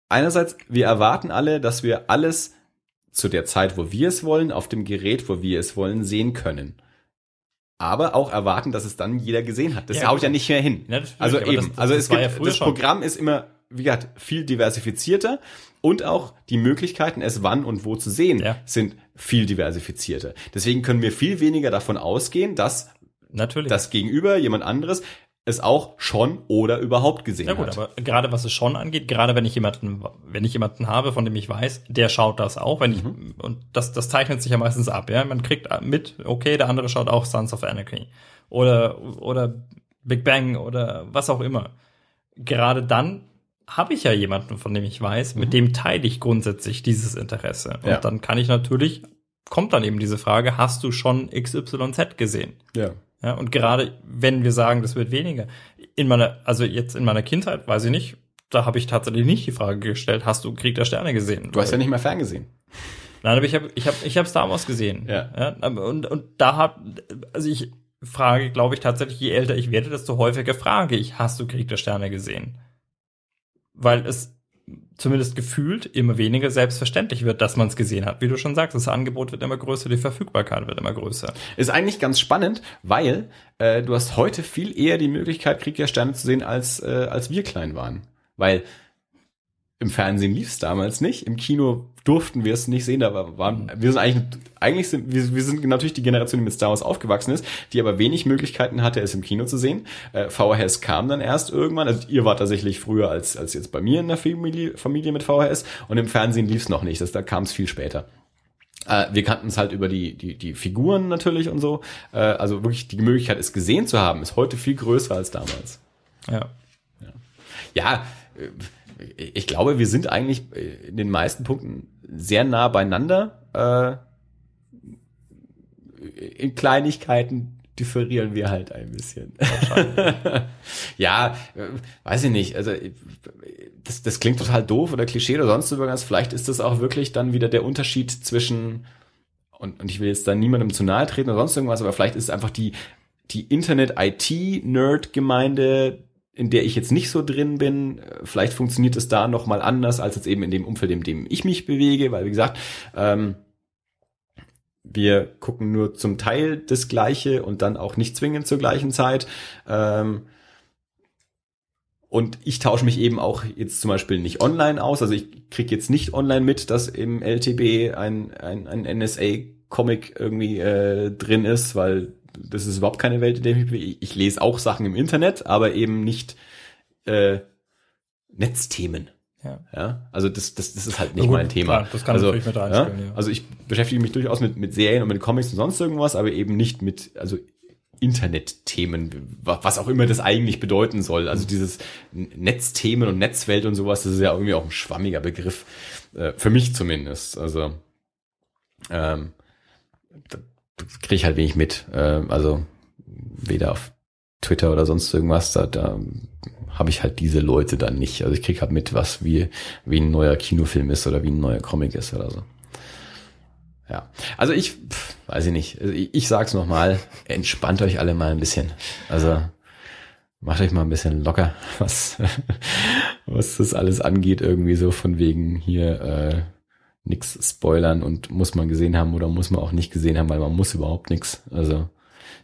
einerseits, wir erwarten alle, dass wir alles zu der Zeit, wo wir es wollen, auf dem Gerät, wo wir es wollen, sehen können. Aber auch erwarten, dass es dann jeder gesehen hat. Das Ja, haut gut. ja nicht mehr hin. Ja, also eben, das- das- also das es war gibt, ja das schon. Programm ist immer, wie gesagt, viel diversifizierter und auch die Möglichkeiten, es wann und wo zu sehen, Ja. sind viel diversifizierter. Deswegen können wir viel weniger davon ausgehen, dass Natürlich. das Gegenüber, jemand anderes, es auch schon oder überhaupt gesehen Ja gut, hat. aber gerade was es schon angeht, gerade wenn ich jemanden, wenn ich jemanden habe, von dem ich weiß, der schaut das auch, wenn ich, und das, das zeichnet sich ja meistens ab, ja. Man kriegt mit, okay, der andere schaut auch Sons of Anarchy. Oder, oder Big Bang oder was auch immer. Gerade dann habe ich ja jemanden, von dem ich weiß, mit dem teile ich grundsätzlich dieses Interesse. Und Ja. dann kann ich natürlich, kommt dann eben diese Frage, hast du schon XYZ gesehen? ja. Ja, und gerade wenn wir sagen, das wird weniger, in meiner, also jetzt in meiner Kindheit, weiß ich nicht, da habe ich tatsächlich nicht die Frage gestellt, hast du Krieg der Sterne gesehen? Du hast ja nicht mehr ferngesehen. Nein, aber ich habe ich hab, ich hab Star Wars gesehen. Ja. aber- und, und da hab, also ich frage, glaube ich, tatsächlich, je älter ich werde, desto häufiger frage ich, hast du Krieg der Sterne gesehen? Weil es zumindest gefühlt immer weniger selbstverständlich wird, dass man es gesehen hat. Wie du schon sagst, das Angebot wird immer größer, die Verfügbarkeit wird immer größer. Ist eigentlich ganz spannend, weil äh, du hast heute viel eher die Möglichkeit, Krieg der Sterne zu sehen, als, äh, als wir klein waren. Weil im Fernsehen lief es damals nicht, im Kino durften wir es nicht sehen, war- waren, wir sind eigentlich, eigentlich sind, wir, wir sind natürlich die Generation, die mit Star Wars aufgewachsen ist, die aber wenig Möglichkeiten hatte, es im Kino zu sehen. Äh, VHS kam dann erst irgendwann, also ihr wart tatsächlich früher als, als jetzt bei mir in der Familie, Familie mit VHS und im Fernsehen lief es noch nicht, das, da kam es viel später. Äh, wir kannten es halt über die, die, die Figuren natürlich und so. Äh, also wirklich die Möglichkeit, es gesehen zu haben, ist heute viel größer als damals. Ja. Ja, äh, ich glaube, wir sind eigentlich äh, in den meisten Punkten sehr nah beieinander. Äh, In Kleinigkeiten differieren wir halt ein bisschen. ja, äh, weiß ich nicht. Also das, das klingt total doof oder Klischee oder sonst irgendwas. Vielleicht ist das auch wirklich dann wieder der Unterschied zwischen und, und ich will jetzt da niemandem zu nahe treten oder sonst irgendwas, aber vielleicht ist es einfach die, die Internet-IT-Nerd-Gemeinde, in der ich jetzt nicht so drin bin. Äh, Vielleicht funktioniert es da noch mal anders als jetzt eben in dem Umfeld, in dem ich mich bewege, weil wie gesagt, ähm, wir gucken nur zum Teil das Gleiche und dann auch nicht zwingend zur gleichen Zeit. Ähm, und ich tausche mich eben auch jetzt zum Beispiel nicht online aus. Also ich krieg jetzt nicht online mit, dass im LTB ein, ein, ein NSA-Comic irgendwie äh, drin ist, weil das ist überhaupt keine Welt, in der ich mich bewege. Ich lese auch Sachen im Internet, aber eben nicht äh, Netzthemen. Ja. Ja, also das, das, das ist halt nicht gut, mein Thema. klar, das kann also, natürlich mit reinspielen, ja. Also ich beschäftige mich durchaus mit, mit Serien und mit Comics und sonst irgendwas, aber eben nicht mit, also Internetthemen, wa- was auch immer das eigentlich bedeuten soll. Also dieses Netzthemen und Netzwelt und sowas, das ist ja irgendwie auch ein schwammiger Begriff, äh, für mich zumindest. Also ähm, kriege ich halt wenig mit. Äh, also weder auf Twitter oder sonst irgendwas, da, da habe ich halt diese Leute dann nicht. Also ich krieg halt mit, was wie, wie ein neuer Kinofilm ist oder wie ein neuer Comic ist oder so. Ja, also ich pff, weiß ich nicht. Also ich, ich sag's noch mal, entspannt euch alle mal ein bisschen. Also macht euch mal ein bisschen locker, was was das alles angeht irgendwie so von wegen hier äh, nix spoilern und muss man gesehen haben oder muss man auch nicht gesehen haben, weil man muss überhaupt nix. Also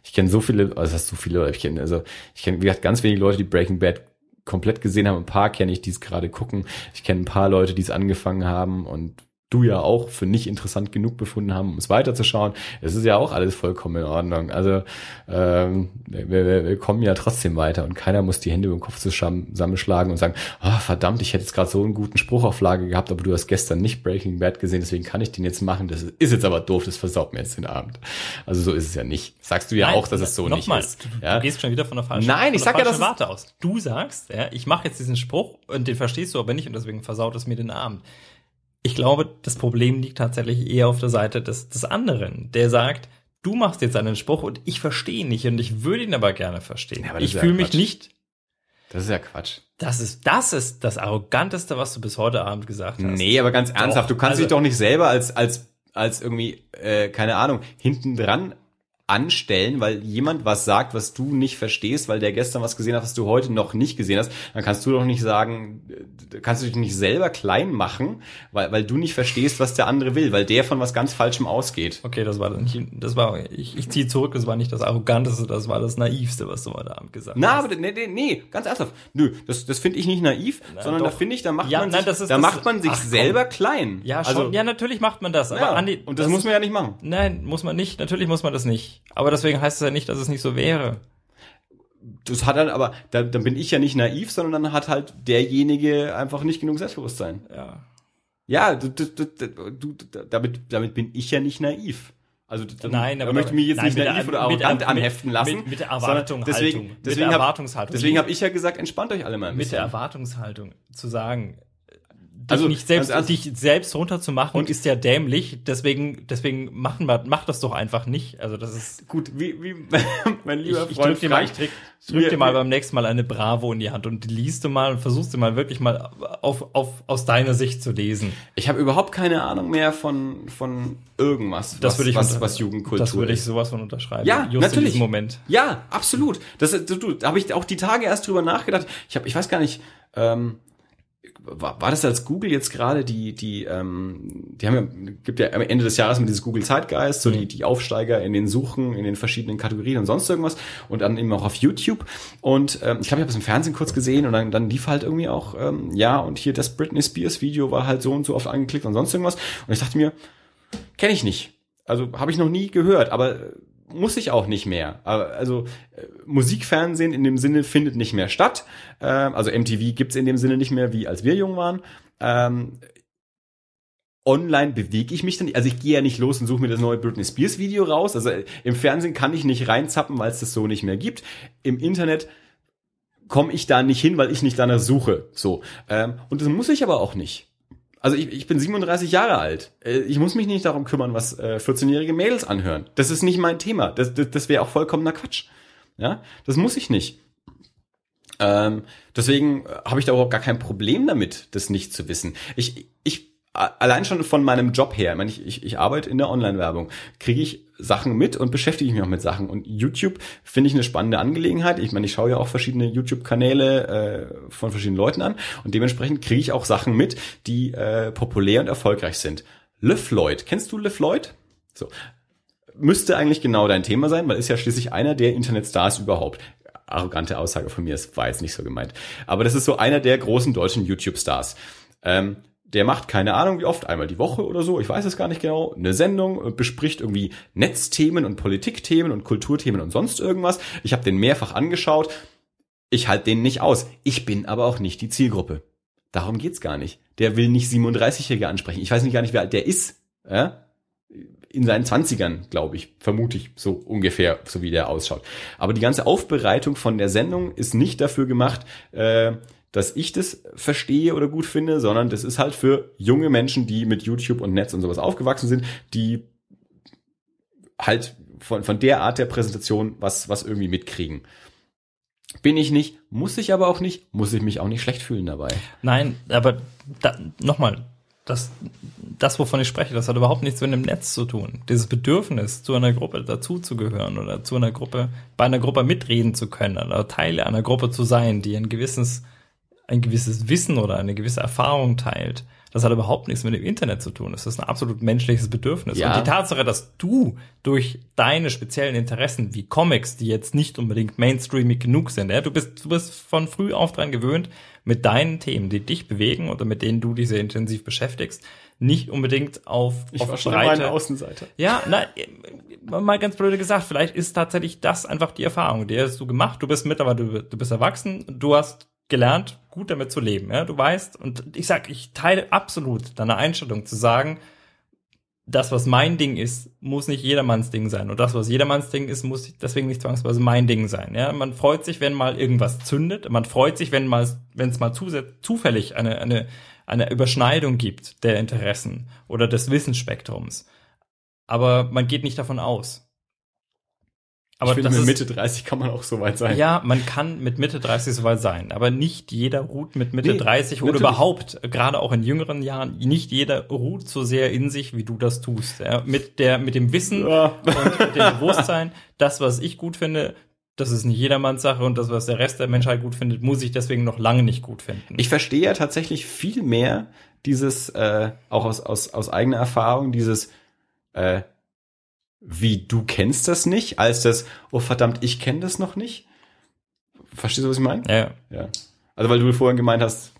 ich kenne so viele, also heißt so viele, ich kenne also ich kenne wie gesagt ganz wenige Leute, die Breaking Bad komplett gesehen haben. Ein paar kenne ich, die es gerade gucken. Ich kenne ein paar Leute, die es angefangen haben und du ja auch für nicht interessant genug befunden haben, um es weiterzuschauen. Es ist ja auch alles vollkommen in Ordnung. Also ähm, wir, wir, wir kommen ja trotzdem weiter und keiner muss die Hände über den Kopf zusammenschlagen und sagen, ah verdammt, ich hätte jetzt gerade so einen guten Spruch auf Lage gehabt, aber du hast gestern nicht Breaking Bad gesehen, deswegen kann ich den jetzt machen. Das ist jetzt aber doof, das versaut mir jetzt den Abend. Also so ist es ja nicht. Sagst du ja Nein, auch, dass es so nicht ist. Du, Ja? du gehst schon wieder von der falschen, Nein, ich sag ja, Warte aus. Du sagst, ja, ich mache jetzt diesen Spruch und den verstehst du aber nicht und deswegen versaut es mir den Abend. Ich glaube, das Problem liegt tatsächlich eher auf der Seite des, des anderen, der sagt, du machst jetzt einen Spruch und ich verstehe ihn nicht und ich würde ihn aber gerne verstehen. Ja, aber ich ja fühle mich nicht. Das ist ja Quatsch. Das ist, das ist das Arroganteste, was du bis heute Abend gesagt hast. Nee, aber ganz ernsthaft, du kannst also- dich doch nicht selber als, als, als irgendwie, äh, keine Ahnung, hinten dran anstellen, weil jemand was sagt, was du nicht verstehst, weil der gestern was gesehen hat, was du heute noch nicht gesehen hast, dann kannst du doch nicht sagen, äh, kannst du dich nicht selber klein machen, weil, weil du nicht verstehst, was der andere will, weil der von was ganz Falschem ausgeht. Okay, das war nicht, das war, ich, ich ziehe zurück, das war nicht das Arroganteste, das war das Naivste, was du heute Abend gesagt Na, hast. aber nee, nee, nee, ganz ernsthaft. Nö, das, das finde ich nicht naiv, sondern da doch. finde ich, da macht Ja, man nein, sich, das ist- da das- macht man sich ach, komm. selber klein. Ja, schon. Also, ja, natürlich macht man das, aber ja, Andi, und das, muss man ja nicht machen. Nein, muss man nicht. Natürlich muss man das nicht. Aber deswegen heißt es ja nicht, dass es nicht so wäre. Das hat dann aber, da, dann bin ich ja nicht naiv, sondern dann hat halt derjenige einfach nicht genug Selbstbewusstsein. Ja. Ja, du, du, du, damit, damit bin ich ja nicht naiv. Also Nein, aber möchte ich mich jetzt nein, nicht mit der- naiv oder mit- arrogant mit- anheften lassen. mit- mit der Erwartung, deswegen. Mit deswegen hab- Erwartungshaltung. Deswegen habe ich ja gesagt, entspannt euch alle mal ein Mit der bisschen. Erwartungshaltung zu sagen, dich Also, nicht selbst, ganz ernst- dich selbst runterzumachen, Und- ist ja dämlich. Deswegen, deswegen machen wir, mach das doch einfach nicht. Also das ist, Gut, wie, wie mein ich, lieber ich Freund drück dir mal, ich drück, ich drück dir mal beim nächsten Mal eine Bravo in die Hand und liest du mal und versuchst du mal wirklich mal auf, auf, aus deiner Sicht zu lesen. ich habe überhaupt keine Ahnung mehr von, von irgendwas, Das was, würde ich was, was Jugendkultur Das würde ich sowas von unterschreiben. Ja, Just natürlich. in Moment. Ja, absolut. Das, du, du, da habe ich auch die Tage erst drüber nachgedacht. Ich habe, ich weiß gar nicht, ähm, war, war das als Google jetzt gerade die, die, ähm, die haben ja, gibt ja am Ende des Jahres mit dieses Google Zeitgeist, so die, die Aufsteiger in den Suchen, in den verschiedenen Kategorien und sonst irgendwas und dann eben auch auf YouTube. Und ähm, ich glaube, ich habe es im Fernsehen kurz gesehen und dann, dann lief halt irgendwie auch, ähm, ja, und hier das Britney Spears Video war halt so und so oft angeklickt und sonst irgendwas. Und ich dachte mir, kenne ich nicht. Also habe ich noch nie gehört, aber muss ich auch nicht mehr. Also äh, Musikfernsehen in dem Sinne findet nicht mehr statt. Ähm, also MTV gibt's in dem Sinne nicht mehr, wie als wir jung waren. Ähm, online bewege ich mich dann. Also ich gehe ja nicht los und suche mir das neue Britney Spears Video raus. Also äh, im Fernsehen kann ich nicht reinzappen, weil es das so nicht mehr gibt. Im Internet komme ich da nicht hin, weil ich nicht danach suche. So. Ähm, und das muss ich aber auch nicht. Also ich, ich bin 37 Jahre alt. Äh, Ich muss mich nicht darum kümmern, was äh, 14-jährige Mädels anhören. Das ist nicht mein Thema. Das, das, das wäre auch vollkommener Quatsch. Ja, das muss ich nicht. Ähm, deswegen äh, habe ich da überhaupt gar kein Problem damit, das nicht zu wissen. Ich, ich allein schon von meinem Job her, ich, ich, ich, arbeite in der Online-Werbung, kriege ich Sachen mit und beschäftige mich auch mit Sachen. Und YouTube finde ich eine spannende Angelegenheit. Ich meine, ich schaue ja auch verschiedene YouTube-Kanäle äh, von verschiedenen Leuten an und dementsprechend kriege ich auch Sachen mit, die äh, populär und erfolgreich sind. Le Floyd, kennst du Le Floyd? So, müsste eigentlich genau dein Thema sein, weil ist ja schließlich einer der Internetstars überhaupt. Arrogante Aussage von mir, das war jetzt nicht so gemeint. Aber das ist so einer der großen deutschen YouTube-Stars. Ähm, der macht keine Ahnung wie oft, einmal die Woche oder so, ich weiß es gar nicht genau, eine Sendung, äh, bespricht irgendwie Netzthemen und Politikthemen und Kulturthemen und sonst irgendwas. Ich habe den mehrfach angeschaut. Ich halte den nicht aus. Ich bin aber auch nicht die Zielgruppe. Darum geht's gar nicht. Der will nicht 37-Jährige ansprechen. Ich weiß nicht gar nicht, wer alt der ist. Ja? in seinen Zwanzigern, glaube ich, vermute ich, so ungefähr, so wie der ausschaut. Aber die ganze Aufbereitung von der Sendung ist nicht dafür gemacht, äh, dass ich das verstehe oder gut finde, sondern das ist halt für junge Menschen, die mit YouTube und Netz und sowas aufgewachsen sind, die halt von, von der Art der Präsentation was, was irgendwie mitkriegen. Bin ich nicht, muss ich aber auch nicht, muss ich mich auch nicht schlecht fühlen dabei. Nein, aber da, nochmal, das, das, wovon ich spreche, das hat überhaupt nichts mit dem Netz zu tun. Dieses Bedürfnis, zu einer Gruppe dazuzugehören oder zu einer Gruppe, bei einer Gruppe mitreden zu können oder Teile einer Gruppe zu sein, die ein gewisses, ein gewisses Wissen oder eine gewisse Erfahrung teilt. Das hat überhaupt nichts mit dem Internet zu tun. Das ist ein absolut menschliches Bedürfnis. Ja. Und die Tatsache, dass du durch deine speziellen Interessen wie Comics, die jetzt nicht unbedingt mainstreamig genug sind, ja, du bist, du bist von früh auf dran gewöhnt, mit deinen Themen, die dich bewegen oder mit denen du dich sehr intensiv beschäftigst, nicht unbedingt auf, Ich auf war schon immer eine Außenseiter. ja, na, mal ganz blöde gesagt, vielleicht ist tatsächlich das einfach die Erfahrung, die hast du gemacht, du bist mittlerweile, du, du bist erwachsen, du hast gelernt, gut damit zu leben, ja, du weißt, und ich sag, ich teile absolut deine Einstellung zu sagen, das, was mein Ding ist, muss nicht jedermanns Ding sein. Und das, was jedermanns Ding ist, muss deswegen nicht zwangsweise mein Ding sein. Ja, man freut sich, wenn mal irgendwas zündet. Man freut sich, wenn mal, wenn es mal zufällig eine, eine, eine Überschneidung gibt der Interessen oder des Wissensspektrums. Aber man geht nicht davon aus. Aber ich finde, mit ist- Mitte 30 kann man auch so weit sein. Ja, man kann mit Mitte 30 so weit sein, aber nicht jeder ruht mit Mitte Nee, 30 oder überhaupt, gerade auch in jüngeren Jahren, nicht jeder ruht so sehr in sich, wie du das tust. Ja, mit der, mit dem Wissen Ja. und mit dem Bewusstsein, das, was ich gut finde, das ist nicht jedermanns Sache und das, was der Rest der Menschheit gut findet, muss ich deswegen noch lange nicht gut finden. Ich verstehe ja tatsächlich viel mehr dieses, äh, auch aus, aus, aus eigener Erfahrung, dieses, äh, wie du kennst das nicht, als das, oh verdammt, ich kenne das noch nicht. Verstehst du, was ich meine? ja, Ja. Also weil du vorhin gemeint hast,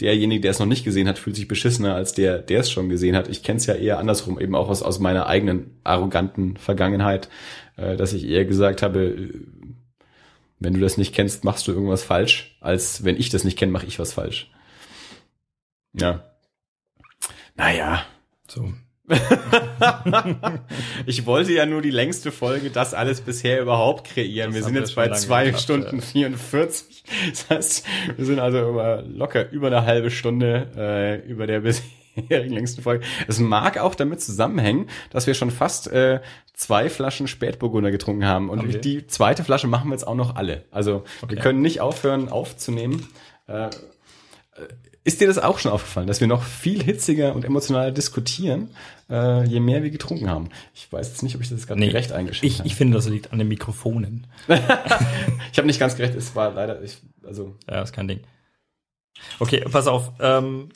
derjenige, der es noch nicht gesehen hat, fühlt sich beschissener als der, der es schon gesehen hat. Ich kenne es ja eher andersrum, eben auch aus, aus meiner eigenen arroganten Vergangenheit, äh, dass ich eher gesagt habe, äh, wenn du das nicht kennst, machst du irgendwas falsch, als wenn ich das nicht kenne, mache ich was falsch. Ja. Naja. so. Ich wollte ja nur die längste Folge, das alles bisher überhaupt kreieren. Das wir sind wir jetzt bei zwei Stunden ja. 44. Das heißt, wir sind also über, locker über eine halbe Stunde äh, über der bisherigen längsten Folge. Es mag auch damit zusammenhängen, dass wir schon fast äh, zwei Flaschen Spätburgunder getrunken haben. Und wir? die zweite Flasche machen wir jetzt auch noch alle. Also wir Okay. können nicht aufhören aufzunehmen. Äh, ist dir das auch schon aufgefallen, dass wir noch viel hitziger und emotionaler diskutieren, äh, je mehr wir getrunken haben? Ich weiß jetzt nicht, ob ich das gerade Nee, gerecht eingeschätzt habe. ich finde, das liegt an den Mikrofonen. Ich habe nicht ganz gerecht, es war leider, ich, also, Ja, ist kein Ding. Okay, pass auf. Ähm,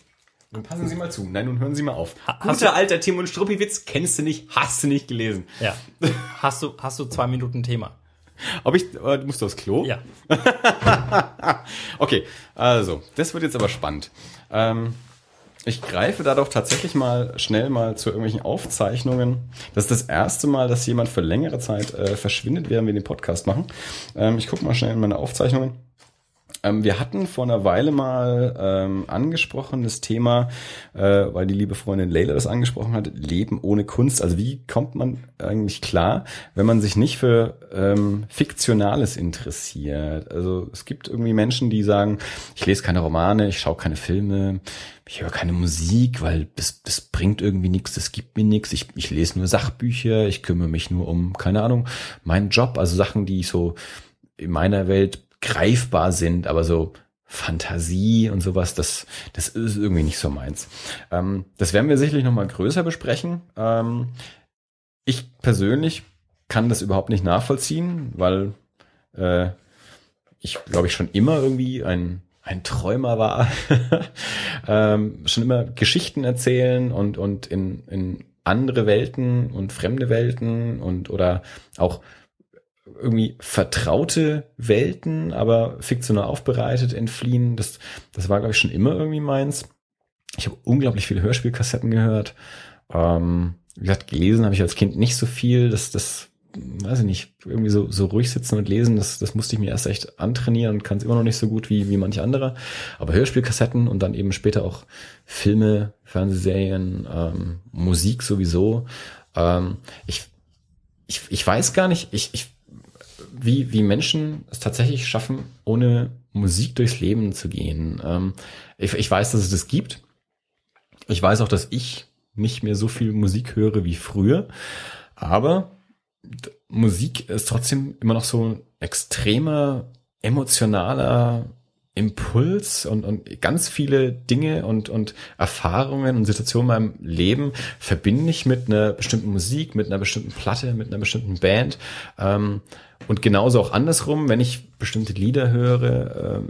nun passen Sie mal zu. Nein, nun hören Sie mal auf. Ha- hast Guter alter Tim und Struppi-Witz kennst du nicht, hast du nicht gelesen. ja. Hast du, hast du zwei Minuten Thema? Ob ich, äh, du musst aufs Klo? Ja. Okay, also, das wird jetzt aber spannend. Ähm, ich greife da doch tatsächlich mal schnell mal zu irgendwelchen Aufzeichnungen. Das ist das erste Mal, dass jemand für längere Zeit äh, verschwindet, während wir den Podcast machen. Ähm, ich gucke mal schnell in meine Aufzeichnungen. Ähm, wir hatten vor einer Weile mal ähm, angesprochen das Thema, äh, weil die liebe Freundin Leila das angesprochen hat, Leben ohne Kunst. Also wie kommt man eigentlich klar, wenn man sich nicht für ähm, Fiktionales interessiert? Also es gibt irgendwie Menschen, die sagen, ich lese keine Romane, ich schaue keine Filme, ich höre keine Musik, weil das, das bringt irgendwie nichts, das gibt mir nichts. Ich, ich lese nur Sachbücher, ich kümmere mich nur um, keine Ahnung, meinen Job, also Sachen, die ich so in meiner Welt greifbar sind, aber so Fantasie und sowas, das, das ist irgendwie nicht so meins. Ähm, das werden wir sicherlich nochmal größer besprechen. Ähm, ich persönlich kann das überhaupt nicht nachvollziehen, weil äh, ich glaube ich schon immer irgendwie ein ein Träumer war, ähm, schon immer Geschichten erzählen und und in in andere Welten und fremde Welten und oder auch irgendwie vertraute Welten, aber fiktional aufbereitet entfliehen. Das, das war, glaube ich, schon immer irgendwie meins. Ich habe unglaublich viele Hörspielkassetten gehört. Ähm, wie gesagt, gelesen habe ich als Kind nicht so viel. Das, das, weiß ich nicht, irgendwie so, so ruhig sitzen und lesen, das, das musste ich mir erst echt antrainieren und kann es immer noch nicht so gut wie, wie manche andere. Aber Hörspielkassetten und dann eben später auch Filme, Fernsehserien, ähm, Musik sowieso. Ähm, ich, ich, ich weiß gar nicht, ich, ich, wie, wie Menschen es tatsächlich schaffen, ohne Musik durchs Leben zu gehen. Ähm, ich, ich weiß, dass es das gibt. Ich weiß auch, dass ich nicht mehr so viel Musik höre wie früher. Aber Musik ist trotzdem immer noch so ein extremer, emotionaler Impuls und, und ganz viele Dinge und, und Erfahrungen und Situationen in meinem Leben verbinde ich mit einer bestimmten Musik, mit einer bestimmten Platte, mit einer bestimmten Band. Ähm, und genauso auch andersrum, wenn ich bestimmte Lieder höre,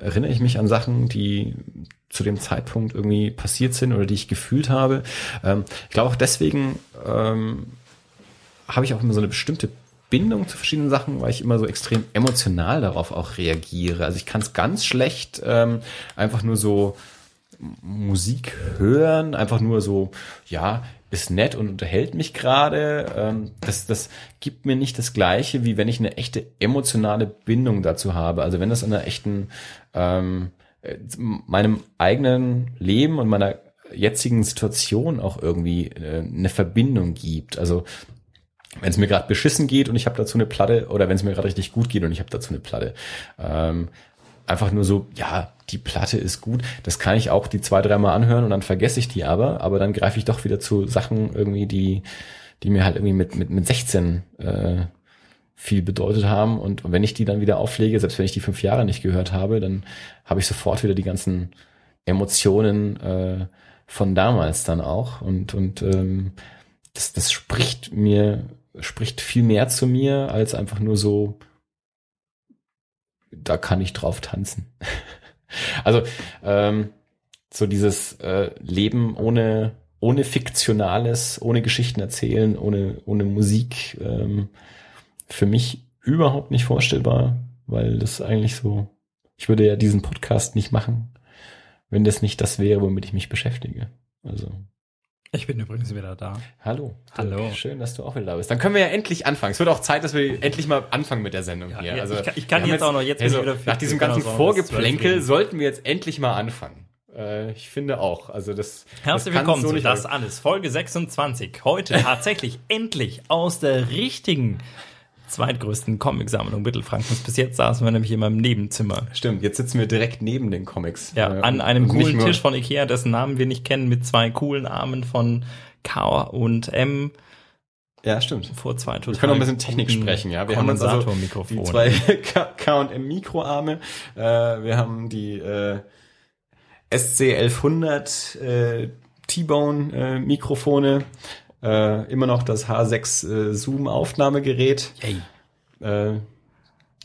äh, erinnere ich mich an Sachen, die zu dem Zeitpunkt irgendwie passiert sind oder die ich gefühlt habe. Ähm, ich glaube auch deswegen ähm, habe ich auch immer so eine bestimmte Bindung zu verschiedenen Sachen, weil ich immer so extrem emotional darauf auch reagiere. Also ich kann es ganz schlecht ähm, einfach nur so Musik hören, einfach nur so, ja, ist nett und unterhält mich gerade. Ähm, das, das gibt mir nicht das Gleiche, wie wenn ich eine echte emotionale Bindung dazu habe. Also wenn das an einer echten, ähm, äh, meinem eigenen Leben und meiner jetzigen Situation auch irgendwie äh, eine Verbindung gibt. Also wenn es mir gerade beschissen geht und ich habe dazu eine Platte oder wenn es mir gerade richtig gut geht und ich habe dazu eine Platte. Ähm, einfach nur so, ja, die Platte ist gut. Das kann ich auch die zwei, dreimal anhören und dann vergesse ich die aber, aber dann greife ich doch wieder zu Sachen irgendwie, die, die mir halt irgendwie mit, mit, mit 16 äh, viel bedeutet haben. Und wenn ich die dann wieder auflege, selbst wenn ich die fünf Jahre nicht gehört habe, dann habe ich sofort wieder die ganzen Emotionen äh, von damals dann auch. Und, und ähm, das, das spricht mir, spricht viel mehr zu mir als einfach nur so, da kann ich drauf tanzen. also ähm, so dieses äh, Leben ohne ohne fiktionales, ohne Geschichten erzählen, ohne ohne Musik ähm, für mich überhaupt nicht vorstellbar, weil das eigentlich so, ich würde ja diesen Podcast nicht machen, wenn das nicht das wäre, womit ich mich beschäftige. Also ich bin übrigens wieder da. Hallo. Hallo. Schön, dass du auch wieder da bist. Dann können wir ja endlich anfangen. Es wird auch Zeit, dass wir endlich mal anfangen mit der Sendung Ja, hier. ja, Also ich kann- ich kann jetzt auch noch- jetzt also, wieder nach diesem ganzen bis Vorgeplänkel 12 sollten wir jetzt endlich mal anfangen. Äh, ich finde auch. Also das. Herzlich das willkommen so zu Das Alles, Folge 26. Heute tatsächlich endlich aus der richtigen zweitgrößten Comicsammlung Mittelfrankens. Bis jetzt saßen wir nämlich in meinem Nebenzimmer. Stimmt. Jetzt sitzen wir direkt neben den Comics. Ja, Äh, an einem und coolen Tisch von Ikea, dessen Namen wir nicht kennen, mit zwei coolen Armen von K und M Ja, stimmt. vor zwei total Wir können auch ein bisschen Technik sprechen, ja. Wir haben uns also die zwei K&M Mikroarme, äh, wir haben die äh, SC 1100 äh, T-Bone äh, Mikrofone, äh, immer noch das H6 äh, Zoom Aufnahmegerät. Yay. Äh,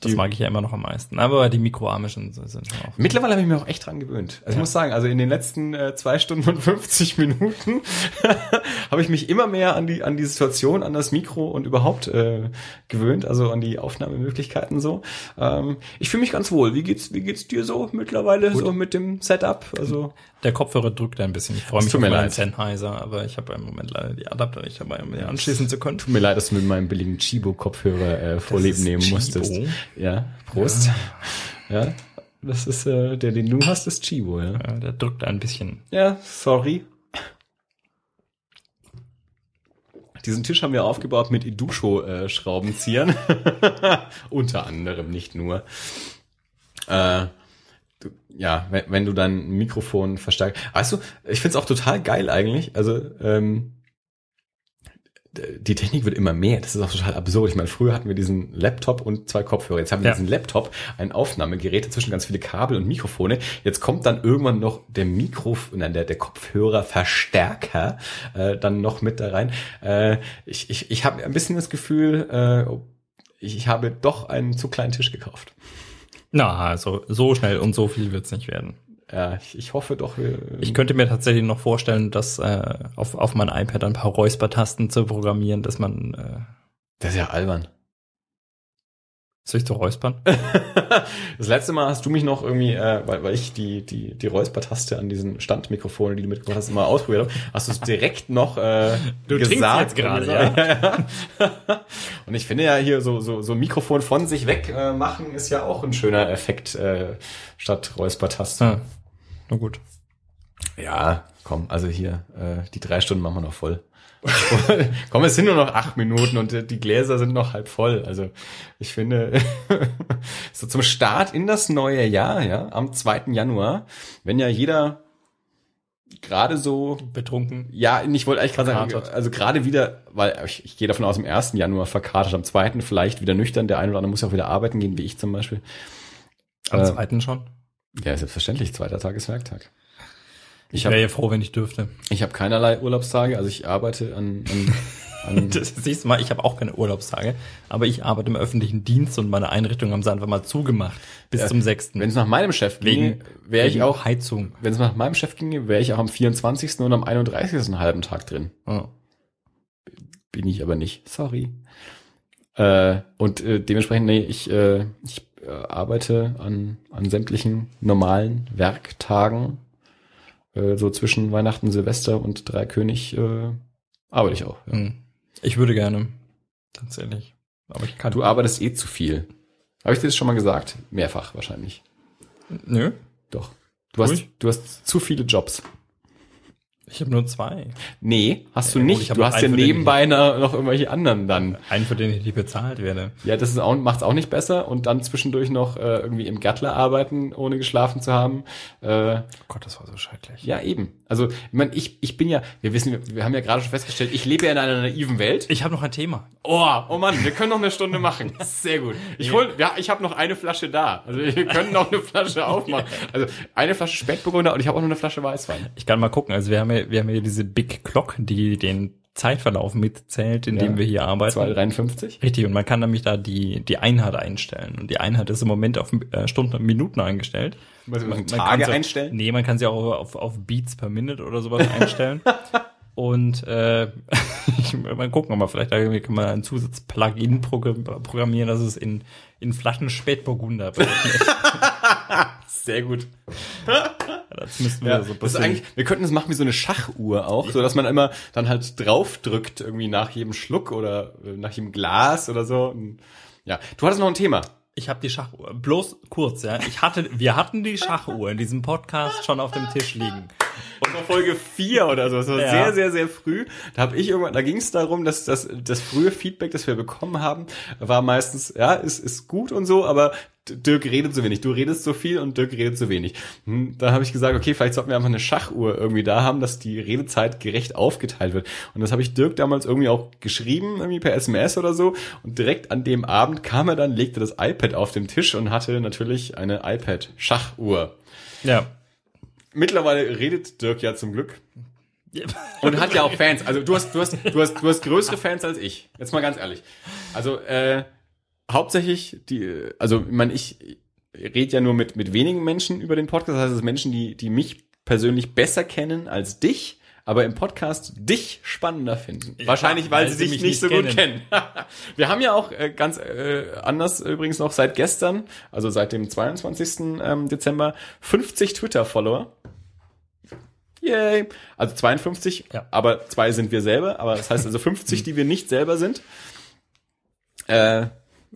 Das mag ich ja immer noch am meisten. Aber die Mikroarme sind, schon auch. Mittlerweile habe ich mich auch echt dran gewöhnt. Also ich Ja. muss sagen, also in den letzten äh, zwei Stunden und 50 Minuten habe ich mich immer mehr an die an die Situation, an das Mikro und überhaupt äh, gewöhnt, also an die Aufnahmemöglichkeiten so. Ähm, ich fühle mich ganz wohl. Wie geht's wie geht's dir so mittlerweile so mit dem Setup? Also Der Kopfhörer drückt ein bisschen. Ich freue mich auf meinen. Sennheiser, aber ich habe im Moment leider die Adapter nicht dabei, um die anschließen zu können. tut mir leid, dass du mit meinem billigen Chibo Kopfhörer äh, Vorleben nehmen Chibo? musstest. Ja, Prost. Ja. Das ist äh, der den du hast ist Chibo, ja. Ja, der drückt ein bisschen. Ja, sorry. Diesen Tisch haben wir aufgebaut mit Idusho-Schraubenziehern. Unter anderem, nicht nur. Äh, du, ja, wenn, wenn du dein Mikrofon verstärkst. Weißt du, ich find's auch total geil eigentlich. Also, ähm, die Technik wird immer mehr. Das ist auch total absurd. Ich meine, früher hatten wir diesen Laptop und zwei Kopfhörer. Jetzt haben wir Ja. diesen Laptop, ein Aufnahmegerät, dazwischen ganz viele Kabel und Mikrofone. Jetzt kommt dann irgendwann noch der Mikro, nein, der, der Kopfhörerverstärker äh, dann noch mit da rein. Äh, ich ich, ich habe ein bisschen das Gefühl, äh, ich, ich habe doch einen zu kleinen Tisch gekauft. Na, also so schnell und so viel wird's nicht werden. Ja, ich, ich hoffe doch, wir. Ich könnte mir tatsächlich noch vorstellen, dass äh, auf, auf mein iPad ein paar Räuspertasten zu programmieren, dass man äh, das ist ja albern. Sich zu räuspern. Das letzte Mal hast du mich noch irgendwie, äh, weil, weil ich die, die, die Räuspertaste an diesen Standmikrofonen, die du mitgebracht hast, immer ausprobiert habe, hast du es direkt noch äh, Du jetzt gerade, ja. ja. Und ich finde ja hier so, so, so ein Mikrofon von sich weg äh, machen ist ja auch ein schöner Effekt äh, statt Räuspertaste. Ah, na gut. Ja, komm, also hier, äh, die drei Stunden machen wir noch voll. komm, es sind nur noch acht Minuten und die Gläser sind noch halb voll. Also ich finde, so zum Start in das neue Jahr, ja, am 2. Januar, wenn ja jeder gerade so Betrunken. ja, ich wollte eigentlich gerade sagen, also gerade wieder, weil ich, ich gehe davon aus, am 1. Januar verkatert, am 2. vielleicht wieder nüchtern, der eine oder andere muss ja auch wieder arbeiten gehen, wie ich zum Beispiel. Am Äh, zweiten schon. Ja, selbstverständlich, zweiter Tag ist Werktag. Ich Ich habe wäre ja froh, wenn ich dürfte. ich hab keinerlei Urlaubstage, also ich arbeite an, an, an Das siehst du mal, ich habe auch keine Urlaubstage, aber ich arbeite im öffentlichen Dienst und meine Einrichtungen haben sie einfach mal zugemacht bis Ja, zum 6. wenn es nach meinem Chef ginge, wäre ich auch, Heizung. wenn es nach meinem Chef ginge, wäre ich auch am 24. und am 31. einen halben Tag drin. Ja. Bin ich aber nicht. Sorry. Äh, und äh, dementsprechend, nee, ich, äh, ich äh, arbeite an, an sämtlichen normalen Werktagen. Äh, so zwischen Weihnachten, Silvester und Dreikönig äh, arbeite ich auch. Ja. Hm. Ich würde gerne. Tatsächlich. Aber ich kann. Du arbeitest eh zu viel. Habe ich dir das schon mal gesagt? Mehrfach wahrscheinlich. Nö. Doch. Du hast, du hast zu viele Jobs. Ich habe nur zwei. Nee, hast du Ja, nicht. ich Du hast ja ich- nebenbei noch noch irgendwelche anderen dann. Einen, für den ich nicht bezahlt werde. Ja, das ist auch, macht's auch nicht besser. Und dann zwischendurch noch äh, irgendwie im Gattler arbeiten, ohne geschlafen zu haben. Äh, Oh Gott, das war so schrecklich. ja, eben. Also, ich meine, ich, ich bin ja, wir wissen, wir, wir haben ja gerade schon festgestellt, ich lebe ja in einer naiven Welt. Ich habe noch ein Thema. Oh, oh Mann, wir können noch eine Stunde machen. Sehr gut. Ich hol, ja, ich habe noch eine Flasche da. Also wir können noch eine Flasche aufmachen. Also eine Flasche Spätburgunder und ich habe auch noch eine Flasche Weißwein. Ich kann mal gucken. Also wir haben ja, wir haben ja diese Big Clock, die den Zeitverlauf mitzählt, in dem Ja. wir hier arbeiten. 2,53. Richtig, und man kann nämlich da die, die Einheit einstellen. Und die Einheit ist im Moment auf äh, Stunden und Minuten eingestellt. Was, müssen Man Tage kann sie- einstellen? Nee, man kann sie auch auf, auf Beats per Minute oder sowas einstellen. Und äh, ich, mal gucken, aber vielleicht irgendwie kann man ein Zusatz-Plugin programm- programmieren, dass es in, in Flaschen Spätburgunder. Sehr gut. Das müssten wir Ja, so das ist eigentlich, wir könnten das machen wie so eine Schachuhr auch, so dass man immer dann halt drauf drückt irgendwie nach jedem Schluck oder äh, nach jedem Glas oder so. Ja, du hattest noch ein Thema. Ich habe die Schachuhr. Bloß kurz, ja. Ich hatte, wir hatten die Schachuhr in diesem Podcast schon auf dem Tisch liegen. Und war Folge 4 oder so. Das war Ja. sehr, sehr, sehr früh. Da habe ich irgendwann, da ging es darum, dass das, das frühe Feedback, das wir bekommen haben, war meistens, ja, ist, ist gut und so, aber Dirk redet so wenig. Du redest so viel und Dirk redet so wenig. Hm, Da habe ich gesagt, okay, vielleicht sollten wir einfach eine Schachuhr irgendwie da haben, dass die Redezeit gerecht aufgeteilt wird. Und das habe ich Dirk damals irgendwie auch geschrieben, irgendwie per SMS oder so. Und direkt an dem Abend kam er dann, legte das iPad auf den Tisch und hatte natürlich eine iPad-Schachuhr. Ja. Mittlerweile redet Dirk ja zum Glück. Und hat ja auch Fans. Also du hast, du hast, du hast, du hast größere Fans als ich. Jetzt mal ganz ehrlich. Also äh, hauptsächlich die, also ich meine, ich rede ja nur mit mit wenigen Menschen über den Podcast. Das heißt, es sind Menschen, die die mich persönlich besser kennen als dich, aber im Podcast dich spannender finden. Ja, Wahrscheinlich, weil, weil sie sie dich mich nicht so nicht gut kennen. Wir haben ja auch äh, ganz äh, anders übrigens noch seit gestern, also seit dem 22. Ähm, Dezember, 50 Twitter-Follower. Yay. Also 52, Ja. aber zwei sind wir selber. Aber das heißt also 50, die wir nicht selber sind. Äh,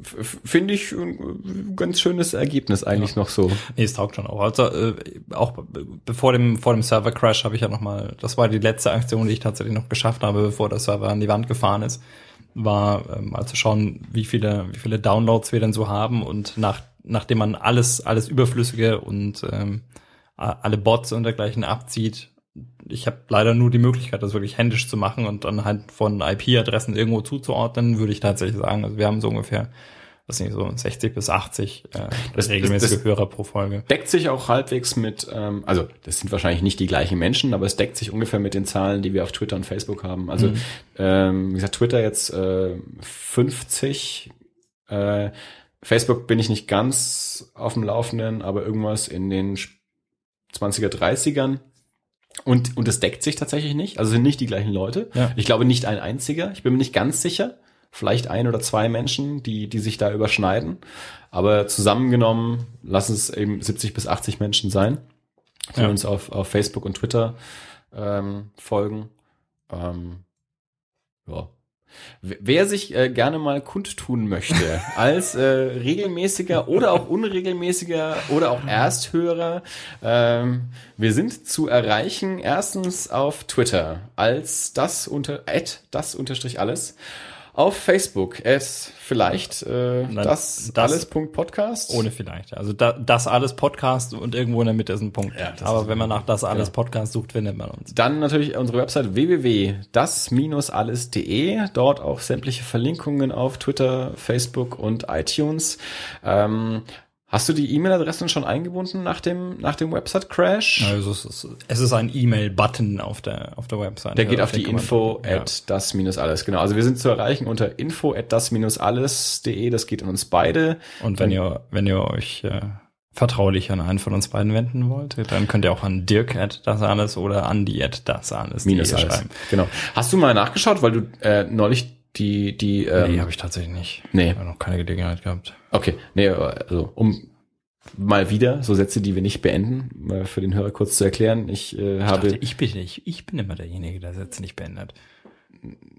Finde ich ein ganz schönes Ergebnis eigentlich noch so. Nee, es taugt schon auch. Also äh, auch be- bevor dem vor dem Server Crash habe ich ja noch mal, das war die letzte Aktion, die ich tatsächlich noch geschafft habe, bevor der Server an die Wand gefahren ist, war ähm, mal zu schauen, wie viele wie viele Downloads wir denn so haben und nach nachdem man alles alles überflüssige und ähm, alle Bots und dergleichen abzieht, ich habe leider nur die Möglichkeit, das wirklich händisch zu machen und dann halt von IP-Adressen irgendwo zuzuordnen, würde ich tatsächlich sagen. Also wir haben so ungefähr, was nicht so 60 bis 80 äh, Das- regelmäßige das- Hörer pro Folge. Deckt sich auch halbwegs mit, ähm, also das sind wahrscheinlich nicht die gleichen Menschen, aber es deckt sich ungefähr mit den Zahlen, die wir auf Twitter und Facebook haben. Also Mhm. ähm, wie gesagt, Twitter jetzt äh, 50, äh, Facebook bin ich nicht ganz auf dem Laufenden, aber irgendwas in den 20er, 30ern. Und, und es deckt sich tatsächlich nicht. Also sind nicht die gleichen Leute. Ja. Ich glaube nicht ein einziger. Ich bin mir nicht ganz sicher. Vielleicht ein oder zwei Menschen, die, die sich da überschneiden. Aber zusammengenommen lassen es eben 70 bis 80 Menschen sein, die Ja. uns auf, auf Facebook und Twitter ähm, folgen. Ähm, ja. Wer sich äh, gerne mal kundtun möchte, als äh, regelmäßiger oder auch unregelmäßiger oder auch Ersthörer, ähm, wir sind zu erreichen erstens auf Twitter als das unter at das unterstrich alles, auf Facebook es vielleicht äh, Nein, das, das- alles Punkt Podcast Ohne vielleicht. Also da, das alles Podcast und irgendwo in der Mitte ist ein Punkt. Ja, Aber wenn man nach das alles ja. Podcast sucht, findet man uns. Dann natürlich unsere Website www.das-alles.de. Dort auch sämtliche Verlinkungen auf Twitter, Facebook und iTunes. Ähm, hast du die E-Mail-Adressen schon eingebunden nach dem, nach dem Website-Crash? Also es ist, es ist ein E-Mail-Button auf der, auf der Website. Der geht Ja, auf die kann man info. Ja. at das minus alles. Genau. Also wir sind zu erreichen unter info at das minus alles.de. Das geht an uns beide. Und wenn ihr, wenn ihr euch äh, vertraulich an einen von uns beiden wenden wollt, dann könnt ihr auch an Dirk at das alles oder an die at das alles Minus alles. schreiben. Genau. Hast du mal nachgeschaut, weil du äh, neulich die, die, ähm, nee, habe ich tatsächlich nicht. nee. Ich habe noch keine Gelegenheit gehabt. Okay, nee, also um mal wieder so Sätze, die wir nicht beenden, mal für den Hörer kurz zu erklären. Ich äh, Ich, habe, dachte, ich bin nicht, ich bin immer derjenige, der Sätze nicht beendet.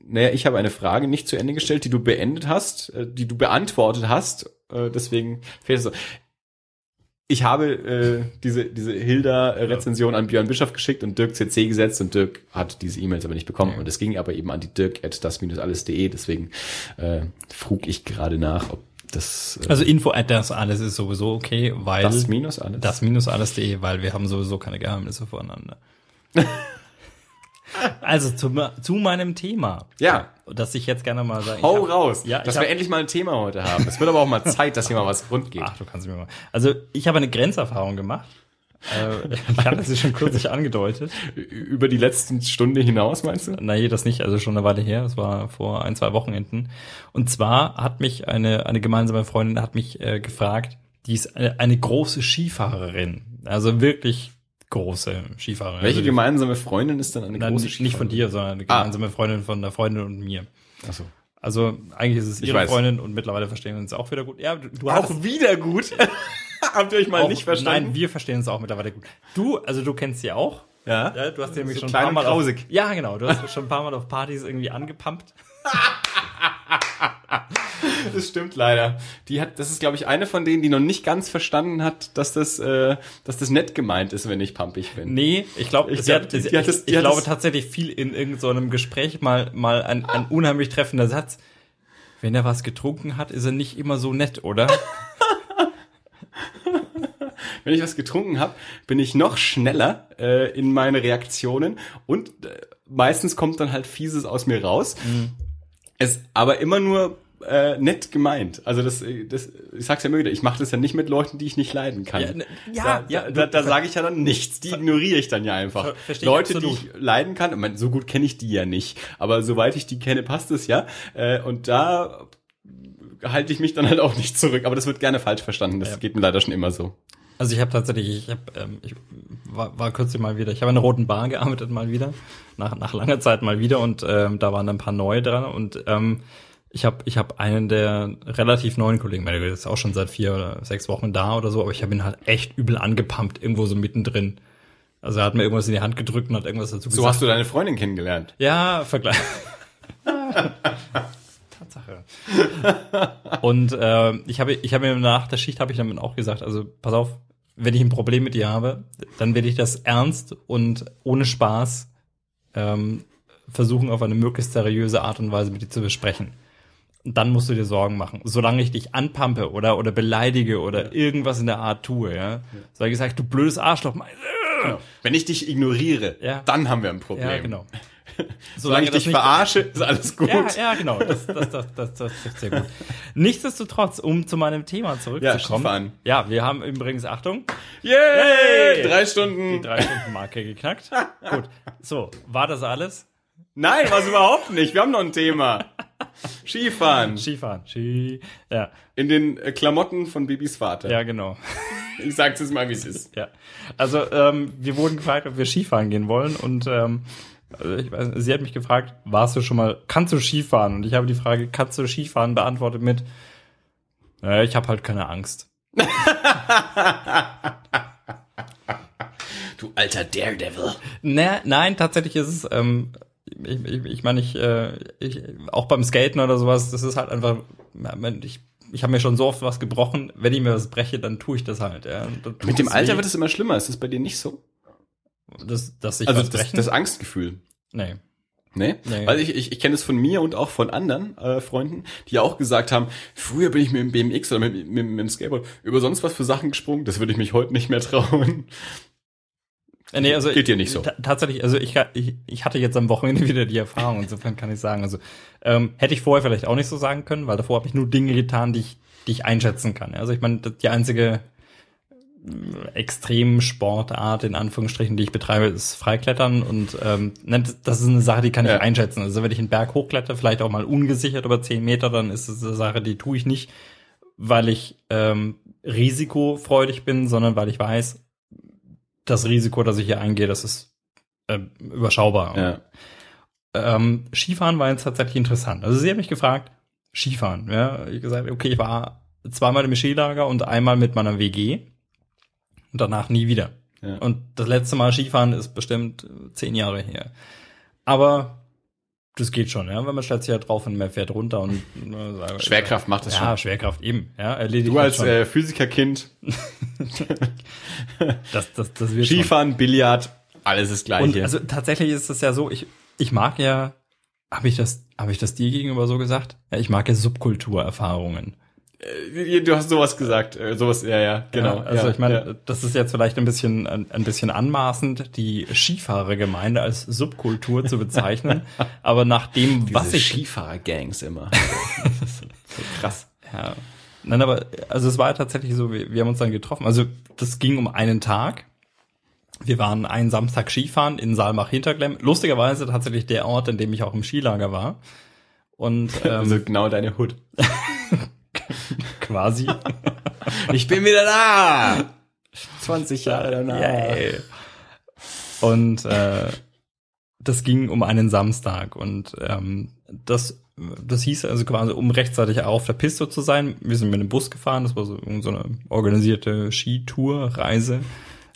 naja, ich habe eine Frage nicht zu Ende gestellt, die du beendet hast, äh, die du beantwortet hast. Äh, deswegen fehlt es so. Ich habe äh, diese, diese Hilda-Rezension an Björn Bischof geschickt und Dirk CC gesetzt und Dirk hat diese E-Mails aber nicht bekommen. Und es ging aber eben an die dirk at das-alles.de, deswegen äh, frug ich gerade nach, ob das äh, Also Info at das alles ist sowieso okay, weil das minus alles. Das minus alles.de, weil wir haben sowieso keine Geheimnisse voneinander. Also zu, zu meinem Thema. Ja. Das ich jetzt gerne mal sagen. Hau hab, raus. Ja, dass wir hab, endlich mal ein Thema heute haben. Es wird aber auch mal Zeit, dass hier mal was rund geht. Ach, du kannst mir mal. Also ich habe eine Grenzerfahrung gemacht. äh, ich hatte sie schon kürzlich angedeutet. Über die letzten Stunde hinaus, meinst du? Nein, das nicht. Also schon eine Weile her. Das war vor ein, zwei Wochenenden. Und zwar hat mich eine, eine gemeinsame Freundin hat mich äh, gefragt, die ist eine, eine große Skifahrerin. Also wirklich große Skifahrerin. Welche also, gemeinsame Freundin ist denn eine nein, große Skifahrerin? Nicht von dir, sondern eine ah. gemeinsame ah. Freundin von der Freundin und mir. Ach so. Also eigentlich ist es ihre Freundin und mittlerweile verstehen wir uns auch wieder gut. Ja, du, du auch wieder gut. Habt ihr euch mal auch, nicht verstanden? Nein, wir verstehen uns auch mittlerweile gut. Du, also du kennst sie auch. Ja. ja du hast sie nämlich so schon ein paar Mal auf, Ja, genau, du hast schon ein paar Mal auf Partys irgendwie angepumpt. das stimmt leider. Die hat, das ist, glaube ich, eine von denen, die noch nicht ganz verstanden hat, dass das, äh, dass das nett gemeint ist, wenn ich pumpig bin. Nee, ich glaube, ich, glaub, ich, ich glaube tatsächlich viel in irgendeinem so Gespräch mal, mal ein, ein unheimlich treffender Satz. Wenn er was getrunken hat, ist er nicht immer so nett, oder? wenn ich was getrunken habe, bin ich noch schneller äh, in meine Reaktionen und äh, meistens kommt dann halt Fieses aus mir raus. Mhm. Es aber immer nur äh, nett gemeint. Also das, das ich sag's ja immer wieder, ich mache das ja nicht mit Leuten, die ich nicht leiden kann. Ja, ne, ja, da, ja da, da, sage ich ja dann nichts. Die ignoriere ich dann ja einfach. Ver Leute, die ich leiden kann, ich meine, so gut kenne ich die ja nicht, aber soweit ich die kenne, passt es ja. Äh, und da halte ich mich dann halt auch nicht zurück. Aber das wird gerne falsch verstanden. Das ja. geht mir leider schon immer so. Also ich habe tatsächlich, ich habe, ähm, ich war, war kürzlich mal wieder, ich habe in der Roten Bahn gearbeitet mal wieder, nach, nach langer Zeit mal wieder und ähm, da waren ein paar neue dran und ähm, ich habe ich hab einen der relativ neuen Kollegen, der ist auch schon seit vier oder sechs Wochen da oder so, aber ich habe ihn halt echt übel angepumpt, irgendwo so mittendrin. Also er hat mir irgendwas in die Hand gedrückt und hat irgendwas dazu gesagt. So hast du deine Freundin kennengelernt? Ja, Vergleich. Tatsache. und äh, ich habe ich habe mir nach der Schicht habe ich dann auch gesagt, also pass auf, wenn ich ein Problem mit dir habe, dann werde ich das ernst und ohne Spaß ähm, versuchen, auf eine möglichst seriöse Art und Weise mit dir zu besprechen dann musst du dir Sorgen machen. Solange ich dich anpampe oder, oder beleidige oder ja. irgendwas in der Art tue, ja. ja. So ich gesagt, du blödes Arschloch. Genau. Wenn ich dich ignoriere, ja. dann haben wir ein Problem. Ja, genau. Solange, ich dich verarsche, ist alles gut. Ja, ja genau. Das, das, das, das, das trifft sehr gut. Nichtsdestotrotz, um zu meinem Thema zurückzukommen. Ja, ja, wir haben übrigens, Achtung. Yay! Drei Stunden. Die drei Stunden Marke geknackt. gut. So, war das alles? Nein, was überhaupt nicht. Wir haben noch ein Thema. Skifahren. Skifahren. Ski. Ja. In den äh, Klamotten von Bibis Vater. Ja, genau. Ich sag's jetzt mal, wie es ist. Ja. Also, ähm, wir wurden gefragt, ob wir Skifahren gehen wollen und ähm, also ich weiß, sie hat mich gefragt, warst du schon mal, kannst du Skifahren? Und ich habe die Frage, kannst du Skifahren beantwortet mit, äh, ich habe halt keine Angst. du alter Daredevil. Ne, nein, tatsächlich ist es, ähm, ich, ich, ich meine, ich, äh, ich, auch beim Skaten oder sowas, das ist halt einfach, ich, ich habe mir schon so oft was gebrochen, wenn ich mir was breche, dann tue ich das halt. Ja. Mit dem Alter wird es immer schlimmer, ist das bei dir nicht so? Das, dass ich also das, das Angstgefühl. Nee. Nee? nee. Weil ich, ich, ich kenne es von mir und auch von anderen äh, Freunden, die auch gesagt haben, früher bin ich mit dem BMX oder mit, mit, mit dem Skateboard über sonst was für Sachen gesprungen, das würde ich mich heute nicht mehr trauen. Äh, nee, also geht dir nicht so. Tatsächlich, also ich, ich, ich hatte jetzt am Wochenende wieder die Erfahrung, insofern kann ich sagen, also ähm, hätte ich vorher vielleicht auch nicht so sagen können, weil davor habe ich nur Dinge getan, die ich, die ich einschätzen kann. Also ich meine, die einzige Extremsportart in Anführungsstrichen, die ich betreibe, ist Freiklettern und ähm, ne, das ist eine Sache, die kann ich ja. einschätzen. Also wenn ich einen Berg hochkletter, vielleicht auch mal ungesichert über zehn Meter, dann ist es eine Sache, die tue ich nicht, weil ich ähm, risikofreudig bin, sondern weil ich weiß, das Risiko, das ich hier eingehe, das ist äh, überschaubar. Ja. Ähm, Skifahren war jetzt tatsächlich interessant. Also sie hat mich gefragt, Skifahren. Ja, ich gesagt, okay, ich war zweimal im Skilager und einmal mit meiner WG und danach nie wieder. Ja. Und das letzte Mal Skifahren ist bestimmt zehn Jahre her. Aber das geht schon, ja. Wenn man stellt sich ja drauf und man fährt runter und äh, Schwerkraft macht das ja, schon. Ja, Schwerkraft eben. Ja, erledigt du als äh, Physikerkind. das, das, das wird Skifahren, schon. Billard, alles ist gleich. Und also tatsächlich ist es ja so, ich, ich mag ja, habe ich das, habe ich das dir gegenüber so gesagt? Ja, ich mag ja Subkulturerfahrungen. Äh, du hast sowas gesagt, äh, sowas, ja, ja, genau. Ja, also ja, ich meine, ja. das ist jetzt vielleicht ein bisschen, ein, ein bisschen anmaßend, die Skifahrergemeinde als Subkultur zu bezeichnen, aber nach dem, Diese was ich Skifahrergangs immer. so krass. Ja. Nein, aber also es war tatsächlich so, wir, wir haben uns dann getroffen. Also das ging um einen Tag. Wir waren einen Samstag Skifahren in Saalbach-Hinterglemm. Lustigerweise tatsächlich der Ort, in dem ich auch im Skilager war. Und ähm, also genau deine Hut. Quasi. ich bin wieder da. 20 Jahre danach. Yay. Und äh, das ging um einen Samstag und ähm, das das hieß also quasi, um rechtzeitig auf der Piste zu sein. Wir sind mit dem Bus gefahren, das war so, so eine organisierte Skitour-Reise.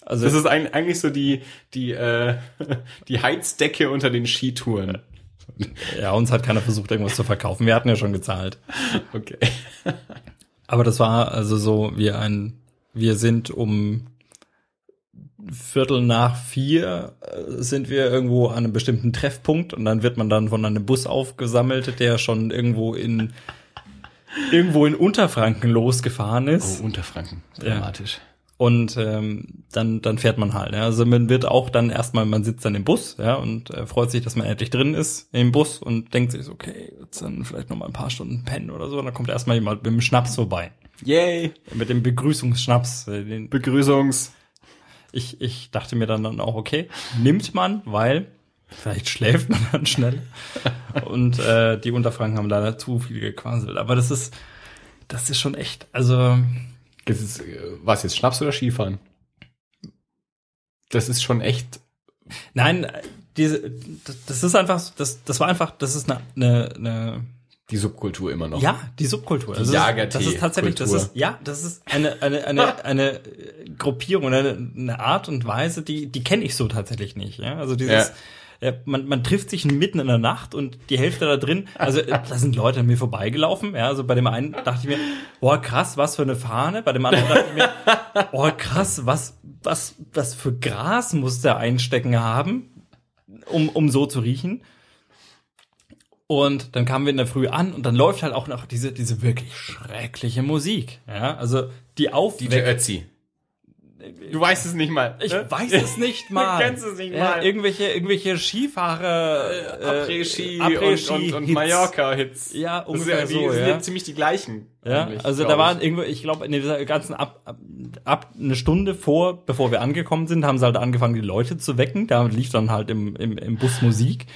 Also das ist eigentlich so die die äh, die Heizdecke unter den Skitouren. Ja, uns hat keiner versucht, irgendwas zu verkaufen. Wir hatten ja schon gezahlt. Okay. Aber das war also so, wir ein, wir sind um Viertel nach vier äh, sind wir irgendwo an einem bestimmten Treffpunkt und dann wird man dann von einem Bus aufgesammelt, der schon irgendwo in irgendwo in Unterfranken losgefahren ist. Oh, Unterfranken. Dramatisch. Ja. Und ähm, dann, dann fährt man halt. Ja. Also man wird auch dann erstmal, man sitzt dann im Bus, ja, und äh, freut sich, dass man endlich drin ist im Bus und denkt sich, so, okay, jetzt dann vielleicht noch mal ein paar Stunden pennen oder so. Und dann kommt erstmal jemand mit dem Schnaps vorbei. Yay! Mit dem Begrüßungsschnaps. Äh, den Begrüßungs. Ich, ich dachte mir dann, dann auch, okay, nimmt man, weil vielleicht schläft man dann schnell. und äh, die Unterfranken haben leider zu viel gequasselt. Aber das ist, das ist schon echt, also ist, was jetzt, Schnaps oder Skifahren? Das ist schon echt. Nein, diese, das ist einfach, das, das war einfach, das ist eine, eine, eine die Subkultur immer noch. Ja, die Subkultur. Die das, das ist tatsächlich, das ist, ja, das ist eine, eine, eine, eine Gruppierung, eine, eine Art und Weise, die, die kenne ich so tatsächlich nicht. Ja? Also dieses, ja, man, man trifft sich mitten in der Nacht und die Hälfte da drin, also äh, da sind Leute an mir vorbeigelaufen, ja, also bei dem einen dachte ich mir, boah, krass, was für eine Fahne, bei dem anderen dachte ich mir, boah, krass, was, was, was für Gras muss der einstecken haben, um, um so zu riechen. Und dann kamen wir in der Früh an und dann läuft halt auch noch diese, diese wirklich schreckliche Musik, ja, also die auf DJ Ötzi. Du weißt es nicht mal. Ich ne? weiß es nicht mal. du kennst es nicht ja, mal. Irgendwelche, irgendwelche Skifahrer, äh, Après-Ski Après und, und, und Mallorca-Hits. Ja, ungefähr das so. Die sind ja. ziemlich die gleichen. Ja, also da waren irgendwo, ich glaube, in dieser ganzen ab, ab, ab eine Stunde vor, bevor wir angekommen sind, haben sie halt angefangen, die Leute zu wecken. Da lief dann halt im, im, im Bus Musik.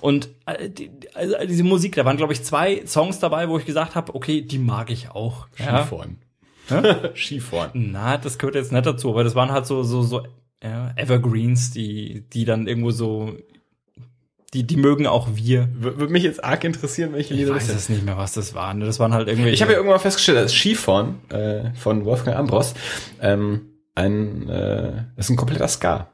Und äh, also diese Musik, da waren, glaube ich, zwei Songs dabei, wo ich gesagt habe, okay, die mag ich auch. Skifahren. Ja. Skifahren. Na, das gehört jetzt nicht dazu, aber das waren halt so, so, so ja, Evergreens, die, die dann irgendwo so, die, die mögen auch wir. Würde mich jetzt arg interessieren, welche Lieder das sind. Ich weiß es nicht mehr, was das waren. Das waren halt irgendwie. Ich habe ja irgendwann festgestellt, dass Skifahren äh, von Wolfgang Ambros ähm, ein, äh, ist ein kompletter Ska.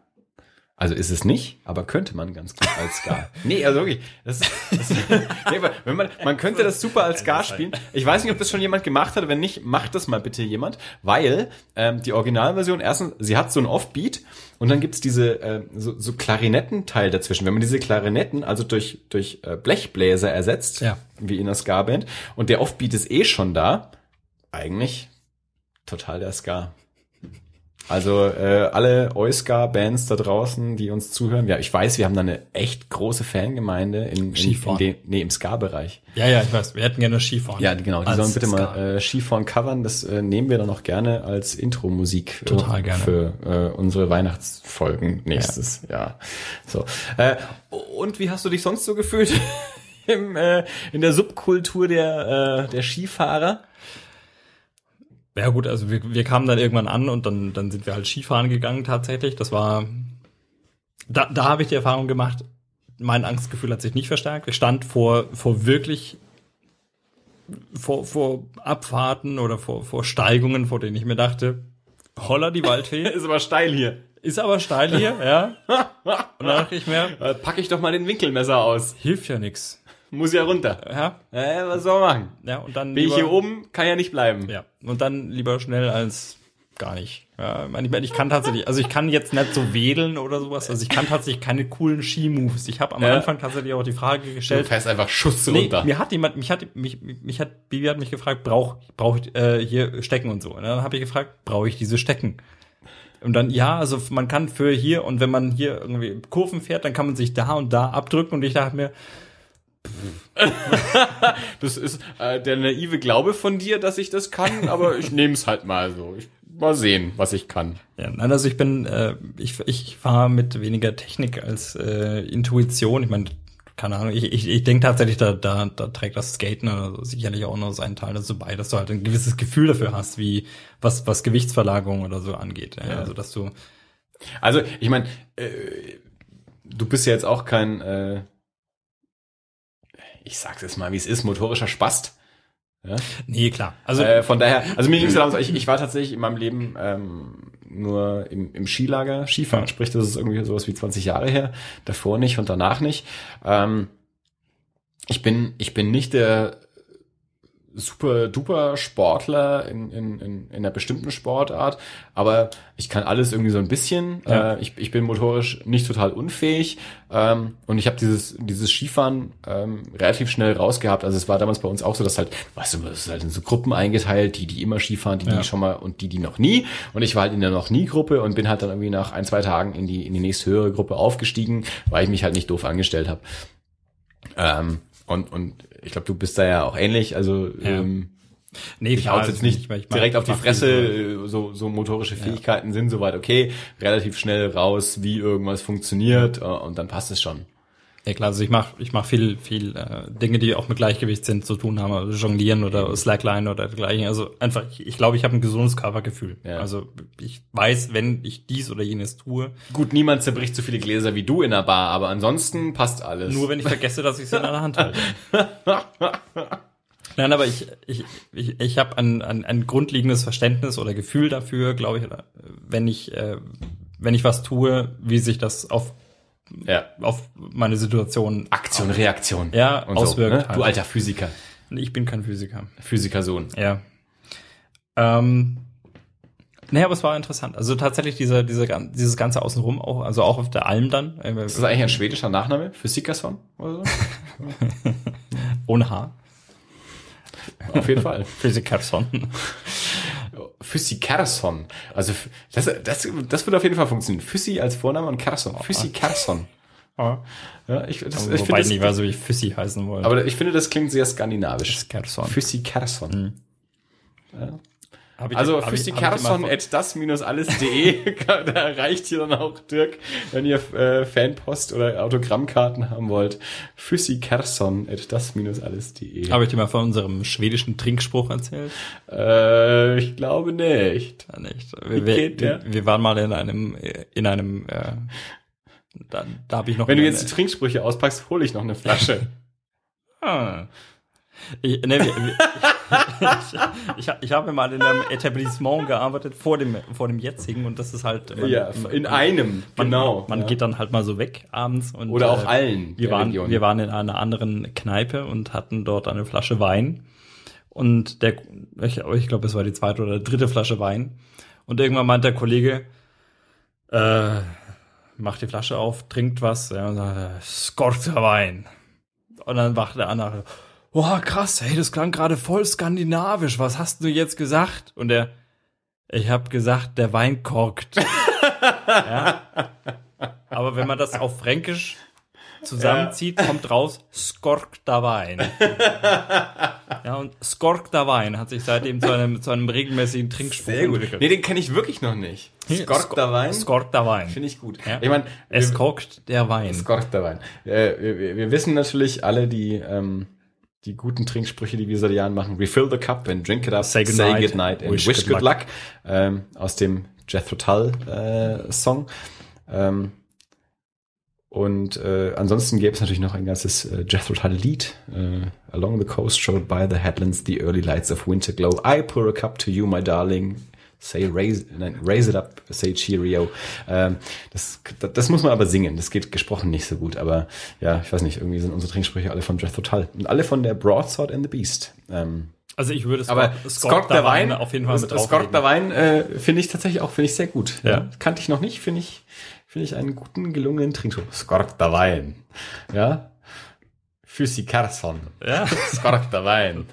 Also ist es nicht, aber könnte man ganz gut als Ska. nee, also wirklich. Das, das, nee, wenn man, man könnte das super als Ska spielen. Ich weiß nicht, ob das schon jemand gemacht hat. Wenn nicht, macht das mal bitte jemand. Weil ähm, die Originalversion, erstens, sie hat so ein Offbeat und dann gibt's diese äh, so, so Klarinettenteil dazwischen. Wenn man diese Klarinetten also durch, durch äh, Blechbläser ersetzt, ja. wie in der Ska-Band, und der Offbeat ist eh schon da, eigentlich total der Ska. Also äh, alle Oyska-Bands da draußen, die uns zuhören, ja, ich weiß, wir haben da eine echt große Fangemeinde in, in, in dem, nee, im Ska-Bereich. Ja, ja, ich weiß, wir hätten gerne Skifahren. Ja, genau, die sollen bitte Ska. mal äh, Skifahren covern, das äh, nehmen wir dann auch gerne als Intro-Musik Total gerne. für äh, unsere Weihnachtsfolgen nächstes ja. Jahr. So. Äh, und wie hast du dich sonst so gefühlt im, äh, in der Subkultur der, äh, der Skifahrer? Ja gut, also wir, wir kamen dann irgendwann an und dann, dann sind wir halt Skifahren gegangen tatsächlich. Das war, da, da habe ich die Erfahrung gemacht, mein Angstgefühl hat sich nicht verstärkt. Ich stand vor, vor wirklich, vor, vor Abfahrten oder vor, vor Steigungen, vor denen ich mir dachte, holla die Waldfee. Ist aber steil hier. ist aber steil hier, ja. Und dann dachte ich mir, Äh, Pack ich doch mal den Winkelmesser aus. hilft ja nix. Muss ja runter. Ja, Äh, was soll man machen? ja, und dann Bin ich lieber- hier oben, kann ja nicht bleiben. Ja, und dann lieber schnell als gar nicht. Ja, ich meine, ich, ich kann tatsächlich, also ich kann jetzt nicht so wedeln oder sowas, also ich kann tatsächlich keine coolen Ski-Moves. Ich habe am Ja. Anfang tatsächlich auch die Frage Du gestellt, fährst einfach Schuss Nee, runter. mir hat jemand, mich hat, mich, mich hat, Bibi hat mich gefragt, brauch, brauch ich äh, hier Stecken und so. Und dann habe ich gefragt, brauche ich diese Stecken? Und dann, ja, also man kann für hier und wenn man hier irgendwie Kurven fährt, dann kann man sich da und da abdrücken und ich dachte mir, Das ist äh, der naive Glaube von dir, dass ich das kann, aber ich nehme es halt mal so. Ich, mal sehen, was ich kann. ja, nein, also ich bin, äh, ich, ich fahre mit weniger Technik als äh, Intuition. Ich meine, keine Ahnung, ich, ich, ich denke tatsächlich, da, da, da trägt das Skaten also sicherlich auch noch seinen Teil dazu bei, dass du halt ein gewisses Gefühl dafür hast, wie was, was Gewichtsverlagerung oder so angeht. Ja. Also dass du Also, ich meine, äh, du bist ja jetzt auch kein, äh, ich sag's jetzt mal, wie es ist, motorischer Spast. Nee, klar. Also äh, von daher, also mir ging's ja darum, ich, ich war tatsächlich in meinem Leben ähm, nur im, im Skilager Skifahren, sprich, das ist irgendwie sowas wie 20 Jahre her, davor nicht und danach nicht. Ähm, ich bin, ich bin nicht der super duper Sportler in, in, in, in einer bestimmten Sportart, aber ich kann alles irgendwie so ein bisschen. Ja. Äh, ich, ich bin motorisch nicht total unfähig ähm, und ich habe dieses, dieses Skifahren ähm, relativ schnell rausgehabt. Also es war damals bei uns auch so, dass halt, weißt du, es ist halt in so Gruppen eingeteilt, die, die immer Skifahren, die, Ja. die schon mal und die, die noch nie. Und ich war halt in der noch nie Gruppe und bin halt dann irgendwie nach ein, zwei Tagen in die, in die nächste höhere Gruppe aufgestiegen, weil ich mich halt nicht doof angestellt habe. Ähm, und, und ich glaube, du bist da ja auch ähnlich. Also Ja. ähm, nee, ich hau jetzt nicht weil ich mach- direkt auf die Fresse, äh, so, so motorische Fähigkeiten sind soweit okay, relativ schnell raus, wie irgendwas funktioniert äh, und dann passt es schon. Ja klar, also ich mache ich mach viel, viel äh, Dinge, die auch mit Gleichgewichtssinn zu tun haben, also Jonglieren oder Slackline oder dergleichen. Also einfach, ich, ich glaube, ich habe ein gesundes Körpergefühl. Ja. Also ich weiß, wenn ich dies oder jenes tue, Gut, niemand zerbricht so viele Gläser wie du in der Bar, aber ansonsten passt alles. nur wenn ich vergesse, dass ich sie in der Hand halte. Nein, aber ich, ich, ich, ich habe ein, ein, ein grundlegendes Verständnis oder Gefühl dafür, glaube ich, oder, wenn ich, äh, wenn ich was tue, wie sich das auf, ja. auf meine Situation Aktion, Reaktion. Ja, und auswirkt So, ne? halt. Du alter Physiker. Ich bin kein Physiker. Physikersohn. Ja. Ähm, naja, aber es war interessant. Also tatsächlich diese, diese, gan- dieses ganze Außenrum, auch, also auch auf der Alm dann, Ist das eigentlich ein schwedischer Nachname? Physikersson oder so? ohne H. Auf jeden Fall. Physikerson. Physikersson. Also das, das, das wird auf jeden Fall funktionieren. Physi als Vorname und Kersson. Physikersson. Ja. Ja, ich, das, ich Wobei ich nicht das, weiß, wie ich Füssi heißen wollte. aber ich finde, das klingt sehr skandinavisch. Physikerson. Physikersson. Hab ich- Also immer- at das-alles.de, da erreicht ihr dann auch Dirk, wenn ihr äh, Fanpost oder Autogrammkarten haben wollt. Physikersson at das-alles.de. Habe ich dir mal von unserem schwedischen Trinkspruch erzählt? Äh, ich glaube nicht. Ja, nicht. Wie Wir, wir, geht der? wir waren mal in einem, äh, in einem, äh, da, da habe ich noch Wenn du jetzt die Trinksprüche auspackst, hole ich noch eine Flasche. Ah. Ich, ne, ich, ich, ich habe mal in einem Etablissement gearbeitet vor dem, vor dem jetzigen und das ist halt. man- ja, in einem, man, genau. Man ja. geht dann halt mal so weg abends und. Oder auch äh, allen Wir waren, Region. wir waren in einer anderen Kneipe und hatten dort eine Flasche Wein. Und der, ich, ich glaube, es war die zweite oder dritte Flasche Wein. Und irgendwann meint der Kollege, äh, macht die Flasche auf, trinkt was, ja, und sagt, Skorzer Wein. Und dann wacht der andere, boah, krass, hey, das klang gerade voll skandinavisch, was hast du jetzt gesagt? Und der, ich habe gesagt, der Wein korkt. ja. Aber wenn man das auf Fränkisch zusammenzieht, kommt raus Skorkter Wein. ja, und Skorkter Wein hat sich seitdem zu einem, zu einem regelmäßigen Trinkspruch Sehr gut. entwickelt. Nee, den kenne ich wirklich noch nicht. Skorkter Wein? Skorkter Wein. Finde ich gut. Ja. Ich meine, Es korkt der Wein. Skorkter Wein. Äh, wir, wir- wir wissen natürlich alle die, ähm, die guten Trinksprüche, die wir seit Jahren machen. Refill the cup and drink it up. Say goodnight, good night and wish, good, luck. Ähm, aus dem Jethro Tull äh, Song. Ähm, und äh, ansonsten gäbe es natürlich noch ein ganzes äh, Jethro Tull Lied. Äh, Along the coast showed by the headlands the early lights of winter glow. I pour a cup to you, my darling. Say raise, nein, raise it up, say cheerio. Ähm, das, das muss man aber singen. Das geht gesprochen nicht so gut. Aber ja, ich weiß nicht, irgendwie sind unsere Trinksprüche alle von Death Total. Und alle von der Broadsword and the Beast. Ähm, Also ich würde aber Skok der Wein, auf jeden Fall mit Skok drauflegen. der Wein äh, finde ich tatsächlich auch finde ich sehr gut. Ja. Kannte ich noch nicht, finde ich finde ich einen guten gelungenen Trinkspruch. Skok der Wein. Ja. Füsi Carson. Ja. Skok der Wein.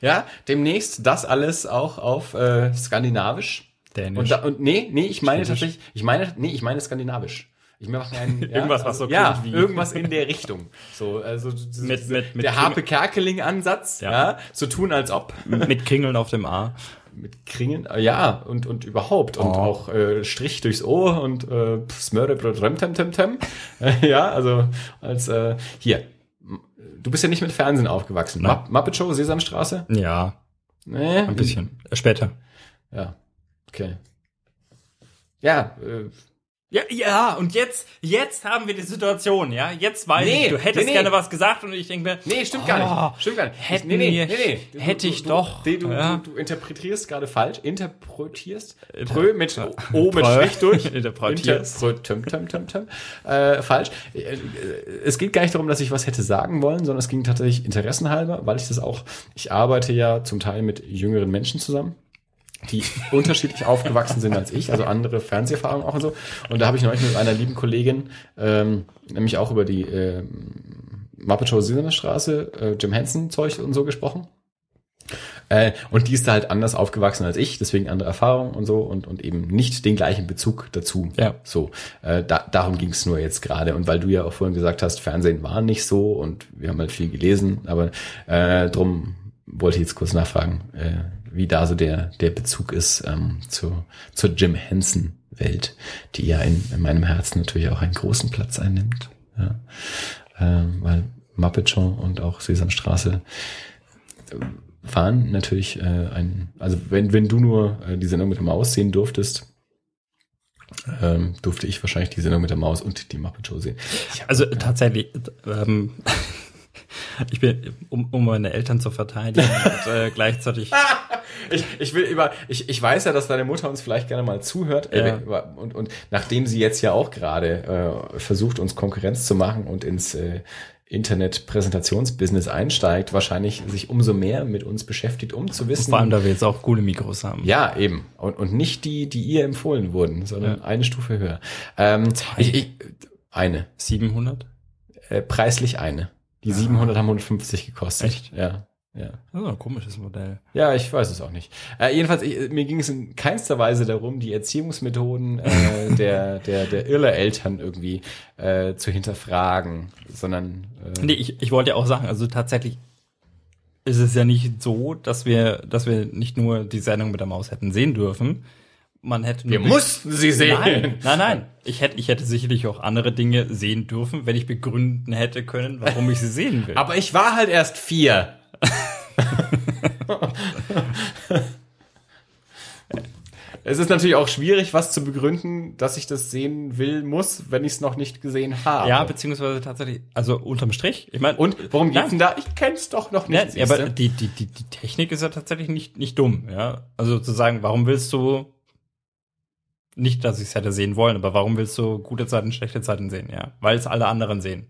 Ja, demnächst das alles auch auf äh, Skandinavisch. Dänisch. Und, da, und nee, nee, ich meine Schwedisch. tatsächlich, ich meine, nee, ich meine Skandinavisch. Ich mache einen, ja, Irgendwas, was so ja, klingt wie- irgendwas in der Richtung. So, also diese- Mit- mit- mit der Harpe Kerkeling Ansatz, ja. Ja. so tun als ob mit Kringeln auf dem A. mit Kringen, äh, ja, und und überhaupt und Oh. auch äh, Strich durchs Ohr und äh, Smörre Brötrem tem tem tem. Äh, ja, also als äh, hier. Du bist ja nicht mit Fernsehen aufgewachsen. Nein. Mupp- Muppet Show, Sesamstraße? Ja, Nee, ein bisschen. Später. Ja, okay. Ja, äh, Ja, ja, und jetzt, jetzt haben wir die Situation, ja. Jetzt weiß Nee, ich, du hättest nee, nee. gerne was gesagt und ich denke mir, Nee, stimmt gar Oh, nicht. Stimmt gar nicht. hätten nee, nee, nee, nee. hätte ich du, doch, Du, du, ja. du, interpretierst gerade falsch. Interpretierst. Inter- Prö mit O mit. Strich durch. Interpretierst. Interpre- Töm, töm, töm, töm. Äh, falsch. Äh, äh, Es geht gar nicht darum, dass ich was hätte sagen wollen, sondern es ging tatsächlich interessenhalber, weil ich das auch, ich arbeite ja zum Teil mit jüngeren Menschen zusammen die unterschiedlich aufgewachsen sind als ich, also andere Fernseherfahrungen auch und so. Und da habe ich neulich mit einer lieben Kollegin, ähm, nämlich auch über die ähm, Muppet Show Straße, äh, Jim Henson Zeug und so gesprochen. Äh, und die ist da halt anders aufgewachsen als ich, deswegen andere Erfahrungen und so und, und eben nicht den gleichen Bezug dazu. Ja. So, äh, da, darum ging es nur jetzt gerade. Und weil du ja auch vorhin gesagt hast, Fernsehen war nicht so und wir haben halt viel gelesen, aber äh, drum wollte ich jetzt kurz nachfragen, äh, wie da so der, der Bezug ist ähm, zu, zur Jim Henson Welt, die ja in, in meinem Herzen natürlich auch einen großen Platz einnimmt. Ja. Ähm, weil Muppet Show und auch Sesamstraße waren natürlich äh, ein, also wenn, wenn du nur äh, die Sendung mit der Maus sehen durftest, ähm, durfte ich wahrscheinlich die Sendung mit der Maus und die Muppet Show sehen. Also tatsächlich, ähm, ich bin, um, um meine Eltern zu verteidigen und äh, gleichzeitig. ich, ich will über, ich, ich weiß ja, dass deine Mutter uns vielleicht gerne mal zuhört. Ja. Äh, und, und nachdem sie jetzt ja auch gerade äh, versucht, uns Konkurrenz zu machen und ins äh, Internet-Präsentationsbusiness einsteigt, wahrscheinlich sich umso mehr mit uns beschäftigt, um zu wissen. Vor allem, da wir jetzt auch coole Mikros haben. Ja, eben. Und, und nicht die, die ihr empfohlen wurden, sondern Ja. eine Stufe höher. Ähm, ich, ich, eine. 700? Äh, preislich eine. Die 700 haben 150 gekostet. Echt? Ja. Ja. Das ist ein komisches Modell. Ja, ich weiß es auch nicht. Äh, jedenfalls, ich, mir ging es in keinster Weise darum, die Erziehungsmethoden äh, der, der, der Irre-Eltern irgendwie äh, zu hinterfragen, sondern äh, Nee, ich, ich wollte ja auch sagen, also tatsächlich ist es ja nicht so, dass wir, dass wir nicht nur die Sendung mit der Maus hätten sehen dürfen. Man hätte wir nur mussten sie sehen. Nein, nein, nein. Ich hätte, ich hätte sicherlich auch andere Dinge sehen dürfen, wenn ich begründen hätte können, warum ich sie sehen will. Aber ich war halt erst vier. es ist natürlich auch schwierig, was zu begründen, dass ich das sehen will, muss, wenn ich es noch nicht gesehen habe. ja, beziehungsweise tatsächlich, also unterm Strich. Ich meine, Und worum Nein. geht's denn da? Ich kenn's doch noch nicht. Ja, aber die, die, die, die Technik ist ja tatsächlich nicht, nicht dumm, ja. Also zu sagen, warum willst du nicht, dass ich es hätte sehen wollen, aber warum willst du gute Zeiten, schlechte Zeiten sehen, ja? Weil es alle anderen sehen.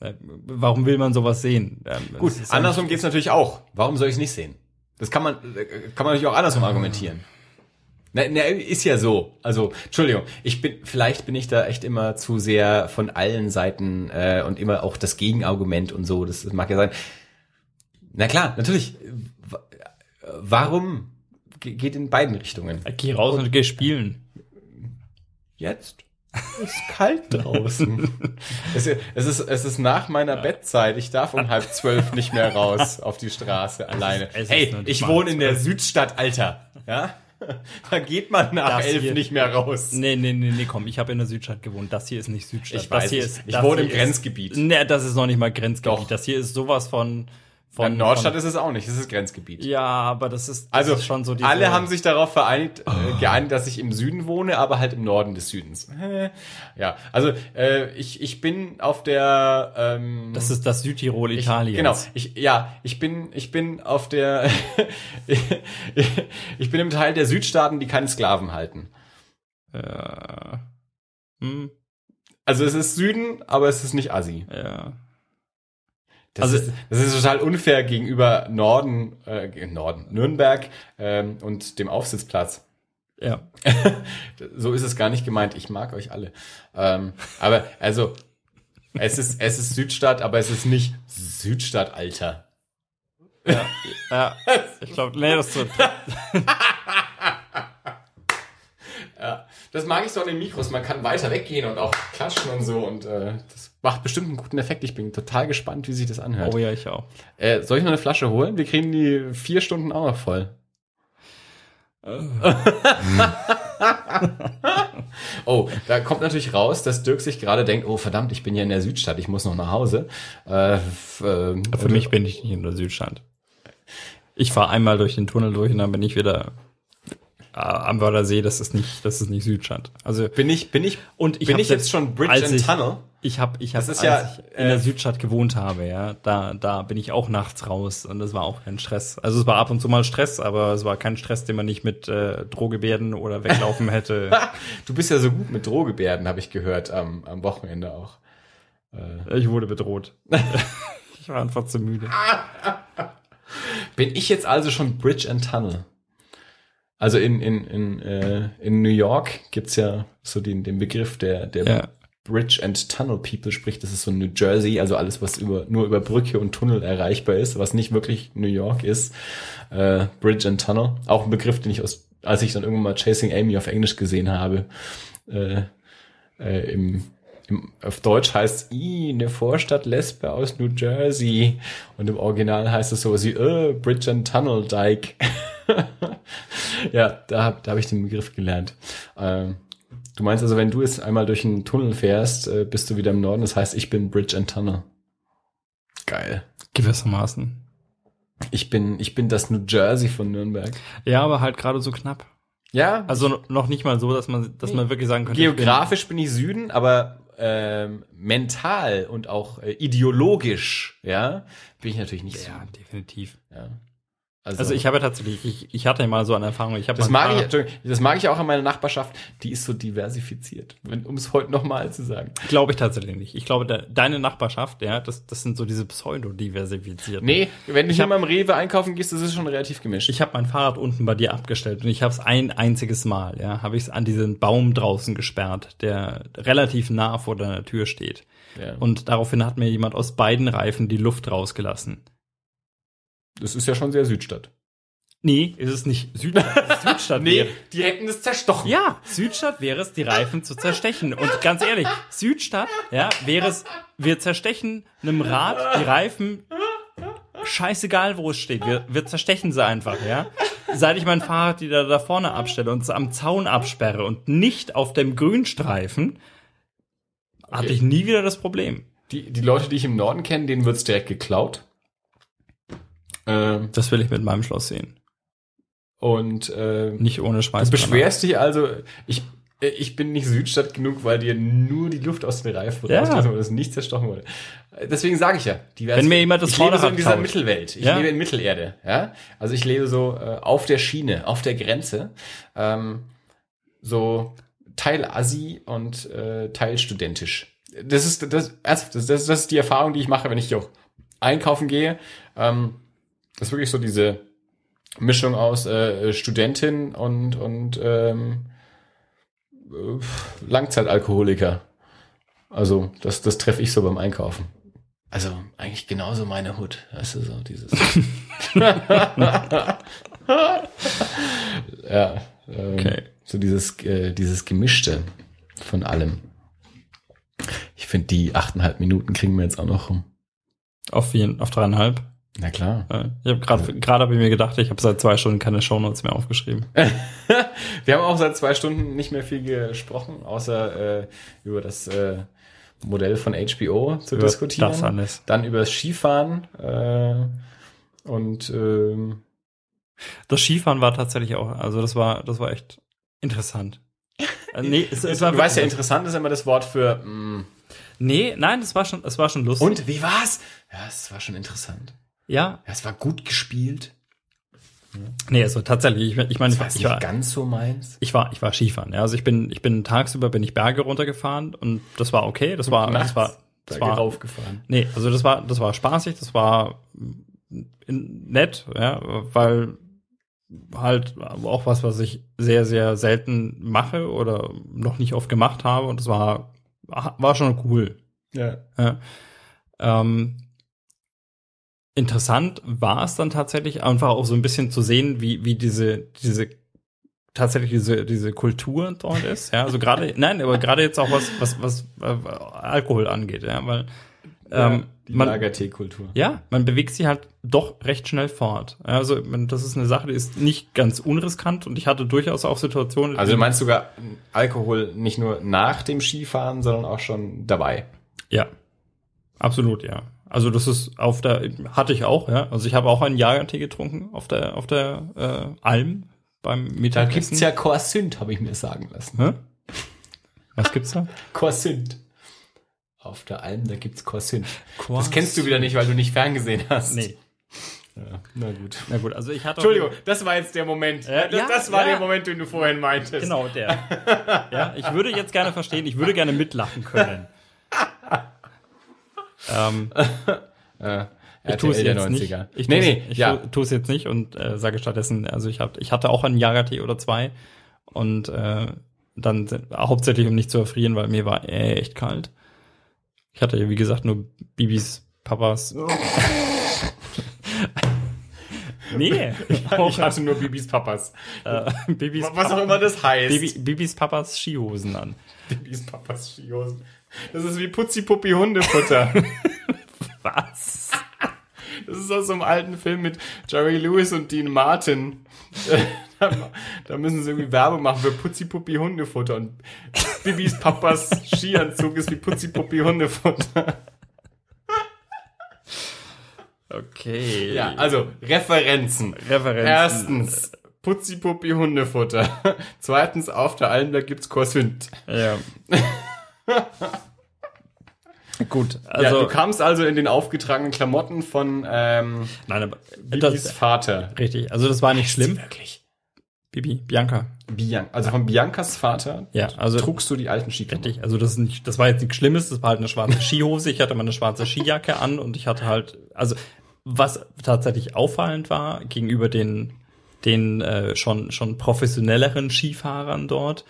Äh, Warum will man sowas sehen? Ähm, Gut, ja andersrum nicht- geht's natürlich auch. Warum soll ich es nicht sehen? Das kann man, äh, kann man natürlich auch andersrum argumentieren. Na, na, ist ja so. Also, Entschuldigung, ich bin, vielleicht bin ich da echt immer zu sehr von allen Seiten äh, und immer auch das Gegenargument und so. Das, das mag ja sein. Na klar, natürlich. Wa- Warum geht in beiden Richtungen? Geh raus und geh spielen. Jetzt? Es ist kalt draußen. es, ist, es, ist, es ist nach meiner Bettzeit. Ich darf um halb zwölf nicht mehr raus auf die Straße alleine. es ist hey, ich wohne in der Südstadt, Alter. Ja? Da geht man nach Das elf hier- nicht mehr raus. Nee, nee, nee, nee, komm, ich habe in der Südstadt gewohnt. Das hier ist nicht Südstadt. Ich das weiß hier ist, Ich wohne im ist- Grenzgebiet. Nee, das ist noch nicht mal Grenzgebiet. Doch. Das hier ist sowas von Von, Nordstadt von, ist es auch nicht, das ist Grenzgebiet. Ja, aber das ist, das also ist schon so diese, Alle haben sich darauf vereinigt, oh. äh, geeinigt, dass ich im Süden wohne, aber halt im Norden des Südens. ja, also äh, ich, ich bin auf der ähm, Das ist das Südtirol Italiens. Genau, ich, ja, ich bin, ich bin auf der ich bin im Teil der Südstaaten, die keine Sklaven halten. Ja. Hm. Also es ist Süden, aber es ist nicht Assi. Ja. Das, also, ist, das ist total unfair gegenüber Norden, äh, Norden, Nürnberg ähm, und dem Aufsitzplatz. Ja. so ist es gar nicht gemeint. Ich mag euch alle. Ähm, aber also, es ist, es ist Südstadt, aber es ist nicht Südstadt, Alter. Ja, ja. ich glaube, nee, das wird. ja, das mag ich so an den Mikros. Man kann weiter weggehen und auch klatschen und so und äh, das macht bestimmt einen guten Effekt. Ich bin total gespannt, wie sich das anhört. Oh ja, ich auch. Äh, soll ich noch eine Flasche holen? Wir kriegen die vier Stunden auch noch voll. oh, da kommt natürlich raus, dass Dirk sich gerade denkt, oh verdammt, ich bin ja in der Südstadt, ich muss noch nach Hause. Äh, äh, Für mich bin ich nicht in der Südstadt. Ich fahre einmal durch den Tunnel durch und dann bin ich wieder äh, am Wörthersee, das ist nicht, das ist nicht Südstadt. Also bin ich, bin ich und ich bin ich jetzt schon Bridge and ich, Tunnel? Ich habe, ich habe, als ja, ich in äh, der Südstadt gewohnt habe, ja, da, da bin ich auch nachts raus und das war auch kein Stress. Also es war ab und zu mal Stress, aber es war kein Stress, den man nicht mit äh, Drohgebärden oder weglaufen hätte. du bist ja so gut mit Drohgebärden, habe ich gehört am, am Wochenende auch. Äh. Ich wurde bedroht. ich war einfach zu müde. Bin ich jetzt also schon Bridge and Tunnel? Also in, in, in, äh, in New York gibt's ja so den, den Begriff der, der ja. Bridge and Tunnel People, sprich, das ist so New Jersey, also alles, was über, nur über Brücke und Tunnel erreichbar ist, was nicht wirklich New York ist. Äh, Bridge and Tunnel. Auch ein Begriff, den ich aus, als ich dann irgendwann mal Chasing Amy auf Englisch gesehen habe, äh, äh, im, im, auf Deutsch heißt i eine Vorstadt Lesbe aus New Jersey und im Original heißt es so wie äh, Bridge and Tunnel Dike. ja, da, da habe ich den Begriff gelernt. Ähm, du meinst also, wenn du jetzt einmal durch einen Tunnel fährst, äh, bist du wieder im Norden. Das heißt, ich bin Bridge and Tunnel. Geil. Gewissermaßen. Ich bin, ich bin das New Jersey von Nürnberg. Ja, aber halt gerade so knapp. Ja. Also noch nicht mal so, dass man, dass man wirklich sagen könnte. Geografisch bin, bin ich Süden, aber ähm, mental und auch äh, ideologisch, ja, bin ich natürlich nicht ja, Süden. definitiv. Ja. Also, also ich habe tatsächlich, ich, ich hatte mal so eine Erfahrung. Ich habe das mag ich, das mag ich auch an meiner Nachbarschaft. Die ist so diversifiziert, um es heute nochmal zu sagen. Glaube ich tatsächlich nicht. Ich glaube, de, deine Nachbarschaft, ja, das, das sind so diese pseudo-diversifizierten. Nee, wenn du hier mal im Rewe einkaufen gehst, das ist schon relativ gemischt. Ich habe mein Fahrrad unten bei dir abgestellt und ich habe es ein einziges Mal, ja, habe ich es an diesen Baum draußen gesperrt, der relativ nah vor deiner Tür steht. Ja. Und daraufhin hat mir jemand aus beiden Reifen die Luft rausgelassen. Das ist ja schon sehr Südstadt. Nee, ist es nicht Südstadt. Südstadt nee, wäre. die hätten es zerstochen. Ja, Südstadt wäre es, die Reifen zu zerstechen. Und ganz ehrlich, Südstadt, ja, wäre es, wir zerstechen einem Rad die Reifen, scheißegal, wo es steht. Wir, wir zerstechen sie einfach, ja. Seit ich mein Fahrrad wieder da vorne abstelle und es am Zaun absperre und nicht auf dem Grünstreifen, okay. hatte ich nie wieder das Problem. Die, die Leute, die ich im Norden kenne, denen wird's direkt geklaut. Ähm, das will ich mit meinem Schloss sehen. Und äh, nicht ohne Schweiß. Du beschwerst dich also, ich, ich bin nicht Südstadt genug, weil dir nur die Luft aus den Reifen ja. rausgelassen wurde, das nicht zerstochen wurde. Deswegen sage ich ja, die Wenn mir jemand das ich lebe so in dieser tauscht. Mittelwelt. Ich ja? lebe in Mittelerde. Ja, also ich lebe so äh, auf der Schiene, auf der Grenze, ähm, so Teil Assi und äh, Teil studentisch. Das ist das, das, das, das ist die Erfahrung, die ich mache, wenn ich auch einkaufen gehe. Ähm, ist wirklich so diese Mischung aus äh, Studentin und, und ähm, äh, Langzeitalkoholiker. Also, das, das treffe ich so beim Einkaufen. Also, eigentlich genauso meine Hut. Weißt du, so dieses. ja. Ähm, okay. So dieses, äh, dieses Gemischte von allem. Ich finde, die achteinhalb Minuten kriegen wir jetzt auch noch rum. Auf, vier, auf dreieinhalb? Na klar. Ich habe gerade gerade habe ich mir gedacht, ich habe seit zwei Stunden keine Shownotes mehr aufgeschrieben. Wir haben auch seit zwei Stunden nicht mehr viel gesprochen, außer äh, über das äh, Modell von HBO zu über diskutieren. Das alles. Dann über das Skifahren. Äh, Und ähm, Das Skifahren war tatsächlich auch, also das war, das war echt interessant. Äh, nee, es, es war du weißt ja, interessant ist immer das Wort für mm. Nee, nein, das war schon, es war schon lustig. Und wie war's? Ja, es war schon interessant. Ja, es war gut gespielt. nee, also tatsächlich, ich, ich meine, Das war ich, war, nicht ganz so meins. ich war, ich war Skifahren. Ja, also ich bin, ich bin tagsüber bin ich Berge runtergefahren und das war okay. Das war, das war, das war, raufgefahren. nee, also das war, das war spaßig. Das war nett, ja, weil halt auch was, was ich sehr, sehr selten mache oder noch nicht oft gemacht habe und das war, war schon cool. Ja. Ja. Ähm, interessant war es dann tatsächlich einfach auch so ein bisschen zu sehen, wie, wie diese, diese, tatsächlich diese, diese Kultur dort ist. Ja, also gerade, nein, aber gerade jetzt auch was, was, was äh, Alkohol angeht, ja, weil, ähm, die man, Lagertee-Kultur. ja, man bewegt sich halt doch recht schnell fort. Ja, Also, man- das ist eine Sache, die ist nicht ganz unriskant und ich hatte durchaus auch Situationen. Also du meinst sogar Alkohol nicht nur nach dem Skifahren, sondern auch schon dabei. Ja, absolut, ja. Also das ist auf der hatte ich auch, ja. Also ich habe auch einen Jagertee getrunken auf der auf der äh, Alm beim Da Mittagessen. gibt's ja Corsünd, habe ich mir sagen lassen. Hä? Was gibt's da? Corsünd. Auf der Alm, da gibt's Corsünd. Das Corsünd. kennst du wieder nicht, weil du nicht ferngesehen hast. Nee. Ja, na gut. Na gut, also ich hatte Entschuldigung, das war jetzt der Moment. Äh, das, ja, das war ja. der Moment, den du vorhin meintest. Genau, der. ja, ich würde jetzt gerne verstehen, ich würde gerne mitlachen können. ähm, Äh, ich tue es jetzt nicht. 90er. Ich nee, nee, ich ja. tue es jetzt nicht und äh, sage stattdessen, also ich, hab, ich hatte auch einen Jagertee oder zwei und äh, dann hauptsächlich um nicht zu erfrieren, weil mir war echt kalt. Ich hatte ja wie gesagt nur Bibis, Papas. nee, Ich hatte nur Bibis Papas. äh, Bibis, Was auch immer das heißt. Bibi, Bibis Papas Skihosen an. Bibis Papas Skihosen. Das ist wie Putzi-Puppi Hundefutter. Was? Das ist aus so einem alten Film mit Jerry Lewis und Dean Martin. Da, müssen sie irgendwie Werbung machen für Putzi-Puppi Hundefutter. Und Bibis Papas Skianzug ist wie Putzi-Puppi Hundefutter. Okay. Ja, also Referenzen. Referenzen. Erstens, Putzi-Puppi Hundefutter. Zweitens, auf der Alm, da gibt's Korswind. Ja. Gut, ja, also du kamst also in den aufgetragenen Klamotten von ähm, nein, aber Bibis das, Vater. richtig. Also das war nicht schlimm. Wirklich? Bibi, Bianca. Bian also von Biancas Vater Ja, also trugst du die alten Skiklamotten. richtig. Also das ist nicht, das war jetzt nichts Schlimmes. Das war halt eine schwarze Skihose. Ich hatte mal eine schwarze Skijacke an und ich hatte halt, also was tatsächlich auffallend war gegenüber den den äh, schon schon professionelleren Skifahrern dort,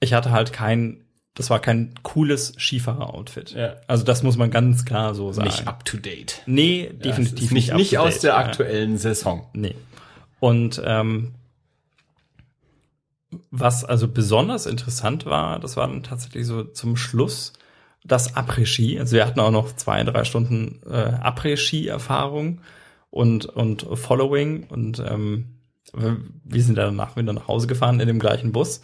ich hatte halt kein das war kein cooles Skifahrer-Outfit. Ja. Also das muss man ganz klar so sagen. Nicht up to date. Nee, Ja, definitiv nicht, nicht to aus der ja. aktuellen Saison. Nee. Und ähm, was also besonders interessant war, das war dann tatsächlich so zum Schluss das Après-Ski. Also wir hatten auch noch zwei, drei Stunden äh, Après-Ski-Erfahrung und, und Following und ähm, wir sind dann danach wieder nach Hause gefahren in dem gleichen Bus.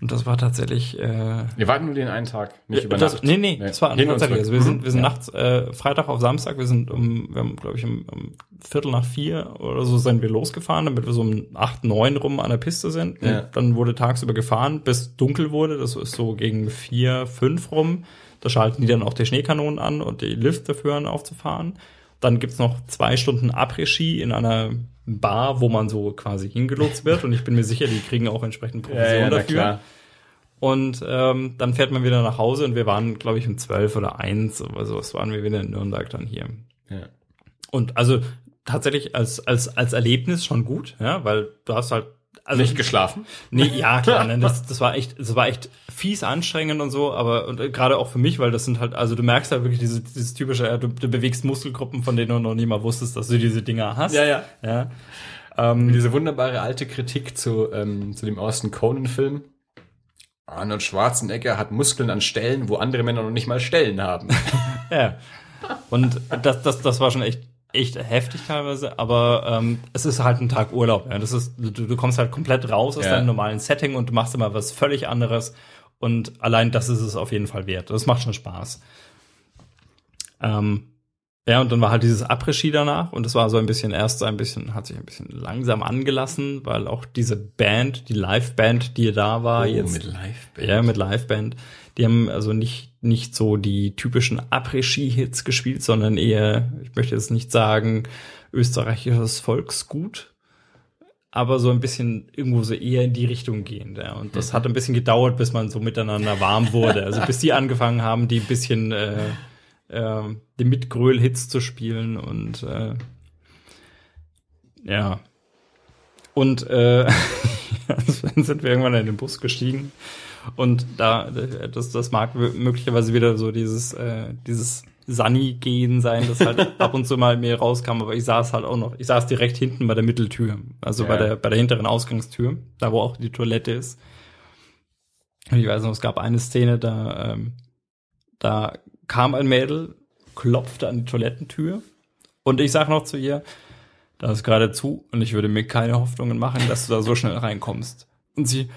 Und das war tatsächlich äh, Wir warten nur den einen Tag, nicht über das, Nacht. Nee, nee, das war tatsächlich. Also wir sind, Mhm. wir sind Ja. nachts, äh, Freitag auf Samstag, wir sind um, wir haben, glaube ich, um, um Viertel nach vier oder so sind wir losgefahren, damit wir so um acht, neun rum an der Piste sind. Ja. Dann wurde tagsüber gefahren, bis dunkel wurde. Das ist so gegen vier, fünf rum. Da schalten die dann auch die Schneekanonen an und die Lifte führen aufzufahren. Dann gibt's noch zwei Stunden Après-Ski in einer Bar, wo man so quasi hingelotst wird. Und ich bin mir sicher, die kriegen auch entsprechend Ja, Provision ja, na dafür. Und ähm, dann fährt man wieder nach Hause und wir waren, glaube ich, um zwölf oder eins oder sowas waren wir wieder in Nürnberg dann hier. Ja. Und also tatsächlich als, als, als Erlebnis schon gut, ja, weil du hast halt, also Nicht geschlafen? Nee, ja, klar, ne, das, das war echt, das war echt fies anstrengend und so, aber und äh, gerade auch für mich, weil das sind halt, also du merkst halt wirklich diese, dieses typische, ja, du, du bewegst Muskelgruppen, von denen du noch nie mal wusstest, dass du diese Dinger hast. ja. ja. Ähm, Diese wunderbare alte Kritik zu, ähm, zu dem Austin Conan-Film. Arnold Schwarzenegger hat Muskeln an Stellen, wo andere Männer noch nicht mal Stellen haben. Ja. Und das, das, das war schon echt, echt heftig teilweise, aber ähm, es ist halt ein Tag Urlaub. Ja. Das ist, du, du kommst halt komplett raus aus Ja. deinem normalen Setting und du machst immer was völlig anderes. Und allein das ist es auf jeden Fall wert. Das macht schon Spaß. Ähm, Ja, und dann war halt dieses Après-Ski danach und das war so ein bisschen erst so ein bisschen, hat sich ein bisschen langsam angelassen, weil auch diese Band, die Live-Band, die da war, Oh, jetzt. mit Liveband. Ja, mit Liveband. Die haben also nicht, nicht so die typischen Après-Ski-Hits gespielt, sondern eher, ich möchte jetzt nicht sagen, österreichisches Volksgut, aber so ein bisschen irgendwo so eher in die Richtung gehend. Ja. Und das hat ein bisschen gedauert, bis man so miteinander warm wurde. Also bis die angefangen haben, die ein bisschen äh, äh, die Mitgröl-Hits zu spielen und äh, ja. Und äh, dann sind wir irgendwann in den Bus gestiegen und da das das mag möglicherweise wieder so dieses äh, dieses Sunny gehen sein, das halt ab und zu mal mehr rauskam, aber ich saß halt auch noch, ich saß direkt hinten bei der Mitteltür, also bei Ja. der bei der hinteren Ausgangstür, da wo auch die Toilette ist. Und ich weiß noch, es gab eine Szene, da ähm, da kam ein Mädel, klopfte an die Toilettentür und ich sag noch zu ihr, da ist gerade zu und ich würde mir keine Hoffnungen machen, dass du da so schnell reinkommst. Und sie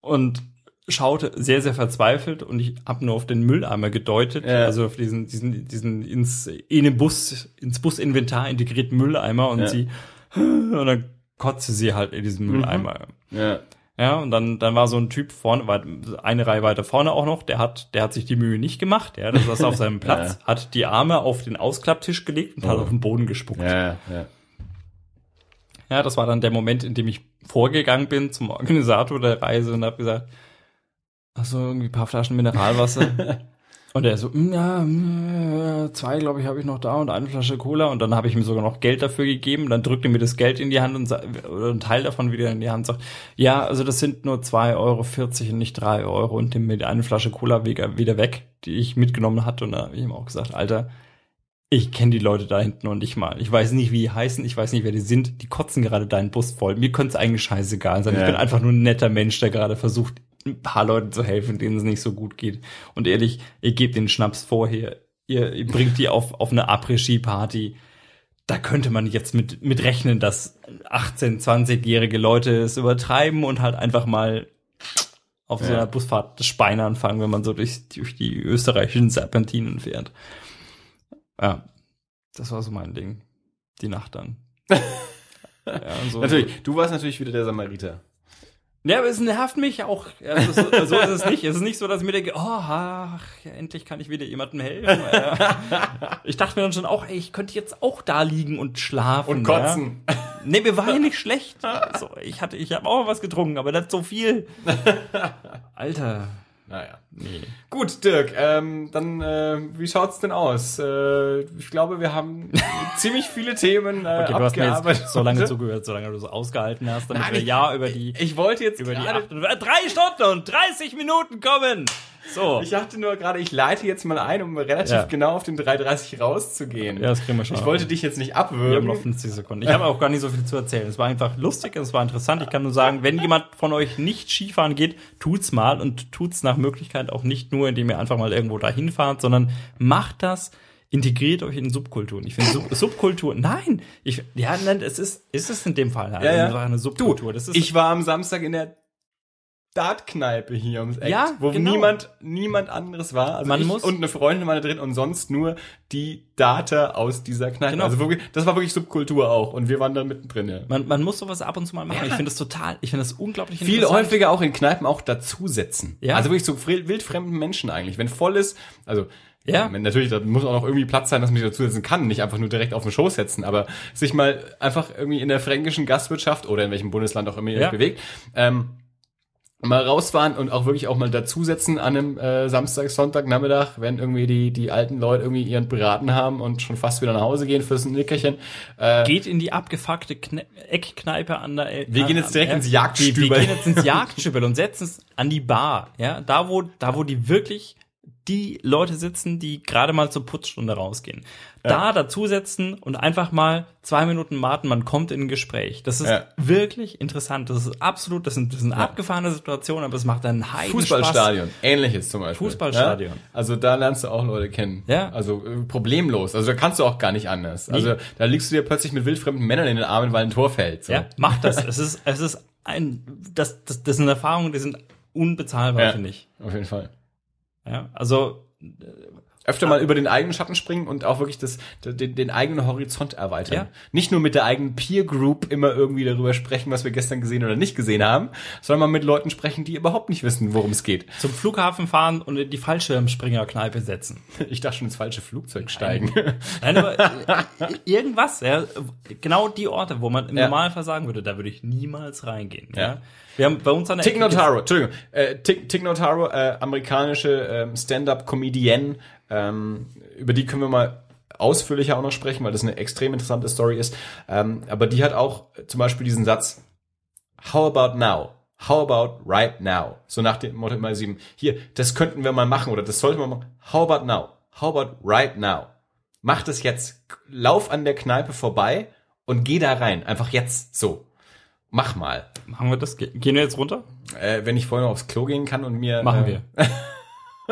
und schaute sehr, sehr verzweifelt und ich habe nur auf den Mülleimer gedeutet, Ja. also auf diesen, diesen, diesen ins, in den Bus, ins Businventar integrierten Mülleimer und Ja. sie und dann kotzte sie halt in diesen Mülleimer. Ja. Ja, und dann, dann war so ein Typ vorne, weit- eine Reihe weiter vorne auch noch, der hat, der hat sich die Mühe nicht gemacht, ja, der saß auf seinem Platz, hat die Arme auf den Ausklapptisch gelegt und hat Oh. auf den Boden gespuckt. Ja, ja. Ja, das war dann der Moment, in dem ich vorgegangen bin zum Organisator der Reise und habe gesagt, ach so, irgendwie ein paar Flaschen Mineralwasser. und er so, "Mm, ja, mm, äh, zwei, glaube ich, habe ich noch da und eine Flasche Cola. Und dann habe ich ihm sogar noch Geld dafür gegeben. Dann drückte er mir das Geld in die Hand und sa- oder ein Teil davon wieder in die Hand und sagt, ja, also das sind nur 2,40 Euro und nicht drei Euro und nimmt mir die eine Flasche Cola wieder wieder weg, die ich mitgenommen hatte. Und da habe ich ihm auch gesagt, Alter, ich kenne die Leute da hinten noch nicht mal. Ich weiß nicht, wie die heißen, ich weiß nicht, wer die sind. Die kotzen gerade deinen Bus voll. Mir könnte es eigentlich scheißegal sein. Ja. Ich bin einfach nur ein netter Mensch, der gerade versucht, ein paar Leuten zu helfen, denen es nicht so gut geht. Und ehrlich, ihr gebt den Schnaps vorher. Ihr, ihr bringt die auf, auf eine Après-Ski-Party. Da könnte man jetzt mit, mit rechnen, dass 18-, 20-jährige Leute es übertreiben und halt einfach mal auf so Ja. einer Busfahrt das Speine anfangen, wenn man so durch, durch die österreichischen Serpentinen fährt. Ja, das war so mein Ding. Die Nacht dann. ja, und so, Natürlich, du warst natürlich wieder der Samariter. Ja, aber es nervt mich auch. Also, so, so ist es nicht. Es ist nicht so, dass ich mir denke, oh, ach, ja, endlich kann ich wieder jemandem helfen. Ich dachte mir dann schon auch, ey, ich könnte jetzt auch da liegen und schlafen. Und kotzen. Ja. Nee, mir war ja nicht schlecht. So, ich hatte, ich habe auch was getrunken, aber nicht so viel. Alter. Naja. Nee. Gut, Dirk, ähm, dann äh, wie schaut's denn aus? Äh, ich glaube, wir haben ziemlich viele Themen äh, Okay, du hast mir jetzt so lange zugehört, solange du so ausgehalten hast, damit Nein, wir ich- ja über die, Ich wollte jetzt über die acht, drei Stunden und 30 Minuten kommen. So. ich dachte nur gerade, ich leite jetzt mal ein, um relativ Ja. genau auf den 330 rauszugehen. Ja, das kriegen wir schon. ich wollte dich jetzt nicht Wir haben abwürgen. noch 50 Sekunden. Ich habe auch gar nicht so viel zu erzählen. Es war einfach lustig, es war interessant. Ich kann nur sagen, wenn jemand von euch nicht Skifahren geht, tut's mal und tut's nach Möglichkeit auch nicht nur, indem ihr einfach mal irgendwo dahin fahrt, sondern macht das, integriert euch in Subkulturen. Ich finde Sub Subkultur, nein, ich, ja, nein, es ist, ist es in dem Fall halt Ja, ja. eine Subkultur. das ist, ich war am Samstag in der Dartkneipe hier ums Eck, Ja, wo genau. niemand, niemand anderes war. Also Man ich muss- und eine Freundin war da drin und sonst nur die Data aus dieser Kneipe. Genau. Also wirklich, das war wirklich Subkultur auch und wir waren da mittendrin. Ja. man, man muss sowas ab und zu mal machen. Ich finde das total, ich finde das unglaublich Viel häufiger auch in Kneipen auch dazusetzen. Ja. Also wirklich so wildfremden Menschen eigentlich. Wenn voll ist, also Ja. natürlich, da muss auch noch irgendwie Platz sein, dass man sich dazusetzen kann, nicht einfach nur direkt auf den Schoß setzen, aber sich mal einfach irgendwie in der fränkischen Gastwirtschaft oder in welchem Bundesland auch immer ihr Ja. bewegt, ähm, mal rausfahren und auch wirklich auch mal dazusetzen an einem äh, Samstag, Sonntag, Nachmittag, wenn irgendwie die, die alten Leute irgendwie ihren Braten haben und schon fast wieder nach Hause gehen fürs Nickerchen. Äh, Geht in die abgefuckte Kne Eckkneipe an der El Wir gehen jetzt direkt ins Wir, Jagdstübel. wir gehen jetzt ins Jagdstübel und setzen es an die Bar, ja, da wo da wo die wirklich die Leute sitzen, die gerade mal zur Putzstunde rausgehen. Da dazusetzen und einfach mal zwei Minuten warten, man kommt in ein Gespräch. Das ist wirklich interessant. Das ist absolut, das sind, das sind abgefahrene Situationen, aber es macht einen heiden Fußballstadion, ähnliches zum Beispiel. Fußballstadion. Also da lernst du auch Leute kennen. Ja. Also äh, problemlos. Also da kannst du auch gar nicht anders. Also da liegst du dir plötzlich mit wildfremden Männern in den Armen, weil ein Tor fällt. So. Ja, macht das. es ist, es ist ein, das, das, das sind Erfahrungen, die sind unbezahlbar, Ja. finde ich. Auf jeden Fall. Ja, also, Öfter mal über den eigenen Schatten springen und auch wirklich das, den, den eigenen Horizont erweitern. Ja. Nicht nur mit der eigenen Peer Group immer irgendwie darüber sprechen, was wir gestern gesehen oder nicht gesehen haben, sondern mal mit Leuten sprechen, die überhaupt nicht wissen, worum es geht. Zum Flughafen fahren und in die Fallschirmspringerkneipe setzen. Ich dachte schon ins falsche Flugzeug steigen. Nein, aber äh, irgendwas, ja. Genau die Orte, wo man im Ja. Normalfall sagen würde, da würde ich niemals reingehen. Ja. Ja. Wir haben bei uns an der Tig Ecke gibt's- Notaro, Entschuldigung, äh, Tig, Tig Notaro, äh, amerikanische ähm, Stand-up-Comedienne, ähm, über die können wir mal ausführlicher auch noch sprechen, weil das eine extrem interessante Story ist. Ähm, aber die hat auch zum Beispiel diesen Satz, How about now? How about right now? So nach dem Motto immer sieben, hier, das könnten wir mal machen oder das sollten wir machen. How about now? How about right now? Mach das jetzt. Lauf an der Kneipe vorbei und geh da rein. Einfach jetzt so. Mach mal. Machen wir das? Ge- Gehen wir jetzt runter? Äh, wenn ich vorher noch aufs Klo gehen kann und mir. Machen äh, wir.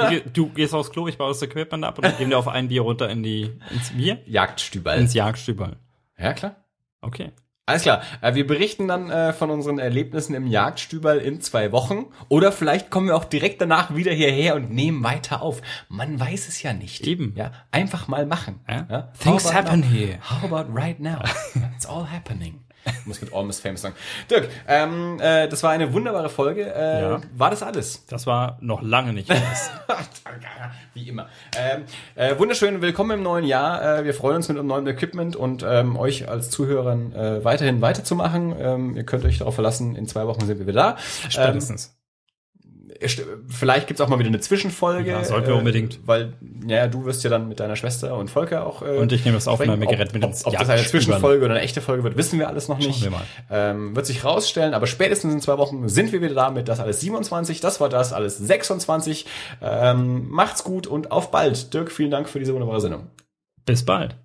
Du, ge- du gehst aufs Klo, ich baue das Equipment ab und dann gehen wir auf ein Bier runter in die, ins Bier? Jagdstübel. Ins Jagdstübel. Ja, klar. Okay. Alles klar. Äh, wir berichten dann äh, von unseren Erlebnissen im Jagdstübel in zwei Wochen. Oder vielleicht kommen wir auch direkt danach wieder hierher und nehmen weiter auf. Man weiß es ja nicht. Eben. Ja, einfach mal machen. Ja. Things How about happen now? here. How about right now? It's all happening. Muss mit Almost Famous sagen. Dirk, ähm, äh, das war eine wunderbare Folge. Äh, Ja. War das alles? Das war noch lange nicht alles. Wie immer. Ähm, äh, wunderschön, willkommen im neuen Jahr. Äh, wir freuen uns mit einem neuen Equipment und ähm, euch als Zuhörern äh, weiterhin weiterzumachen. Ähm, ihr könnt euch darauf verlassen, in zwei Wochen sind wir wieder da. Spätestens. Vielleicht gibt's auch mal wieder eine Zwischenfolge. Ja, sollten wir äh, unbedingt. Weil, ja, du wirst ja dann mit deiner Schwester und Volker auch. Äh, Und ich nehme das. Aufnahmegerät ob, mit ob, ins ob das eine. Zwischenfolge oder eine echte Folge wird, wissen wir alles noch nicht. wir mal. Ähm, wird sich rausstellen, aber spätestens in zwei Wochen sind wir wieder da mit das alles 27, das war das alles 26. Ähm, macht's gut und auf bald. Dirk, vielen Dank für diese wunderbare Sendung. Bis bald.